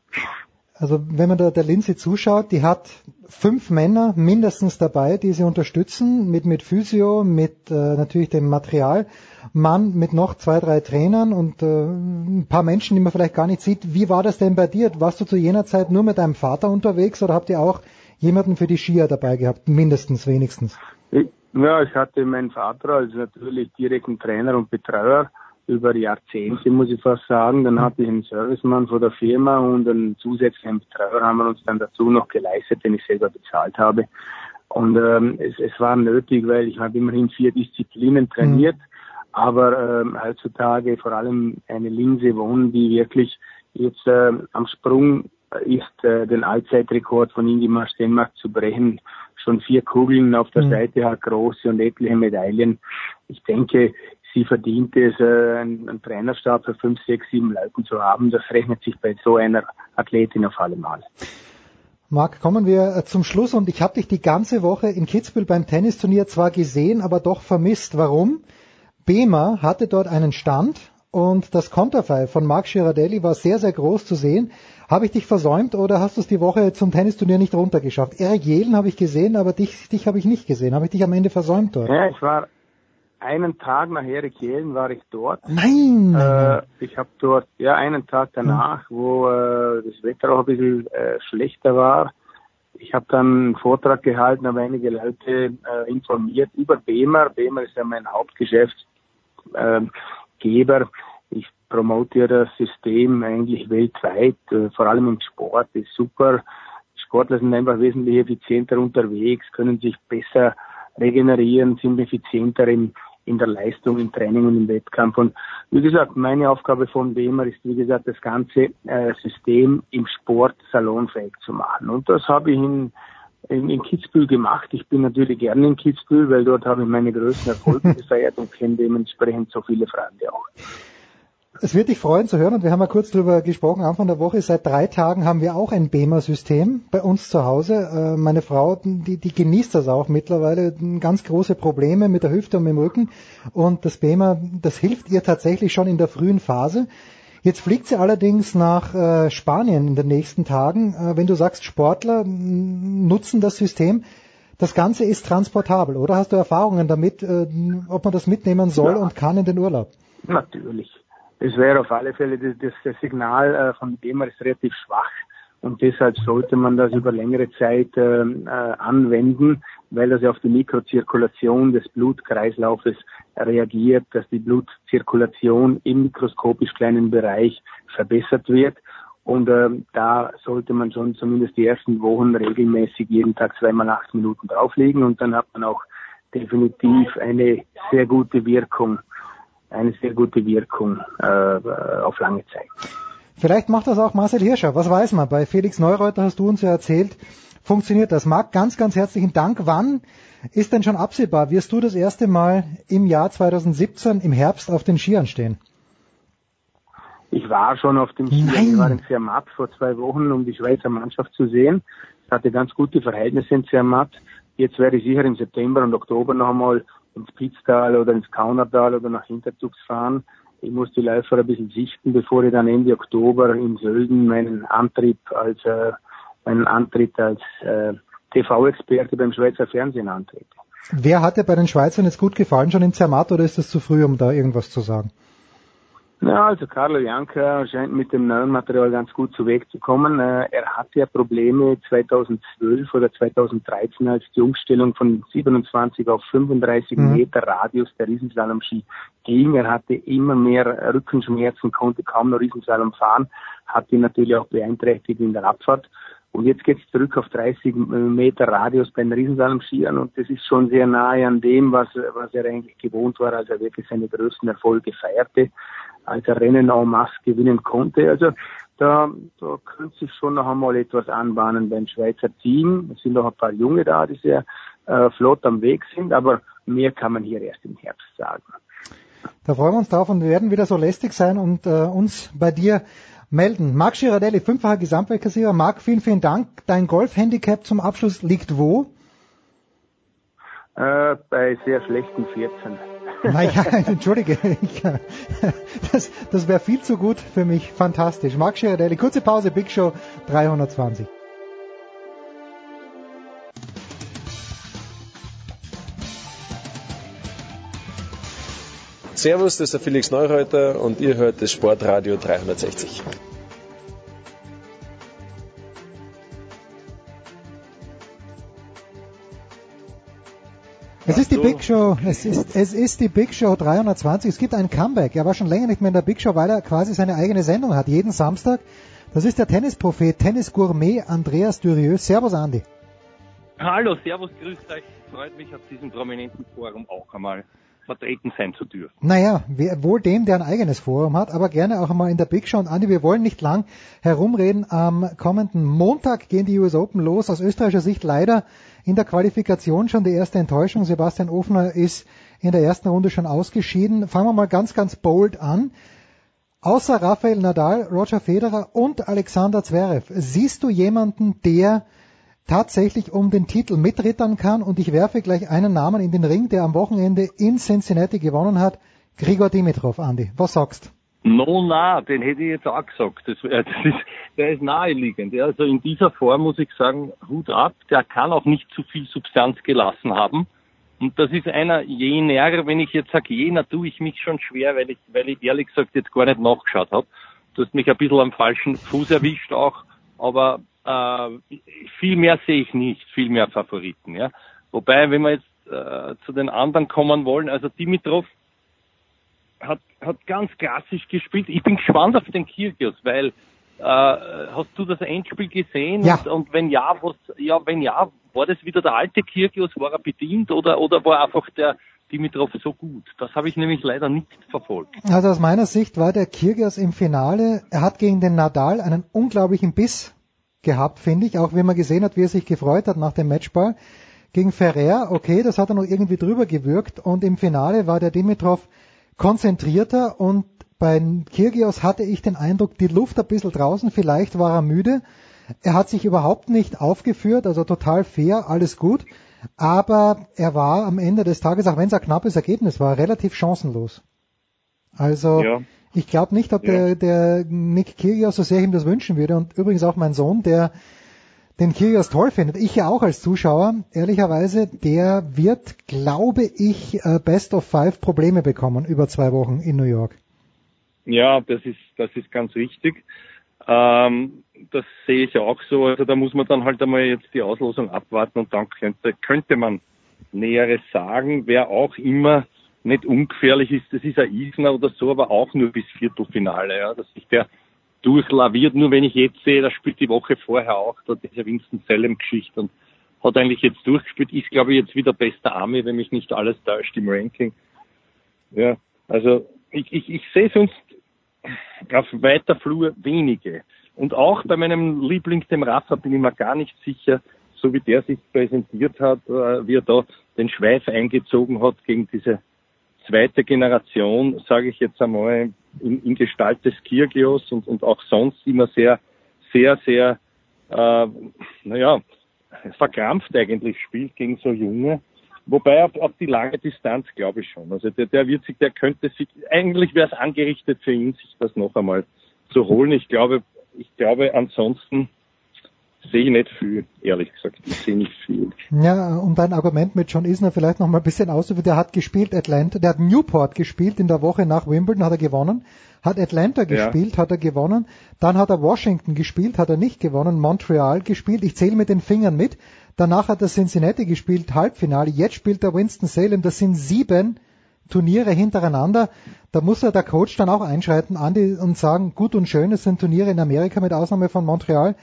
Also wenn man da der Linse zuschaut, die hat fünf Männer mindestens dabei, die sie unterstützen, mit, mit Physio, mit äh, natürlich dem Material, Mann mit noch zwei, drei Trainern und äh, ein paar Menschen, die man vielleicht gar nicht sieht. Wie war das denn bei dir? Warst du zu jener Zeit nur mit deinem Vater unterwegs oder habt ihr auch jemanden für die Skier dabei gehabt? Mindestens, wenigstens. Ja, ich hatte meinen Vater als natürlich direkten Trainer und Betreuer über Jahrzehnte, muss ich fast sagen. Dann hatte ich einen Servicemann von der Firma und einen zusätzlichen Betreuer haben wir uns dann dazu noch geleistet, den ich selber bezahlt habe. Und ähm, es, es war nötig, weil ich habe immerhin vier Disziplinen trainiert, mhm. aber ähm, heutzutage vor allem eine Linse Wohn, die wirklich jetzt äh, am Sprung ist, äh, den Allzeitrekord von Ingemar Stenmark zu brechen. Schon vier Kugeln auf der mhm. Seite hat große und etliche Medaillen. Ich denke, sie verdient es, äh, einen, Trainerstab für fünf, sechs, sieben Leuten zu haben. Das rechnet sich bei so einer Athletin auf alle Mal. Marc, kommen wir äh, zum Schluss und ich habe dich die ganze Woche in Kitzbühel beim Tennisturnier zwar gesehen, aber doch vermisst. Warum? Bema hatte dort einen Stand und das Konterfei von Marc Girardelli war sehr, sehr groß zu sehen. Habe ich dich versäumt oder hast du es die Woche zum Tennisturnier nicht runtergeschafft? Erik Jelen habe ich gesehen, aber dich, dich habe ich nicht gesehen. Habe ich dich am Ende versäumt dort? Ja, ich war einen Tag nach Erik Jelen war ich dort. Nein! Äh, ich habe dort, ja, einen Tag danach, wo äh, das Wetter auch ein bisschen äh, schlechter war. Ich habe dann einen Vortrag gehalten, habe einige Leute äh, informiert über BEMER. BEMER ist ja mein Hauptgeschäftsgeber. Ähm, ich promote das System eigentlich weltweit, äh, vor allem im Sport, ist super. Sportler sind einfach wesentlich effizienter unterwegs, können sich besser regenerieren, sind effizienter im, in der Leistung, im Training und im Wettkampf. Und wie gesagt, meine Aufgabe von Wemer ist, wie gesagt, das ganze äh, System im Sport salonfähig zu machen. Und das habe ich in, in, in Kitzbühel gemacht. Ich bin natürlich gerne in Kitzbühel, weil dort habe ich meine größten Erfolge gefeiert und kenne dementsprechend so viele Freunde auch. Es wird dich freuen zu hören und wir haben ja kurz darüber gesprochen, Anfang der Woche, seit drei Tagen haben wir auch ein BEMA-System bei uns zu Hause. Äh, meine Frau, die, die genießt das auch mittlerweile, ganz große Probleme mit der Hüfte und mit dem Rücken und das BEMA, das hilft ihr tatsächlich schon in der frühen Phase. Jetzt fliegt sie allerdings nach äh, Spanien in den nächsten Tagen. Äh, wenn du sagst, Sportler nutzen das System, das Ganze ist transportabel, oder? Hast du Erfahrungen damit, ob man das mitnehmen soll ja. und kann in den Urlaub? Natürlich. Es wäre auf alle Fälle das, das, Signal äh, von dem ist relativ schwach Und deshalb sollte man das über längere Zeit äh, äh, anwenden, weil das ja auf die Mikrozirkulation des Blutkreislaufes reagiert, dass die Blutzirkulation im mikroskopisch kleinen Bereich verbessert wird. Und äh, da sollte man schon zumindest die ersten Wochen regelmäßig jeden Tag zweimal acht Minuten drauflegen und dann hat man auch definitiv eine sehr gute Wirkung, eine sehr gute Wirkung äh, auf lange Zeit. Vielleicht macht das auch Marcel Hirscher, was weiß man. Bei Felix Neureuter hast du uns ja erzählt, funktioniert das. Marc, ganz, ganz herzlichen Dank. Wann ist denn schon absehbar? Wirst du das erste Mal im Jahr 2017 im Herbst auf den Skiern stehen? Ich war schon auf dem Skiern. Nein. Ich war in Zermatt vor zwei Wochen, um die Schweizer Mannschaft zu sehen. Ich hatte ganz gute Verhältnisse in Zermatt. Jetzt werde ich sicher im September und Oktober noch einmal ins Pitztal oder ins Kaunertal oder nach Hinterzugs fahren. Ich muss die Läufer ein bisschen sichten, bevor ich dann Ende Oktober in Sölden meinen Antrieb als äh, meinen Antritt als äh, TV-Experte beim Schweizer Fernsehen antrete. Wer hat dir bei den Schweizern jetzt gut gefallen schon in Zermatt oder ist es zu früh, um da irgendwas zu sagen? Ja, also Carlo Janka scheint mit dem neuen Material ganz gut zu Weg zu kommen. Äh, er hatte ja Probleme 2012 oder 2013, als die Umstellung von 27 auf 35 Mhm. Meter Radius der Riesenslalom-Ski ging. Er hatte immer mehr Rückenschmerzen, konnte kaum noch Riesenslalom fahren, hat ihn natürlich auch beeinträchtigt in der Abfahrt. Und jetzt geht es zurück auf 30 Meter Radius bei den Riesensalm-Skiern und das ist schon sehr nahe an dem, was, was er eigentlich gewohnt war, als er wirklich seine größten Erfolge feierte, als er Rennen en masse gewinnen konnte. Also da, da könnte sich schon noch einmal etwas anbahnen beim Schweizer Team. Es sind noch ein paar Junge da, die sehr äh, flott am Weg sind, aber mehr kann man hier erst im Herbst sagen. Da freuen wir uns drauf und werden wieder so lästig sein und äh, uns bei dir melden. Marc Girardelli, fünffacher Gesamtweltkassierer. Marc, vielen, vielen Dank. Dein Golf-Handicap zum Abschluss liegt wo? Äh, bei sehr schlechten 14. Naja, entschuldige, ich, das, das wäre viel zu gut für mich. Fantastisch. Marc Girardelli, kurze Pause, Big Show 320. Servus, das ist der Felix Neureuter und ihr hört das Sportradio 360. Es ist die Big Show, es ist, es ist die Big Show 320. Es gibt ein Comeback. Er war schon länger nicht mehr in der Big Show, weil er quasi seine eigene Sendung hat, jeden Samstag. Das ist der Tennisprophet, Tennisgourmet Andreas Dürieux. Servus Andi. Hallo, Servus, grüßt euch. Freut mich, auf diesem prominenten Forum auch einmal vertreten sein zu dürfen. Naja, wohl dem, der ein eigenes Forum hat, aber gerne auch einmal in der Big Show. Und Andi, wir wollen nicht lang herumreden. Am kommenden Montag gehen die US Open los. Aus österreichischer Sicht leider in der Qualifikation schon die erste Enttäuschung. Sebastian Ofner ist in der ersten Runde schon ausgeschieden. Fangen wir mal ganz, ganz bold an. Außer Rafael Nadal, Roger Federer und Alexander Zverev, siehst du jemanden, der tatsächlich um den Titel mitrittern kann? Und ich werfe gleich einen Namen in den Ring, der am Wochenende in Cincinnati gewonnen hat. Grigor Dimitrov, Andi. Was sagst? No, na, den hätte ich jetzt auch gesagt. Das, das ist, der ist naheliegend. Also in dieser Form muss ich sagen, Hut ab. Der kann auch nicht zu viel Substanz gelassen haben. Und das ist einer jener, wenn ich jetzt sage jener, tue ich mich schon schwer, weil ich, weil ich ehrlich gesagt jetzt gar nicht nachgeschaut habe. Du hast mich ein bisschen am falschen Fuß erwischt auch, aber äh, viel mehr sehe ich nicht, viel mehr Favoriten. Ja. Wobei, wenn wir jetzt äh, zu den anderen kommen wollen, also Dimitrov hat, hat ganz klassisch gespielt. Ich bin gespannt auf den Kyrgios, weil äh, hast du das Endspiel gesehen? Ja. Und, und wenn ja, was, ja, wenn ja, war das wieder der alte Kyrgios? War er bedient oder, oder war einfach der Dimitrov so gut? Das habe ich nämlich leider nicht verfolgt. Also aus meiner Sicht war der Kyrgios im Finale, er hat gegen den Nadal einen unglaublichen Biss gehabt, finde ich, auch wenn man gesehen hat, wie er sich gefreut hat nach dem Matchball. Gegen Ferrer, okay, das hat er noch irgendwie drüber gewirkt und im Finale war der Dimitrov konzentrierter und bei Kyrgios hatte ich den Eindruck, die Luft ein bisschen draußen, vielleicht war er müde. Er hat sich überhaupt nicht aufgeführt, also total fair, alles gut. Aber er war am Ende des Tages, auch wenn es ein knappes Ergebnis war, relativ chancenlos. Also Ja. Ich glaube nicht, ob der, der Nick Kyrgios so sehr ihm das wünschen würde. Und übrigens auch mein Sohn, der den Kyrgios toll findet, ich ja auch als Zuschauer, ehrlicherweise, der wird, glaube ich, äh, Best of Five Probleme bekommen über zwei Wochen in New York. Ja, das ist, das ist ganz wichtig. Ähm, das sehe ich auch so. Also da muss man dann halt einmal jetzt die Auslosung abwarten und dann könnte, könnte man Näheres sagen. Wer auch immer nicht ungefährlich ist, das ist ein Isner oder so, aber auch nur bis Viertelfinale. Ja, dass sich der durchlaviert. Nur wenn ich jetzt sehe, das spielt die Woche vorher auch, da diese Winston Salem-Geschichte und hat eigentlich jetzt durchgespielt, ist glaube ich jetzt wieder bester Army, wenn mich nicht alles täuscht im Ranking. Ja, also ich, ich, ich sehe sonst auf weiter Flur wenige. Und auch bei meinem Liebling, dem Rafa, bin ich mir gar nicht sicher, so wie der sich präsentiert hat, äh, wie er da den Schweif eingezogen hat gegen diese zweite Generation, sage ich jetzt einmal, in, in Gestalt des Kirgios und, und auch sonst immer sehr, sehr, sehr, äh, naja, verkrampft eigentlich spielt gegen so junge. Wobei auf, auf die lange Distanz glaube ich schon. Also der, der wird sich, der könnte sich, eigentlich wäre es angerichtet für ihn, sich das noch einmal zu holen. Ich glaube, ich glaube ansonsten sehe ich nicht viel, ehrlich gesagt. Ich sehe nicht viel. Ja, um dein Argument mit John Isner vielleicht noch mal ein bisschen auszuführen. Der hat gespielt Atlanta, der hat Newport gespielt in der Woche nach Wimbledon, hat er gewonnen. Hat Atlanta gespielt, ja. hat er gewonnen. Dann hat er Washington gespielt, hat er nicht gewonnen. Montreal gespielt. Ich zähle mit den Fingern mit. Danach hat er Cincinnati gespielt, Halbfinale. Jetzt spielt er Winston Salem. Das sind sieben Turniere hintereinander. Da muss er der Coach dann auch einschreiten, Andi, und sagen, gut und schön, es sind Turniere in Amerika mit Ausnahme von Montreal.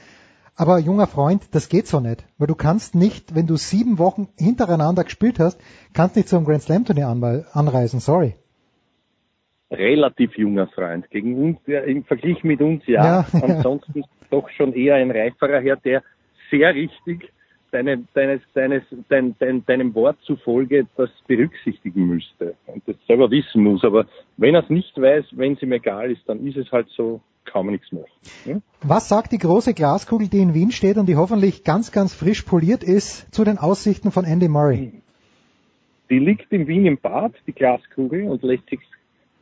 Aber junger Freund, das geht so nicht. Weil du kannst nicht, wenn du sieben Wochen hintereinander gespielt hast, kannst nicht zum Grand Slam Turnier anreisen. Sorry. Relativ junger Freund. Gegen uns, im Vergleich mit uns, ja. ja Ansonsten ja. doch schon eher ein reiferer Herr, der sehr richtig deine, deines, deines, dein, dein, deinem Wort zufolge das berücksichtigen müsste und das selber wissen muss. Aber wenn er es nicht weiß, wenn es ihm egal ist, dann ist es halt so, man nichts machen. Ja? Was sagt die große Glaskugel, die in Wien steht und die hoffentlich ganz, ganz frisch poliert ist, zu den Aussichten von Andy Murray? Die liegt in Wien im Bad, die Glaskugel, und lässt sich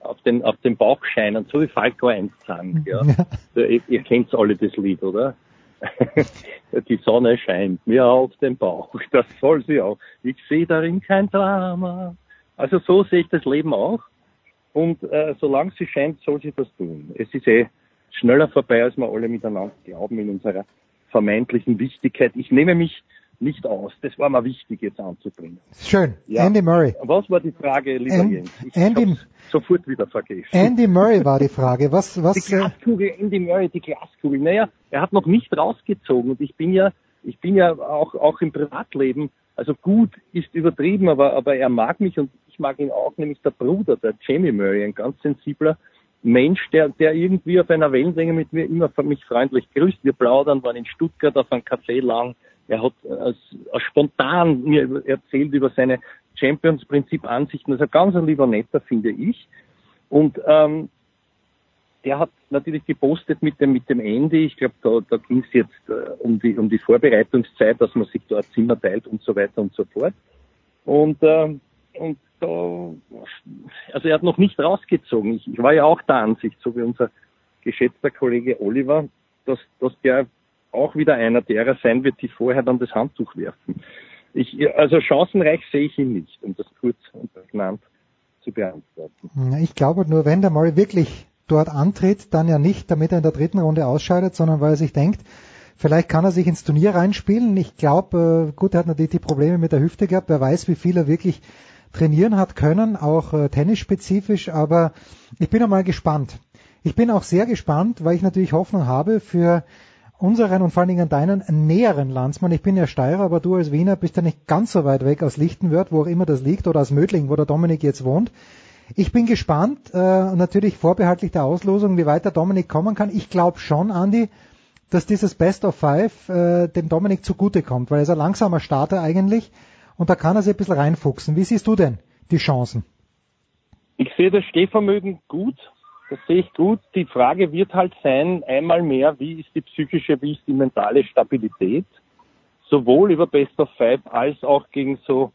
auf den, auf den Bauch scheinen, so wie Falco 1 sagen. Ja. ja. Ihr, ihr kennt alle das Lied, oder? die Sonne scheint mir auf den Bauch, das soll sie auch. Ich sehe darin kein Drama. Also so sehe ich das Leben auch. Und äh, solange sie scheint, soll sie das tun. Es ist eh schneller vorbei, als wir alle miteinander glauben in unserer vermeintlichen Wichtigkeit. Ich nehme mich nicht aus. Das war mal wichtig jetzt anzubringen. Schön. Ja. Andy Murray. Was war die Frage, lieber An Jens? Ich Andy, sofort wieder vergessen. Andy Murray war die Frage. Was, was, die Glaskugel, Andy Murray, die Glaskugel. Naja, er hat noch nicht rausgezogen und ich bin ja, ich bin ja auch, auch im Privatleben, also gut ist übertrieben, aber, aber er mag mich und ich mag ihn auch, nämlich der Bruder, der Jamie Murray, ein ganz sensibler Mensch, der, der irgendwie auf einer Wellenlänge mit mir immer mich freundlich grüßt. Wir plaudern, waren in Stuttgart auf einem Café lang er hat äh, spontan mir erzählt über seine Champions-Prinzip-Ansichten. Also ganz ein lieber Netter, finde ich. Und ähm, der hat natürlich gepostet mit dem, mit dem Ende. Ich glaube, da, da ging es jetzt äh, um, die, um die Vorbereitungszeit, dass man sich dort Zimmer teilt und so weiter und so fort. Und, äh, und da, also er hat noch nicht rausgezogen. Ich, ich war ja auch der Ansicht, so wie unser geschätzter Kollege Oliver, dass, dass der auch wieder einer derer sein wird, die vorher dann das Handtuch werfen. Ich, also chancenreich sehe ich ihn nicht, um das kurz und prägnant zu beantworten. Ich glaube nur, wenn der Murray wirklich dort antritt, dann ja nicht, damit er in der dritten Runde ausscheidet, sondern weil er sich denkt, vielleicht kann er sich ins Turnier reinspielen. Ich glaube, äh, gut, er hat natürlich die Probleme mit der Hüfte gehabt. Wer weiß, wie viel er wirklich trainieren hat können, auch äh, tennisspezifisch. Aber ich bin einmal gespannt. Ich bin auch sehr gespannt, weil ich natürlich Hoffnung habe für unseren und vor allen Dingen deinen näheren Landsmann. Ich bin ja Steirer, aber du als Wiener bist ja nicht ganz so weit weg aus Lichtenwörth, wo auch immer das liegt, oder aus Mödling, wo der Dominik jetzt wohnt. Ich bin gespannt, äh, natürlich vorbehaltlich der Auslosung, wie weit der Dominik kommen kann. Ich glaube schon, Andi, dass dieses Best of Five äh, dem Dominik zugutekommt, weil er ist ein langsamer Starter eigentlich und da kann er sich ein bisschen reinfuchsen. Wie siehst du denn die Chancen? Ich sehe das Stehvermögen gut. Das sehe ich gut. Die Frage wird halt sein, einmal mehr, wie ist die psychische, wie ist die mentale Stabilität? Sowohl über Best of Five als auch gegen so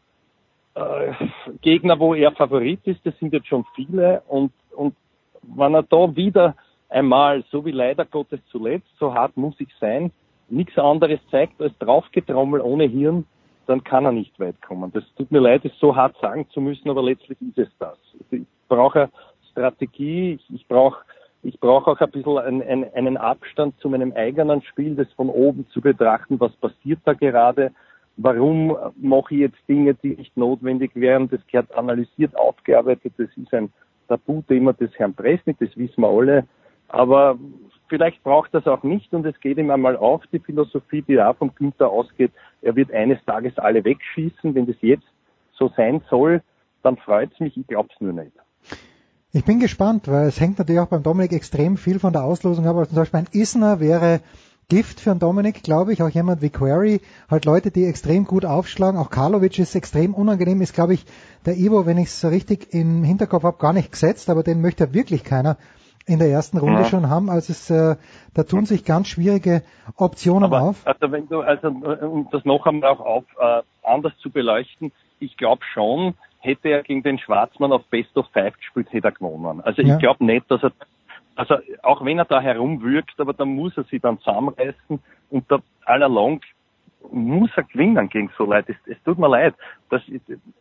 äh, Gegner, wo er Favorit ist. Das sind jetzt schon viele. Und, und wenn er da wieder einmal, so wie leider Gottes zuletzt, so hart muss ich sein, nichts anderes zeigt als draufgetrommel ohne Hirn, dann kann er nicht weit kommen. Das tut mir leid, es so hart sagen zu müssen, aber letztlich ist es das. Ich brauche Strategie, ich, ich brauche ich brauche auch ein bisschen einen, einen, einen Abstand zu meinem eigenen Spiel, das von oben zu betrachten, was passiert da gerade, warum mache ich jetzt Dinge, die nicht notwendig wären, das gehört analysiert, aufgearbeitet, das ist ein Tabuthema des Herrn Presnik, das wissen wir alle, aber vielleicht braucht das auch nicht und es geht ihm einmal auf, die Philosophie, die da vom Günther ausgeht, er wird eines Tages alle wegschießen, wenn das jetzt so sein soll, dann freut es mich, ich glaube es nur nicht. Ich bin gespannt, weil es hängt natürlich auch beim Dominik extrem viel von der Auslosung ab. Also zum Beispiel ein Isner wäre Gift für einen Dominik, glaube ich, auch jemand wie Query, halt Leute, die extrem gut aufschlagen. Auch Karlovic ist extrem unangenehm, ist, glaube ich, der Ivo, wenn ich es richtig im Hinterkopf habe, gar nicht gesetzt, aber den möchte wirklich keiner in der ersten Runde ja. schon haben. Also es, äh, da tun sich ganz schwierige Optionen aber, auf. Also wenn du, also um das noch einmal auch auf, äh, anders zu beleuchten, ich glaube schon, hätte er gegen den Schwarzmann auf Best of Five gespielt, hätte er gewonnen. Also ja. ich glaube nicht, dass er, also auch wenn er da herumwirkt, aber dann muss er sich dann zusammenreißen und da allerlang muss er gewinnen gegen so Leute. Es, es tut mir leid. Das,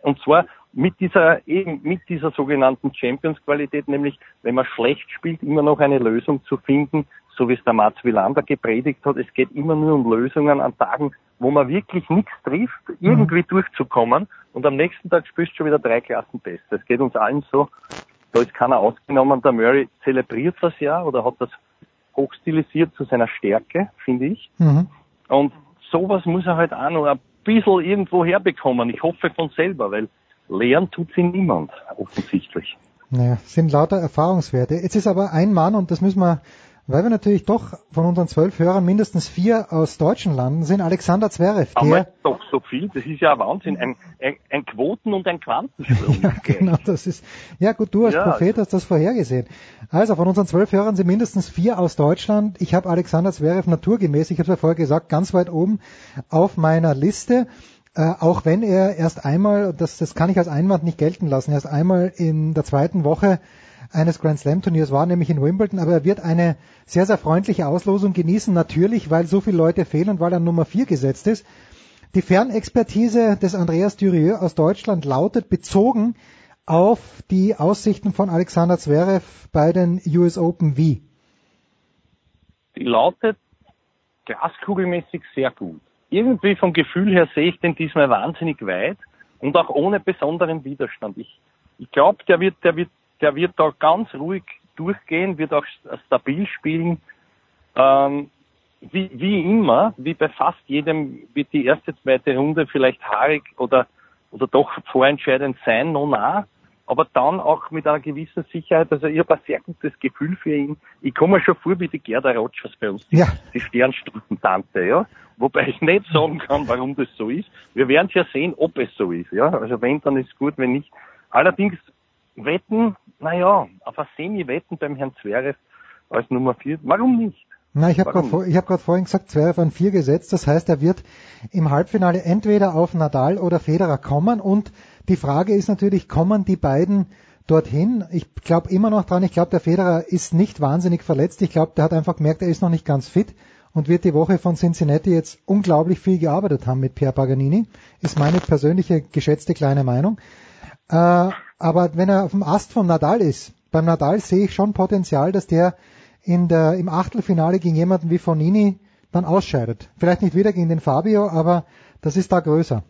und zwar mit dieser, eben mit dieser sogenannten Champions-Qualität, nämlich wenn man schlecht spielt, immer noch eine Lösung zu finden, so wie es der Mats Wilander gepredigt hat. Es geht immer nur um Lösungen an Tagen, wo man wirklich nichts trifft, irgendwie mhm. durchzukommen und am nächsten Tag spielst du schon wieder drei Klassen besser. Es geht uns allen so. Da ist keiner ausgenommen. Der Murray zelebriert das ja oder hat das hochstilisiert zu seiner Stärke, finde ich. Mhm. Und sowas muss er halt auch noch ein bisschen irgendwo herbekommen. Ich hoffe von selber, weil lernen tut sie niemand, offensichtlich. Naja, sind lauter Erfahrungswerte. Jetzt ist aber ein Mann, und das müssen wir weil wir natürlich doch von unseren zwölf Hörern mindestens vier aus deutschen Landen sind. Alexander Zverev, der... Aber doch so viel, das ist ja Wahnsinn. Ein, ein, ein Quoten- und ein Quantensprung. ja, genau, das ist... Ja gut, du als ja, Prophet hast das vorhergesehen. Also von unseren zwölf Hörern sind mindestens vier aus Deutschland. Ich habe Alexander Zverev naturgemäß, ich habe es ja vorher gesagt, ganz weit oben auf meiner Liste. Äh, auch wenn er erst einmal, das, das kann ich als Einwand nicht gelten lassen, erst einmal in der zweiten Woche eines Grand Slam Turniers war, nämlich in Wimbledon, aber er wird eine sehr, sehr freundliche Auslosung genießen, natürlich, weil so viele Leute fehlen und weil er Nummer 4 gesetzt ist. Die Fernexpertise des Andreas Dürieu aus Deutschland lautet, bezogen auf die Aussichten von Alexander Zverev bei den US Open wie? Die lautet glaskugelmäßig sehr gut. Irgendwie vom Gefühl her sehe ich den diesmal wahnsinnig weit und auch ohne besonderen Widerstand. Ich, ich glaube, der wird, der wird der wird da ganz ruhig durchgehen, wird auch stabil spielen. Ähm, wie, wie immer, wie bei fast jedem, wird die erste, zweite Runde vielleicht haarig oder, oder doch vorentscheidend sein, no nah. Aber dann auch mit einer gewissen Sicherheit. Also ich habe ein sehr gutes Gefühl für ihn. Ich komme mir schon vor wie die Gerda Rogers bei uns, die, ja. die Sternstundentante, ja. Wobei ich nicht sagen kann, warum das so ist. Wir werden ja sehen, ob es so ist, ja. Also wenn, dann ist gut, wenn nicht. Allerdings wetten, naja, auf ein Semi-Wetten beim Herrn Zverev als Nummer 4, warum nicht? Na, ich habe gerade vor, hab vorhin gesagt, Zverev an 4 gesetzt, das heißt, er wird im Halbfinale entweder auf Nadal oder Federer kommen. Und die Frage ist natürlich, kommen die beiden dorthin? Ich glaube immer noch dran, ich glaube, der Federer ist nicht wahnsinnig verletzt, ich glaube, der hat einfach gemerkt, er ist noch nicht ganz fit und wird die Woche von Cincinnati jetzt unglaublich viel gearbeitet haben mit Pierre Paganini, ist meine persönliche geschätzte kleine Meinung. Äh, aber wenn er auf dem Ast von Nadal ist, beim Nadal sehe ich schon Potenzial, dass der in der, im Achtelfinale gegen jemanden wie Fonini dann ausscheidet. Vielleicht nicht wieder gegen den Fabio, aber das ist da größer.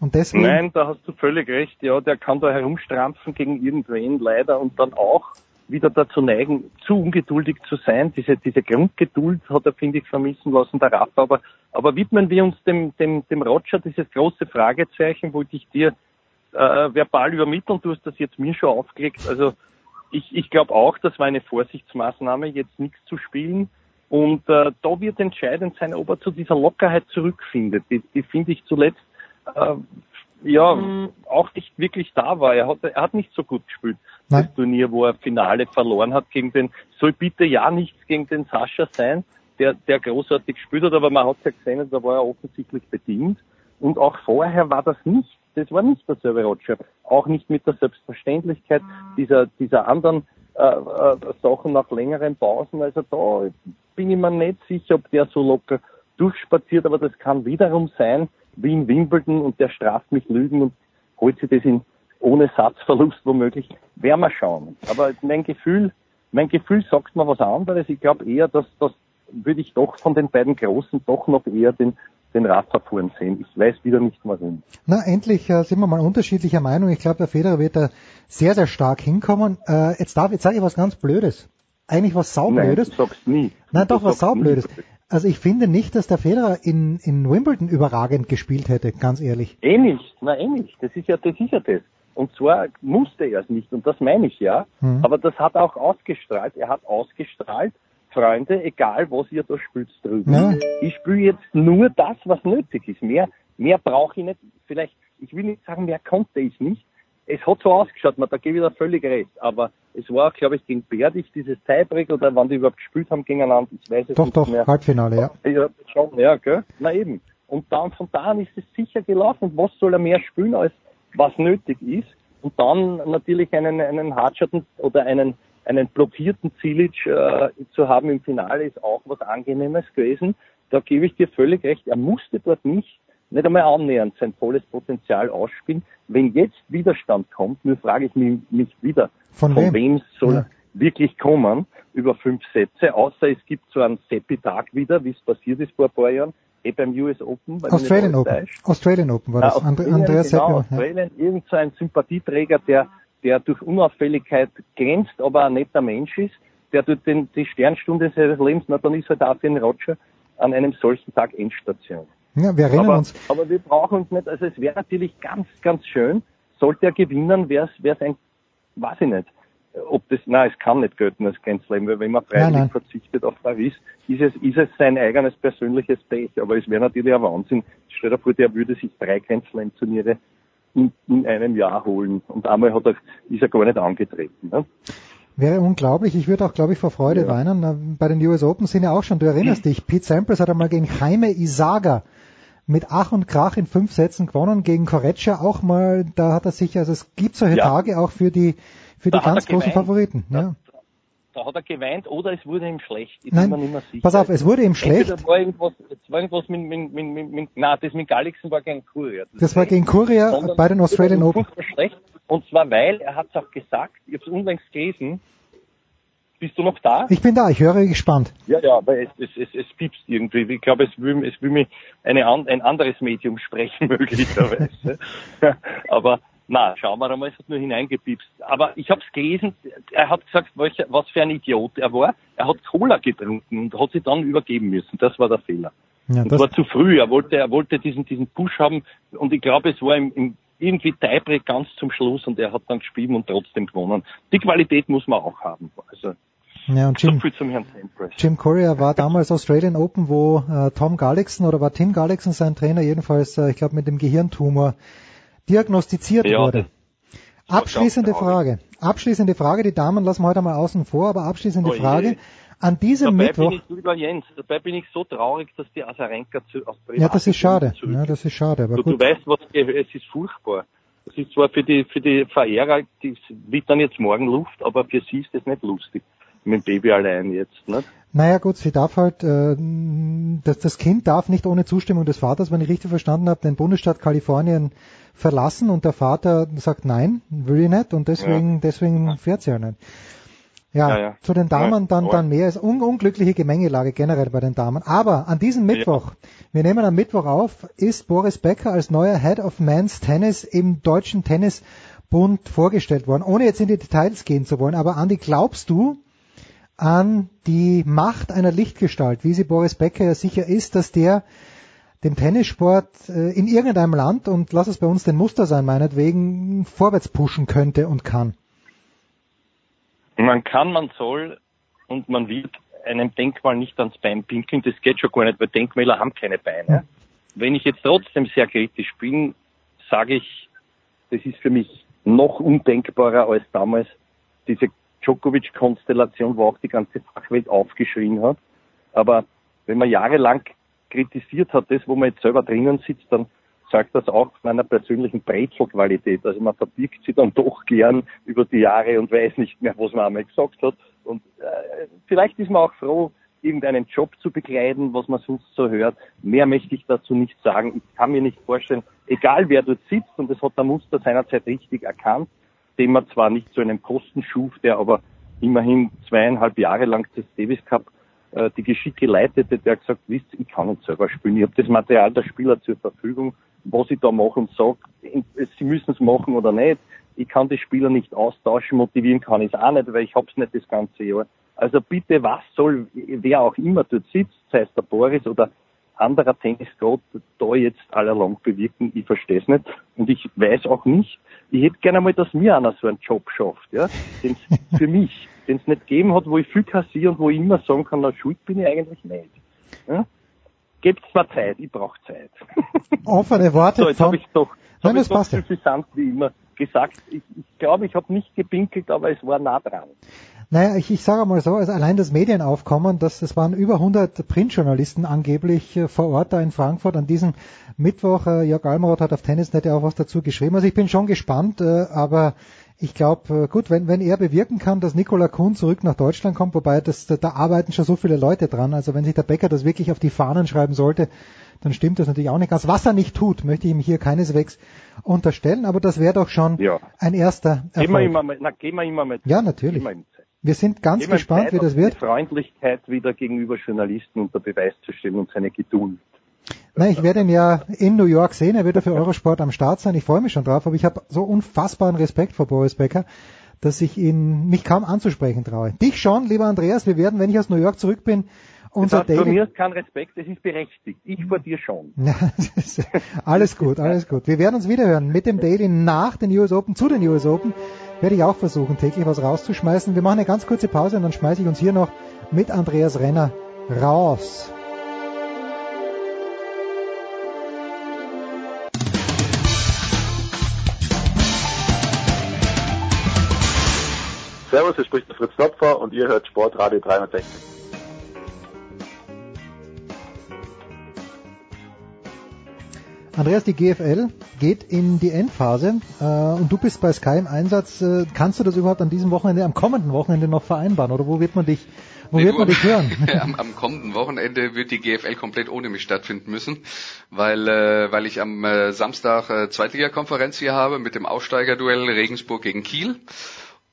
Und deswegen. Nein, da hast du völlig recht. Ja, der kann da herumstrampfen gegen irgendwen leider und dann auch wieder dazu neigen, zu ungeduldig zu sein. Diese, diese Grundgeduld hat er, finde ich, vermissen lassen, der Rafa. Aber, aber widmen wir uns dem, dem, dem Roger, dieses große Fragezeichen, wollte ich dir äh, verbal übermitteln. Du hast das jetzt mir schon aufgelegt. Also ich, ich glaube auch, das war eine Vorsichtsmaßnahme, jetzt nichts zu spielen. Und äh, da wird entscheidend sein, ob er zu dieser Lockerheit zurückfindet. Die, die finde ich zuletzt äh, ja mhm. auch nicht wirklich da war. Er hat, er hat nicht so gut gespielt. Nein. Das Turnier, wo er Finale verloren hat gegen den, soll bitte ja nichts gegen den Sascha sein, der, der großartig gespielt hat, aber man hat ja gesehen, da war er offensichtlich bedient. Und auch vorher war das nicht das war nicht derselbe Roger. Auch nicht mit der Selbstverständlichkeit dieser, dieser anderen äh, äh, Sachen nach längeren Pausen. Also da bin ich mir nicht sicher, ob der so locker durchspaziert, aber das kann wiederum sein, wie in Wimbledon und der straft mich Lügen und holt sich das in ohne Satzverlust womöglich. Werden wir schauen. Aber mein Gefühl Mein Gefühl sagt mir was anderes. Ich glaube eher, dass das würde ich doch von den beiden Großen doch noch eher den den vorn sehen. Ich weiß wieder nicht warum. Na, endlich äh, sind wir mal unterschiedlicher Meinung. Ich glaube, der Federer wird da sehr, sehr stark hinkommen. Äh, jetzt darf, jetzt sage ich was ganz Blödes. Eigentlich was saublödes. Nein, du sagst nie. Nein, doch, was saublödes. nie. Also ich finde nicht, dass der Federer in, in Wimbledon überragend gespielt hätte, ganz ehrlich. Eh nicht, na eh nicht. Das ist ja, das ist ja das. Und zwar musste er es nicht, und das meine ich ja. Mhm. Aber das hat er auch ausgestrahlt. Er hat ausgestrahlt, Freunde, egal was ihr da spielt drüben. Ja. Ich spiele jetzt nur das, was nötig ist. Mehr, mehr brauche ich nicht. Vielleicht, ich will nicht sagen, mehr konnte ich nicht. Es hat so ausgeschaut, man, da gebe ich da völlig recht. Aber es war, glaube ich, gegen Berdich dieses Tiebreak oder wann die überhaupt gespielt haben gegeneinander. Ich weiß es Doch, nicht doch, mehr. Halbfinale, ja. Ja, schon, ja, gell? Na eben. Und dann, von da an ist es sicher gelaufen. Was soll er mehr spielen, als was nötig ist? Und dann natürlich einen, einen Hardschatten oder einen, einen blockierten Zilic äh, zu haben im Finale ist auch was Angenehmes gewesen. Da gebe ich dir völlig recht. Er musste dort nicht, nicht einmal annähernd sein volles Potenzial ausspielen. Wenn jetzt Widerstand kommt, nur frage ich mich, mich wieder, Von wem? soll Ja. wirklich kommen über fünf Sätze, außer es gibt so einen Seppi-Tag wieder, wie es passiert ist vor ein paar Jahren, eh beim US Open. Australian Open. Australian Open war Ja, das. And Australien, Andreas genau, Seppel, ja. Australien, irgend so ein Sympathieträger, der, der durch Unauffälligkeit glänzt, aber ein netter Mensch ist, der durch den, die Sternstunde seines Lebens, na dann ist halt auch für den Roger an einem solchen Tag Endstation. Ja, wir erinnern aber, uns. aber wir brauchen uns nicht, also es wäre natürlich ganz, ganz schön, sollte er gewinnen, wäre es ein, weiß ich nicht, ob das, nein, es kann nicht gelten als Grand Slam, weil wenn man freiwillig Nein, nein. verzichtet auf Paris, ist es, ist es sein eigenes persönliches Pech, aber es wäre natürlich ein Wahnsinn. Stell dir vor, der würde sich drei Grand Slam Turniere in, in einem Jahr holen und einmal hat er, ist er gar nicht angetreten. Ne? Wäre unglaublich. Ich würde auch, glaube ich, vor Freude Ja. weinen. Bei den US Open sind ja auch schon, du erinnerst dich, Pete Sampras hat einmal gegen Jaime Isaga mit Ach und Krach in fünf Sätzen gewonnen, gegen Correccia auch mal, da hat er sich, also es gibt solche Ja. Tage auch für die, für Da die ganz großen geweint. Favoriten. Ja. Da hat er geweint oder es wurde ihm schlecht. Ich Nein, bin mir nicht mehr sicher. pass auf, es wurde ihm schlecht. Entweder war irgendwas, es war irgendwas mit, mit, mit, mit, mit nein, das mit Gallixen war gegen Kuria. Das war gegen Courier Sondern bei den Australian Open. schlecht. Und zwar, weil, er hat es auch gesagt, ich habe es unlängst gelesen, bist du noch da? Ich bin da, ich höre gespannt. Ja, ja, aber es, es, es, es piepst irgendwie. Ich glaube, es will, es will mir eine, ein anderes Medium sprechen, möglicherweise. aber na, schauen wir einmal, es hat nur hineingepiepst. Aber ich habe es gelesen, er hat gesagt, welcher, was für ein Idiot er war. Er hat Cola getrunken und hat sie dann übergeben müssen. Das war der Fehler. Ja, Und das, war zu früh. Er wollte, er wollte diesen, diesen Push haben und ich glaube, es war im, im irgendwie Tiebreak ganz zum Schluss und er hat dann gespielt und trotzdem gewonnen. Die Qualität muss man auch haben. Also ja, und so Jim, viel zum Herrn Sampras. Jim Courier war damals Australian Open, wo äh, Tom Gallixon oder war Tim Gallixon sein Trainer, jedenfalls, äh, ich glaube, mit dem Gehirntumor diagnostiziert Ja, wurde. Abschließende. Frage. Abschließende Frage. Die Damen lassen wir heute mal außen vor, aber abschließende Oh je. Frage. An diesem dabei Mittwoch. bin ich, lieber Jens, dabei bin ich so traurig, dass die Asarenka zu, aus Ja, das ist schade. Ja, das ist schade, aber Du, du gut. weißt, was, es ist furchtbar. Das ist zwar für die, für die Verehrer, die wird dann jetzt morgen Luft, aber für sie ist das nicht lustig. Mit dem Baby allein jetzt, ne? Naja gut, sie darf halt, äh, das, das Kind darf nicht ohne Zustimmung des Vaters, wenn ich richtig verstanden habe, den Bundesstaat Kalifornien verlassen und der Vater sagt nein, will ich nicht und deswegen, deswegen fährt sie ja nicht. Ja, Ja, ja. zu den Damen Ja, dann, dann mehr. Es ist un unglückliche Gemengelage generell bei den Damen. Aber an diesem Mittwoch, wir nehmen am Mittwoch auf, ist Boris Becker als neuer Head of Men's Tennis im Deutschen Tennisbund vorgestellt worden. Ohne jetzt in die Details gehen zu wollen, aber Andi, glaubst du, an die Macht einer Lichtgestalt, wie sie Boris Becker ja sicher ist, dass der den Tennissport äh, in irgendeinem Land, und lass es bei uns den Muster sein, meinetwegen, vorwärts pushen könnte und kann. Man kann, man soll und man wird einem Denkmal nicht ans Bein pinkeln. Das geht schon gar nicht, weil Denkmäler haben keine Beine. Wenn ich jetzt trotzdem sehr kritisch bin, sage ich, das ist für mich noch undenkbarer als damals diese Djokovic-Konstellation, wo auch die ganze Fachwelt aufgeschrien hat. Aber wenn man jahrelang kritisiert hat, das, wo man jetzt selber drinnen sitzt, dann sagt das auch meiner persönlichen Brezelqualität. Also man verbirgt sie dann doch gern über die Jahre und weiß nicht mehr, was man einmal gesagt hat. Und äh, vielleicht ist man auch froh, irgendeinen Job zu bekleiden, was man sonst so hört. Mehr möchte ich dazu nicht sagen. Ich kann mir nicht vorstellen, egal wer dort sitzt, und das hat der Muster seinerzeit richtig erkannt, den man zwar nicht zu einem Posten schuf, der aber immerhin zweieinhalb Jahre lang das Davis Cup äh, die Geschicke leitete, der gesagt, wisst, ich kann nicht selber spielen. Ich habe das Material der Spieler zur Verfügung, was ich da mache und sage, sie müssen es machen oder nicht. Ich kann die Spieler nicht austauschen, motivieren kann ich es auch nicht, weil ich hab's nicht das ganze Jahr. Also bitte, was soll, wer auch immer dort sitzt, sei es der Boris oder anderer Tennisgott, da jetzt allerlang bewirken, ich verstehe es nicht. Und ich weiß auch nicht, ich hätte gerne mal, dass mir einer so einen Job schafft, ja, den's für mich, den es nicht gegeben hat, wo ich viel kassiere und wo ich immer sagen kann, na, schuld bin ich eigentlich nicht. Ja? Gebt's mir Zeit, ich brauche Zeit. Offene Worte. So, jetzt habe ich doch, Nein, das passt ja. wie immer gesagt. Ich, ich glaube, ich habe nicht gepinkelt, aber es war nah dran. Naja, ich, ich sage mal so, also allein das Medienaufkommen, das, das waren über 100 Printjournalisten angeblich äh, vor Ort da in Frankfurt an diesem Mittwoch. Äh, Jörg Almeroth hat auf Tennisnet ja auch was dazu geschrieben. Also ich bin schon gespannt, äh, aber ich glaube, äh, gut, wenn, wenn er bewirken kann, dass Nikola Kuhn zurück nach Deutschland kommt, wobei das, da, da arbeiten schon so viele Leute dran, also wenn sich der Becker das wirklich auf die Fahnen schreiben sollte, dann stimmt das natürlich auch nicht ganz. Was er nicht tut, möchte ich ihm hier keineswegs unterstellen, aber das wäre doch schon Ja. ein erster Gehen wir Erfolg. immer mal, na, gehen wir immer mal. Ja, natürlich. Wir sind ganz ihm gespannt, Zeit, wie das wird. Freundlichkeit wieder gegenüber Journalisten unter Beweis zu stellen und seine Geduld. Na, ich werde ihn ja in New York sehen. Er wird ja für Eurosport am Start sein. Ich freue mich schon drauf, aber ich habe so unfassbaren Respekt vor Boris Becker, dass ich ihn mich kaum anzusprechen traue. Dich schon, lieber Andreas. Wir werden, wenn ich aus New York zurück bin, unser das heißt, von mir kein Respekt, das ist berechtigt. Ich vor dir schon. Alles gut, alles gut. Wir werden uns wiederhören mit dem Daily nach den US Open, zu den US Open. Werde ich auch versuchen, täglich was rauszuschmeißen. Wir machen eine ganz kurze Pause und dann schmeiße ich uns hier noch mit Andreas Renner raus. Servus, hier spricht der Fritz Topfer und ihr hört Sportradio 360. Andreas, die GFL geht in die Endphase äh, und du bist bei Sky im Einsatz. Äh, kannst du das überhaupt an diesem Wochenende, am kommenden Wochenende noch vereinbaren oder wo wird man dich, wo Nee, wird du, man dich hören? am, am kommenden Wochenende wird die GFL komplett ohne mich stattfinden müssen, weil äh, weil ich am äh, Samstag äh, Zweitligakonferenz hier habe mit dem Aussteigerduell Regensburg gegen Kiel.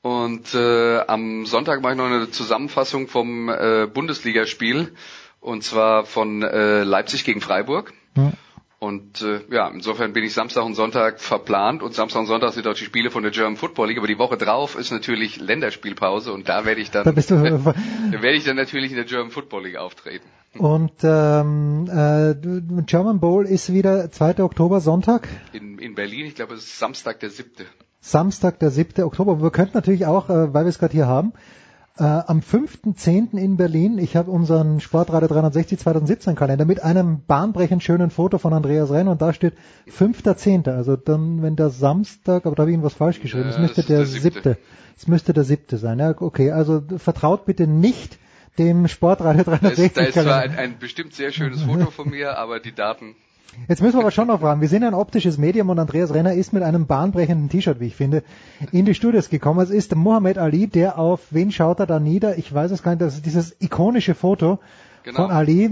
Und äh, am Sonntag mache ich noch eine Zusammenfassung vom äh, Bundesligaspiel und zwar von äh, Leipzig gegen Freiburg. Ja. Und äh, ja, insofern bin ich Samstag und Sonntag verplant und Samstag und Sonntag sind auch die Spiele von der German Football League, aber die Woche drauf ist natürlich Länderspielpause und da werde ich dann Da bist du- da werde ich dann natürlich in der German Football League auftreten. Und ähm, äh, German Bowl ist wieder 2. Oktober, Sonntag, In, in Berlin, ich glaube es ist Samstag der siebte. Samstag, der 7. Oktober. Wir könnten natürlich auch, äh, weil wir es gerade hier haben, äh, am 5.10. in Berlin, ich habe unseren Sportradio 360 2017 Kalender mit einem bahnbrechend schönen Foto von Andreas Renn und da steht 5.10. Also dann, wenn der Samstag, aber da habe ich irgendwas falsch geschrieben, es müsste der der siebte. siebte. Es müsste der siebte sein. Ja, okay, also vertraut bitte nicht dem Sportradio Da ist, 360 da ist zwar ein, ein bestimmt sehr schönes Foto von mir, aber die Daten Jetzt müssen wir aber schon noch fragen. Wir sind ein optisches Medium und Andreas Renner ist mit einem bahnbrechenden T-Shirt, wie ich finde, in die Studios gekommen. Es ist Mohammed Ali, der auf wen schaut er da nieder? Ich weiß es gar nicht. Das ist dieses ikonische Foto Genau. von Ali, äh,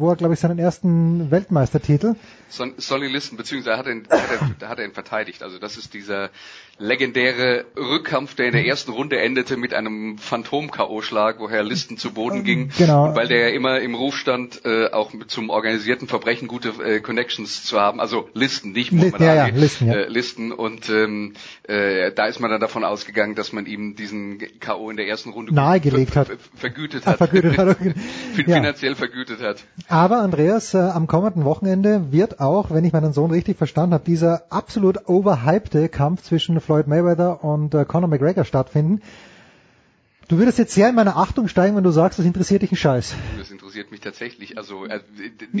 wo er, glaube ich, seinen ersten Weltmeistertitel. Son- Sonny Listen, beziehungsweise hat er, ihn, hat er, hat er ihn verteidigt. Also das ist dieser legendäre Rückkampf, der in der ersten Runde endete mit einem Phantom-K.O.-Schlag, woher Listen zu Boden ging. Genau. Und weil der ja immer im Ruf stand, äh, auch mit zum organisierten Verbrechen gute äh, Connections zu haben. Also Listen, nicht Muhammad ja, ja, Ali. Listen, ja. Äh, Listen. Und ähm, äh, da ist man dann davon ausgegangen, dass man ihm diesen K.O. in der ersten Runde Nahegelegt hat. vergütet Ah, hat. vergütet hat. Fin- Ja. Finanziell vergütet hat. Aber Andreas, äh, am kommenden Wochenende wird auch, wenn ich meinen Sohn richtig verstanden habe, dieser absolut overhypte Kampf zwischen Floyd Mayweather und äh, Conor McGregor stattfinden. Du würdest jetzt sehr in meine Achtung steigen, wenn du sagst, das interessiert dich ein Scheiß. Das interessiert mich tatsächlich. Also äh,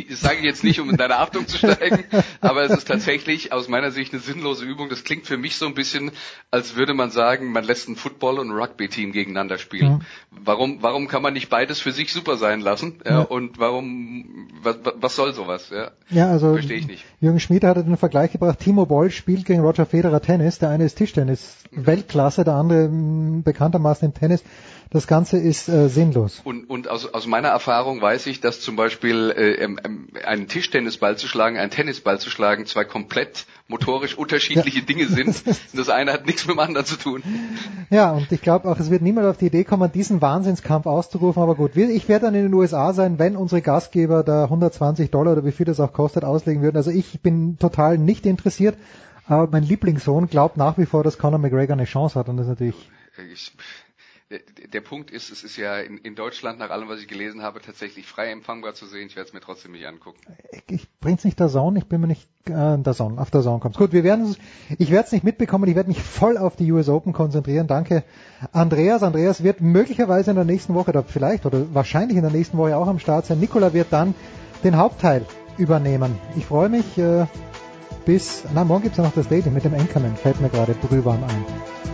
das sage ich jetzt nicht, um in deine Achtung zu steigen, aber es ist tatsächlich aus meiner Sicht eine sinnlose Übung. Das klingt für mich so ein bisschen, als würde man sagen, man lässt ein Football- und ein Rugby-Team gegeneinander spielen. Warum, warum kann man nicht beides für sich super sein lassen? Ja, Ja. Und warum, was, was soll sowas? Ja, Ja, also Verstehe ich nicht. Jürgen Schmied hatte den Vergleich gebracht, Timo Boll spielt gegen Roger Federer Tennis, der eine ist Tischtennis Weltklasse, der andere mh, bekanntermaßen im Tennis. Das Ganze ist äh, sinnlos. Und, und aus, aus meiner Erfahrung weiß ich, dass zum Beispiel äh, ähm, ähm, einen Tischtennisball zu schlagen, einen Tennisball zu schlagen, zwei komplett motorisch unterschiedliche ja. Dinge sind. das eine hat nichts mit dem anderen zu tun. Ja, und ich glaube auch, es wird niemand auf die Idee kommen, diesen Wahnsinnskampf auszurufen. Aber gut, ich werde dann in den USA sein, wenn unsere Gastgeber da 120 Dollar oder wie viel das auch kostet auslegen würden. Also ich bin total nicht interessiert. Aber mein Lieblingssohn glaubt nach wie vor, dass Conor McGregor eine Chance hat und das natürlich. Ich, der Punkt ist, es ist ja in, in, Deutschland, nach allem, was ich gelesen habe, tatsächlich frei empfangbar zu sehen. Ich werde es mir trotzdem nicht angucken. Ich, ich bring's nicht der Zone, ich bin mir nicht äh, der Zone, auf der Zone kommt. Gut, wir werden ich werde es nicht mitbekommen, ich werde mich voll auf die US Open konzentrieren. Danke, Andreas. Andreas wird möglicherweise in der nächsten Woche, oder vielleicht oder wahrscheinlich in der nächsten Woche auch am Start sein. Nikola wird dann den Hauptteil übernehmen. Ich freue mich äh, bis, na, morgen gibt's ja noch das Dating mit dem Anchorman, fällt mir gerade drüber ein.